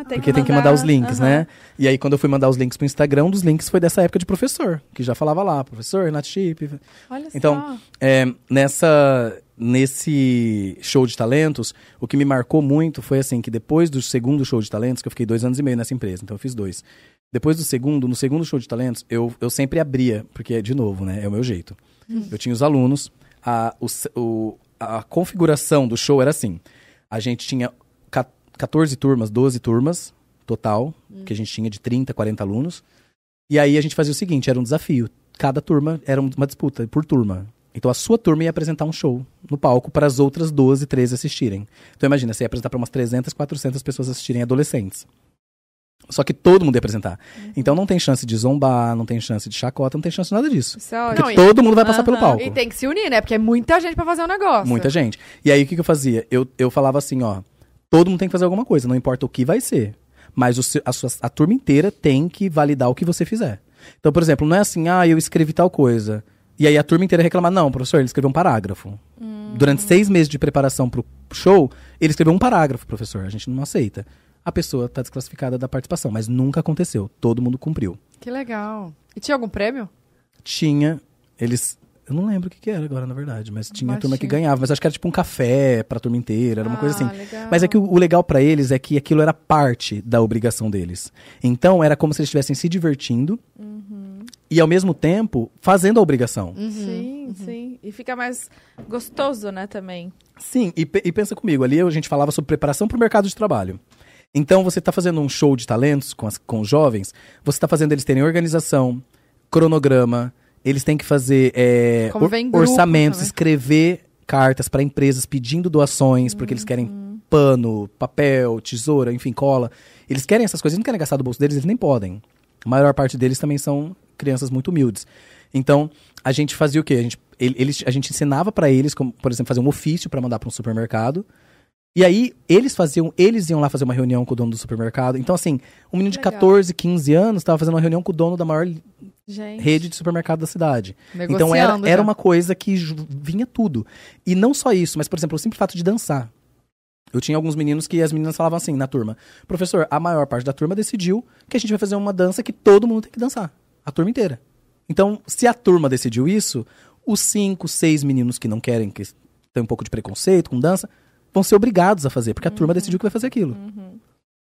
Tem porque tem que mandar os links, aham. né? E aí, quando eu fui mandar os links pro Instagram, um dos links foi dessa época de professor, que já falava lá, professor, Renato Chip. Olha Então, só. É, nessa, nesse show de talentos, o que me marcou muito foi assim, que depois do segundo show de talentos, que eu fiquei dois anos e meio nessa empresa, então eu fiz dois. Depois do segundo, no segundo show de talentos, eu, eu sempre abria, porque, de novo, né, é o meu jeito. Eu tinha os alunos, a, o, o- a configuração do show era assim, a gente tinha 14 turmas, 12 turmas, total, que a gente tinha de 30, 40 alunos, e aí a gente fazia o seguinte, era um desafio, cada turma era uma disputa por turma. Então a sua turma ia apresentar um show no palco para as outras 12, 13 assistirem. Então imagina, você ia apresentar para umas 300, 400 pessoas assistirem adolescentes. Só que todo mundo ia apresentar. Então não tem chance de zombar, não tem chance de chacota, não tem chance de nada disso. Isso é Porque. Não, e- todo mundo vai passar pelo Aham. palco. E tem que se unir, né? Porque é muita gente pra fazer um negócio. Muita gente. E aí o que, que eu fazia? Eu, eu falava assim, ó, todo mundo tem que fazer alguma coisa, não importa o que vai ser. Mas o seu- a, sua- a turma inteira tem que validar o que você fizer. Então, por exemplo, não é assim, ah, eu escrevi tal coisa. E aí a turma inteira reclamar, não, professor, ele escreveu um parágrafo. Durante seis meses de preparação pro show, ele escreveu um parágrafo, professor. A gente não aceita. A pessoa tá desclassificada da participação, mas nunca aconteceu. Todo mundo cumpriu. Que legal. E tinha algum prêmio? Tinha, eles. Eu não lembro o que, que era agora, na verdade, mas tinha Mas turma que ganhava. Mas acho que era tipo um café pra turma inteira, era uma coisa assim. Ah, legal. Mas é que o, o legal pra eles é que aquilo era parte da obrigação deles. Então era como se eles estivessem se divertindo e ao mesmo tempo fazendo a obrigação. Uhum. Sim, sim. E fica mais gostoso, né, também. Sim, e, e pensa comigo, ali a gente falava sobre preparação para o mercado de trabalho. Então você está fazendo um show de talentos com, as- com os jovens, você está fazendo eles terem organização, cronograma, eles têm que fazer é, or- grupo orçamentos, também. escrever cartas para empresas pedindo doações, porque eles querem pano, papel, tesoura, enfim, cola. Eles querem essas coisas, eles não querem gastar do bolso deles, eles nem podem. A maior parte deles também são crianças muito humildes. Então, a gente fazia o quê? A gente, ele- eles, a gente ensinava para eles, como, por exemplo, fazer um ofício para mandar para um supermercado. E aí, eles faziam, eles iam lá fazer uma reunião com o dono do supermercado. Então, assim, um menino de Legal. 14, 14, 15 anos estava fazendo uma reunião com o dono da maior Gente. rede de supermercado da cidade. Negociando Então era, era uma coisa que vinha tudo. E não só isso, mas, por exemplo, o simples fato de dançar. Eu tinha alguns meninos que as meninas falavam assim na turma: professor, a maior parte da turma decidiu que a gente vai fazer uma dança que todo mundo tem que dançar. A turma inteira. Então, se a turma decidiu isso, os cinco, seis meninos que não querem, que têm um pouco de preconceito com dança, vão ser obrigados a fazer, porque a turma decidiu que vai fazer aquilo.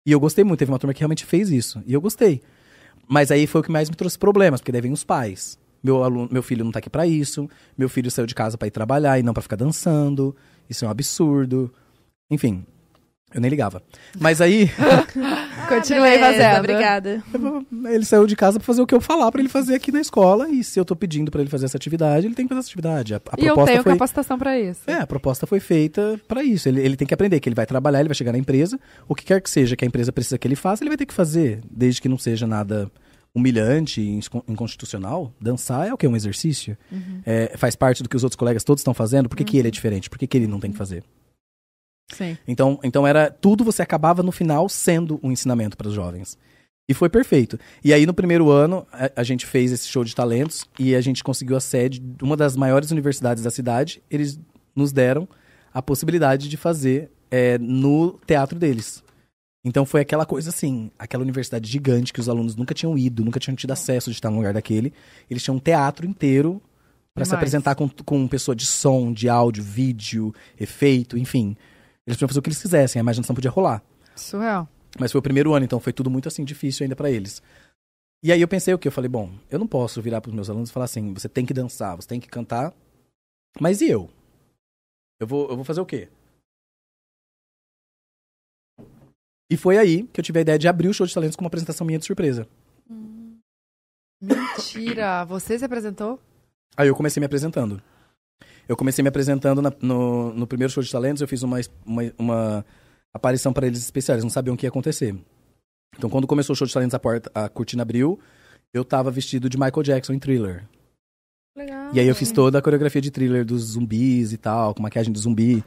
E eu gostei muito, teve uma turma que realmente fez isso. E eu gostei. Mas aí foi o que mais me trouxe problemas, porque daí vem os pais. Meu, aluno, meu filho não tá aqui pra isso. Meu filho saiu de casa pra ir trabalhar e não pra ficar dançando. Isso é um absurdo. Enfim. Eu nem ligava. Mas aí, Continuei Beleza, fazendo. Obrigada. ele saiu de casa pra fazer o que eu falar pra ele fazer aqui na escola. E se eu tô pedindo pra ele fazer essa atividade, ele tem que fazer essa atividade. A, a E eu proposta tenho foi... capacitação pra isso. É, a proposta foi feita pra isso. Ele, ele tem que aprender que ele vai trabalhar, ele vai chegar na empresa. O que quer que seja que a empresa precisa que ele faça, ele vai ter que fazer. Desde que não seja nada humilhante, inconstitucional. Dançar é o que? Um exercício. É, faz parte do que os outros colegas todos estão fazendo. Por que, que ele é diferente? Por que, que ele não tem que fazer? Sim. Então, então era tudo você acabava no final sendo um ensinamento para os jovens. E foi perfeito. E aí no primeiro ano a, a gente fez esse show de talentos e a gente conseguiu a sede de uma das maiores universidades da cidade. Eles nos deram a possibilidade de fazer é, no teatro deles. Então foi aquela coisa assim, aquela universidade gigante que os alunos nunca tinham ido, nunca tinham tido acesso de estar num lugar daquele. Eles tinham um teatro inteiro para se apresentar com, com pessoa de som, de áudio, vídeo, efeito, enfim. Eles podiam fazer o que eles quisessem, a imaginação podia rolar. Surreal. Mas foi o primeiro ano, então foi tudo muito assim difícil ainda pra eles. E aí eu pensei o quê? Eu falei, bom, eu não posso virar pros meus alunos e falar assim, você tem que dançar, você tem que cantar. Mas e eu? Eu vou, eu vou fazer o quê? E foi aí que eu tive a ideia de abrir o show de talentos com uma apresentação minha de surpresa. Mentira. Você se apresentou? Aí eu comecei me apresentando. Eu comecei me apresentando na- no, no primeiro show de talentos, eu fiz uma, uma, uma aparição para eles especiais, não sabiam o que ia acontecer. Então, quando começou o show de talentos, a, porta, a cortina abriu, eu tava vestido de Michael Jackson em thriller. Legal. E aí eu fiz toda a coreografia de thriller dos zumbis e tal, com maquiagem do zumbi.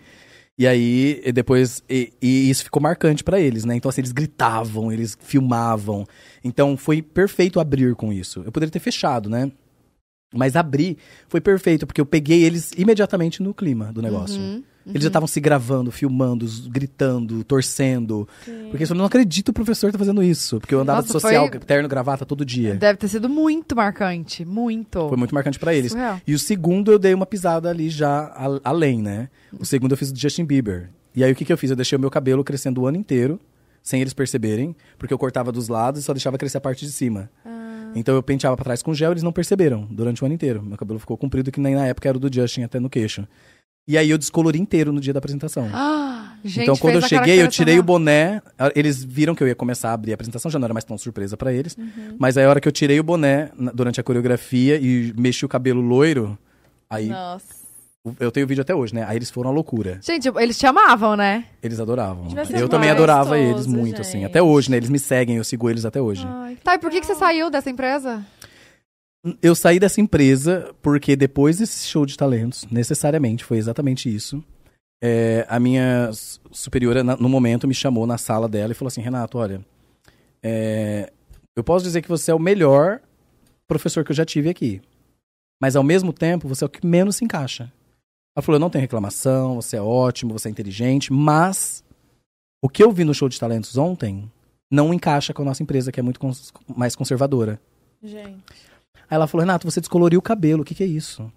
E aí, e depois, e, e isso ficou marcante pra eles, né? Então, assim, eles gritavam, eles filmavam. Então, foi perfeito abrir com isso. Eu poderia ter fechado, né? Mas abrir foi perfeito, porque eu peguei eles imediatamente no clima do negócio. Uhum, Eles já estavam se gravando, filmando, gritando, torcendo. Porque eles falaram, não acredito o professor tá fazendo isso. Porque eu andava de Nossa, social, foi- terno, gravata todo dia. Deve ter sido muito marcante. Muito. Foi muito marcante pra eles. Surreal. E o segundo eu dei uma pisada ali já a- além, né? O segundo eu fiz do Justin Bieber. E aí o que, que eu fiz? Eu deixei o meu cabelo crescendo o ano inteiro, sem eles perceberem, porque eu cortava dos lados e só deixava crescer a parte de cima. Então eu penteava pra trás com gel, eles não perceberam durante o ano inteiro. Meu cabelo ficou comprido, que nem na época era o do Justin, até no queixo. E aí eu descolori inteiro no dia da apresentação. Ah, gente, então quando eu cheguei, eu tirei o boné, eles viram que eu ia começar a abrir a apresentação, já não era mais tão surpresa pra eles. Uhum. Mas aí a hora que eu tirei o boné durante a coreografia e mexi o cabelo loiro, aí Nossa. Eu tenho o vídeo até hoje, né? Aí eles foram à loucura. Gente, eles te amavam, né? Eles adoravam. Eu também adorava gostoso, eles muito, assim. gente. Até hoje, né? Eles me seguem, eu sigo eles até hoje. Tá, e por que, que você saiu dessa empresa? Eu saí dessa empresa porque depois desse show de talentos, necessariamente, foi exatamente isso. é, a minha superiora, na- no momento, me chamou na sala dela e falou assim: Renato, olha, é, eu posso dizer que você é o melhor professor que eu já tive aqui. Mas ao mesmo tempo, você é o que menos se encaixa. Ela falou: eu não tenho reclamação, você é ótimo, você é inteligente, mas o que eu vi no show de talentos ontem não encaixa com a nossa empresa, que é muito cons- mais conservadora. Gente. Aí ela falou, Renato, você descoloriu o cabelo, o que, que é isso?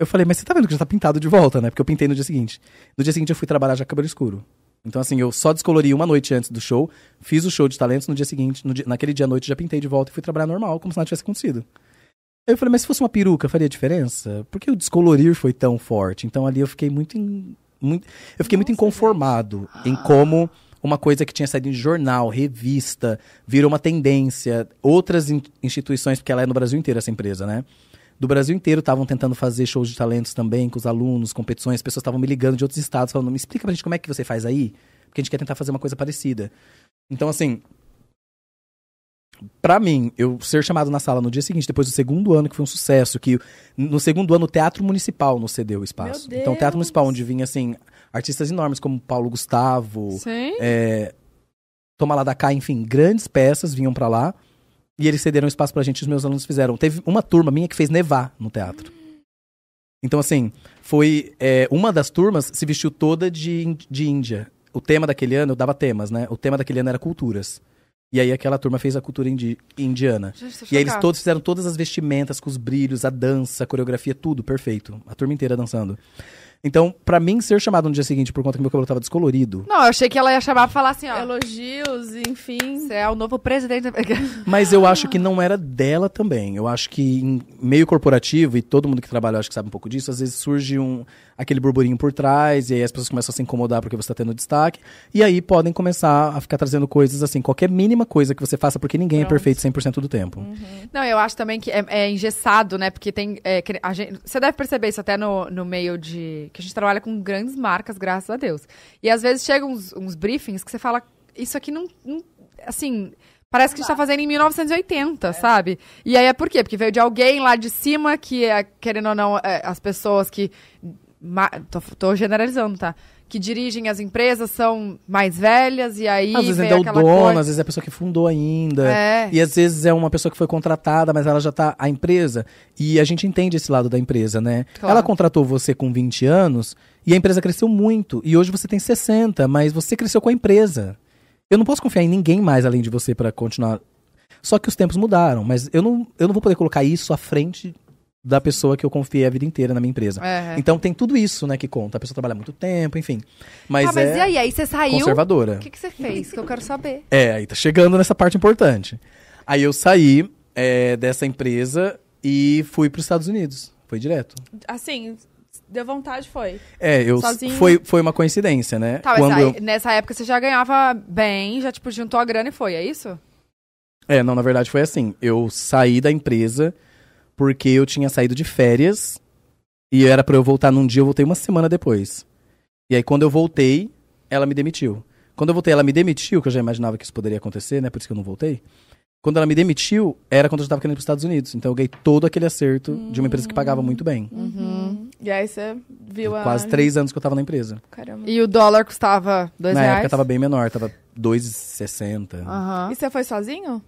Eu falei, mas você tá vendo que já tá pintado de volta, né? Porque eu pintei no dia seguinte. No dia seguinte eu fui trabalhar já cabelo escuro. Então, assim, eu só descolori uma noite antes do show, fiz o show de talentos, no dia seguinte, no dia- naquele dia à noite já pintei de volta e fui trabalhar normal, como se nada tivesse acontecido. Eu falei, mas se fosse uma peruca, faria diferença? Por que o descolorir foi tão forte? Então ali eu fiquei muito, in- muito eu fiquei muito inconformado em como uma coisa que tinha saído em jornal, revista, virou uma tendência. Outras in- instituições, porque ela é no Brasil inteiro essa empresa, né? Do Brasil inteiro estavam tentando fazer shows de talentos também com os alunos, competições, pessoas estavam me ligando de outros estados falando: "Me explica pra gente como é que você faz aí?" Porque a gente quer tentar fazer uma coisa parecida. Então assim, Pra mim, eu ser chamado na sala no dia seguinte, depois do segundo ano, que foi um sucesso, que no segundo ano o Teatro Municipal nos cedeu o espaço. Então, o Teatro! Municipal, onde vinha, assim, artistas enormes como Paulo Gustavo, é, Toma Lá da Cá, enfim, grandes peças vinham pra lá. E eles cederam espaço pra gente, os meus alunos fizeram. Teve uma turma minha que fez nevar no teatro. Então, assim, foi. é, uma das turmas se vestiu toda de, de Índia. O tema daquele ano, eu dava temas, né? O tema daquele ano era culturas. E aí aquela turma fez a cultura indi- indiana. Gente, E aí eles todos fizeram todas as vestimentas com os brilhos, a dança, a coreografia, tudo perfeito. A turma inteira dançando. Então, pra mim, ser chamado no dia seguinte por conta que meu cabelo tava descolorido. Não, eu achei que ela ia chamar pra falar assim, ó. Elogios, enfim. Você é o novo presidente. da- Mas eu acho que não era dela também. Eu acho que em meio corporativo, e todo mundo que trabalha, eu acho que sabe um pouco disso, às vezes surge um, aquele burburinho por trás, e aí as pessoas começam a se incomodar porque você tá tendo destaque. E aí podem começar a ficar trazendo coisas assim, qualquer mínima coisa que você faça, porque ninguém é Pronto. perfeito 100% do tempo. Não, eu acho também que é, é engessado, né? Porque tem. é, gente- você deve perceber isso até no, no meio de. Que a gente trabalha com grandes marcas, graças a Deus. E às vezes chegam uns, uns briefings que você fala, isso aqui não. não- assim. Parece que a gente tá fazendo em 1980, sabe? E aí é por quê? Porque veio de alguém lá de cima que, é, querendo ou não, é, as pessoas que. Tô, tô generalizando, tá? Que dirigem as empresas são mais velhas e aí. às vezes ainda é o dono, coisa- às vezes é a pessoa que fundou ainda. É. E às vezes é uma pessoa que foi contratada, mas ela já tá a empresa. E a gente entende esse lado da empresa, né? Claro. Ela contratou você com 20 anos e a empresa cresceu muito. E hoje você tem 60, mas você cresceu com a empresa. Eu não posso confiar em ninguém mais além de você pra continuar. Só que os tempos mudaram, mas eu não, eu não vou poder colocar isso à frente da pessoa que eu confiei a vida inteira na minha empresa. Então tem tudo isso, né, que conta. A pessoa trabalha muito tempo, enfim. Mas, ah, mas é e aí? Aí você saiu. conservadora. O que, que você fez? Que eu quero saber. É, aí tá chegando nessa parte importante. Aí eu saí é, dessa empresa e fui para os Estados Unidos. Foi direto. Assim, deu vontade, foi. É, eu Sozinho? foi, foi uma coincidência, né? Tá, mas Quando aí, eu- nessa época você já ganhava bem, já, tipo, juntou a grana e foi, é isso? É, não, na verdade foi assim. Eu saí da empresa porque eu tinha saído de férias e era pra eu voltar num dia, eu voltei uma semana depois. E aí quando eu voltei, ela me demitiu. Quando eu voltei, ela me demitiu, que eu já imaginava que isso poderia acontecer, né? Por isso que eu não voltei. Quando ela me demitiu, era quando eu já tava querendo ir pros Estados Unidos. Então eu ganhei todo aquele acerto de uma empresa que pagava muito bem. Uhum. E aí você viu a. Quase três anos que eu tava na empresa. Caramba. E o dólar custava dois na reais? época tava bem menor, tava 2,60. Aham. E você foi sozinho?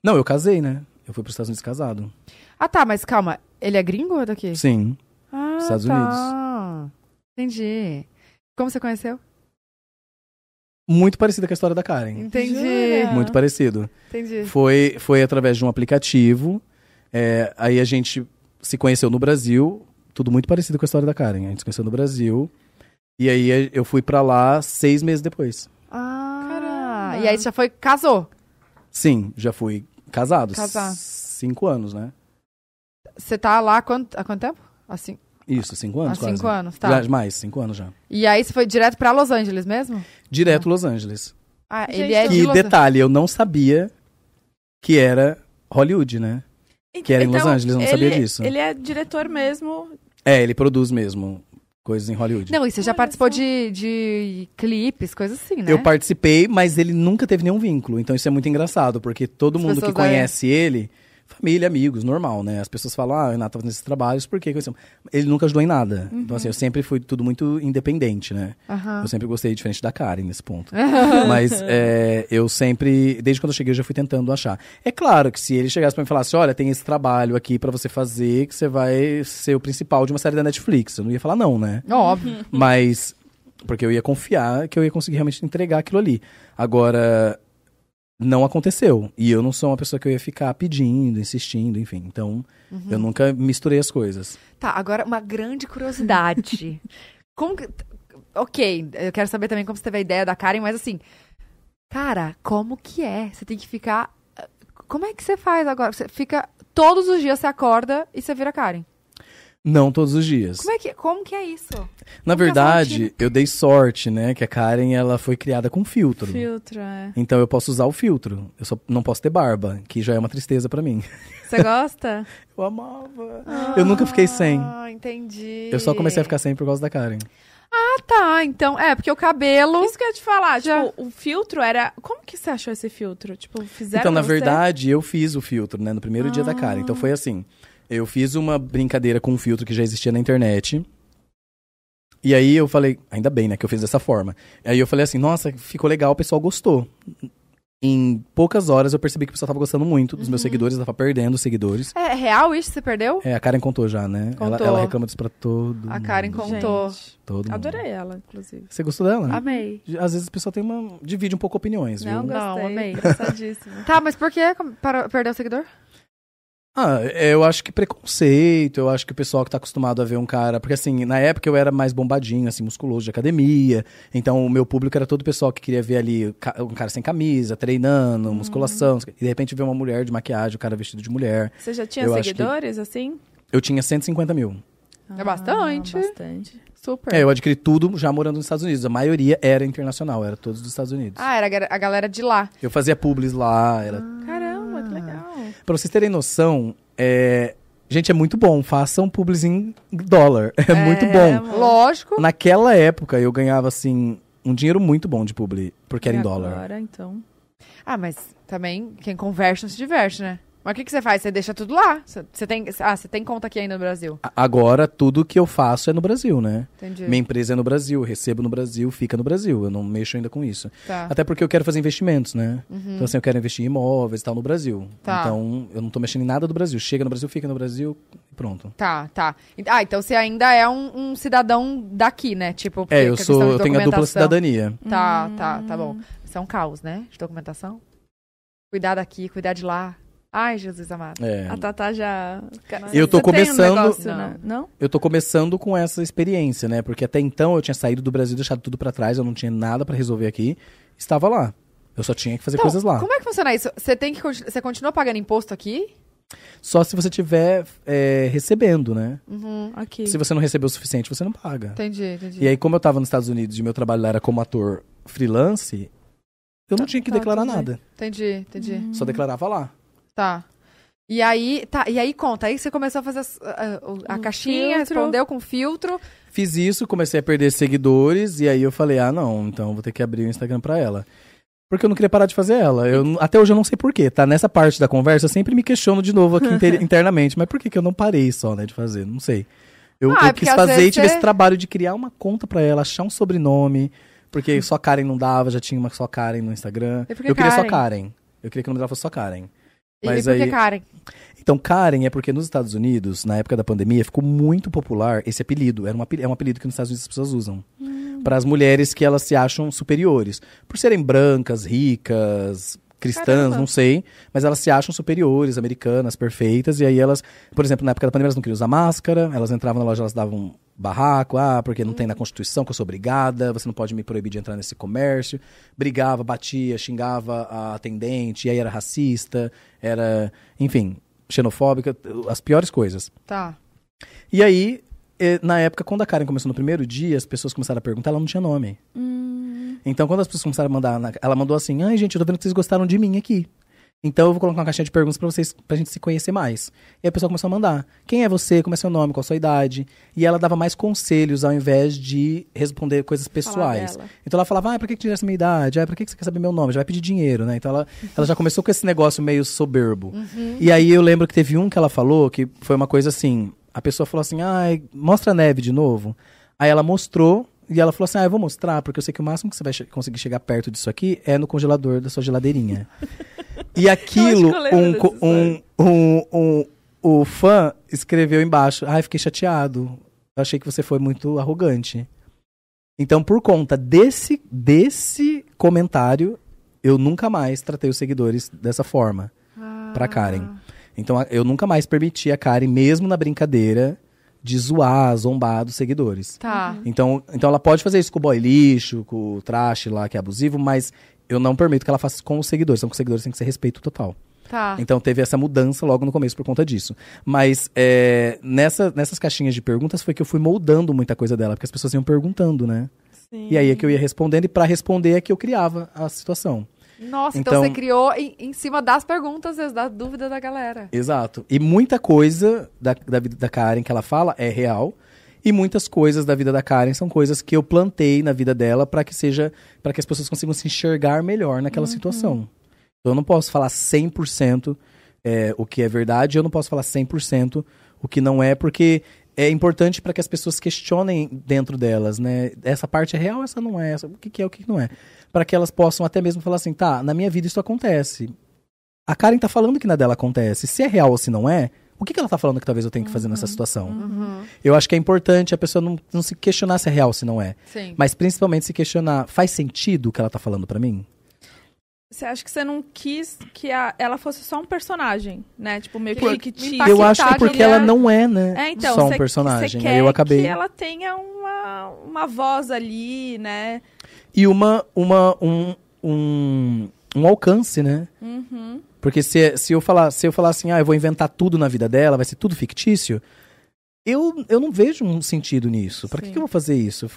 Não, eu casei, né? Eu fui pros Estados Unidos casado. Ah, tá, mas calma. Ele é gringo ou é daqui? Sim. Ah, Estados tá. Entendi. Como você conheceu? Muito parecida com a história da Karen. Entendi. Jura? Muito parecido. Entendi. Foi, foi através de um aplicativo. é, aí a gente se conheceu no Brasil. Tudo muito parecido com a história da Karen. A gente se conheceu no Brasil. E aí eu fui pra lá seis meses depois. Ah, Caramba. E aí você já foi, casou. Sim, já fui casado. Casar. Cinco anos, né? Você tá lá há quanto, há quanto tempo? Assim, Isso, cinco há anos quase. cinco anos, tá. Já, mais, cinco anos já. E aí você foi direto pra Los Angeles mesmo? Direto Los Angeles. Ah, Gente, ele é de Que Los detalhe, eu não sabia que era Hollywood, né? Que era em Los Angeles, eu não sabia ele- disso. Ele é diretor mesmo. É, ele produz mesmo coisas em Hollywood. Não, e você já Olha participou só. de, de clipes, coisas assim, né? Eu participei, mas ele nunca teve nenhum vínculo. Então isso é muito engraçado, porque todo As mundo que pessoas da- conhece ele, família, amigos, normal, né? As pessoas falam, ah, o Renato tá fazendo esses trabalhos, por quê? Ele nunca ajudou em nada. Então, assim, eu sempre fui tudo muito independente, né? Aham. Eu sempre gostei, diferente da Karen, nesse ponto. Mas é, eu sempre, desde quando eu cheguei, eu já fui tentando achar. É claro que se ele chegasse pra mim e falasse, olha, tem esse trabalho aqui pra você fazer, que você vai ser o principal de uma série da Netflix. Eu não ia falar não, né? Óbvio. Mas, porque eu ia confiar que eu ia conseguir realmente entregar aquilo ali. Agora, não aconteceu. E eu não sou uma pessoa que eu ia ficar pedindo, insistindo, enfim. Então, eu nunca misturei as coisas. Tá, agora uma grande curiosidade. como que... Ok, eu quero saber também como você teve a ideia da Karen, mas assim... Cara, como que é? Você tem que ficar... Como é que você faz agora? Você fica... Todos os dias você acorda e você vira Karen. Não todos os dias. Como é que, como que é isso? Na como é verdade, eu dei sorte, né? Que a Karen, ela foi criada com filtro. Filtro, é. Então eu posso usar o filtro. Eu só não posso ter barba, que já é uma tristeza pra mim. Você gosta? Eu amava. eu nunca fiquei sem. Ah, entendi. Eu só comecei a ficar sem por causa da Karen. Ah, tá. Então, é, porque o cabelo... Isso que eu ia te falar. Já. Tipo, o filtro era. Como que você achou esse filtro? Tipo, fizeram. Então, na você? verdade, eu fiz o filtro, né? No primeiro dia da Karen. Ah. Então foi assim. Eu fiz uma brincadeira com um filtro que já existia na internet. E aí eu falei, ainda bem, né, que eu fiz dessa forma. Aí eu falei assim, nossa, ficou legal, o pessoal gostou. Em poucas horas eu percebi que o pessoal tava gostando muito dos meus Uhum. seguidores, eu tava perdendo seguidores. É real isso? Você perdeu? É, a Karen contou já, né? Ela, Contou. ela reclama disso pra todo A Karen mundo. contou. Gente, Todo mundo. adorei ela, inclusive. Você gostou dela? Amei. Às vezes a pessoa tem uma. divide um pouco opiniões, viu? Não, gostei. Não, amei. Engraçadíssimo. Tá, mas por que perdeu o seguidor? Ah, eu acho que preconceito, eu acho que o pessoal que tá acostumado a ver um cara. Porque assim, na época eu era mais bombadinho, assim, musculoso de academia. Então o meu público era todo o pessoal que queria ver ali um cara sem camisa, treinando, Hum. musculação. E de repente ver uma mulher de maquiagem, o cara vestido de mulher. Você já tinha Eu seguidores, assim? Eu tinha 150 mil. É bastante. Ah, bastante. Super. É, eu adquiri tudo já morando nos Estados Unidos. A maioria era internacional, era todos dos Estados Unidos. Ah, era a ga- a galera de lá. Eu fazia publis lá, era Caramba, que legal. Pra vocês terem noção, é... gente, é muito bom. Façam publis em dólar. É, muito bom. amor. Lógico. Naquela época, eu ganhava, assim, um dinheiro muito bom de publi, porque era E em dólar. Agora, então. Ah, mas também quem converte não se diverte, né? Mas o que, que você faz? Você deixa tudo lá. Você tem, ah, você tem conta aqui ainda no Brasil. Agora, tudo que eu faço é no Brasil, né? Entendi. Minha empresa é no Brasil, recebo no Brasil, fica no Brasil. Eu não mexo ainda com isso. Tá. Até porque eu quero fazer investimentos, né? Então, assim, eu quero investir em imóveis e tal no Brasil. Tá. Então, eu não tô mexendo em nada do Brasil. Chega no Brasil, fica no Brasil e pronto. Tá, tá. Ah, então você ainda é um, um cidadão daqui, né? Tipo, É, eu sou, eu tenho a dupla cidadania. Tá, tá, tá bom. Isso é um caos, né? De documentação. Cuidar daqui, cuidar de lá. Ai, Jesus amado. É. A Tatá já. Eu tô Você tem um começando- negócio, Não. né? Não? Eu tô começando com essa experiência, né? Porque até então eu tinha saído do Brasil, deixado tudo pra trás, eu não tinha nada pra resolver aqui. Estava lá. Eu só tinha que fazer Então, coisas lá. como é que funciona isso? Você tem que você continua pagando imposto aqui? Só se você tiver é, recebendo, né? Uhum. Aqui. Se você não recebeu o suficiente, você não paga. Entendi, entendi. E aí, como eu tava nos Estados Unidos e meu trabalho lá era como ator freelance, eu não Tá- tinha que tá, declarar bem. nada. Entendi, entendi. Hum. Só declarava lá. Tá. E aí, tá, e aí conta, aí você começou a fazer a, a- a Um caixinha, filtro. respondeu com filtro. Fiz isso, comecei a perder seguidores, e aí eu falei, ah, não, então eu vou ter que abrir o Instagram pra ela. Porque eu não queria parar de fazer ela. Eu, até hoje eu não sei porquê, tá? Nessa parte da conversa, eu sempre me questiono de novo aqui inter- internamente. Mas por que, que eu não parei só, né, de fazer? Não sei. Eu, Ah, é eu porque quis fazer e tive você- esse trabalho de criar uma conta pra ela, achar um sobrenome. Porque só Karen não dava, já tinha uma só Karen no Instagram. Eu queria só Karen? Karen. Eu queria que o nome dela fosse só Karen. E Mas que aí- Karen? Então, Karen é porque nos Estados Unidos, na época da pandemia, ficou muito popular esse apelido. Era um apelido, é um apelido que nos Estados Unidos as pessoas usam. Para as mulheres que elas se acham superiores. Por serem brancas, ricas, cristãs, Caramba. não sei. Mas elas se acham superiores, americanas, perfeitas. E aí elas, por exemplo, na época da pandemia, elas não queriam usar máscara. Elas entravam na loja, elas davam um barraco. Ah, porque não tem na Constituição que eu sou obrigada. Você não pode me proibir de entrar nesse comércio. Brigava, batia, xingava a atendente. E aí era racista, era, enfim, xenofóbica. As piores coisas. Tá. E aí, na época, quando a Karen começou no primeiro dia, as pessoas começaram a perguntar, ela não tinha nome. Então, quando as pessoas começaram a mandar, ela mandou assim: ai, gente, eu tô vendo que vocês gostaram de mim aqui. Então, eu vou colocar uma caixinha de perguntas pra vocês, pra gente se conhecer mais. E a pessoa começou a mandar: quem é você? Como é seu nome? Qual a sua idade? E ela dava mais conselhos ao invés de responder coisas pessoais. Então ela falava, ah, pra que que essa minha idade? Ah, pra que que você quer saber meu nome? Já vai pedir dinheiro, né? Então ela, ela já começou com esse negócio meio soberbo. E aí eu lembro que teve um que ela falou que foi uma coisa assim, a pessoa falou assim, ai, mostra a neve de novo. Aí ela mostrou e ela falou assim, ah, eu vou mostrar, porque eu sei que o máximo que você vai che- conseguir chegar perto disso aqui é no congelador da sua geladeirinha. e aquilo, um, um, um, um, o fã escreveu embaixo, ai, fiquei chateado. Eu achei que você foi muito arrogante. Então, por conta desse, desse comentário, eu nunca mais tratei os seguidores dessa forma pra Karen. Então, eu nunca mais permiti a Karen, mesmo na brincadeira, de zoar, zombar dos seguidores. Tá. Então, então ela pode fazer isso com o boy lixo, com o trash lá, que é abusivo, mas eu não permito que ela faça com os seguidores. Então, com os seguidores tem que ser respeito total. Tá. Então teve essa mudança logo no começo por conta disso. Mas é, nessa, nessas caixinhas de perguntas foi que eu fui moldando muita coisa dela, porque as pessoas iam perguntando, né? Sim. E aí é que eu ia respondendo, e pra responder é que eu criava a situação. Nossa, então, Então- você criou em, em cima das perguntas, e da dúvida da galera. Exato. E muita coisa da, da vida da Karen que ela fala é real. E muitas coisas da vida da Karen são coisas que eu plantei na vida dela para que seja para que as pessoas consigam se enxergar melhor naquela situação. Então eu não posso falar 100% é, o que é verdade, eu não posso falar 100% o que não é, porque é importante para que as pessoas questionem dentro delas, né? Essa parte é real, essa não é, essa, o que, que é, o que que não é. Para que elas possam até mesmo falar assim, tá, na minha vida isso acontece. A Karen tá falando que na dela acontece. Se é real ou se não é, o que, que ela tá falando que talvez eu tenha que fazer nessa situação? Eu acho que é importante a pessoa não, não se questionar se é real ou se não é. Sim. Mas principalmente se questionar, faz sentido o que ela tá falando pra mim? Você acha que você não quis que a- ela fosse só um personagem, né? Tipo, meio que fictício. impactar, Eu acho que porque ela não é, né? É, então, só um você- personagem. Você Aí quer eu acabei. que ela tenha uma, uma voz ali, né? E uma, uma, um, um, um alcance, né? Uhum. Porque se, se, eu falar, se eu falar assim, ah, eu vou inventar tudo na vida dela, vai ser tudo fictício, eu, eu não vejo um sentido nisso. Pra que, que eu vou fazer isso?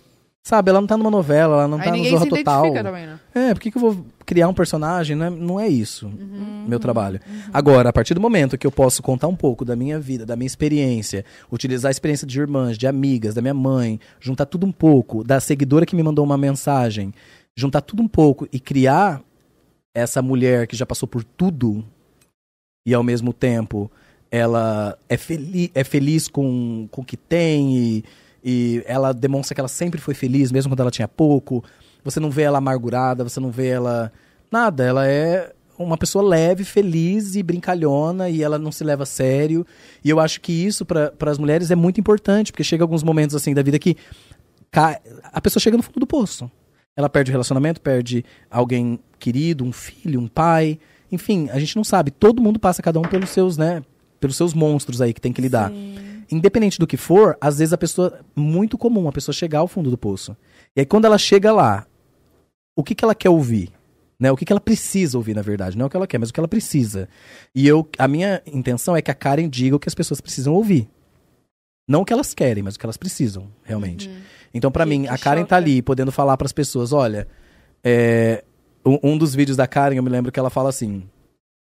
Sabe, ela não tá numa novela, ela não Aí tá no Zorra Total. também, né? É, por que, que eu vou criar um personagem? Não é, não é isso Uhum. meu trabalho. Agora, a partir do momento que eu posso contar um pouco da minha vida, da minha experiência, utilizar a experiência de irmãs, de amigas, da minha mãe, juntar tudo um pouco, da seguidora que me mandou uma mensagem, juntar tudo um pouco e criar essa mulher que já passou por tudo e ao mesmo tempo ela é, feli é feliz com, com o que tem e, e ela demonstra que ela sempre foi feliz, mesmo quando ela tinha pouco. Você não vê ela amargurada, você não vê ela. Nada, ela é uma pessoa leve, feliz e brincalhona e ela não se leva a sério. E eu acho que isso para as mulheres é muito importante, porque chega alguns momentos assim da vida que cai- a pessoa chega no fundo do poço. Ela perde o relacionamento, perde alguém querido, um filho, um pai. Enfim, a gente não sabe. Todo mundo passa cada um pelos seus, né? Pelos seus monstros aí que tem que lidar. Independente do que for, às vezes a pessoa. Muito comum a pessoa chegar ao fundo do poço. E aí, quando ela chega lá, o que, que ela quer ouvir? Né? O que, que ela precisa ouvir, na verdade? Não é o que ela quer, mas o que ela precisa. E eu, a minha intenção é que a Karen diga o que as pessoas precisam ouvir. Não o que elas querem, mas o que elas precisam, realmente. Então, pra Que- mim, a Karen choca. tá ali podendo falar pras pessoas: olha, é, um, um dos vídeos da Karen, eu me lembro que ela fala assim: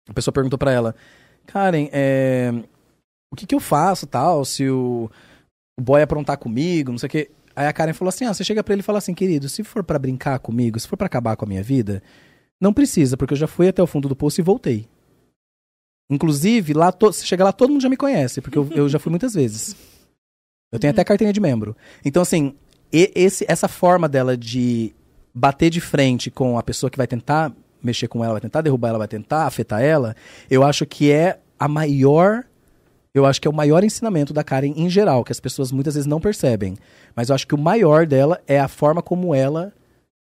a pessoa perguntou pra ela, Karen, é, o que que eu faço tal, se o, o boy aprontar comigo, não sei o quê. Aí a Karen falou assim: ah, você chega pra ele e fala assim, querido, se for pra brincar comigo, se for pra acabar com a minha vida, não precisa, porque eu já fui até o fundo do poço e voltei. Inclusive, lá to- se chegar lá, todo mundo já me conhece, porque eu, eu já fui muitas vezes. Eu tenho até carteirinha de membro. Então, assim, esse, essa forma dela de bater de frente com a pessoa que vai tentar mexer com ela, vai tentar derrubar ela, vai tentar afetar ela, eu acho que é a maior. Eu acho que é o maior ensinamento da Karen em geral, que as pessoas muitas vezes não percebem. Mas eu acho que o maior dela é a forma como ela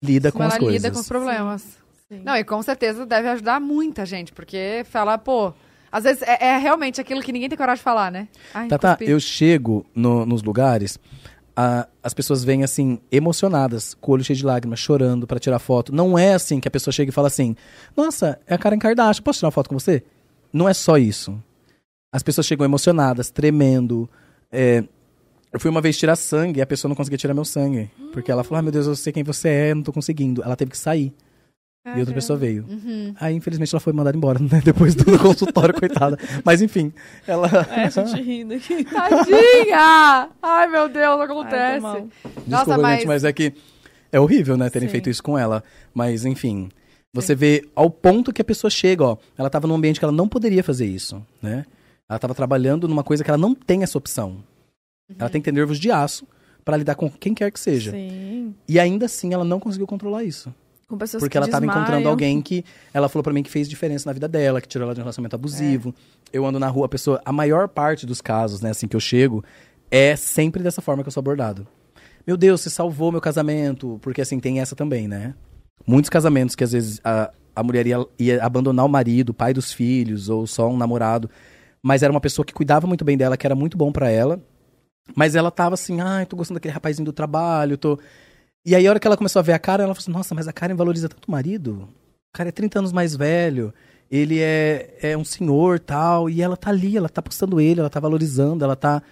lida Como com as ela coisas. lida com os problemas. Sim. Não, e com certeza deve ajudar muita gente, porque fala, pô, às vezes é, é realmente aquilo que ninguém tem coragem de falar, né? Ai, Tata, cuspi. eu chego no- nos lugares, a- as pessoas vêm assim, emocionadas, com o olho cheio de lágrimas, chorando pra tirar foto. Não é assim que a pessoa chega e fala assim: Nossa, é a Karen Kardashian, posso tirar uma foto com você? Não é só isso. As pessoas chegam emocionadas, tremendo. é, eu fui uma vez tirar sangue e a pessoa não conseguia tirar meu sangue. Porque ela falou: Ah, meu Deus, eu sei quem você é, não tô conseguindo. Ela teve que sair. E outra pessoa veio. Uhum. Aí, infelizmente, ela foi mandada embora, né? Depois do consultório, coitada. Mas, enfim, ela. É, a gente rindo aqui. Tadinha! Ai, meu Deus, Ai, acontece. mal. Desculpa, mas- gente, mas é que é horrível, né, terem Sim. feito isso com ela. Mas, enfim, você vê ao ponto que a pessoa chega, ó. Ela tava num ambiente que ela não poderia fazer isso, né? Ela tava trabalhando numa coisa que ela não tem essa opção. Ela tem que ter nervos de aço pra lidar com quem quer que seja. Sim. E ainda assim, ela não conseguiu controlar isso. Com pessoas Porque que ela tava desmaiam. encontrando alguém que ela falou pra mim que fez diferença na vida dela, que tirou ela de um relacionamento abusivo. Eu ando na rua, a pessoa, a maior parte dos casos, né, assim que eu chego, é sempre dessa forma que eu sou abordado. Meu Deus, você salvou meu casamento, porque assim tem essa também, né? Muitos casamentos que às vezes a, a mulher ia, ia abandonar o marido, o pai dos filhos ou só um namorado, mas era uma pessoa que cuidava muito bem dela, que era muito bom pra ela. Mas ela tava assim, ai, tô gostando daquele rapazinho do trabalho, tô e aí, a hora que ela começou a ver a Karen, ela falou assim: Nossa, mas a Karen valoriza tanto o marido. O cara é 30 anos mais velho, ele é, é um senhor tal. E ela tá ali, ela tá postando ele, ela tá valorizando, ela tá.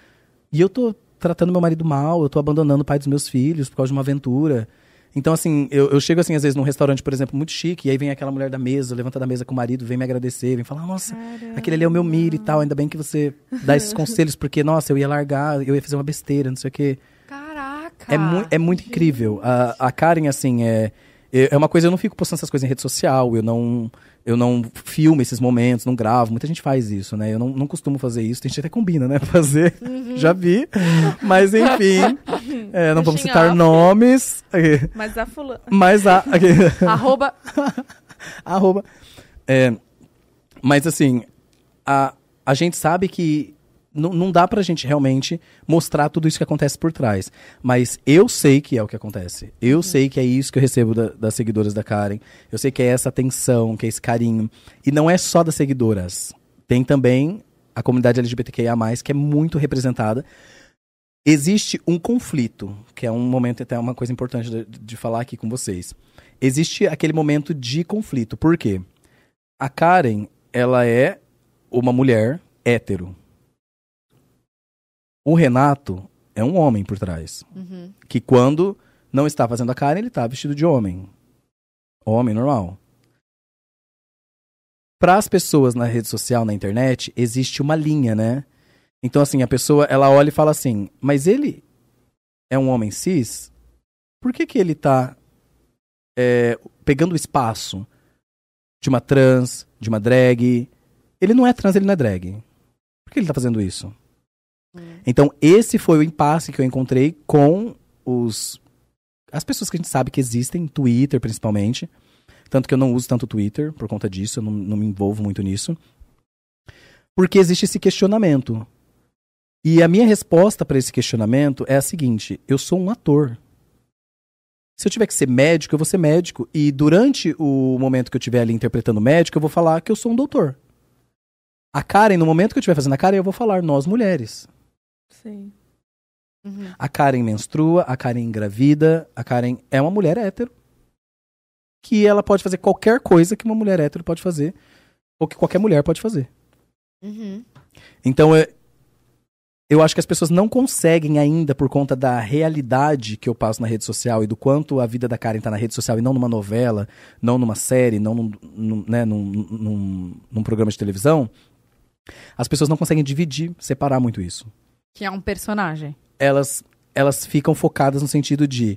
E eu tô tratando meu marido mal, eu tô abandonando o pai dos meus filhos por causa de uma aventura. Então, assim, eu, eu chego assim, às vezes, num restaurante, por exemplo, muito chique, e aí vem aquela mulher da mesa, levanta da mesa com o marido, vem me agradecer, vem falar, nossa, aquele ali é o meu milho e tal, ainda bem que você dá esses conselhos, porque, nossa, eu ia largar, eu ia fazer uma besteira, não sei o quê. Caraca! É, mu é muito incrível. A, a Karen, assim, é, é uma coisa, eu não fico postando essas coisas em rede social, eu não, eu não filmo esses momentos, não gravo. Muita gente faz isso, né? Eu não, não costumo fazer isso. Tem gente até combina, né? Fazer. Já vi. Mas, enfim. é, não vamos citar nomes. Mas a fulana. Mas a. Arroba. Arroba. É, mas assim, a, a gente sabe que não, não dá pra gente realmente mostrar tudo isso que acontece por trás. Mas eu sei que é o que acontece. Eu sei que é isso que eu recebo da- das seguidoras da Karen. Eu sei que é essa atenção, que é esse carinho. E não é só das seguidoras. Tem também a comunidade LGBTQIA, que é muito representada. Existe um conflito, que é um momento, até uma coisa importante de, de falar aqui com vocês. Existe aquele momento de conflito. Por quê? A Karen, ela é uma mulher hétero. O Renato é um homem por trás. Uhum. Que quando não está fazendo a Karen, ele está vestido de homem. Homem normal. Para as pessoas na rede social, na internet, existe uma linha, né? Então, assim, a pessoa, ela olha e fala assim, mas ele é um homem cis? Por que que ele tá é, pegando o espaço de uma trans, de uma drag? Ele não é trans, ele não é drag. Por que ele tá fazendo isso? Então, esse foi o impasse que eu encontrei com os as pessoas que a gente sabe que existem, Twitter principalmente. Tanto que eu não uso tanto Twitter por conta disso, eu não, não me envolvo muito nisso. Porque existe esse questionamento. E a minha resposta para esse questionamento é a seguinte: eu sou um ator. Se eu tiver que ser médico, eu vou ser médico. E durante o momento que eu estiver ali interpretando médico, eu vou falar que eu sou um doutor. A Karen, no momento que eu estiver fazendo a Karen, eu vou falar nós mulheres. Sim. Uhum. A Karen menstrua, a Karen engravida, a Karen é uma mulher hétero. Que ela pode fazer qualquer coisa que uma mulher hétero pode fazer. Ou que qualquer mulher pode fazer. Uhum. Então, é, eu acho que as pessoas não conseguem ainda, por conta da realidade que eu passo na rede social e do quanto a vida da Karen tá na rede social e não numa novela, não numa série, não num, num, né, num, num, num programa de televisão, as pessoas não conseguem dividir, separar muito isso. Que é um personagem. Elas, elas ficam focadas no sentido de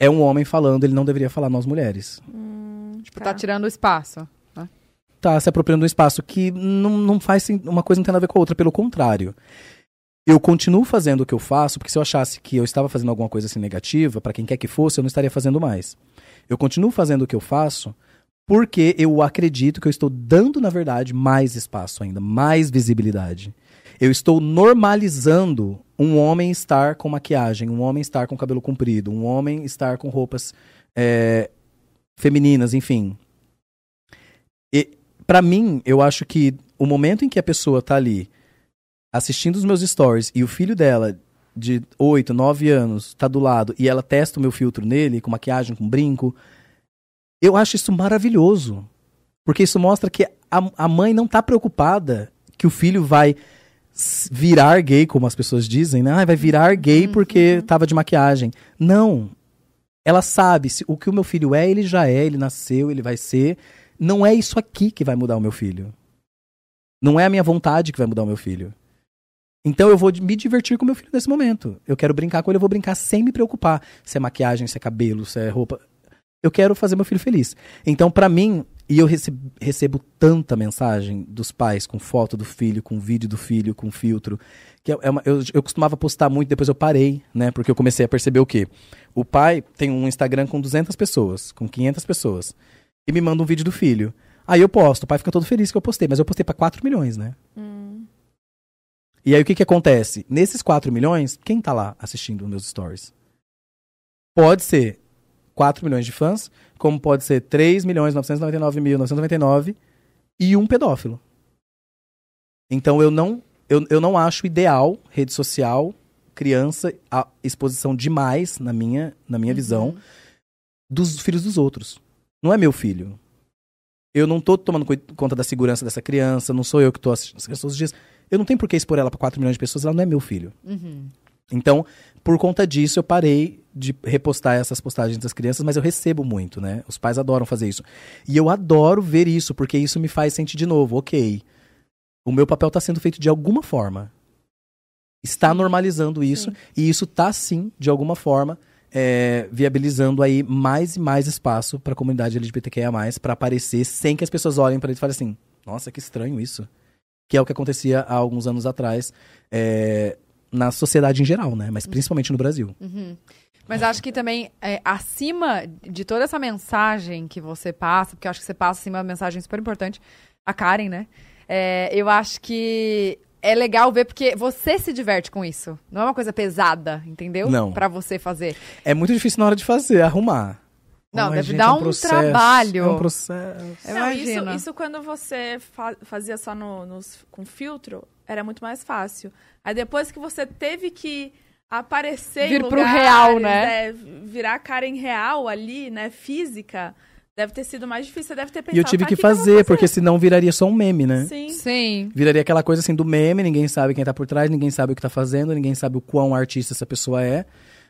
é um homem falando, ele não deveria falar nós mulheres. Tipo, tá, tirando o espaço. tá se apropriando um espaço que não, não faz uma coisa não tem nada a ver com a outra, pelo contrário. Eu continuo fazendo o que eu faço, porque se eu achasse que eu estava fazendo alguma coisa assim negativa, para quem quer que fosse, eu não estaria fazendo mais. Eu continuo fazendo o que eu faço porque eu acredito que eu estou dando, na verdade, mais espaço ainda, mais visibilidade. Eu estou normalizando um homem estar com maquiagem, um homem estar com cabelo comprido, um homem estar com roupas é, femininas, enfim. E, para mim, eu acho que o momento em que a pessoa tá ali assistindo os meus stories e o filho dela, de 8, 9 anos, tá do lado e ela testa o meu filtro nele, com maquiagem, com brinco, eu acho isso maravilhoso. Porque isso mostra que a, a mãe não tá preocupada que o filho vai virar gay, como as pessoas dizem, né? Ah, vai virar gay porque tava de maquiagem. Não. Ela sabe, se, o que o meu filho é, ele já é, ele nasceu, ele vai ser. Não é isso aqui que vai mudar o meu filho. Não é a minha vontade que vai mudar o meu filho. Então eu vou me divertir com meu filho nesse momento. Eu quero brincar com ele, eu vou brincar sem me preocupar se é maquiagem, se é cabelo, se é roupa. Eu quero fazer meu filho feliz. Então, pra mim, e eu recebo, recebo tanta mensagem dos pais com foto do filho, com vídeo do filho, com filtro, que é uma- eu, eu costumava postar muito, depois eu parei, né? Porque eu comecei a perceber o quê? O pai tem um Instagram com 200 pessoas, com 500 pessoas, e me manda um vídeo do filho. Aí eu posto, o pai fica todo feliz que eu postei, mas eu postei pra 4 milhões, né? E aí o que que acontece? Nesses 4 milhões, quem tá lá assistindo meus stories? Pode ser 4 milhões de fãs, como pode ser 3 milhões 999 mil 999 e um pedófilo. Então eu não, eu, eu não acho ideal rede social, criança, a exposição demais, na minha, na minha visão, dos filhos dos outros. Não é meu filho. Eu não tô tomando conta da segurança dessa criança, não sou eu que tô assistindo as pessoas dias. Eu não tenho por que expor ela para 4 milhões de pessoas, ela não é meu filho. Uhum. Então, por conta disso, eu parei de repostar essas postagens das crianças, mas eu recebo muito, né? Os pais adoram fazer isso. E eu adoro ver isso, porque isso me faz sentir de novo, ok. O meu papel está sendo feito de alguma forma. Está normalizando isso, e isso está sim, de alguma forma, é, viabilizando aí mais e mais espaço para a comunidade LGBTQIA+, para aparecer sem que as pessoas olhem para ele e falem assim, nossa, que estranho isso. Que é o que acontecia há alguns anos atrás, é, na sociedade em geral, né? Mas principalmente no Brasil. Uhum. Mas acho que também, é, acima de toda essa mensagem que você passa, porque eu acho que você passa assim, uma mensagem super importante, a Karen, né? É, eu acho que é legal ver porque você se diverte com isso. Não é uma coisa pesada, entendeu? Não. Pra você fazer. É muito difícil na hora de fazer, arrumar. Não, Ai, deve gente, dar é um processo, trabalho. É um processo. Não, isso, isso quando você fa- fazia só no, nos- com filtro, era muito mais fácil. Aí depois que você teve que aparecer Vir em pro lugares, real, né? é, virar a cara em real ali, né, física, deve ter sido mais difícil. Você deve ter pensado, E eu tive "Tá, que vou fazer, porque senão viraria só um meme, né? Sim. Sim. Viraria aquela coisa assim do meme, ninguém sabe quem tá por trás, ninguém sabe o que tá fazendo, ninguém sabe o quão artista essa pessoa é.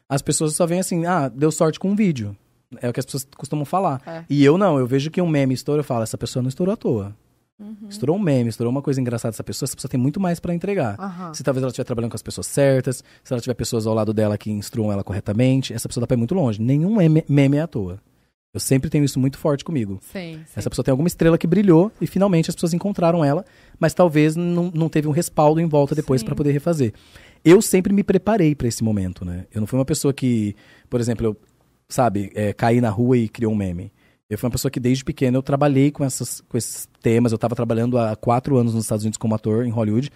As pessoas só veem assim, ah, deu sorte com um vídeo. É o que as pessoas costumam falar. É. E eu não, eu vejo que um meme estoura, eu falo, essa pessoa não estourou à toa. Uhum. Estourou um meme, estourou uma coisa engraçada essa pessoa, essa pessoa tem muito mais pra entregar. Aham. Se talvez ela estiver trabalhando com as pessoas certas, se ela tiver pessoas ao lado dela que instruam ela corretamente, essa pessoa dá pra ir muito longe. Nenhum meme, meme é à toa. Eu sempre tenho isso muito forte comigo. Sim, sim. Essa pessoa tem alguma estrela que brilhou e finalmente as pessoas encontraram ela, mas talvez não, não teve um respaldo em volta depois pra poder refazer. Eu sempre me preparei pra esse momento, né? Eu não fui uma pessoa que, por exemplo, eu, sabe, é, caí na rua e criou um meme. Eu fui uma pessoa que desde pequeno eu trabalhei com, essas, com esses temas. Eu estava trabalhando há quatro anos nos Estados Unidos como ator em Hollywood,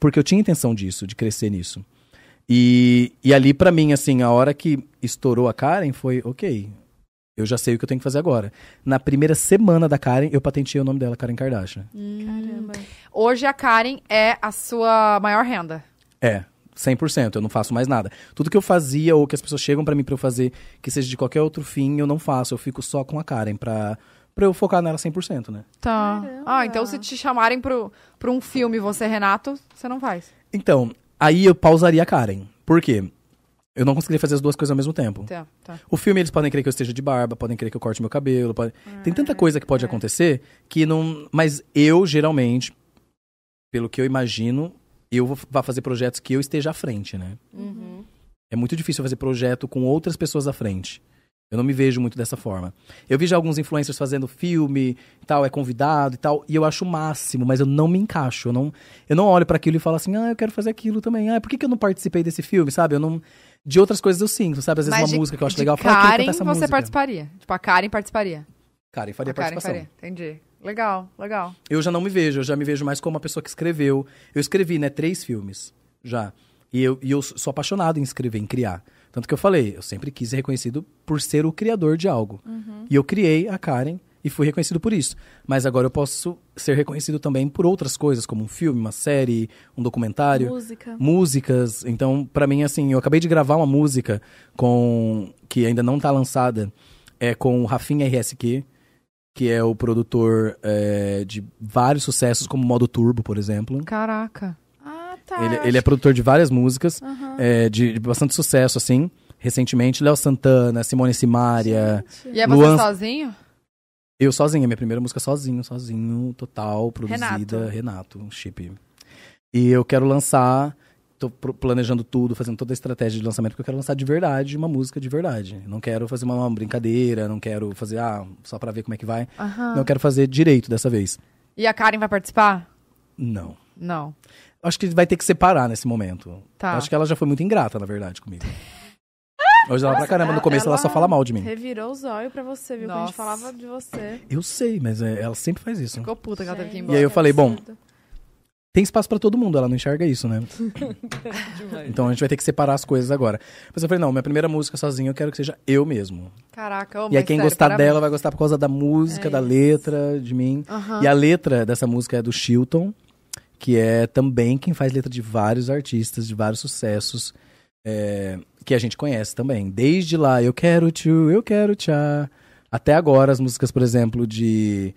porque eu tinha intenção disso, de crescer nisso. E, e ali pra mim, assim, a hora que estourou a Karen foi, ok, eu já sei o que eu tenho que fazer agora. Na primeira semana da Karen, eu patenteei o nome dela, Karen Kardashian. Caramba. Hoje a Karen é a sua maior renda. É, 100%, eu não faço mais nada. Tudo que eu fazia ou que as pessoas chegam pra mim pra eu fazer, que seja de qualquer outro fim, eu não faço. Eu fico só com a Karen pra, pra eu focar nela 100%, né? Tá. Caramba. Ah, então se te chamarem pro, pro um filme você, Renato, você não faz. Então, aí eu pausaria a Karen. Por quê? Eu não conseguiria fazer as duas coisas ao mesmo tempo. Tá, tá. O filme, eles podem querer que eu esteja de barba, podem querer que eu corte meu cabelo. pode- Tem tanta coisa que pode acontecer que não. Mas eu, geralmente, pelo que eu imagino, eu vou vá fazer projetos que eu esteja à frente, né? Uhum. É muito difícil fazer projeto com outras pessoas à frente. Eu não me vejo muito dessa forma. Eu vi já alguns influencers fazendo filme tal, é convidado e tal, e eu acho o máximo, mas eu não me encaixo. Eu não, eu não olho pra aquilo e falo assim, ah, eu quero fazer aquilo também. Ah, por que, que eu não participei desse filme, sabe? Eu não. De outras coisas eu sinto, sabe? Às vezes Mas uma de- música que eu acho legal, eu falo, ah, eu Karen essa você música. participaria. Tipo, a Karen participaria. Karen faria a Karen participação. faria. Entendi. Legal, legal. Eu já não me vejo, eu já me vejo mais como uma pessoa que escreveu. Eu escrevi, né, três filmes já. E eu, e eu sou apaixonado em escrever, em criar. Tanto que eu falei, eu sempre quis ser reconhecido por ser o criador de algo. E eu criei a Karen e fui reconhecido por isso. Mas agora eu posso ser reconhecido também por outras coisas, como um filme, uma série, um documentário Música. músicas. Então, pra mim, assim, eu acabei de gravar uma música com que ainda não tá lançada, é com o Rafinha RSQ, que é o produtor é, de vários sucessos, como Modo Turbo, por exemplo. Caraca. Ah, tá. Ele, ele é produtor de várias músicas, Aham. é, de, de bastante sucesso, assim. Recentemente, Léo Santana, Simone Simaria. Gente. E é Luan- você sozinho? Eu sozinho, minha primeira música sozinho, sozinho, total, produzida. Renato. Renato, um chip. E eu quero lançar, tô planejando tudo, fazendo toda a estratégia de lançamento, porque eu quero lançar de verdade uma música de verdade. Não quero fazer uma, uma brincadeira, não quero fazer, ah, só pra ver como é que vai. Aham. Não, quero fazer direito dessa vez. E a Karen vai participar? Não. Não. Acho que vai ter que separar nesse momento. Tá. Acho que ela já foi muito ingrata, na verdade, comigo. Hoje ela pra caramba, no começo ela, só fala mal de mim. Revirou os olhos pra você, viu? Quando a Nossa. gente falava de você. Eu sei, mas é, ela sempre faz isso. Ficou puta que ela teve que ir embora. E aí eu falei, bom. Tem espaço pra todo mundo, ela não enxerga isso, né? então a gente vai ter que separar as coisas agora. Mas eu falei, não, minha primeira música sozinha eu quero que seja eu mesmo. Caraca, ô, e aí quem sério, gostar parabéns. dela vai gostar por causa da música, É da letra, de mim. Aham. E a letra dessa música é do Chilton, que é também quem faz letra de vários artistas, de vários sucessos, é, que a gente conhece também. Desde lá, Eu Quero Tchu, Eu Quero Tchá, até agora as músicas, por exemplo, de...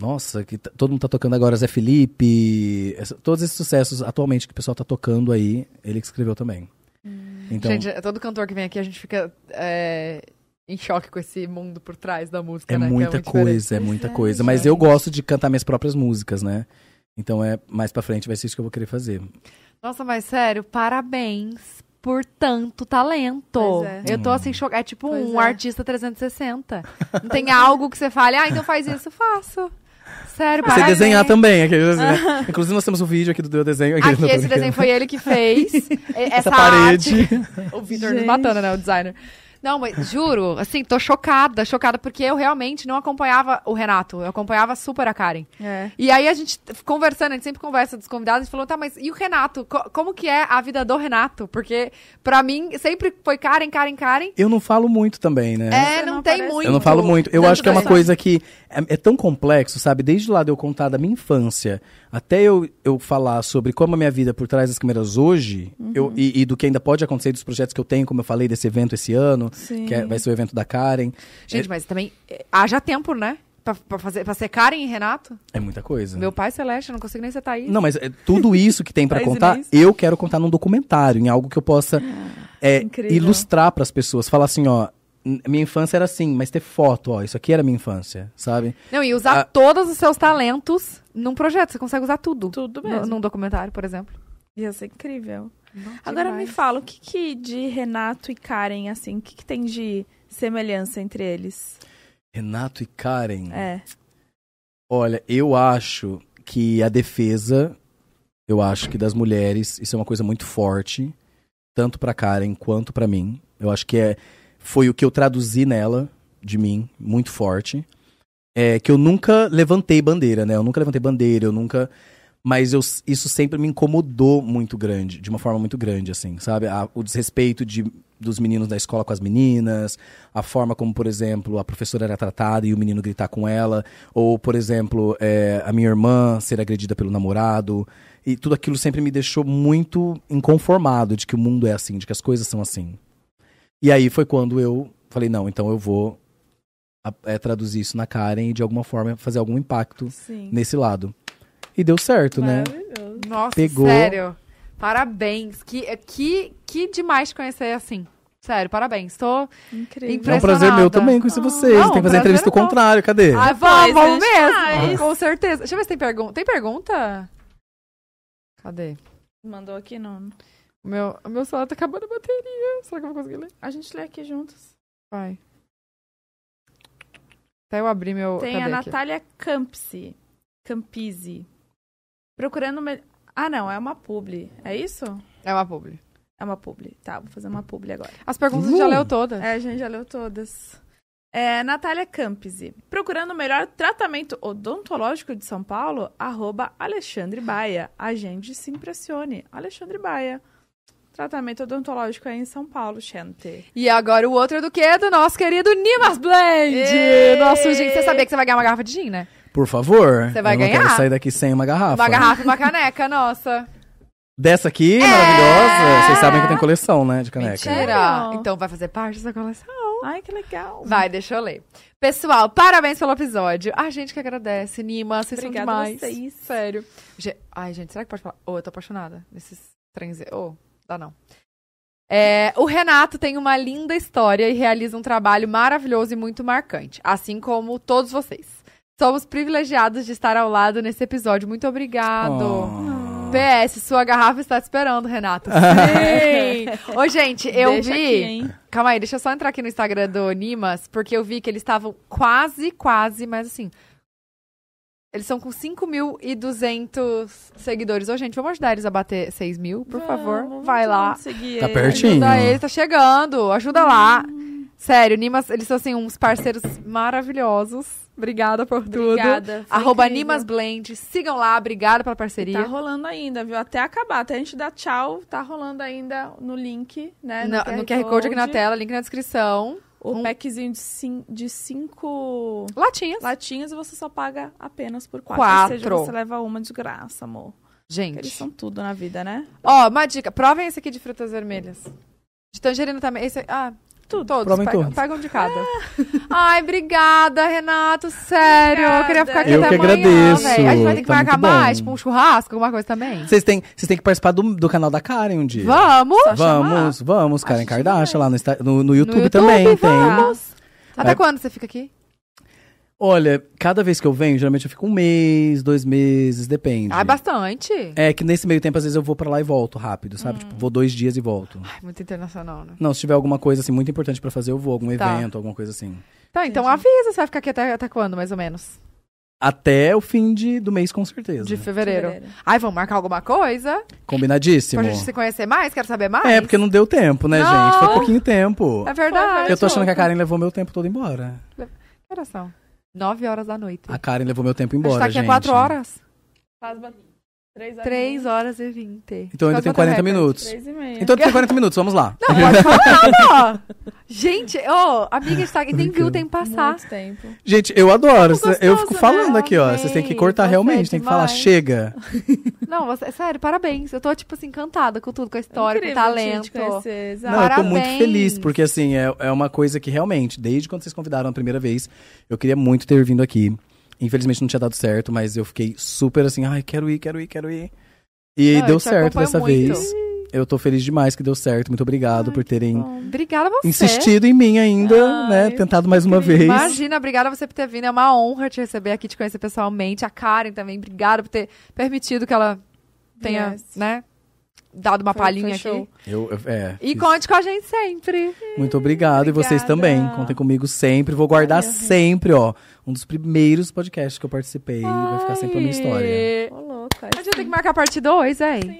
Nossa, que todo mundo tá tocando agora, Zé Felipe, essa- todos esses sucessos atualmente que o pessoal tá tocando aí, ele que escreveu também. Então, Gente, é todo cantor que vem aqui, a gente fica é, em choque com esse mundo por trás da música, é né? que muita muito diferente. coisa, é muita é, coisa. Mas eu gente. gosto de cantar minhas próprias músicas, né? Então é mais pra frente vai ser isso que eu vou querer fazer. Nossa, mas sério, parabéns por tanto talento. Pois é. Eu tô assim chocada. É tipo Pois um é. artista 360. Não tem algo que você fale, ah, então faz isso, faço. Sério, Você parabéns. desenhar também, aqueles, né? Inclusive, nós temos um vídeo aqui do teu desenho. Aqui, esse desenho foi ele que fez. Essa, Essa parede. arte- O Vitor nos matando, né? O designer. Não, mas juro, assim, tô chocada, chocada, porque eu realmente não acompanhava o Renato, eu acompanhava super a Karen. É. E aí a gente, conversando, a gente sempre conversa dos convidados, a gente falou, tá, mas e o Renato? Co- como que é a vida do Renato? Porque, pra mim, sempre foi Karen, Karen, Karen. Eu não falo muito também, né? É, não, não tem aparece. muito. Eu não falo muito. Eu Tanto acho que é uma coisa que é, é tão complexo, sabe? Desde lá de eu contar da minha infância até eu, eu falar sobre como a minha vida por trás das câmeras hoje eu- e, e do que ainda pode acontecer dos projetos que eu tenho, como eu falei desse evento esse ano, Sim. que é- vai ser o evento da Karen. Gente, mas também, eh, haja tempo, né? Pra, pra fazer, pra ser Karen e Renato. É muita coisa. Meu pai Celeste, eu não consigo nem ser Thaís. Não, mas é, tudo isso que tem pra Faz contar, eu quero contar num documentário, em algo que eu possa é, incrível. ilustrar pras pessoas. Falar assim, ó, minha infância era assim, mas ter foto, ó, isso aqui era minha infância, sabe? Não, e usar Ah. todos os seus talentos num projeto. Você consegue usar tudo. Tudo No- mesmo. num documentário, por exemplo. Ia ser incrível. Agora me fala, o que, que de Renato e Karen, assim, o que, que tem de semelhança entre eles? Renato e Karen. É. Olha, eu acho que a defesa, eu acho que das mulheres, isso é uma coisa muito forte, tanto pra Karen quanto pra mim. Eu acho que é, foi o que eu traduzi nela, de mim, muito forte. É que eu nunca levantei bandeira, né? Eu nunca levantei bandeira, eu nunca. Mas eu, isso sempre me incomodou muito grande, de uma forma muito grande, assim, sabe? A- o desrespeito de, dos meninos da escola com as meninas, a forma como, por exemplo, a professora era tratada e o menino gritar com ela, ou, por exemplo, é, a minha irmã ser agredida pelo namorado. E tudo aquilo sempre me deixou muito inconformado de que o mundo é assim, de que as coisas são assim. E aí foi quando eu falei, não, então eu vou é, traduzir isso na Karen e de alguma forma fazer algum impacto Sim. nesse lado. E deu certo, né? Nossa, Pegou. sério. Parabéns. Que, que, que demais te conhecer assim. Sério, parabéns. Tô. Incrível. É um prazer meu também conhecer vocês. Não, Tem que fazer entrevista é ao contrário, cadê? Ah, vamos, vamos mesmo. faz. Com certeza. Deixa eu ver se tem pergunta. Tem pergunta? Cadê? Mandou aqui no... O meu, o meu celular tá acabando a bateria. Será que eu vou conseguir ler? A gente lê aqui juntos. Vai. Até eu abrir meu. Tem cadê a aqui? Natália Campsi. Campisi. Procurando... Me... Ah, não, é uma publi. É isso? É uma publi. É uma publi. Tá, vou fazer uma publi agora. As perguntas a gente já Uh! leu todas. É, a gente já leu todas. É, Natália Campisi. Procurando o melhor tratamento odontológico de São Paulo, arroba Alexandre Baia. Agende se impressione. Alexandre Baia. Tratamento odontológico aí em São Paulo, gente. E agora o outro é do quê? Do nosso querido Nimas Blend. Nosso gin. Você sabia que você vai ganhar uma garrafa de gin, né? Por favor. Você vai eu não ganhar? quero sair daqui sem uma garrafa. Uma garrafa e uma caneca, nossa. Dessa aqui, maravilhosa. Vocês sabem que eu tenho coleção, né, de caneca. Mentira. Então vai fazer parte dessa coleção. Ai, que legal. Vai, deixa eu ler. Pessoal, parabéns pelo episódio. A gente que agradece. Nima, vocês Obrigada são demais. vocês. Sério. Ge- Ai, gente, será que pode falar? Ô, eu tô apaixonada nesses trens. Ô, dá não. É, o Renato tem uma linda história e realiza um trabalho maravilhoso e muito marcante, assim como todos vocês. Somos privilegiados de estar ao lado nesse episódio. Muito obrigado. Oh. PS, sua garrafa está te esperando, Renato. Sim! Ô, gente, eu Deixa vi. aqui, hein? Calma aí, deixa eu só entrar aqui no Instagram do Nimas, porque eu vi que eles estavam quase, quase, mas assim. Eles são com 5.200 seguidores. Ô, gente, vamos ajudar eles a bater 6 mil, por favor. Vamos, Vai vamos lá. seguir Tá pertinho. Ajuda eles, tá chegando. Ajuda lá. Sério, Nimas, eles são assim, uns parceiros maravilhosos. Obrigada por tudo. Obrigada. Arroba incrível. Blend. Sigam lá, obrigada pela parceria. Tá rolando ainda, viu? Até acabar, até a gente dar tchau, tá rolando ainda no link, né? No, no QR Code aqui na tela, link na descrição. O Um- packzinho de, cin de cinco Latinhas. latinhas e você só paga apenas por quatro. Quatro. Ou seja, você leva uma de graça, amor. Porque Gente. Eles são tudo na vida, né? Ó, uma dica. Provem esse aqui de frutas vermelhas. De tangerina também. Esse, ah, Tudo. todos. Pegam, todos. pegam de cada. Ai, obrigada, Renato. Sério. Eu queria ficar aqui Eu até que amanhã, agradeço. velho. A gente vai ter que Tá marcar mais, tipo um churrasco, alguma coisa também. Vocês têm, vocês têm que participar do, do canal da Karen um dia. Vamos! Só Vamos, vamos, Karen Acho Kardashian lá no, no, no No YouTube, também tem. vamos. Até É. quando você fica aqui? Olha, cada vez que eu venho, geralmente eu fico um mês, dois meses, depende. Ah, bastante. É que nesse meio tempo, às vezes eu vou pra lá e volto rápido, Hum. sabe? Tipo, vou dois dias e volto. Ai, muito internacional, né? Não, se tiver alguma coisa assim muito importante pra fazer, eu vou, algum Tá. evento, alguma coisa assim. Tá, então avisa, você vai ficar aqui até, até quando, mais ou menos? até o fim de, do mês, com certeza. De fevereiro. Fevereiro. Ai, vamos marcar alguma coisa? Combinadíssimo. Pra gente se conhecer mais? Quero saber mais? É, porque não deu tempo, né, Não. gente? Foi pouquinho tempo. É verdade. Eu tô achando que a Karen levou meu tempo todo embora. Que horas são? Nove horas da noite. A Karen levou meu tempo a gente embora, tá aqui gente. há quatro horas. Faz ba- três horas. Três horas e vinte. Então ainda tem bateu 40 recorde. minutos. Três e meia. Então tem 40 minutos, vamos lá. Não, pode falar, ó. Gente, ô, amiga, a gente tá aqui, nem viu o tempo passar. Muito tempo. Gente, eu adoro. Gostoso, eu fico né? falando aqui, ó. Amei. Vocês têm que cortar Você realmente, é tem que falar, chega. Não, você, sério, parabéns. Eu tô, tipo assim, encantada com tudo, com a história, com o Incrível, talento. Conhecer. Não, eu tô Parabéns. muito feliz, porque assim, é, é uma coisa que realmente, desde quando vocês convidaram a primeira vez, eu queria muito ter vindo aqui. Infelizmente não tinha dado certo, mas eu fiquei super assim, ai, quero ir, quero ir, quero ir. E Não, eu deu certo dessa muito. vez. Eu tô feliz demais que deu certo. Muito obrigado por terem Obrigada você. insistido em mim ainda, Ai, né? Tentado mais uma vez. Imagina, obrigada a você por ter vindo. É uma honra te receber aqui, te conhecer pessoalmente. A Karen também, obrigada por ter permitido que ela tenha, Yes. né, dado uma Foi- palhinha foi aqui. Eu, eu- é, E fiz- conte com a gente sempre. Muito obrigado. E vocês Obrigada. também. Contem comigo sempre. Vou guardar sempre, ó. Um dos primeiros podcasts que eu participei. Vai ficar sempre a minha história. Ai. Ô, louca. A gente tem que marcar a parte 2, hein?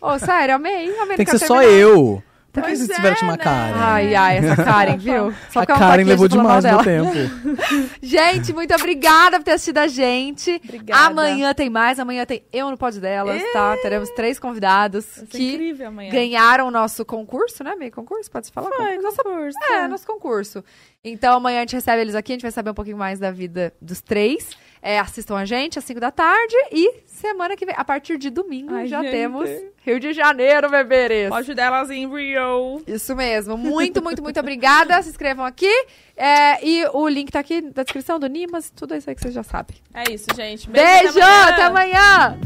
Ô, sério, amei. amei Tem que ser quero só terminar. eu. Por que Pois vocês é, tiveram que chamar né? Karen? Ai, ai, essa Karen, viu? Só a ela tá Karen levou a demais meu dela. tempo. Gente, muito obrigada por ter assistido a gente. Obrigada. Amanhã tem mais, amanhã tem Eu no Pod Delas, tá? Teremos três convidados Vai que incrível amanhã. ganharam o nosso concurso, né? Meio concurso, pode se falar? Foi, Nossa, concurso. é, nosso concurso. Então amanhã a gente recebe eles aqui, a gente vai saber um pouquinho mais da vida dos três. É, assistam a gente às 5 da tarde e semana que vem, a partir de domingo, Ai, já gente. temos Rio de Janeiro, beberes. Pode delas em Rio. Isso mesmo. Muito, muito, muito obrigada. Se inscrevam aqui. É, e o link tá aqui na descrição do Nimas, tudo isso aí que vocês já sabem. É isso, gente. Beijo, amanhã. até amanhã.